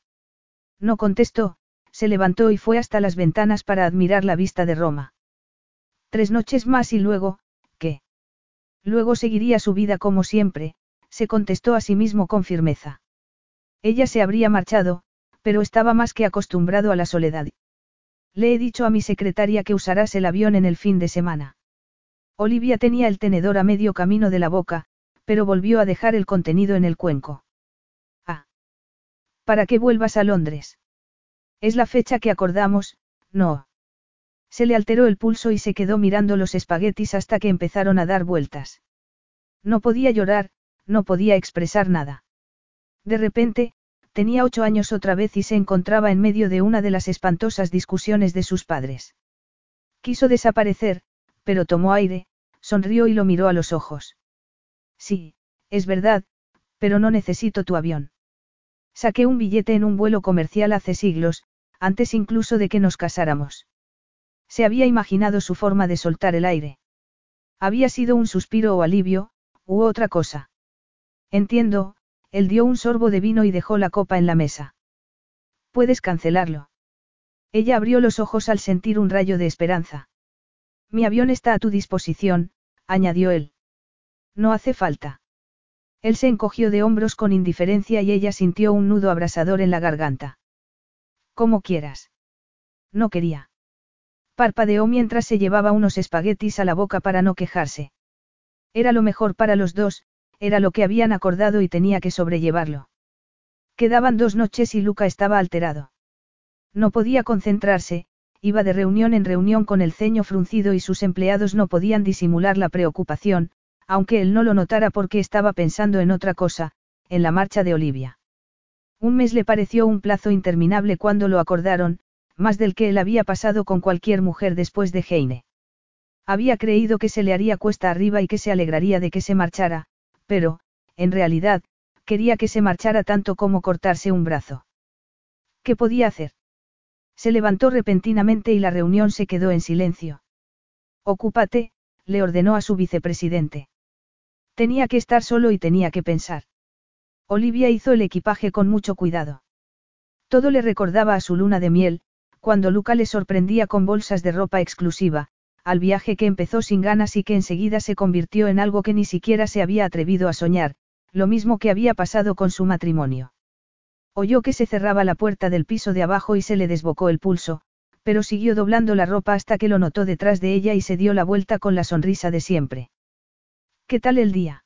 No contestó, se levantó y fue hasta las ventanas para admirar la vista de Roma. Tres noches más y luego, ¿qué? Luego seguiría su vida como siempre, se contestó a sí mismo con firmeza. Ella se habría marchado, pero estaba más que acostumbrado a la soledad. Le he dicho a mi secretaria que usarás el avión en el fin de semana. Olivia tenía el tenedor a medio camino de la boca, pero volvió a dejar el contenido en el cuenco. Ah. Para que vuelvas a Londres. Es la fecha que acordamos, no. Se le alteró el pulso y se quedó mirando los espaguetis hasta que empezaron a dar vueltas. No podía llorar, no podía expresar nada. De repente, Tenía ocho años otra vez y se encontraba en medio de una de las espantosas discusiones de sus padres. Quiso desaparecer, pero tomó aire, sonrió y lo miró a los ojos. Sí, es verdad, pero no necesito tu avión. Saqué un billete en un vuelo comercial hace siglos, antes incluso de que nos casáramos. Se había imaginado su forma de soltar el aire. Había sido un suspiro o alivio, u otra cosa. Entiendo, él dio un sorbo de vino y dejó la copa en la mesa. Puedes cancelarlo. Ella abrió los ojos al sentir un rayo de esperanza. Mi avión está a tu disposición, añadió él. No hace falta. Él se encogió de hombros con indiferencia y ella sintió un nudo abrasador en la garganta. Como quieras. No quería. Parpadeó mientras se llevaba unos espaguetis a la boca para no quejarse. Era lo mejor para los dos, era lo que habían acordado y tenía que sobrellevarlo. Quedaban dos noches y Luca estaba alterado. No podía concentrarse, iba de reunión en reunión con el ceño fruncido y sus empleados no podían disimular la preocupación, aunque él no lo notara porque estaba pensando en otra cosa, en la marcha de Olivia. Un mes le pareció un plazo interminable cuando lo acordaron, más del que él había pasado con cualquier mujer después de Heine. Había creído que se le haría cuesta arriba y que se alegraría de que se marchara, pero, en realidad, quería que se marchara tanto como cortarse un brazo. ¿Qué podía hacer? Se levantó repentinamente y la reunión se quedó en silencio. Ocúpate, le ordenó a su vicepresidente. Tenía que estar solo y tenía que pensar. Olivia hizo el equipaje con mucho cuidado. Todo le recordaba a su luna de miel, cuando Luca le sorprendía con bolsas de ropa exclusiva, al viaje que empezó sin ganas y que enseguida se convirtió en algo que ni siquiera se había atrevido a soñar, lo mismo que había pasado con su matrimonio. Oyó que se cerraba la puerta del piso de abajo y se le desbocó el pulso, pero siguió doblando la ropa hasta que lo notó detrás de ella y se dio la vuelta con la sonrisa de siempre. ¿Qué tal el día?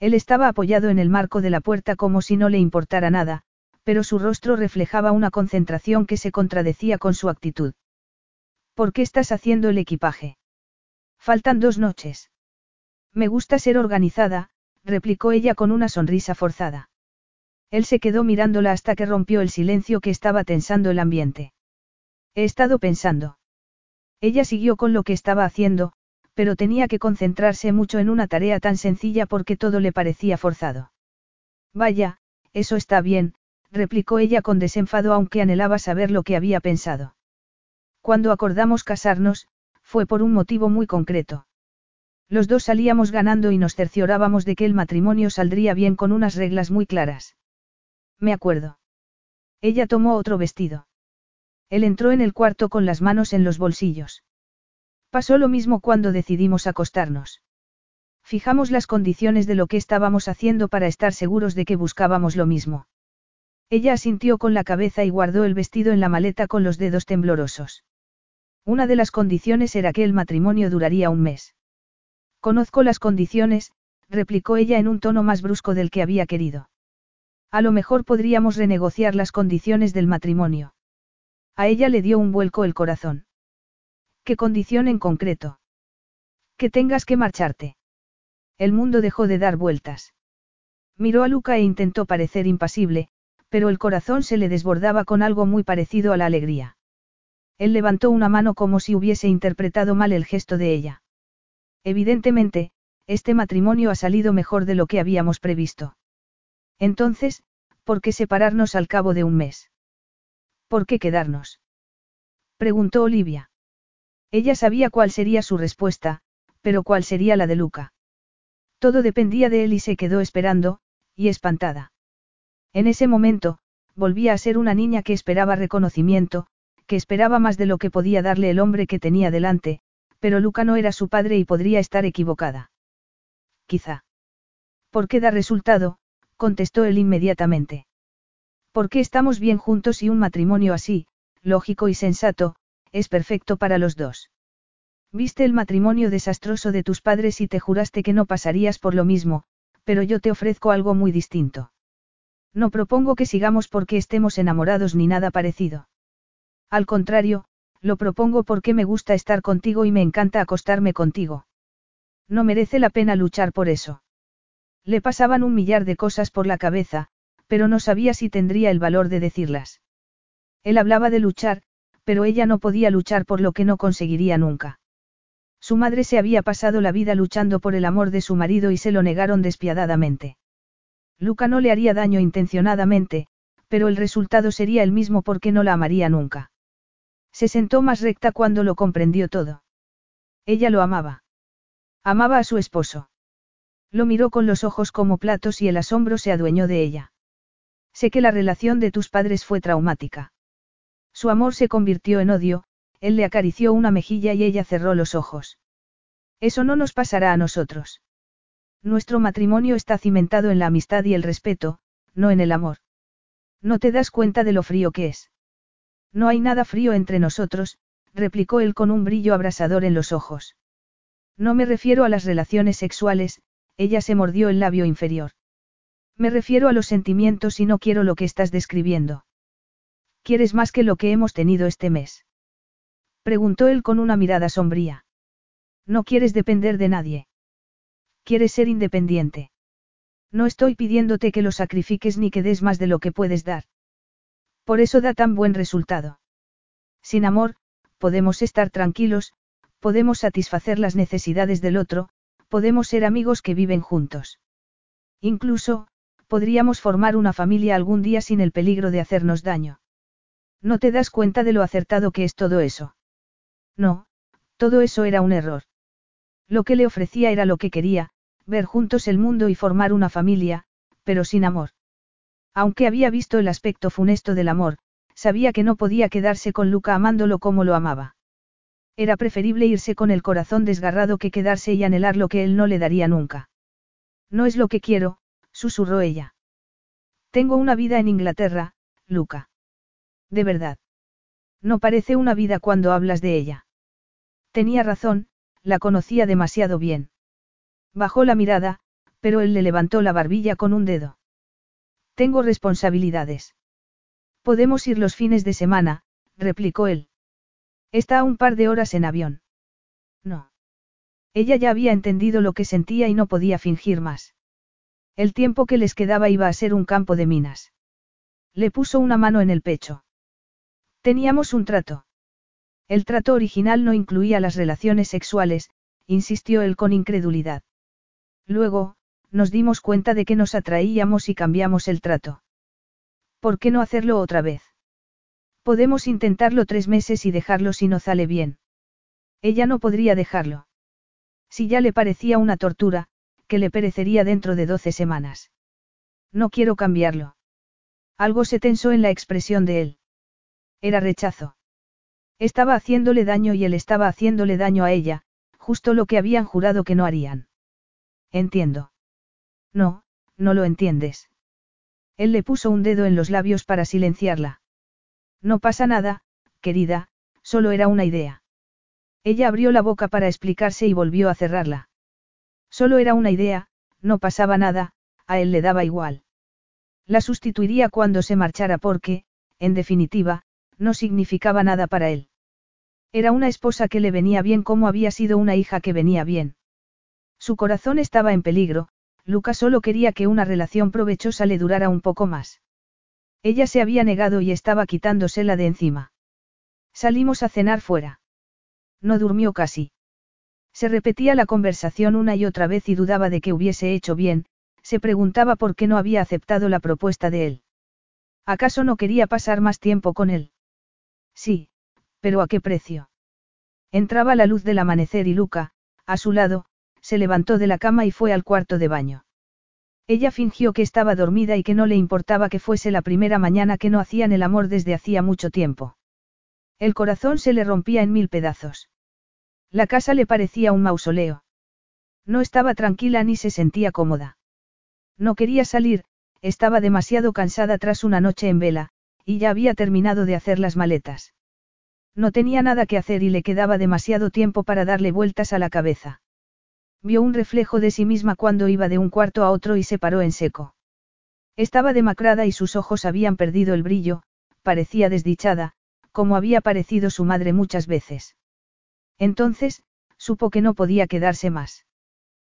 Él estaba apoyado en el marco de la puerta como si no le importara nada, pero su rostro reflejaba una concentración que se contradecía con su actitud. ¿Por qué estás haciendo el equipaje? Faltan dos noches. Me gusta ser organizada, replicó ella con una sonrisa forzada. Él se quedó mirándola hasta que rompió el silencio que estaba tensando el ambiente. He estado pensando. Ella siguió con lo que estaba haciendo, pero tenía que concentrarse mucho en una tarea tan sencilla porque todo le parecía forzado. Vaya, eso está bien, replicó ella con desenfado aunque anhelaba saber lo que había pensado. Cuando acordamos casarnos, fue por un motivo muy concreto. Los dos salíamos ganando y nos cerciorábamos de que el matrimonio saldría bien con unas reglas muy claras. Me acuerdo. Ella tomó otro vestido. Él entró en el cuarto con las manos en los bolsillos. Pasó lo mismo cuando decidimos acostarnos. Fijamos las condiciones de lo que estábamos haciendo para estar seguros de que buscábamos lo mismo. Ella asintió con la cabeza y guardó el vestido en la maleta con los dedos temblorosos. Una de las condiciones era que el matrimonio duraría un mes. Conozco las condiciones, replicó ella en un tono más brusco del que había querido. A lo mejor podríamos renegociar las condiciones del matrimonio. A ella le dio un vuelco el corazón. ¿Qué condición en concreto? Que tengas que marcharte. El mundo dejó de dar vueltas. Miró a Luca e intentó parecer impasible, pero el corazón se le desbordaba con algo muy parecido a la alegría. Él levantó una mano como si hubiese interpretado mal el gesto de ella. Evidentemente, este matrimonio ha salido mejor de lo que habíamos previsto. Entonces, ¿por qué separarnos al cabo de un mes? ¿Por qué quedarnos? Preguntó Olivia. Ella sabía cuál sería su respuesta, pero cuál sería la de Luca. Todo dependía de él y se quedó esperando, y espantada. En ese momento, volvía a ser una niña que esperaba reconocimiento, que esperaba más de lo que podía darle el hombre que tenía delante, pero Luca no era su padre y podría estar equivocada. Quizá. ¿Por qué da resultado? contestó él inmediatamente. Porque estamos bien juntos y un matrimonio así, lógico y sensato, es perfecto para los dos. Viste el matrimonio desastroso de tus padres y te juraste que no pasarías por lo mismo, pero yo te ofrezco algo muy distinto. No propongo que sigamos porque estemos enamorados ni nada parecido. Al contrario, lo propongo porque me gusta estar contigo y me encanta acostarme contigo. No merece la pena luchar por eso. Le pasaban un millar de cosas por la cabeza, pero no sabía si tendría el valor de decirlas. Él hablaba de luchar, pero ella no podía luchar por lo que no conseguiría nunca. Su madre se había pasado la vida luchando por el amor de su marido y se lo negaron despiadadamente. Luca no le haría daño intencionadamente, pero el resultado sería el mismo porque no la amaría nunca. Se sentó más recta cuando lo comprendió todo. Ella lo amaba. Amaba a su esposo. Lo miró con los ojos como platos y el asombro se adueñó de ella. Sé que la relación de tus padres fue traumática. Su amor se convirtió en odio, él le acarició una mejilla y ella cerró los ojos. Eso no nos pasará a nosotros. Nuestro matrimonio está cimentado en la amistad y el respeto, no en el amor. No te das cuenta de lo frío que es. No hay nada frío entre nosotros, replicó él con un brillo abrasador en los ojos. No me refiero a las relaciones sexuales, ella se mordió el labio inferior. Me refiero a los sentimientos y no quiero lo que estás describiendo. ¿Quieres más que lo que hemos tenido este mes? Preguntó él con una mirada sombría. No quieres depender de nadie. Quieres ser independiente. No estoy pidiéndote que lo sacrifiques ni que des más de lo que puedes dar. Por eso da tan buen resultado. Sin amor, podemos estar tranquilos, podemos satisfacer las necesidades del otro, podemos ser amigos que viven juntos. Incluso, podríamos formar una familia algún día sin el peligro de hacernos daño. No te das cuenta de lo acertado que es todo eso. No, todo eso era un error. Lo que le ofrecía era lo que quería, ver juntos el mundo y formar una familia, pero sin amor. Aunque había visto el aspecto funesto del amor, sabía que no podía quedarse con Luca amándolo como lo amaba. Era preferible irse con el corazón desgarrado que quedarse y anhelar lo que él no le daría nunca. No es lo que quiero, susurró ella. Tengo una vida en Inglaterra, Luca. De verdad. No parece una vida cuando hablas de ella. Tenía razón, la conocía demasiado bien. Bajó la mirada, pero él le levantó la barbilla con un dedo. Tengo responsabilidades. Podemos ir los fines de semana, replicó él. Está a un par de horas en avión. No. Ella ya había entendido lo que sentía y no podía fingir más. El tiempo que les quedaba iba a ser un campo de minas. Le puso una mano en el pecho. Teníamos un trato. El trato original no incluía las relaciones sexuales, insistió él con incredulidad. Luego, nos dimos cuenta de que nos atraíamos y cambiamos el trato. ¿Por qué no hacerlo otra vez? Podemos intentarlo tres meses y dejarlo si no sale bien. Ella no podría dejarlo. Si ya le parecía una tortura, que le perecería dentro de doce semanas. No quiero cambiarlo. Algo se tensó en la expresión de él. Era rechazo. Estaba haciéndole daño y él estaba haciéndole daño a ella, justo lo que habían jurado que no harían. Entiendo. No, no lo entiendes. Él le puso un dedo en los labios para silenciarla. No pasa nada, querida, solo era una idea. Ella abrió la boca para explicarse y volvió a cerrarla. Solo era una idea, no pasaba nada, a él le daba igual. La sustituiría cuando se marchara porque, en definitiva, no significaba nada para él. Era una esposa que le venía bien como había sido una hija que venía bien. Su corazón estaba en peligro, Lucas solo quería que una relación provechosa le durara un poco más. Ella se había negado y estaba quitándosela de encima. Salimos a cenar fuera. No durmió casi. Se repetía la conversación una y otra vez y dudaba de que hubiese hecho bien, se preguntaba por qué no había aceptado la propuesta de él. ¿Acaso no quería pasar más tiempo con él? Sí, pero ¿a qué precio? Entraba la luz del amanecer y Luca, a su lado, se levantó de la cama y fue al cuarto de baño. Ella fingió que estaba dormida y que no le importaba que fuese la primera mañana que no hacían el amor desde hacía mucho tiempo. El corazón se le rompía en mil pedazos. La casa le parecía un mausoleo. No estaba tranquila ni se sentía cómoda. No quería salir, estaba demasiado cansada tras una noche en vela, y ya había terminado de hacer las maletas. No tenía nada que hacer y le quedaba demasiado tiempo para darle vueltas a la cabeza. Vio un reflejo de sí misma cuando iba de un cuarto a otro y se paró en seco. Estaba demacrada y sus ojos habían perdido el brillo, parecía desdichada, como había parecido su madre muchas veces. Entonces, supo que no podía quedarse más.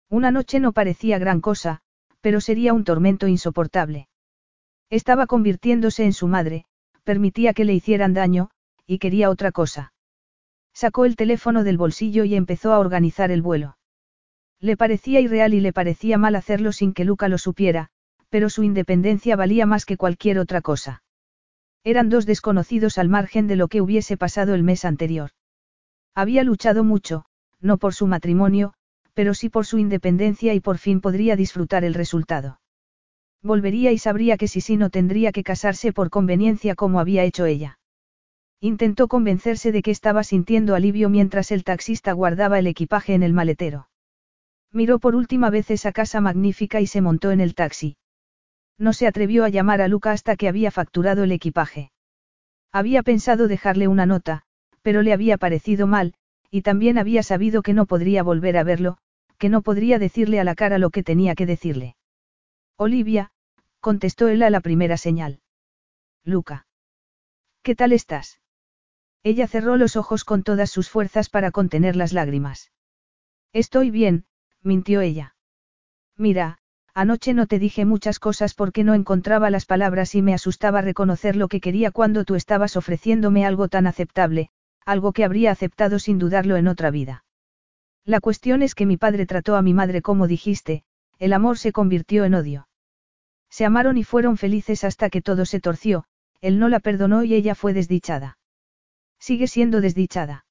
Una noche no parecía gran cosa, pero sería un tormento insoportable. Estaba convirtiéndose en su madre, permitía que le hicieran daño, y quería otra cosa. Sacó el teléfono del bolsillo y empezó a organizar el vuelo. Le parecía irreal y le parecía mal hacerlo sin que Luca lo supiera, pero su independencia valía más que cualquier otra cosa. Eran dos desconocidos al margen de lo que hubiese pasado el mes anterior. Había luchado mucho, no por su matrimonio, pero sí por su independencia y por fin podría disfrutar el resultado. Volvería y sabría que si sí no tendría que casarse por conveniencia como había hecho ella. Intentó convencerse de que estaba sintiendo alivio mientras el taxista guardaba el equipaje en el maletero. Miró por última vez esa casa magnífica y se montó en el taxi. No se atrevió a llamar a Luca hasta que había facturado el equipaje. Había pensado dejarle una nota, pero le había parecido mal, y también había sabido que no podría volver a verlo, que no podría decirle a la cara lo que tenía que decirle. Olivia, contestó él a la primera señal. Luca. ¿Qué tal estás? Ella cerró los ojos con todas sus fuerzas para contener las lágrimas. Estoy bien, mintió ella. Mira, anoche no te dije muchas cosas porque no encontraba las palabras y me asustaba reconocer lo que quería cuando tú estabas ofreciéndome algo tan aceptable, algo que habría aceptado sin dudarlo en otra vida. La cuestión es que mi padre trató a mi madre como dijiste, el amor se convirtió en odio. Se amaron y fueron felices hasta que todo se torció, él no la perdonó y ella fue desdichada. Sigue siendo desdichada.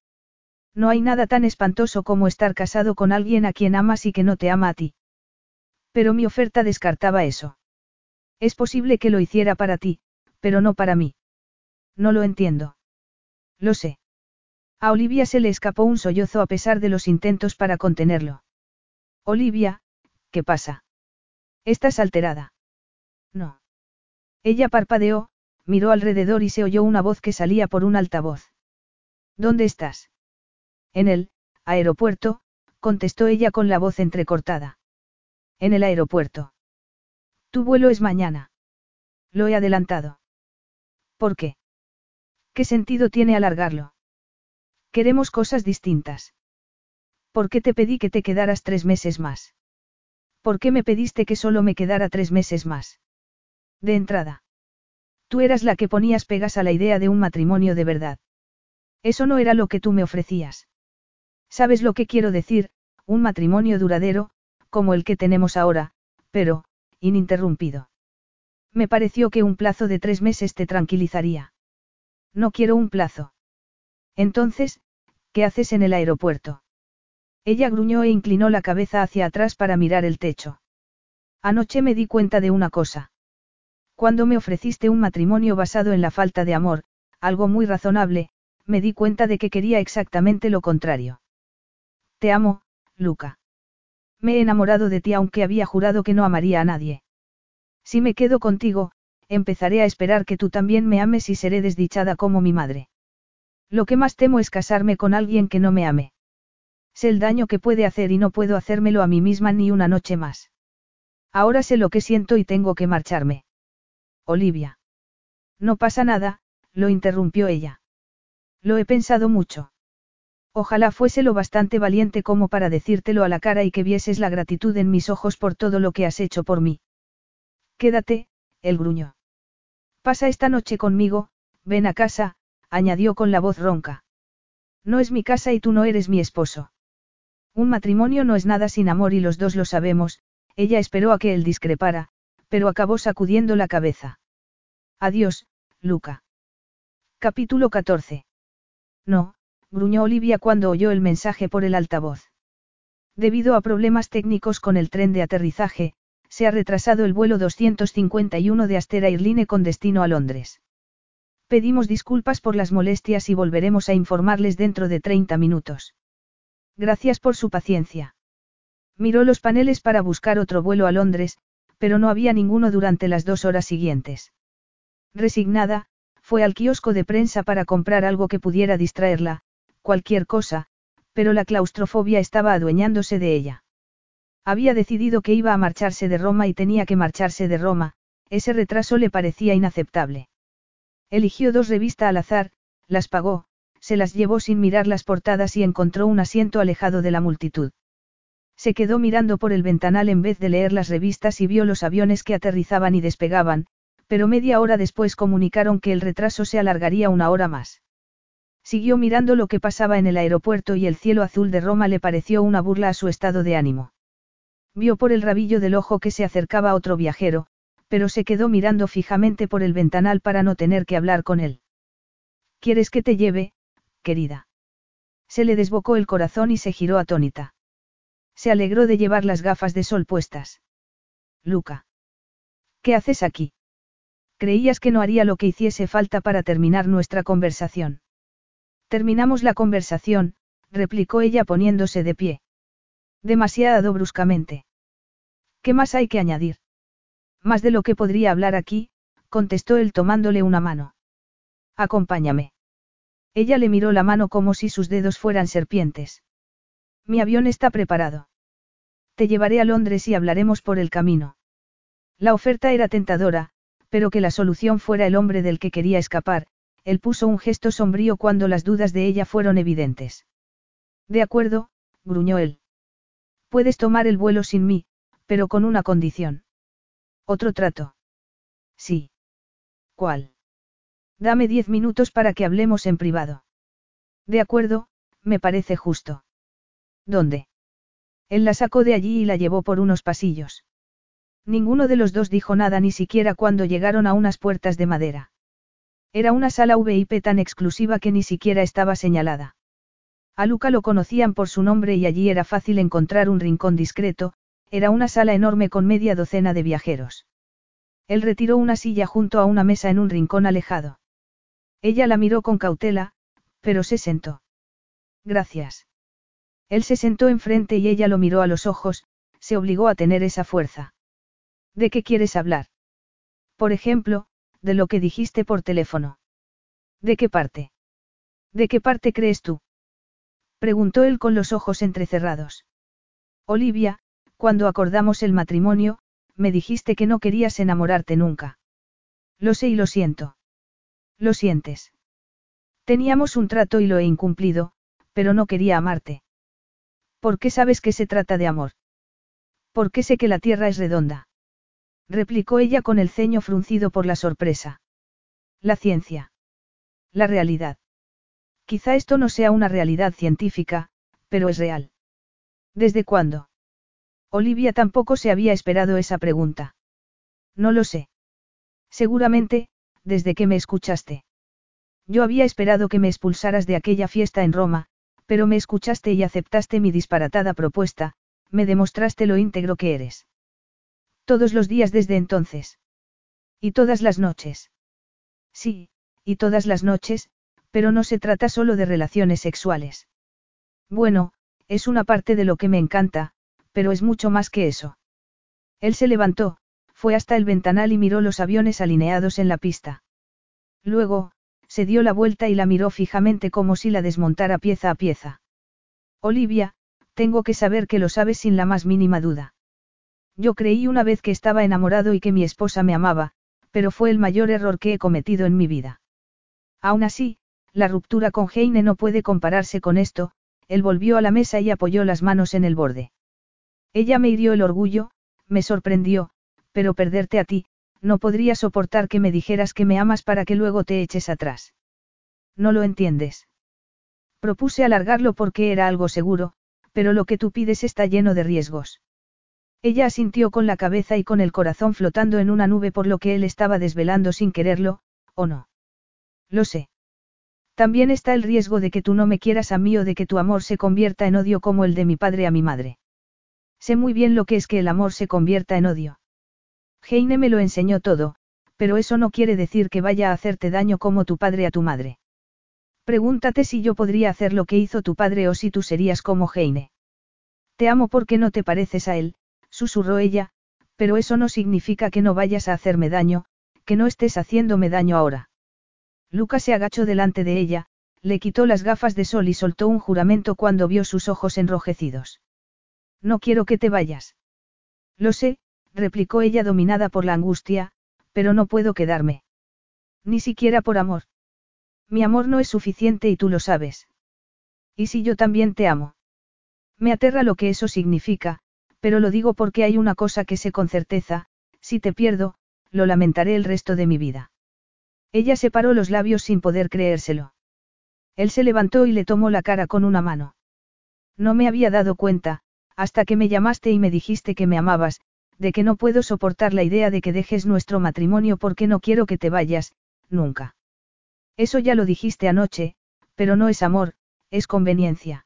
No hay nada tan espantoso como estar casado con alguien a quien amas y que no te ama a ti. Pero mi oferta descartaba eso. Es posible que lo hiciera para ti, pero no para mí. No lo entiendo. Lo sé. A Olivia se le escapó un sollozo a pesar de los intentos para contenerlo. Olivia, ¿qué pasa? ¿Estás alterada? No. Ella parpadeó, miró alrededor y se oyó una voz que salía por un altavoz. ¿Dónde estás? En el aeropuerto, contestó ella con la voz entrecortada. En el aeropuerto. Tu vuelo es mañana. Lo he adelantado. ¿Por qué? ¿Qué sentido tiene alargarlo? Queremos cosas distintas. ¿Por qué te pedí que te quedaras tres meses más? ¿Por qué me pediste que solo me quedara tres meses más? De entrada. Tú eras la que ponías pegas a la idea de un matrimonio de verdad. Eso no era lo que tú me ofrecías. ¿Sabes lo que quiero decir? Un matrimonio duradero, como el que tenemos ahora, pero, ininterrumpido. Me pareció que un plazo de tres meses te tranquilizaría. No quiero un plazo. Entonces, ¿qué haces en el aeropuerto? Ella gruñó e inclinó la cabeza hacia atrás para mirar el techo. Anoche me di cuenta de una cosa. Cuando me ofreciste un matrimonio basado en la falta de amor, algo muy razonable, me di cuenta de que quería exactamente lo contrario. Te amo, Luca. Me he enamorado de ti aunque había jurado que no amaría a nadie. Si me quedo contigo, empezaré a esperar que tú también me ames y seré desdichada como mi madre. Lo que más temo es casarme con alguien que no me ame. Sé el daño que puede hacer y no puedo hacérmelo a mí misma ni una noche más. Ahora sé lo que siento y tengo que marcharme. Olivia. No pasa nada, lo interrumpió ella. Lo he pensado mucho. Ojalá fuese lo bastante valiente como para decírtelo a la cara y que vieses la gratitud en mis ojos por todo lo que has hecho por mí. Quédate, el gruñó. Pasa esta noche conmigo, ven a casa, añadió con la voz ronca. No es mi casa y tú no eres mi esposo. Un matrimonio no es nada sin amor y los dos lo sabemos, ella esperó a que él discrepara, pero acabó sacudiendo la cabeza. Adiós, Luca. Capítulo 14. No, gruñó Olivia cuando oyó el mensaje por el altavoz. Debido a problemas técnicos con el tren de aterrizaje, se ha retrasado el vuelo 251 de Aster Airline con destino a Londres. Pedimos disculpas por las molestias y volveremos a informarles dentro de 30 minutos. Gracias por su paciencia. Miró los paneles para buscar otro vuelo a Londres, pero no había ninguno durante las dos horas siguientes. Resignada, fue al kiosco de prensa para comprar algo que pudiera distraerla, cualquier cosa, pero la claustrofobia estaba adueñándose de ella. Había decidido que iba a marcharse de Roma y tenía que marcharse de Roma, ese retraso le parecía inaceptable. Eligió dos revistas al azar, las pagó, se las llevó sin mirar las portadas y encontró un asiento alejado de la multitud. Se quedó mirando por el ventanal en vez de leer las revistas y vio los aviones que aterrizaban y despegaban, pero media hora después comunicaron que el retraso se alargaría una hora más. Siguió mirando lo que pasaba en el aeropuerto y el cielo azul de Roma le pareció una burla a su estado de ánimo. Vio por el rabillo del ojo que se acercaba otro viajero, pero se quedó mirando fijamente por el ventanal para no tener que hablar con él. ¿Quieres que te lleve, querida? Se le desbocó el corazón y se giró atónita. Se alegró de llevar las gafas de sol puestas. Luca. ¿Qué haces aquí? Creías que no haría lo que hiciese falta para terminar nuestra conversación. Terminamos la conversación, replicó ella poniéndose de pie. Demasiado bruscamente. ¿Qué más hay que añadir? Más de lo que podría hablar aquí, contestó él tomándole una mano. Acompáñame. Ella le miró la mano como si sus dedos fueran serpientes. Mi avión está preparado. Te llevaré a Londres y hablaremos por el camino. La oferta era tentadora, pero que la solución fuera el hombre del que quería escapar, él puso un gesto sombrío cuando las dudas de ella fueron evidentes. De acuerdo, gruñó él. Puedes tomar el vuelo sin mí, pero con una condición. ¿Otro trato? Sí. ¿Cuál? Dame diez minutos para que hablemos en privado. De acuerdo, me parece justo. ¿Dónde? Él la sacó de allí y la llevó por unos pasillos. Ninguno de los dos dijo nada ni siquiera cuando llegaron a unas puertas de madera. Era una sala VIP tan exclusiva que ni siquiera estaba señalada. A Luca lo conocían por su nombre y allí era fácil encontrar un rincón discreto, era una sala enorme con media docena de viajeros. Él retiró una silla junto a una mesa en un rincón alejado. Ella la miró con cautela, pero se sentó. Gracias. Él se sentó enfrente y ella lo miró a los ojos, se obligó a tener esa fuerza. ¿De qué quieres hablar? Por ejemplo, de lo que dijiste por teléfono. ¿De qué parte? ¿De qué parte crees tú? Preguntó él con los ojos entrecerrados. Olivia, cuando acordamos el matrimonio, me dijiste que no querías enamorarte nunca. Lo sé y lo siento. Lo sientes. Teníamos un trato y lo he incumplido, pero no quería amarte. ¿Por qué sabes que se trata de amor? ¿Por qué sé que la tierra es redonda? Replicó ella con el ceño fruncido por la sorpresa. La ciencia. La realidad. Quizá esto no sea una realidad científica, pero es real. ¿Desde cuándo? Olivia tampoco se había esperado esa pregunta. No lo sé. Seguramente, desde que me escuchaste. Yo había esperado que me expulsaras de aquella fiesta en Roma, pero me escuchaste y aceptaste mi disparatada propuesta, me demostraste lo íntegro que eres. Todos los días desde entonces. Y todas las noches. Sí, y todas las noches, pero no se trata solo de relaciones sexuales. Bueno, es una parte de lo que me encanta, pero es mucho más que eso. Él se levantó, fue hasta el ventanal y miró los aviones alineados en la pista. Luego, se dio la vuelta y la miró fijamente como si la desmontara pieza a pieza. Olivia, tengo que saber que lo sabes sin la más mínima duda. Yo creí una vez que estaba enamorado y que mi esposa me amaba, pero fue el mayor error que he cometido en mi vida. Aún así, la ruptura con Heine no puede compararse con esto, él volvió a la mesa y apoyó las manos en el borde. Ella me hirió el orgullo, me sorprendió, pero perderte a ti, no podría soportar que me dijeras que me amas para que luego te eches atrás. No lo entiendes. Propuse alargarlo porque era algo seguro, pero lo que tú pides está lleno de riesgos. Ella asintió con la cabeza y con el corazón flotando en una nube por lo que él estaba desvelando sin quererlo, ¿o no? Lo sé. También está el riesgo de que tú no me quieras a mí o de que tu amor se convierta en odio como el de mi padre a mi madre. Sé muy bien lo que es que el amor se convierta en odio. Heine me lo enseñó todo, pero eso no quiere decir que vaya a hacerte daño como tu padre a tu madre. Pregúntate si yo podría hacer lo que hizo tu padre o si tú serías como Heine. Te amo porque no te pareces a él, susurró ella, pero eso no significa que no vayas a hacerme daño, que no estés haciéndome daño ahora. Lucas se agachó delante de ella, le quitó las gafas de sol y soltó un juramento cuando vio sus ojos enrojecidos. No quiero que te vayas. Lo sé, replicó ella dominada por la angustia, pero no puedo quedarme. Ni siquiera por amor. Mi amor no es suficiente y tú lo sabes. ¿Y si yo también te amo? Me aterra lo que eso significa, pero lo digo porque hay una cosa que sé con certeza, si te pierdo, lo lamentaré el resto de mi vida. Ella separó los labios sin poder creérselo. Él se levantó y le tomó la cara con una mano. No me había dado cuenta, hasta que me llamaste y me dijiste que me amabas, de que no puedo soportar la idea de que dejes nuestro matrimonio porque no quiero que te vayas, nunca. Eso ya lo dijiste anoche, pero no es amor, es conveniencia.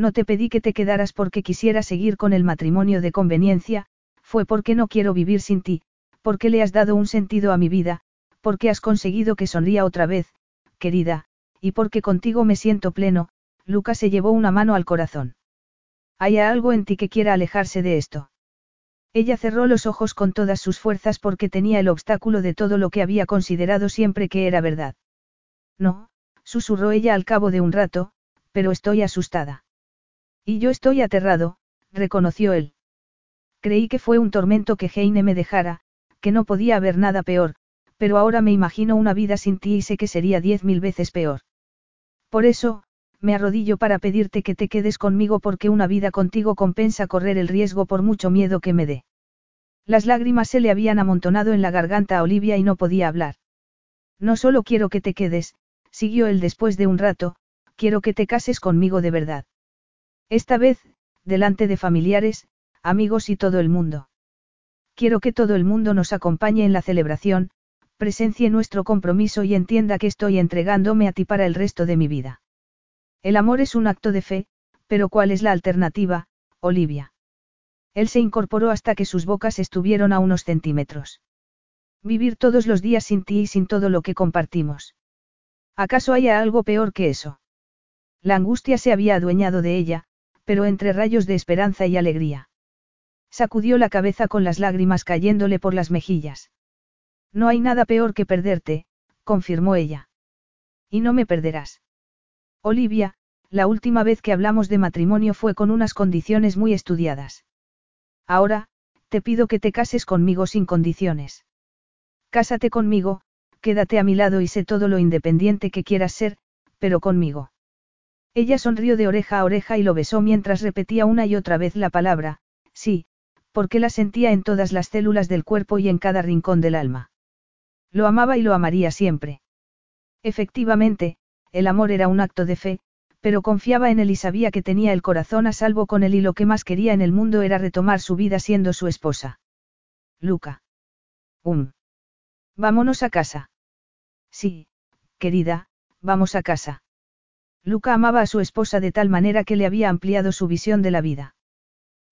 No te pedí que te quedaras porque quisiera seguir con el matrimonio de conveniencia, fue porque no quiero vivir sin ti, porque le has dado un sentido a mi vida, porque has conseguido que sonría otra vez, querida, y porque contigo me siento pleno, Lucas se llevó una mano al corazón. ¿Hay algo en ti que quiera alejarse de esto? Ella cerró los ojos con todas sus fuerzas porque tenía el obstáculo de todo lo que había considerado siempre que era verdad. No, susurró ella al cabo de un rato, pero estoy asustada. Y yo estoy aterrado, reconoció él. Creí que fue un tormento que Heine me dejara, que no podía haber nada peor, pero ahora me imagino una vida sin ti y sé que sería diez mil veces peor. Por eso, me arrodillo para pedirte que te quedes conmigo porque una vida contigo compensa correr el riesgo por mucho miedo que me dé. Las lágrimas se le habían amontonado en la garganta a Olivia y no podía hablar. No solo quiero que te quedes, siguió él después de un rato, quiero que te cases conmigo de verdad. Esta vez, delante de familiares, amigos y todo el mundo. Quiero que todo el mundo nos acompañe en la celebración, presencie nuestro compromiso y entienda que estoy entregándome a ti para el resto de mi vida. El amor es un acto de fe, pero ¿cuál es la alternativa, Olivia? Él se incorporó hasta que sus bocas estuvieron a unos centímetros. Vivir todos los días sin ti y sin todo lo que compartimos. ¿Acaso haya algo peor que eso? La angustia se había adueñado de ella, pero entre rayos de esperanza y alegría. Sacudió la cabeza con las lágrimas cayéndole por las mejillas. No hay nada peor que perderte, confirmó ella. Y no me perderás. Olivia, la última vez que hablamos de matrimonio fue con unas condiciones muy estudiadas. Ahora, te pido que te cases conmigo sin condiciones. Cásate conmigo, quédate a mi lado y sé todo lo independiente que quieras ser, pero conmigo. Ella sonrió de oreja a oreja y lo besó mientras repetía una y otra vez la palabra, sí, porque la sentía en todas las células del cuerpo y en cada rincón del alma. Lo amaba y lo amaría siempre. Efectivamente, el amor era un acto de fe, pero confiaba en él y sabía que tenía el corazón a salvo con él y lo que más quería en el mundo era retomar su vida siendo su esposa. Luca. Um. Vámonos a casa. Sí, querida, vamos a casa. Luca amaba a su esposa de tal manera que le había ampliado su visión de la vida.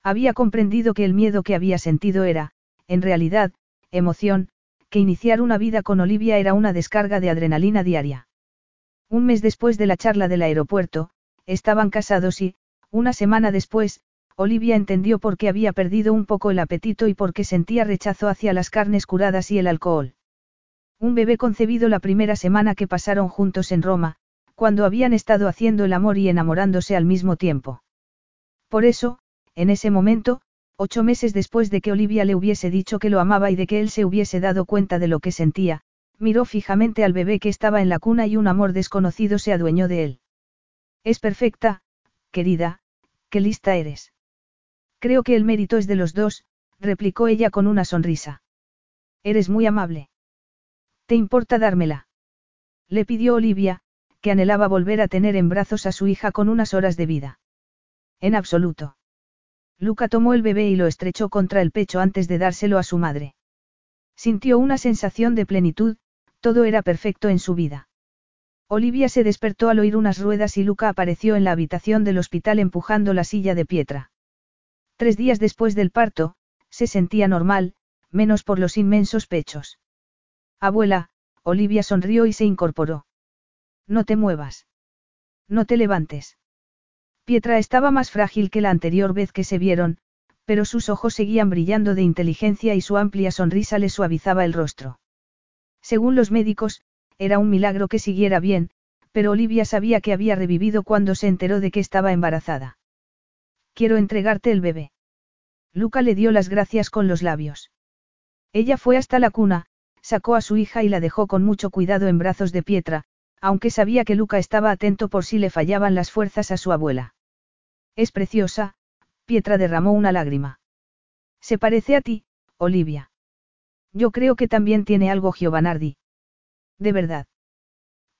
Había comprendido que el miedo que había sentido era, en realidad, emoción, que iniciar una vida con Olivia era una descarga de adrenalina diaria. Un mes después de la charla del aeropuerto, estaban casados y, una semana después, Olivia entendió por qué había perdido un poco el apetito y por qué sentía rechazo hacia las carnes curadas y el alcohol. Un bebé concebido la primera semana que pasaron juntos en Roma, cuando habían estado haciendo el amor y enamorándose al mismo tiempo. Por eso, en ese momento, ocho meses después de que Olivia le hubiese dicho que lo amaba y de que él se hubiese dado cuenta de lo que sentía, miró fijamente al bebé que estaba en la cuna y un amor desconocido se adueñó de él. Es perfecta, querida, qué lista eres. Creo que el mérito es de los dos, replicó ella con una sonrisa. Eres muy amable. ¿Te importa dármela? Le pidió Olivia, que anhelaba volver a tener en brazos a su hija con unas horas de vida. En absoluto. Luca tomó el bebé y lo estrechó contra el pecho antes de dárselo a su madre. Sintió una sensación de plenitud, todo era perfecto en su vida. Olivia se despertó al oír unas ruedas y Luca apareció en la habitación del hospital empujando la silla de Pietra. Tres días después del parto, se sentía normal, menos por los inmensos pechos. Abuela, Olivia sonrió y se incorporó. No te muevas. No te levantes. Pietra estaba más frágil que la anterior vez que se vieron, pero sus ojos seguían brillando de inteligencia y su amplia sonrisa le suavizaba el rostro. Según los médicos, era un milagro que siguiera bien, pero Olivia sabía que había revivido cuando se enteró de que estaba embarazada. Quiero entregarte el bebé. Luca le dio las gracias con los labios. Ella fue hasta la cuna, sacó a su hija y la dejó con mucho cuidado en brazos de Pietra, aunque sabía que Luca estaba atento por si le fallaban las fuerzas a su abuela. Es preciosa, Pietra derramó una lágrima. Se parece a ti, Olivia. Yo creo que también tiene algo Giovanardi. ¿De verdad?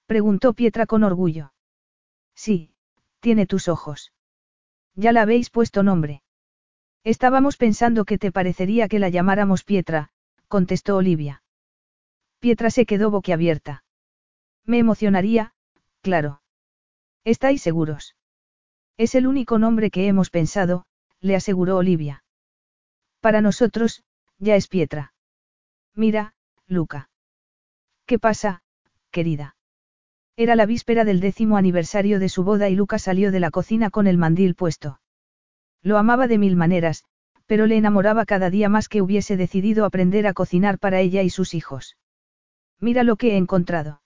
Preguntó Pietra con orgullo. Sí, tiene tus ojos. Ya la habéis puesto nombre. Estábamos pensando que te parecería que la llamáramos Pietra, contestó Olivia. Pietra se quedó boquiabierta. Me emocionaría, claro. ¿Estáis seguros? Es el único nombre que hemos pensado, le aseguró Olivia. Para nosotros, ya es Pietra. Mira, Luca. ¿Qué pasa, querida? Era la víspera del décimo aniversario de su boda y Luca salió de la cocina con el mandil puesto. Lo amaba de mil maneras, pero le enamoraba cada día más que hubiese decidido aprender a cocinar para ella y sus hijos. Mira lo que he encontrado.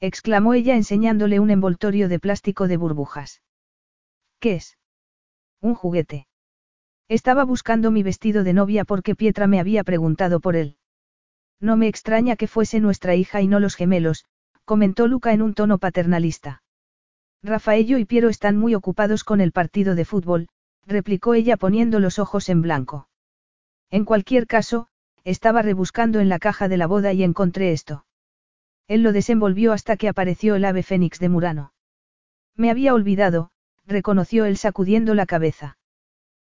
Exclamó ella enseñándole un envoltorio de plástico de burbujas. ¿Qué es? Un juguete. Estaba buscando mi vestido de novia porque Pietra me había preguntado por él. No me extraña que fuese nuestra hija y no los gemelos, comentó Luca en un tono paternalista. Rafaello y Piero están muy ocupados con el partido de fútbol, replicó ella poniendo los ojos en blanco. En cualquier caso, estaba rebuscando en la caja de la boda y encontré esto. Él lo desenvolvió hasta que apareció el ave fénix de Murano. Me había olvidado, reconoció él sacudiendo la cabeza.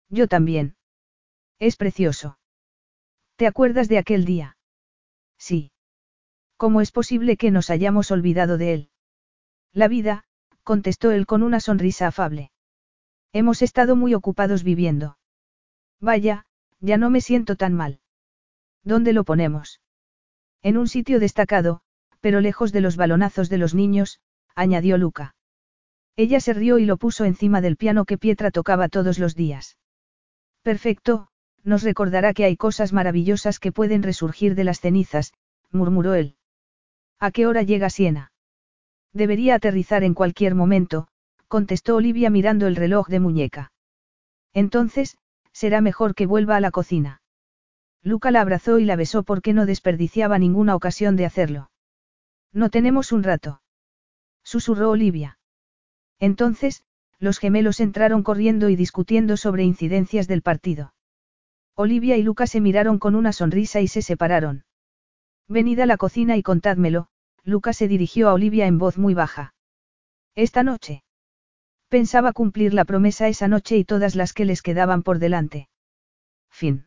Yo también. Es precioso. ¿Te acuerdas de aquel día? Sí. ¿Cómo es posible que nos hayamos olvidado de él? La vida, contestó él con una sonrisa afable. Hemos estado muy ocupados viviendo. Vaya, ya no me siento tan mal. ¿Dónde lo ponemos? En un sitio destacado, pero lejos de los balonazos de los niños, añadió Luca. Ella se rió y lo puso encima del piano que Pietra tocaba todos los días. Perfecto, nos recordará que hay cosas maravillosas que pueden resurgir de las cenizas, murmuró él. ¿A qué hora llega Siena? Debería aterrizar en cualquier momento, contestó Olivia mirando el reloj de muñeca. Entonces, será mejor que vuelva a la cocina. Luca la abrazó y la besó porque no desperdiciaba ninguna ocasión de hacerlo. No tenemos un rato. Susurró Olivia. Entonces, los gemelos entraron corriendo y discutiendo sobre incidencias del partido. Olivia y Luca se miraron con una sonrisa y se separaron. Venid a la cocina y contádmelo, Luca se dirigió a Olivia en voz muy baja. Esta noche. Pensaba cumplir la promesa esa noche y todas las que les quedaban por delante. Fin.